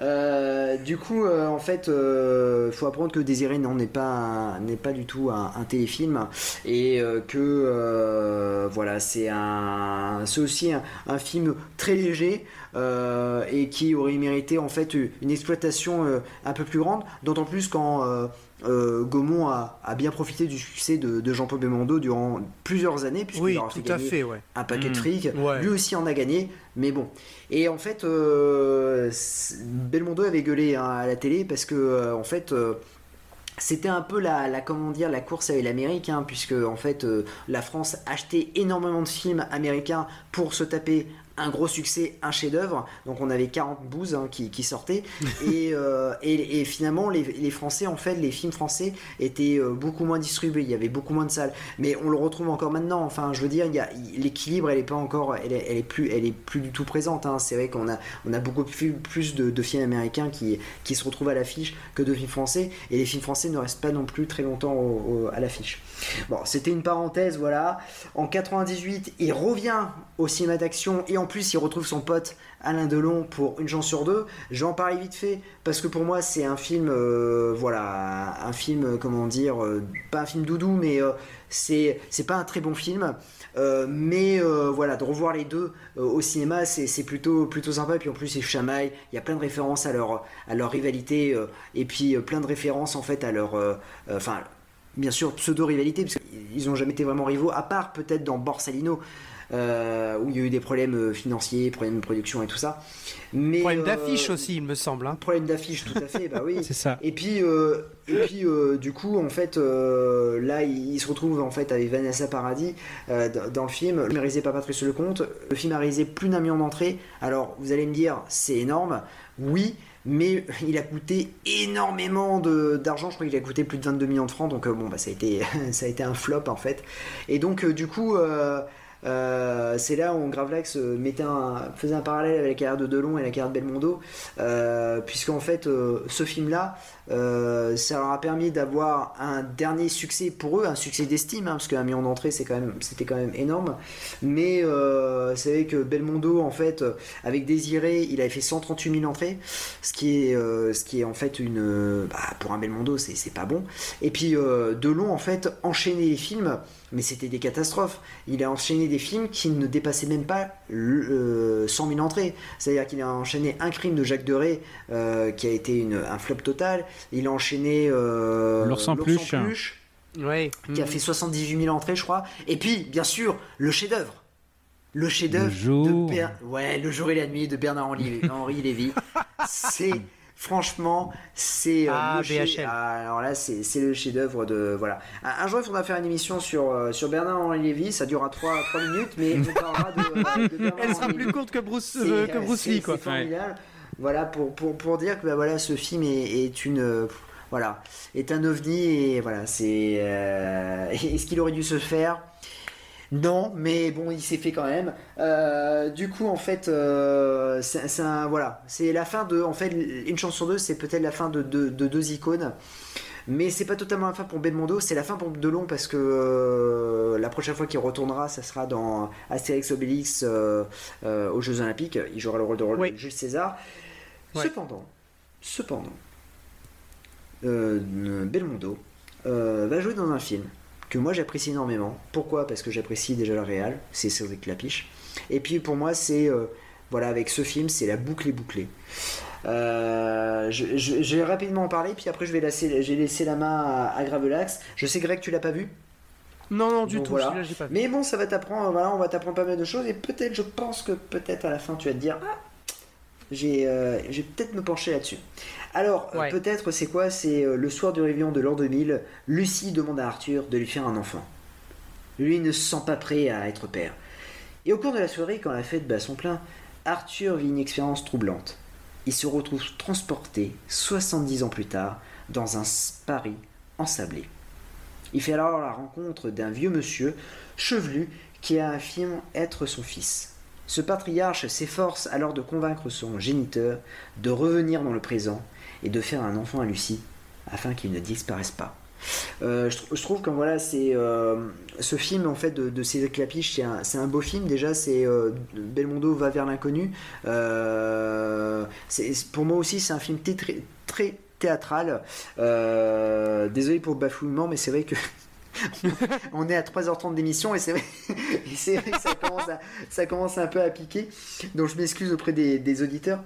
Euh, du coup, euh, en fait, il faut apprendre que Désiré non n'est pas n'est pas du tout un, un téléfilm et euh, que euh, voilà, c'est un c'est aussi un, un film très léger euh, et qui aurait mérité en fait une exploitation euh, un peu plus grande, d'autant plus quand euh, euh, Gaumont a, a bien profité du succès de, de Jean-Paul Belmondo durant plusieurs années, puisqu'il Oui, a tout fait gagner fait, ouais. un paquet de Mm. fric. Ouais. Lui aussi en a gagné, mais bon. Et en fait, euh, Belmondo avait gueulé hein, à la télé parce que, euh, en fait, euh, c'était un peu la, la la course avec l'Amérique, hein, puisque en fait, la France achetait énormément de films américains pour se taper un gros succès, un chef-d'œuvre. Donc on avait 40 bouses hein, qui, qui sortaient. *laughs* et, euh, et, et finalement, les, les Français, en fait, les films français étaient euh, beaucoup moins distribués. Il y avait beaucoup moins de salles. Mais on le retrouve encore maintenant. Enfin, je veux dire, il y a- il- l'équilibre, elle est pas encore, elle est, elle est plus, elle est plus du tout présente. hein. C'est vrai qu'on a, on a beaucoup plus, plus de, de films américains qui, qui se retrouvent à l'affiche que de films français. Et les films français ne restent pas non plus très longtemps au- au- à l'affiche. Bon, c'était une parenthèse, voilà. En 98, il revient au cinéma d'action et en plus, il retrouve son pote Alain Delon pour Une chance sur deux. J'en parlais vite fait parce que pour moi, c'est un film, euh, voilà, un film, euh, comment dire, euh, pas un film doudou, mais c'est pas un très bon film. Mais voilà, de revoir les deux au cinéma, c'est plutôt, plutôt sympa. Puis en plus, c'est chamaille. Il y a plein de références à leur, à leur rivalité et puis plein de références en fait à leur. Enfin, bien sûr, pseudo-rivalité, parce qu'ils n'ont jamais été vraiment rivaux, à part peut-être dans Borsalino, euh, où il y a eu des problèmes euh, financiers, problèmes de production et tout ça. Mais, Problème euh, d'affiche aussi, il me semble. hein. Problème d'affiche, tout à fait, bah oui. *laughs* C'est ça. Et puis, euh, et puis euh, du coup, en fait, euh, là, il, il se retrouve en fait avec Vanessa Paradis euh, dans, le film. Le film est réalisé par Patrice Lecomte. Le film a réalisé plus d'un million d'entrées. Alors, vous allez me dire, c'est énorme. Oui, mais *laughs* il a coûté énormément de- d'argent. Je crois qu'il a coûté plus de 22 millions de francs. Donc, bon, bah, ça a été, *laughs* ça a été un flop en fait. Et donc, euh, du coup. euh, euh, c'est là où Gravelax euh, faisait un parallèle avec la carrière de Delon et la carrière de Belmondo, euh, puisqu'en fait, ce film-là, euh, ça leur a permis d'avoir un dernier succès pour eux, un succès d'estime, hein, parce qu'un million d'entrées, c'est quand même, c'était quand même énorme. Mais euh, c'est vrai que Belmondo, en fait, euh, avec Désiré, il avait fait 138 000 entrées, ce qui est, euh, ce qui est en fait une, euh, bah, pour un Belmondo, c'est, c'est pas bon. Et puis euh, Delon, en fait, enchaînait les films, mais c'était des catastrophes. Il a enchaîné des films qui ne dépassaient même pas le, euh, 100 000 entrées. C'est-à-dire qu'il a enchaîné un crime de Jacques Deray euh, qui a été un flop total. Il a enchaîné euh, L'ours en L'Ours peluche. Ouais. qui a fait 78 000 entrées, je crois. Et puis, bien sûr, le chef-d'œuvre. Le chef-d'œuvre Le jour. de Ber- ouais, le jour et la nuit de Bernard Henri, *laughs* Henri Lévy. C'est franchement, c'est euh, Ah, le chef- BHL. ah, alors là, c'est c'est le chef-d'œuvre de voilà. Un, un jour, il faudra faire une émission sur euh, sur Bernard Henri Lévy. Ça durera 3, minutes, mais on parlera de, *laughs* de Bernard Elle sera Henri plus courte que Bruce, euh, que Bruce Lee, quoi. C'est formidable. Voilà, pour, pour, pour dire que bah, voilà, ce film est, est une. euh, voilà, est un ovni et voilà, c'est. euh, *laughs* Est-ce qu'il aurait dû se faire? Non, mais bon, il s'est fait quand même. Euh, du coup, en fait, euh, c'est c'est un voilà, c'est la fin de, en fait, une chance sur deux, c'est peut-être la fin de, de- de deux icônes. Mais c'est pas totalement la fin pour Belmondo, c'est la fin pour Delon parce que la prochaine fois qu'il retournera, ça sera dans Astérix Obélix aux Jeux Olympiques. Il jouera le rôle de, Oui. de Jules César. Ouais. Cependant, cependant, euh, Belmondo euh, va jouer dans un film que moi j'apprécie énormément. Pourquoi? Parce que j'apprécie déjà le réal, c'est Cédric Lapiche. Et puis pour moi, c'est euh, voilà, avec ce film, c'est la boucle est bouclée. Euh, je, je- je vais rapidement en parler, puis après je vais laisser, j'ai laissé la main à, à Gravelax. Je sais Greg, tu l'as pas vu, Non, non, du Donc tout. voilà. celui-là, j'ai pas vu. mais bon, ça va t'apprendre. Voilà, on va t'apprendre pas mal de choses et peut-être, je pense que peut-être à la fin, tu vas te dire, ah, j'ai, euh, j'ai peut-être me pencher là-dessus. Alors, euh, Ouais. peut-être, c'est quoi? C'est euh, le soir du réveillon de l'an 2000. Lucie demande à Arthur de lui faire un enfant. Lui ne se sent pas prêt à être père. Et au cours de la soirée, quand la fête bat son plein, Arthur vit une expérience troublante. Il se retrouve transporté 70 ans plus tard dans un Paris ensablé. Il fait alors la rencontre d'un vieux monsieur chevelu qui affirme être son fils. Ce patriarche s'efforce alors de convaincre son géniteur de revenir dans le présent et de faire un enfant à Lucie afin qu'il ne disparaisse pas. Euh, je, trouve que voilà, euh, ce film en fait de, de Clapiche, c'est un, beau film. Déjà, c'est euh, Belmondo va vers l'inconnu. pour moi aussi, c'est un film très théâtral. désolé pour le bafouillement, mais c'est vrai que *laughs* on est à 3h30 d'émission et c'est vrai, *laughs* vrai, que ça commence, un peu à piquer. Donc je m'excuse auprès des auditeurs.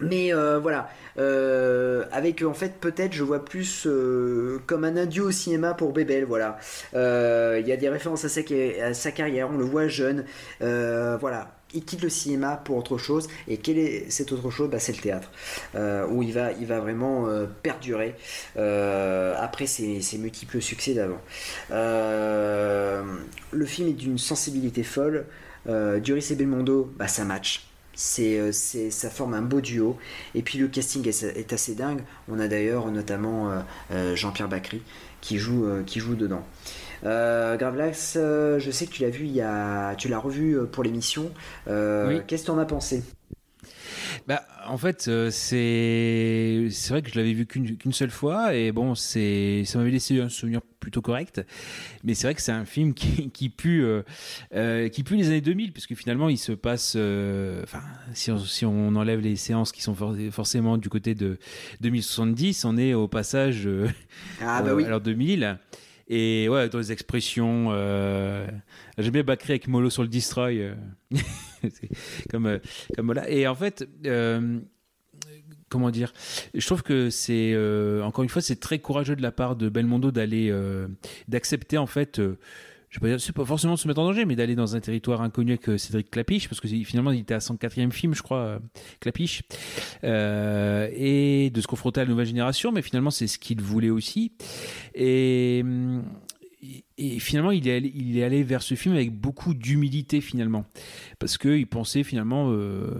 Mais euh, voilà, euh, avec en fait peut-être je vois plus euh, comme un adieu au cinéma pour Bébel, voilà. Il y a des références à sa, carrière, on le voit jeune, voilà. Il quitte le cinéma pour autre chose, et quelle est cette autre chose? Bah, C'est le théâtre, où il va, vraiment perdurer après ses, multiples succès d'avant. le film est d'une sensibilité folle, Duris et Belmondo, bah, ça match euh, c'est, ça forme un beau duo. Et puis le casting est, assez dingue. On a d'ailleurs notamment euh, euh, Jean-Pierre Bacry qui joue dedans. Gravelax, je sais que tu l'as vu, il y a, tu l'as revu pour l'émission. Qu'est-ce que tu en as pensé? Bah, en fait, euh, c'est c'est vrai que je l'avais vu qu'une seule fois et bon, c'est ça m'avait laissé un souvenir plutôt correct. Mais c'est vrai que c'est un film qui, qui pue euh, euh, qui pue les années 2000 puisque finalement il se passe, enfin, si on, si on enlève les séances qui sont forcément du côté de 2070, on est au passage ah, bah oui. alors 2000. Et ouais, dans les expressions, euh, j'aime bien Bacré avec Molo sur le destroy, euh, *laughs* comme, euh, comme voilà. Et en fait, comment dire, je trouve que c'est encore une fois, c'est très courageux de la part de Belmondo d'aller, d'accepter en fait je peux c'est pas forcément se mettre en danger, mais d'aller dans un territoire inconnu avec euh, Cédric Clapiche, parce que finalement il était à son quatrième film, je crois, euh, Clapiche, euh, et de se confronter à la nouvelle génération, mais finalement c'est ce qu'il voulait aussi. Et, et finalement, il est, allé, il est allé vers ce film avec beaucoup d'humilité finalement, parce qu'il pensait finalement euh,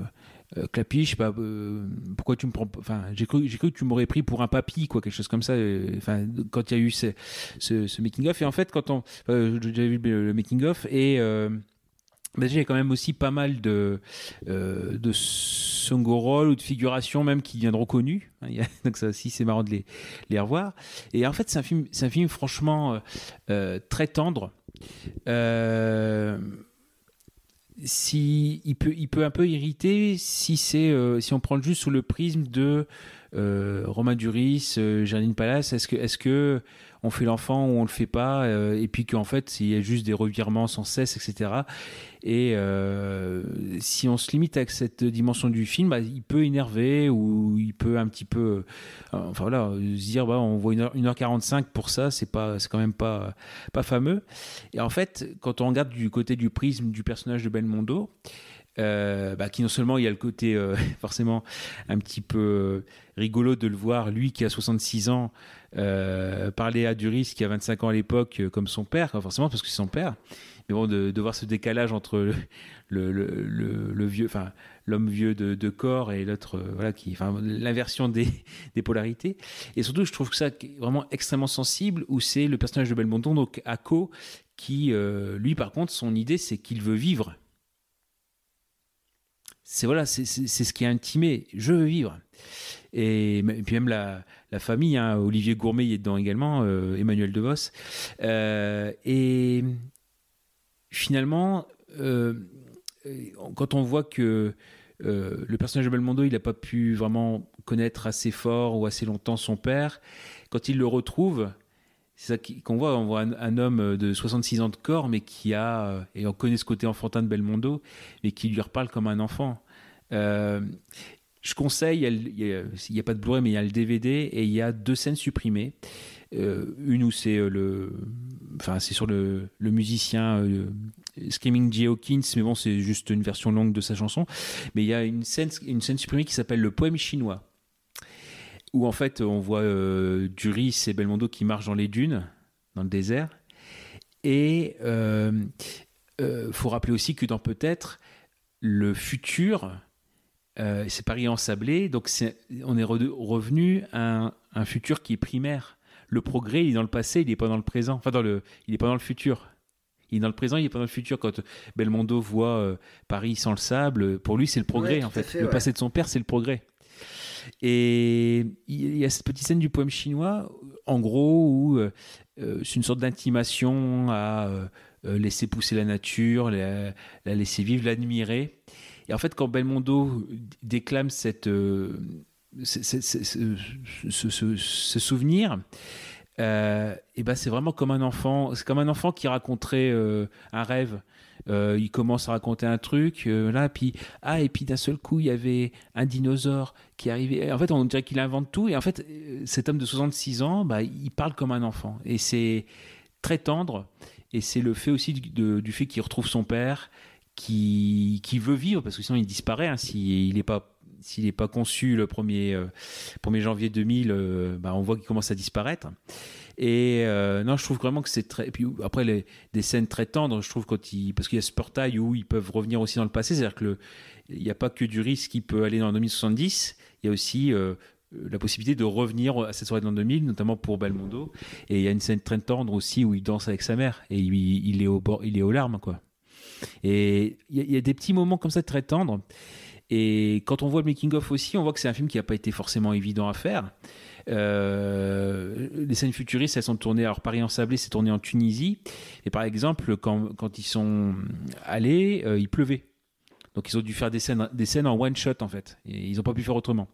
Clapiche, je sais pas, euh, pourquoi tu me prends, enfin, j'ai cru, que tu m'aurais pris pour un papy, quoi, quelque chose comme ça. Euh, enfin, quand il y a eu ce, ce, making of, et en fait, quand on, j'avais vu le, making of et bah, j'ai quand même aussi pas mal de de second rôle ou de figuration même qui viendront connus. Hein, *laughs* donc ça aussi c'est marrant de les les revoir. Et en fait c'est un film c'est un film franchement très tendre. Euh, si il peut, il peut un peu irriter si c'est euh, si on prend juste sous le prisme de euh, Romain Duris, euh, Jardine Palace. Est-ce que est-ce que on fait l'enfant ou on le fait pas euh, et puis qu'en fait il y a juste des revirements sans cesse etc et euh, si on se limite avec cette dimension du film bah, il peut énerver ou il peut un petit peu euh, enfin voilà se dire bah on voit 1h45 pour ça c'est pas c'est quand même pas pas fameux. Et en fait quand on regarde du côté du prisme du personnage de Belmondo euh, bah, qui non seulement il y a le côté euh, *laughs* forcément un petit peu euh, rigolo de le voir, lui qui a 66 ans, parler à Duris qui a 25 ans à l'époque comme son père, forcément parce que c'est son père. Mais bon, de, voir ce décalage entre le, vieux, enfin l'homme vieux de, corps et l'autre, voilà, qui, enfin l'inversion *laughs* des, polarités. Et surtout, je trouve que ça vraiment extrêmement sensible, où c'est le personnage de Belmondo, donc Ako, qui, lui, par contre, son idée, c'est qu'il veut vivre c'est voilà, c'est ce qui est intimé. Je veux vivre. Et, puis même la, la famille, hein, Olivier Gourmet y est dedans également, euh, Emmanuel DeVos. Euh, et finalement, euh, quand on voit que le personnage de Belmondo, il n'a pas pu vraiment connaître assez fort ou assez longtemps son père, quand il le retrouve, c'est ça qu'on voit. On voit un, homme de 66 ans de corps, mais qui a, et on connaît ce côté enfantin de Belmondo, mais qui lui reparle comme un enfant. Euh, je conseille, il n'y a, pas de Blu-ray, mais il y a le DVD et il y a deux scènes supprimées. Euh, une où c'est euh, le, enfin c'est sur le, musicien Screaming Jay Hawkins, mais bon c'est juste une version longue de sa chanson. Mais il y a une scène, une scène supprimée qui s'appelle le poème chinois, où en fait on voit Duris et Belmondo qui marchent dans les dunes, dans le désert. Et il faut rappeler aussi que dans peut-être le futur, euh, c'est Paris ensablé, donc on est revenu à un, futur qui est primaire. Le progrès, il est dans le passé, il n'est pas dans le présent. Enfin, dans le, il n'est pas dans le futur. Il est dans le présent, il n'est pas dans le futur. Quand Belmondo voit euh, Paris sans le sable, pour lui, c'est le progrès, en fait. le passé de son père, c'est le progrès. Et il y a cette petite scène du poème chinois, en gros, où euh, c'est une sorte d'intimation à laisser pousser la nature, la laisser vivre, l'admirer. Et en fait, quand Belmondo déclame cette, euh, ce, souvenir, euh, et ben c'est vraiment comme un enfant. C'est comme un enfant qui raconterait euh, un rêve. Il commence à raconter un truc, là, puis ah, et puis d'un seul coup, il y avait un dinosaure qui arrivait. En fait, on dirait qu'il invente tout. Et en fait, cet homme de 66 ans, bah, il parle comme un enfant. Et c'est très tendre. Et c'est le fait aussi du fait qu'il retrouve son père qui, qui veut vivre, parce que sinon il disparaît, hein, s'il n'est pas s'il n'est pas conçu le 1er, 1er euh, janvier 2000, euh, bah, on voit qu'il commence à disparaître. Et euh, non, je trouve vraiment que c'est très. Puis après, des scènes très tendres, je trouve, quand il... parce qu'il y a ce portail où ils peuvent revenir aussi dans le passé, c'est-à-dire que il n'y a pas que du risque qui peut aller dans 2070, il y a aussi la possibilité de revenir à cette soirée de l'an 2000, notamment pour Belmondo. Et il y a une scène très tendre aussi où il danse avec sa mère et il, il est, au bord, il est aux larmes, quoi. Et il y, a des petits moments comme ça très tendres. Et quand on voit le making-of aussi, on voit que c'est un film qui n'a pas été forcément évident à faire. Euh, les scènes futuristes, elles sont tournées. Alors, Paris en Sablé, c'est tourné en Tunisie. Et par exemple, quand, ils sont allés, euh, il pleuvait. Donc, ils ont dû faire des scènes, des scènes en one shot, en fait. Et ils n'ont pas pu faire autrement.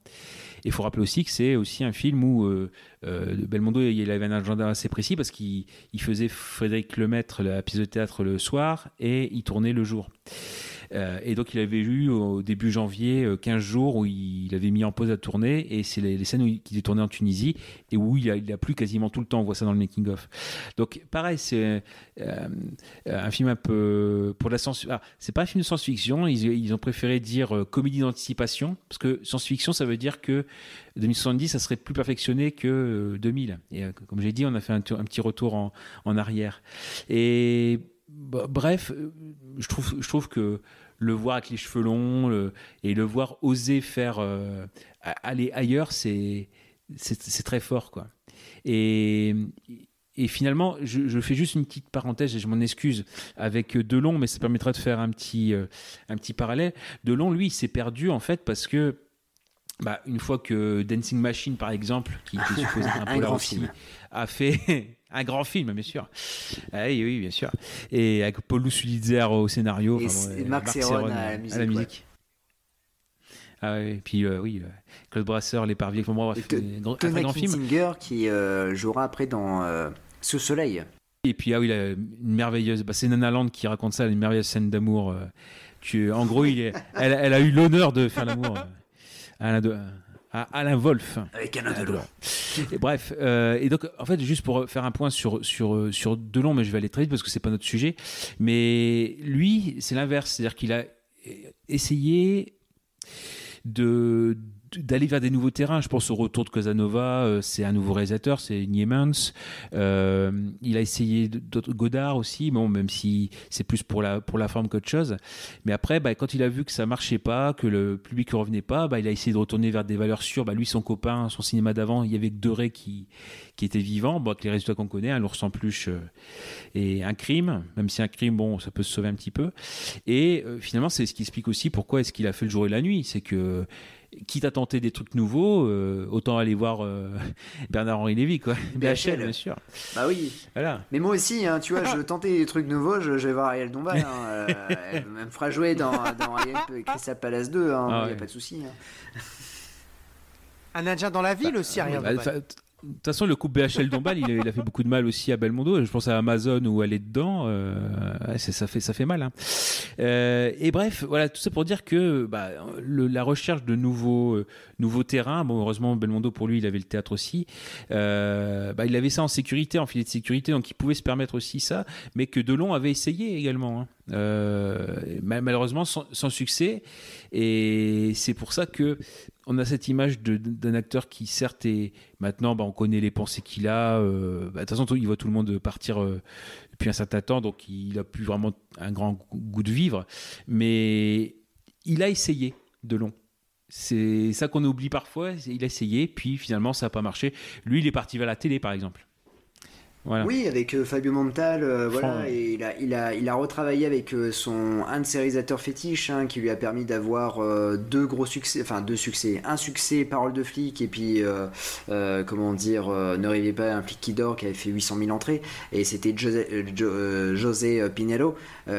Il faut rappeler aussi que c'est aussi un film où euh, Belmondo il avait un agenda assez précis parce qu'il faisait Frédéric Lemaître la pièce de théâtre le soir et il tournait le jour. Euh, et donc, il avait eu au début janvier 15 euh, jours où il avait mis en pause à tourner. Et c'est les, scènes où il, est tourné en Tunisie et où il a, il plu quasiment tout le temps. On voit ça dans le making-of. Donc, pareil, c'est euh, un film un peu pour la science. Ah, c'est pas un film de science-fiction. Ils, ont préféré dire comédie d'anticipation parce que science-fiction, ça veut dire que 2070, ça serait plus perfectionné que 2000. Et comme j'ai dit, on a fait un, petit retour en, arrière. Et bref, je trouve, je trouve que le voir avec les cheveux longs et le voir oser faire euh, aller ailleurs, c'est c'est très fort quoi. Et, et finalement, je, fais juste une petite parenthèse et je m'en excuse avec Delon, mais ça permettra de faire un petit euh, un petit parallèle. Delon, lui, il s'est perdu en fait parce que bah, une fois que Dancing Machine, par exemple, qui était supposé un, un grand film, a fait un grand film, bien sûr. Ah oui, oui, bien sûr. Et avec Paul Sulitzer au scénario. Et, Max Heron à, la musique. Ah oui, et puis euh, oui, euh, Claude Brasseur, Les Parviers, enfin, bref, un grand film. Singer qui euh, jouera après dans Sous Soleil. Et puis, ah oui, une merveilleuse, bah, c'est Nana Land qui raconte ça, une merveilleuse scène d'amour. en gros, il est, elle, elle, a eu l'honneur de faire l'amour. à Alain Wolf. Avec Alain Delon. Et bref, euh, et donc en fait, juste pour faire un point sur, sur, sur Delon, mais je vais aller très vite parce que c'est pas notre sujet, mais lui, c'est l'inverse, c'est-à-dire qu'il a essayé de d'aller vers des nouveaux terrains. Je pense au retour de Casanova, euh, c'est un nouveau réalisateur, c'est Niemans. Euh, il a essayé Godard aussi, bon, même si c'est plus pour la, pour la forme qu'autre chose. Mais après, bah, quand il a vu que ça marchait pas, que le public ne revenait pas, bah, il a essayé de retourner vers des valeurs sûres. Bah, lui, son copain, son cinéma d'avant, il y avait que Doré qui, qui était vivant, bon, avec les résultats qu'on connaît, un l'ours en peluche euh, et un crime, même si un crime, bon, ça peut se sauver un petit peu. Et euh, finalement, c'est ce qui explique aussi pourquoi est-ce qu'il a fait le jour et la nuit. C'est que quitte à tenter des trucs nouveaux, euh, autant aller voir euh, *laughs* Bernard-Henri Lévy, quoi. BHL, bien sûr. Bah oui. Voilà. Mais moi aussi, hein, tu vois, je tentais des trucs nouveaux, je, vais voir Ariel Dombal. Hein, *laughs* euh, elle me fera jouer dans, dans Crystal Palace 2, il hein, n'y ah a pas de souci. Hein. Un Indien dans la ville aussi, bah, Ariel Dombal. De toute façon, le couple BHL Dombal, il, a fait beaucoup de mal aussi à Belmondo. Je pense à Amazon où elle est dedans. Euh, ça, fait, ça fait mal. Hein. Euh, et bref, voilà, tout ça pour dire que bah, la recherche de nouveaux, euh, nouveaux terrains, bon, heureusement, Belmondo, pour lui, il avait le théâtre aussi. Bah, il avait ça en sécurité, en filet de sécurité, donc il pouvait se permettre aussi ça. Mais que Delon avait essayé également. Hein. malheureusement, sans, sans, succès. Et c'est pour ça que on a cette image d'un acteur qui, certes, est maintenant, bah, on connaît les pensées qu'il a. Euh, bah, de toute façon, il voit tout le monde partir euh, depuis un certain temps, donc il a plus vraiment un grand goût de vivre. Mais il a essayé de long. C'est ça qu'on oublie parfois. Il a essayé, puis finalement ça n'a pas marché. Lui, il est parti vers la télé, par exemple. Oui, avec euh, Fabio Montal, euh, voilà, et il a, il, a, il a retravaillé avec euh, son un de ses réalisateurs fétiches, hein, qui lui a permis d'avoir deux gros succès, enfin deux succès, un succès Parole de flic et puis comment dire, Ne rêvez pas un flic qui dort, qui avait fait 800 000 entrées, et c'était José, José, Pinello,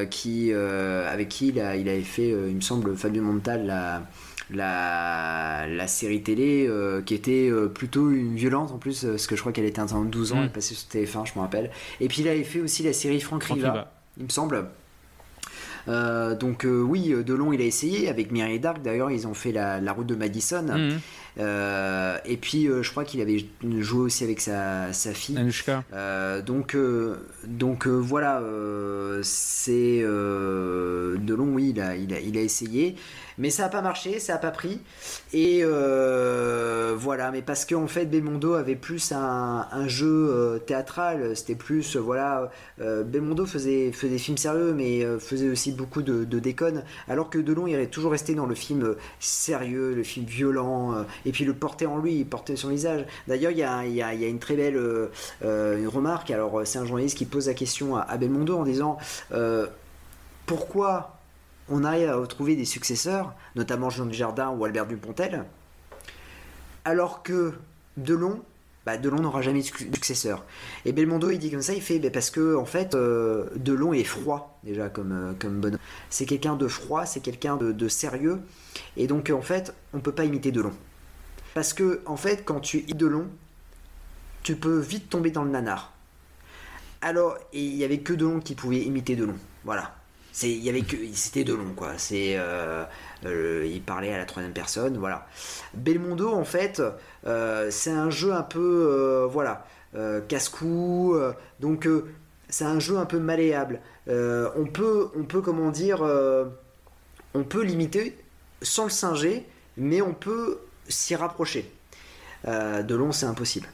qui avec qui il, a, il avait fait, il me semble, Fabio Montal la la, la série télé euh, qui était euh, plutôt une violente en plus, euh, parce que je crois qu'elle était en 12 ans, mm. elle passait sur TF1, je me rappelle. Et puis il avait fait aussi la série Franck, Riva, il me semble. donc oui, Delon il a essayé avec Mireille Dark. D'ailleurs, ils ont fait la, route de Madison. Mm. et puis je crois qu'il avait joué aussi avec sa, sa fille. donc donc voilà, c'est Delon, oui, il a, il a, il a essayé. Mais ça n'a pas marché, ça n'a pas pris. Et euh, voilà, mais parce qu'en fait, Belmondo avait plus un, jeu euh, théâtral, c'était plus, euh, voilà, Belmondo faisait, faisait des films sérieux, mais faisait aussi beaucoup de, de déconnes, alors que Delon, il est toujours resté dans le film sérieux, le film violent, et puis le porter en lui, il portait son visage. D'ailleurs, il y a, une très belle une remarque, alors c'est un journaliste qui pose la question à, Belmondo en disant pourquoi on arrive à retrouver des successeurs, notamment Jean Dujardin ou Albert Dupontel, alors que Delon, bah Delon n'aura jamais de successeur. Et Belmondo, il dit comme ça, il fait bah, parce que en fait, euh, Delon est froid déjà comme euh, comme bonhomme. C'est quelqu'un de froid, c'est quelqu'un de, sérieux, et donc en fait, on peut pas imiter Delon. Parce que en fait, quand tu imites Delon, tu peux vite tomber dans le nanar. Alors, il y avait que Delon qui pouvait imiter Delon. Voilà. C'est, il y c'était de long quoi. C'est, euh, euh, il parlait à la troisième personne, voilà. Belmondo en fait, euh, c'est un jeu un peu, voilà, casse-cou. donc c'est un jeu un peu malléable. on peut, on peut comment dire, on peut limiter sans le singer, mais on peut s'y rapprocher. de long, c'est impossible.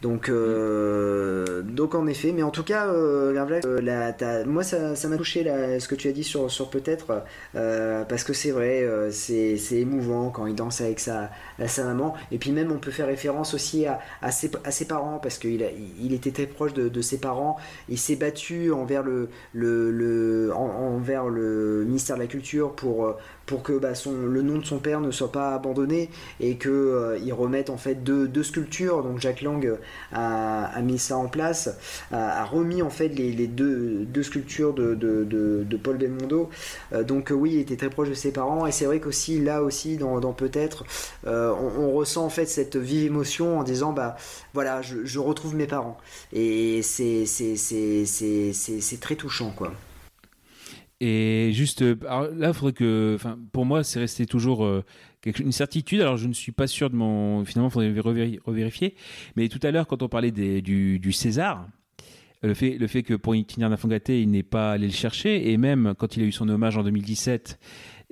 Donc, euh, donc en effet, mais en tout cas, euh, euh moi ça, m'a touché ce que tu as dit sur, sur peut-être, euh, parce que c'est vrai, c'est, émouvant quand il danse avec sa, sa maman, et puis même on peut faire référence aussi à, à, ses, à ses, parents, parce qu'il il était très proche de, ses parents, il s'est battu envers le, le envers le ministère de la Culture pour, pour que bah, le nom de son père ne soit pas abandonné et qu'il euh, remette en fait deux, sculptures. Donc Jacques Lang a, a, mis ça en place, a, remis en fait les, deux, sculptures de, Paul Belmondo. Euh, donc oui, il était très proche de ses parents et c'est vrai qu'aussi là aussi dans, peut-être euh, on, ressent en fait cette vive émotion en disant bah voilà je, je retrouve mes parents et c'est c'est très touchant quoi. Et juste, euh, là, faudrait que, enfin, pour moi, c'est resté toujours euh, une certitude. Alors, je ne suis pas sûr de mon. Finalement, il faudrait revérifier. Mais tout à l'heure, quand on parlait du, César, le fait, le fait que pour Itinéraire d'Infangaté, il n'est pas allé le chercher, et même quand il a eu son hommage en 2017,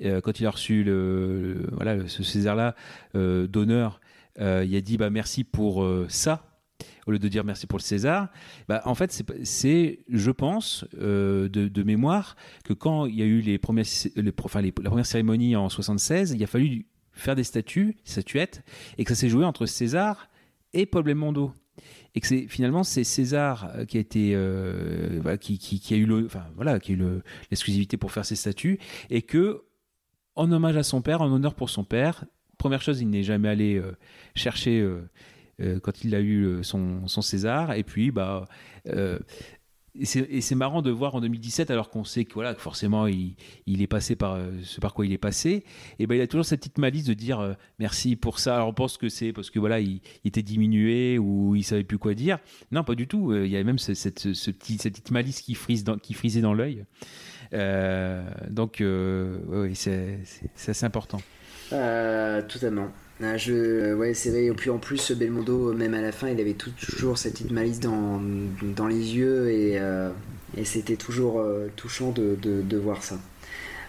euh, quand il a reçu le, voilà, ce César-là d'honneur, il a dit bah, merci pour ça au lieu de dire merci pour le César, bah, en fait, c'est, je pense, euh, de, mémoire, que quand il y a eu les premières, les, enfin, les, la première cérémonie en 76, il a fallu faire des statues, statuettes, et que ça s'est joué entre César et Paul Belmondo et que c'est finalement c'est César euh, qui a été euh, qui, qui, a eu le, enfin voilà qui l'exclusivité pour faire ses statues et que en hommage à son père en honneur pour son père première chose il n'est jamais allé chercher quand il a eu euh, son, César. Et puis, bah. Euh, et c'est marrant de voir en 2017, alors qu'on sait que voilà, forcément il, est passé par ce par quoi il est passé, et ben il a toujours cette petite malice de dire merci pour ça. Alors on pense que c'est parce que voilà il, était diminué ou il savait plus quoi dire. Non, pas du tout. Il y a même ce, cette, ce petit, cette petite malice qui frise qui frisait dans l'œil. donc oui, c'est assez important. totalement. Ah, je, ouais, c'est vrai. Et puis en plus, Belmondo, même à la fin, il avait toujours cette petite malice dans, dans les yeux et, euh, et c'était toujours euh, touchant de, de, de, voir ça.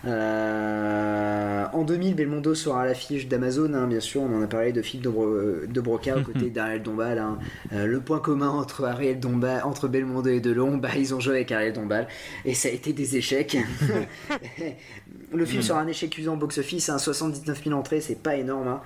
Euh, en 2000, Belmondo sera à l'affiche d'Amazon, hein, bien sûr, on en a parlé de Philippe de, Broca aux côtés *laughs* d'Ariel Dombal. Hein. Euh, le point commun entre Ariel Dombal, entre Belmondo et Delon, bah, ils ont joué avec Ariel Dombal et ça a été des échecs. *laughs* Le film Mm. sera un échec cuisant au box-office, hein, 79 000 entrées, c'est pas énorme. hein.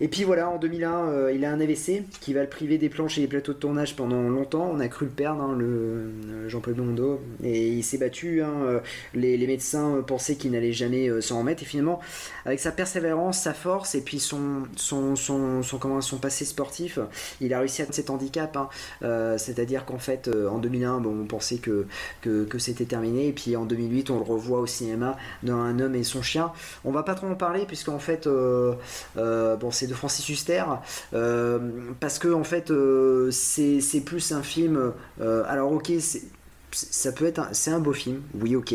Et puis voilà, en 2001, euh, il a un AVC qui va le priver des planches et des plateaux de tournage pendant longtemps. On a cru le perdre, hein, le euh, Jean-Paul Belmondo, et il s'est battu. hein, euh, les, les médecins pensaient qu'il n'allait jamais s'en remettre, et finalement, avec sa persévérance, sa force, et puis son, son, son, son, comment, son passé sportif, il a réussi à cet handicap. C'est-à-dire qu'en fait, en 2001, bon, on pensait que, que, que c'était terminé, et puis en 2008, on le revoit au cinéma dans Un homme et son chien. On va pas trop en parler, puisqu'en fait, euh, euh, c'est de Francis Huster, euh, parce que en fait, c'est plus un film. alors, ok, c'est un, beau film, oui ok.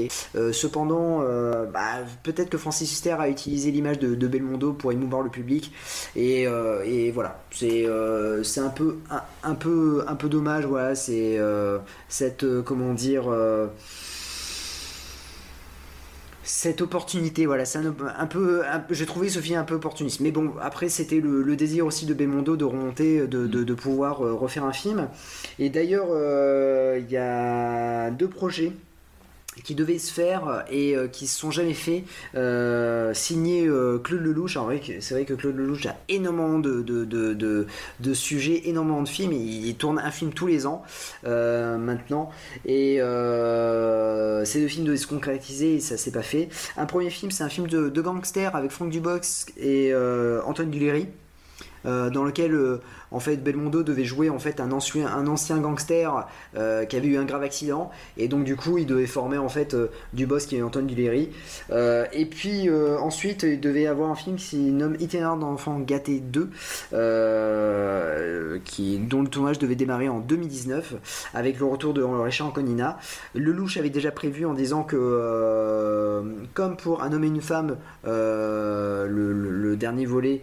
Cependant, bah, peut-être que Francis Huster a utilisé l'image de, Belmondo pour émouvoir le public et, voilà, c'est un peu un, peu un peu dommage voilà, c'est cette comment dire cette opportunité, voilà, c'est un, un peu, j'ai trouvé film un peu opportuniste. Mais bon, après, c'était le, le désir aussi de Belmondo de remonter, de, de- de pouvoir euh, refaire un film. Et d'ailleurs, euh, il y a deux projets qui devaient se faire et euh, qui se sont jamais faits, euh, signé euh, Claude Lelouch. Alors, c'est vrai que Claude Lelouch a énormément de, de, de, de- sujets, énormément de films. Il, il tourne un film tous les ans euh, maintenant. Et euh, ces deux films devaient se concrétiser et ça s'est pas fait. Un premier film, c'est un film de, gangster avec Franck Dubox et euh, Antoine Duléry. euh, dans lequel euh, en fait Belmondo devait jouer en fait un ancien, gangster euh, qui avait eu un grave accident. Et donc du coup il devait former en fait euh, Dubosc qui est Antoine Duléry. Euh, et puis ensuite il devait avoir un film qui se nomme Itinéraire d'enfant gâté 2 euh, qui, dont le tournage devait démarrer en 2019 avec le retour de Richard Anconina. Lelouch avait déjà prévu en disant que comme pour Un homme et une femme le, dernier volet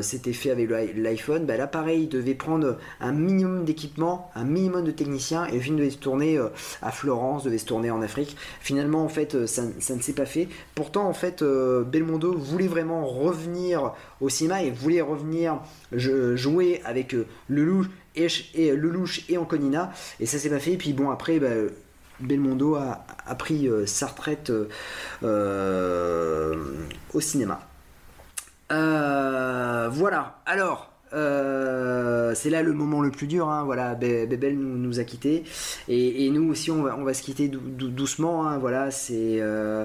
s'était fait avec l'iPhone, bah là pareil, il devait prendre un minimum d'équipement, un minimum de techniciens, et le devait se tourner euh, à Florence, devait se tourner en Afrique. Finalement, en fait, euh, ça, ne s'est pas fait. Pourtant, en fait, euh, Belmondo voulait vraiment revenir au cinéma et voulait revenir jouer avec Lelouch et, et Anconina, et ça s'est pas fait. Et puis bon, après, bah, Belmondo a, pris sa retraite au cinéma. Voilà. Alors, euh, c'est là le moment le plus dur. hein. Voilà, Be- Bebel nous, nous a quittés et, et nous aussi, on va, on va se quitter dou- dou- doucement. hein. Voilà, c'est. euh,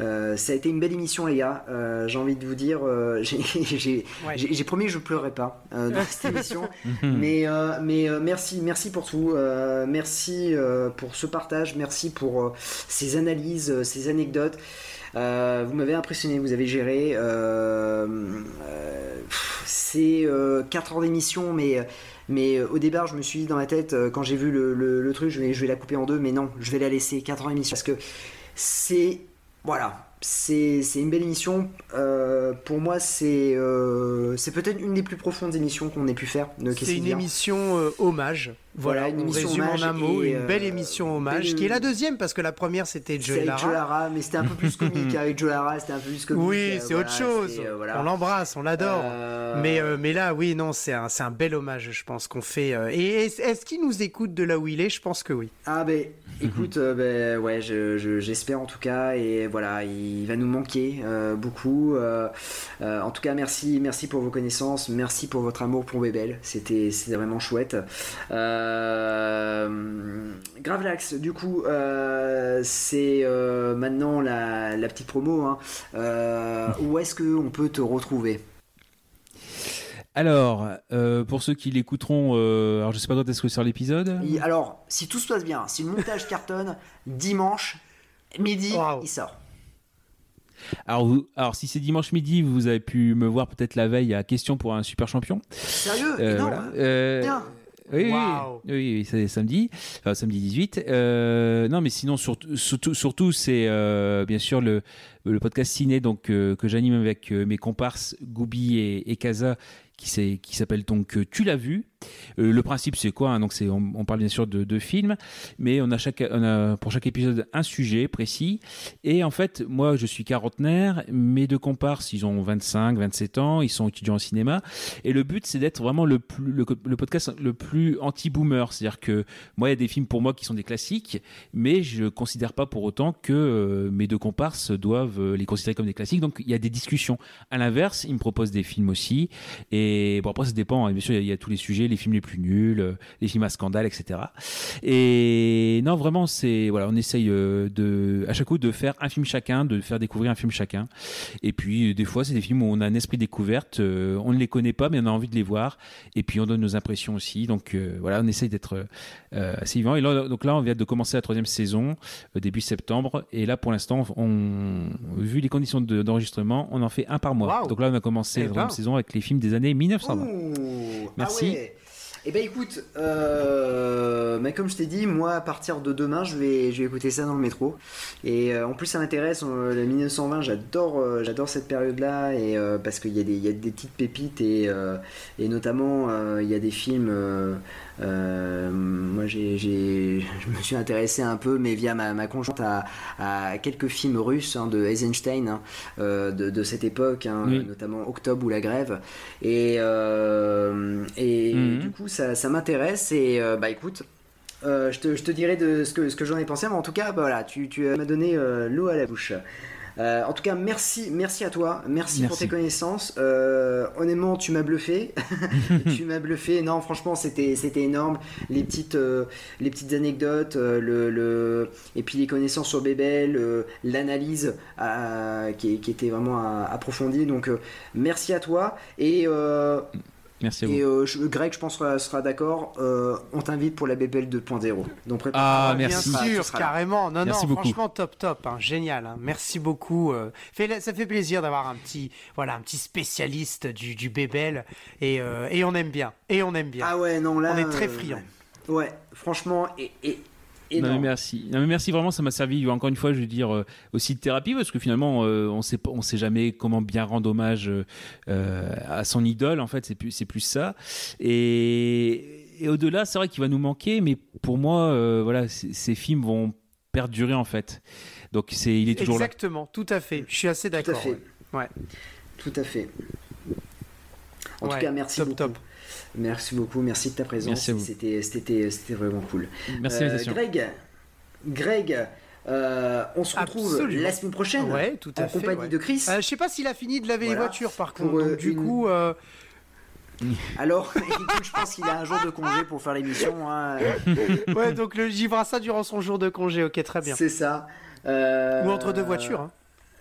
euh, ça a été une belle émission, les gars. Euh, J'ai envie de vous dire, euh, *laughs* j'ai- Ouais. promis que je pleurerai pas euh, dans *laughs* cette émission. *laughs* mais euh, mais euh, merci, merci pour tout. Euh, merci euh, pour ce partage. Merci pour euh, ces analyses, euh, ces anecdotes. Euh, vous m'avez impressionné, vous avez géré. euh, euh, c'est 4 heures d'émission, mais, au départ, je me suis dit dans ma tête, quand j'ai vu le, le- truc, je vais, je vais la couper en deux, mais non, je vais la laisser 4 heures d'émission. Parce que c'est. Voilà. C'est une belle émission. Euh, pour moi, c'est euh, c'est peut-être une des plus profondes émissions qu'on ait pu faire. C'est une vient. émission euh, hommage. Voilà, Voilà, une on émission résume hommage en un mot, une belle émission hommage, belle- qui est la deuxième parce que la première c'était Joe avec Lara. Joe Lara, mais c'était un peu plus comique. *laughs* avec Joe Lara, c'était un peu plus comique. Oui, c'est voilà, autre chose. voilà. On l'embrasse, on l'adore. Euh, Mais, là, oui, non, c'est un, un bel hommage, je pense, qu'on fait. euh, Et est-ce qu'il nous écoute de là où il est? Je pense que oui. Ah ben écoute, euh, ben, ouais, je- je- j'espère en tout cas et voilà, il va nous manquer beaucoup. en tout cas, merci, merci pour vos connaissances, merci pour votre amour pour Bébel, c'était vraiment chouette. Gravelax, du coup, c'est maintenant la, petite promo. hein. Où est-ce que on peut te retrouver? Alors, euh, pour ceux qui l'écouteront, euh, alors je sais pas quand est-ce que sort l'épisode. Et Alors, si tout se passe bien, si le montage cartonne, dimanche midi, Waouh. il sort. Alors, vous- alors si c'est dimanche midi, vous avez pu me voir peut-être la veille à Question pour un super champion. Sérieux Euh, Énorme. voilà. Euh, Bien. Oui, oui, Waouh. oui, oui, oui, c'est samedi, enfin samedi 18. Euh, non, mais sinon, surtout, surtout, surtout c'est euh, bien sûr le, le podcast ciné donc, euh, que j'anime avec euh, mes comparses Goubi et, et Kaza qui, s'appelle donc Tu l'as vu. le principe, c'est quoi hein, Donc, on, parle bien sûr de, de, films, mais on a, pour chaque épisode un sujet précis. Et en fait, moi, je suis quarantenaire, mes deux comparses, ils ont 25, 27 ans, ils sont étudiants en cinéma. Et le but, c'est d'être vraiment le, podcast le plus anti-boomer. C'est-à-dire que moi, il y a des films pour moi qui sont des classiques, mais je considère pas pour autant que euh, mes deux comparses doivent euh, les considérer comme des classiques. Donc, il y a des discussions. À l'inverse, ils me proposent des films aussi. Bon, après, ça dépend. Hein. Bien sûr, il y, a tous les sujets, les films les plus nuls, euh, les films à scandale, etc. Et non, vraiment, c'est voilà, on essaye de à chaque coup de faire un film chacun, de faire découvrir un film chacun. Et puis, des fois, c'est des films où on a un esprit découverte. on ne les connaît pas, mais on a envie de les voir. Et puis, on donne nos impressions aussi. Donc, voilà, on essaye d'être assez vivant. Et là, donc là, on vient de commencer la troisième saison début septembre. Et là, pour l'instant, on, vu les conditions d'enregistrement, on en fait un par mois. Donc là, on a commencé la troisième saison avec les films des années 1920. Merci. Ah eh ben écoute, euh, mais comme je t'ai dit, moi à partir de demain, je vais, je vais écouter ça dans le métro. Et euh, en plus, ça m'intéresse. Euh, le 1920, j'adore, j'adore cette période-là, et parce qu'il y, a des, y a des petites pépites et, et notamment il y a des films. Moi, j'ai, je me suis intéressé un peu, mais via ma, ma conjointe, à, quelques films russes hein, de Eisenstein hein, de, de, cette époque, hein, notamment Octobre ou La Grève. Et, et mhm. du coup, ça, m'intéresse et euh, bah écoute, euh, je, te, je, te, dirai de ce que, ce que j'en ai pensé, mais en tout cas, bah, voilà, tu, tu m'as donné euh, l'eau à la bouche. En tout cas, merci, merci à toi, merci, pour tes connaissances. honnêtement, tu m'as bluffé, *laughs* tu m'as bluffé. Non, franchement, c'était, c'était énorme. Les petites, les petites anecdotes, le, le, et puis les connaissances sur Bébel, l'analyse qui, qui, était vraiment approfondie. Donc, merci à toi et Merci Et euh, Greg, je pense, sera, d'accord. Euh, on t'invite pour la BBL 2.0. Donc Ah, merci. Bien sûr, carrément. Non, non, franchement, top, top. Hein, génial. Hein. Merci beaucoup. Euh. ça fait plaisir d'avoir un petit, voilà, un petit spécialiste du, du Bébel. Et, et on aime bien. Et on aime bien. Ah ouais, non, là. On est très friand. Ouais, franchement. et, et non, merci. Non, mais merci vraiment, ça m'a servi encore une fois, je veux dire, euh, aussi de thérapie parce que finalement, euh, on sait on sait jamais comment bien rendre hommage euh, à son idole. En fait, c'est plus c'est plus ça. Et, et au-delà, c'est vrai qu'il va nous manquer, mais pour moi, voilà, ces films vont perdurer en fait. Donc c'est il est toujours là. Exactement, tout à fait. Je suis assez d'accord. Tout à fait. Ouais. Tout à fait. En tout cas, merci top, beaucoup. Top. Merci beaucoup, merci de ta présence. C'était, c'était, c'était vraiment cool. Merci, euh, Greg, Greg, euh, on se retrouve la semaine prochaine ouais, tout à en compagnie de Chris. Euh, je sais pas s'il a fini de laver les voitures par contre. donc, du coup. Alors, *laughs* je pense qu'il a un jour de congé pour faire l'émission. Hein. ouais, donc le fera ça durant son jour de congé. Ok, très bien. C'est ça. Ou entre deux voitures. Hein.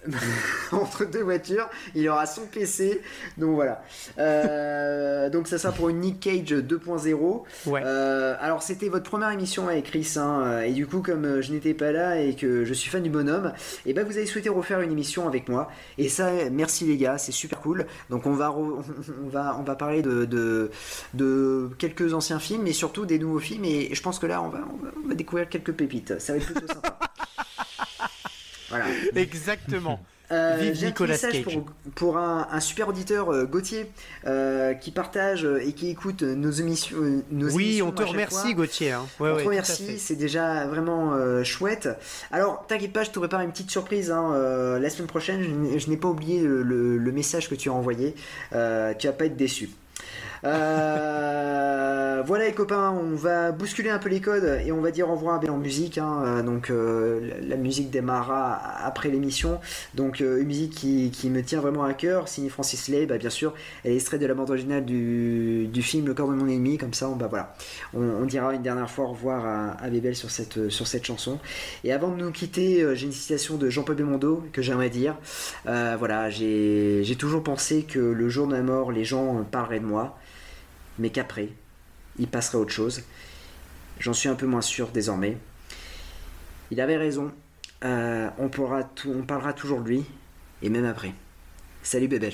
*laughs* entre deux voitures. Il aura son PC. Donc voilà. Euh, donc ça sera pour une Nick Cage 2.0. Euh, alors c'était votre première émission avec Chris. Hein, et du coup, comme je n'étais pas là et que je suis fan du bonhomme, et eh ben vous avez souhaité refaire une émission avec moi. Et ça, merci les gars, c'est super cool. Donc on va, on va, on va parler de, de, quelques anciens films, mais surtout des nouveaux films. Et je pense que là, on va, on va découvrir quelques pépites. Ça va être plutôt sympa. *laughs* *laughs* Exactement. Euh, Vive Nicolas Cage. Pour, un, super auditeur, euh, Gauthier, euh, qui partage et qui écoute nos émissions. Nos oui, on te remercie, Gauthier. Hein. on te remercie, c'est déjà vraiment chouette. Alors, t'inquiète pas, je te prépare une petite surprise. Hein, la semaine prochaine, je, n'ai pas oublié le, le, message que tu as envoyé. tu vas pas être déçu. Euh, voilà les copains, on va bousculer un peu les codes et on va dire au revoir bien en musique. Hein. Euh, donc euh, la, musique démarrera après l'émission. Donc une musique qui, me tient vraiment à cœur, signée Francis Lay, bah, bien sûr, elle est extraite de la bande originale du, film Le corps de mon ennemi. Comme ça, on, bah, voilà, on, dira une dernière fois au revoir à, à Bébel sur cette, sur cette chanson. Et avant de nous quitter, j'ai une citation de Jean-Paul Belmondo que j'aimerais dire. voilà, j'ai toujours pensé que le jour de ma mort, les gens parleraient de moi mais qu'après, il passerait autre chose. J'en suis un peu moins sûr désormais. Il avait raison. Euh, on, pourra on parlera toujours de lui, et même après. Salut Bébel.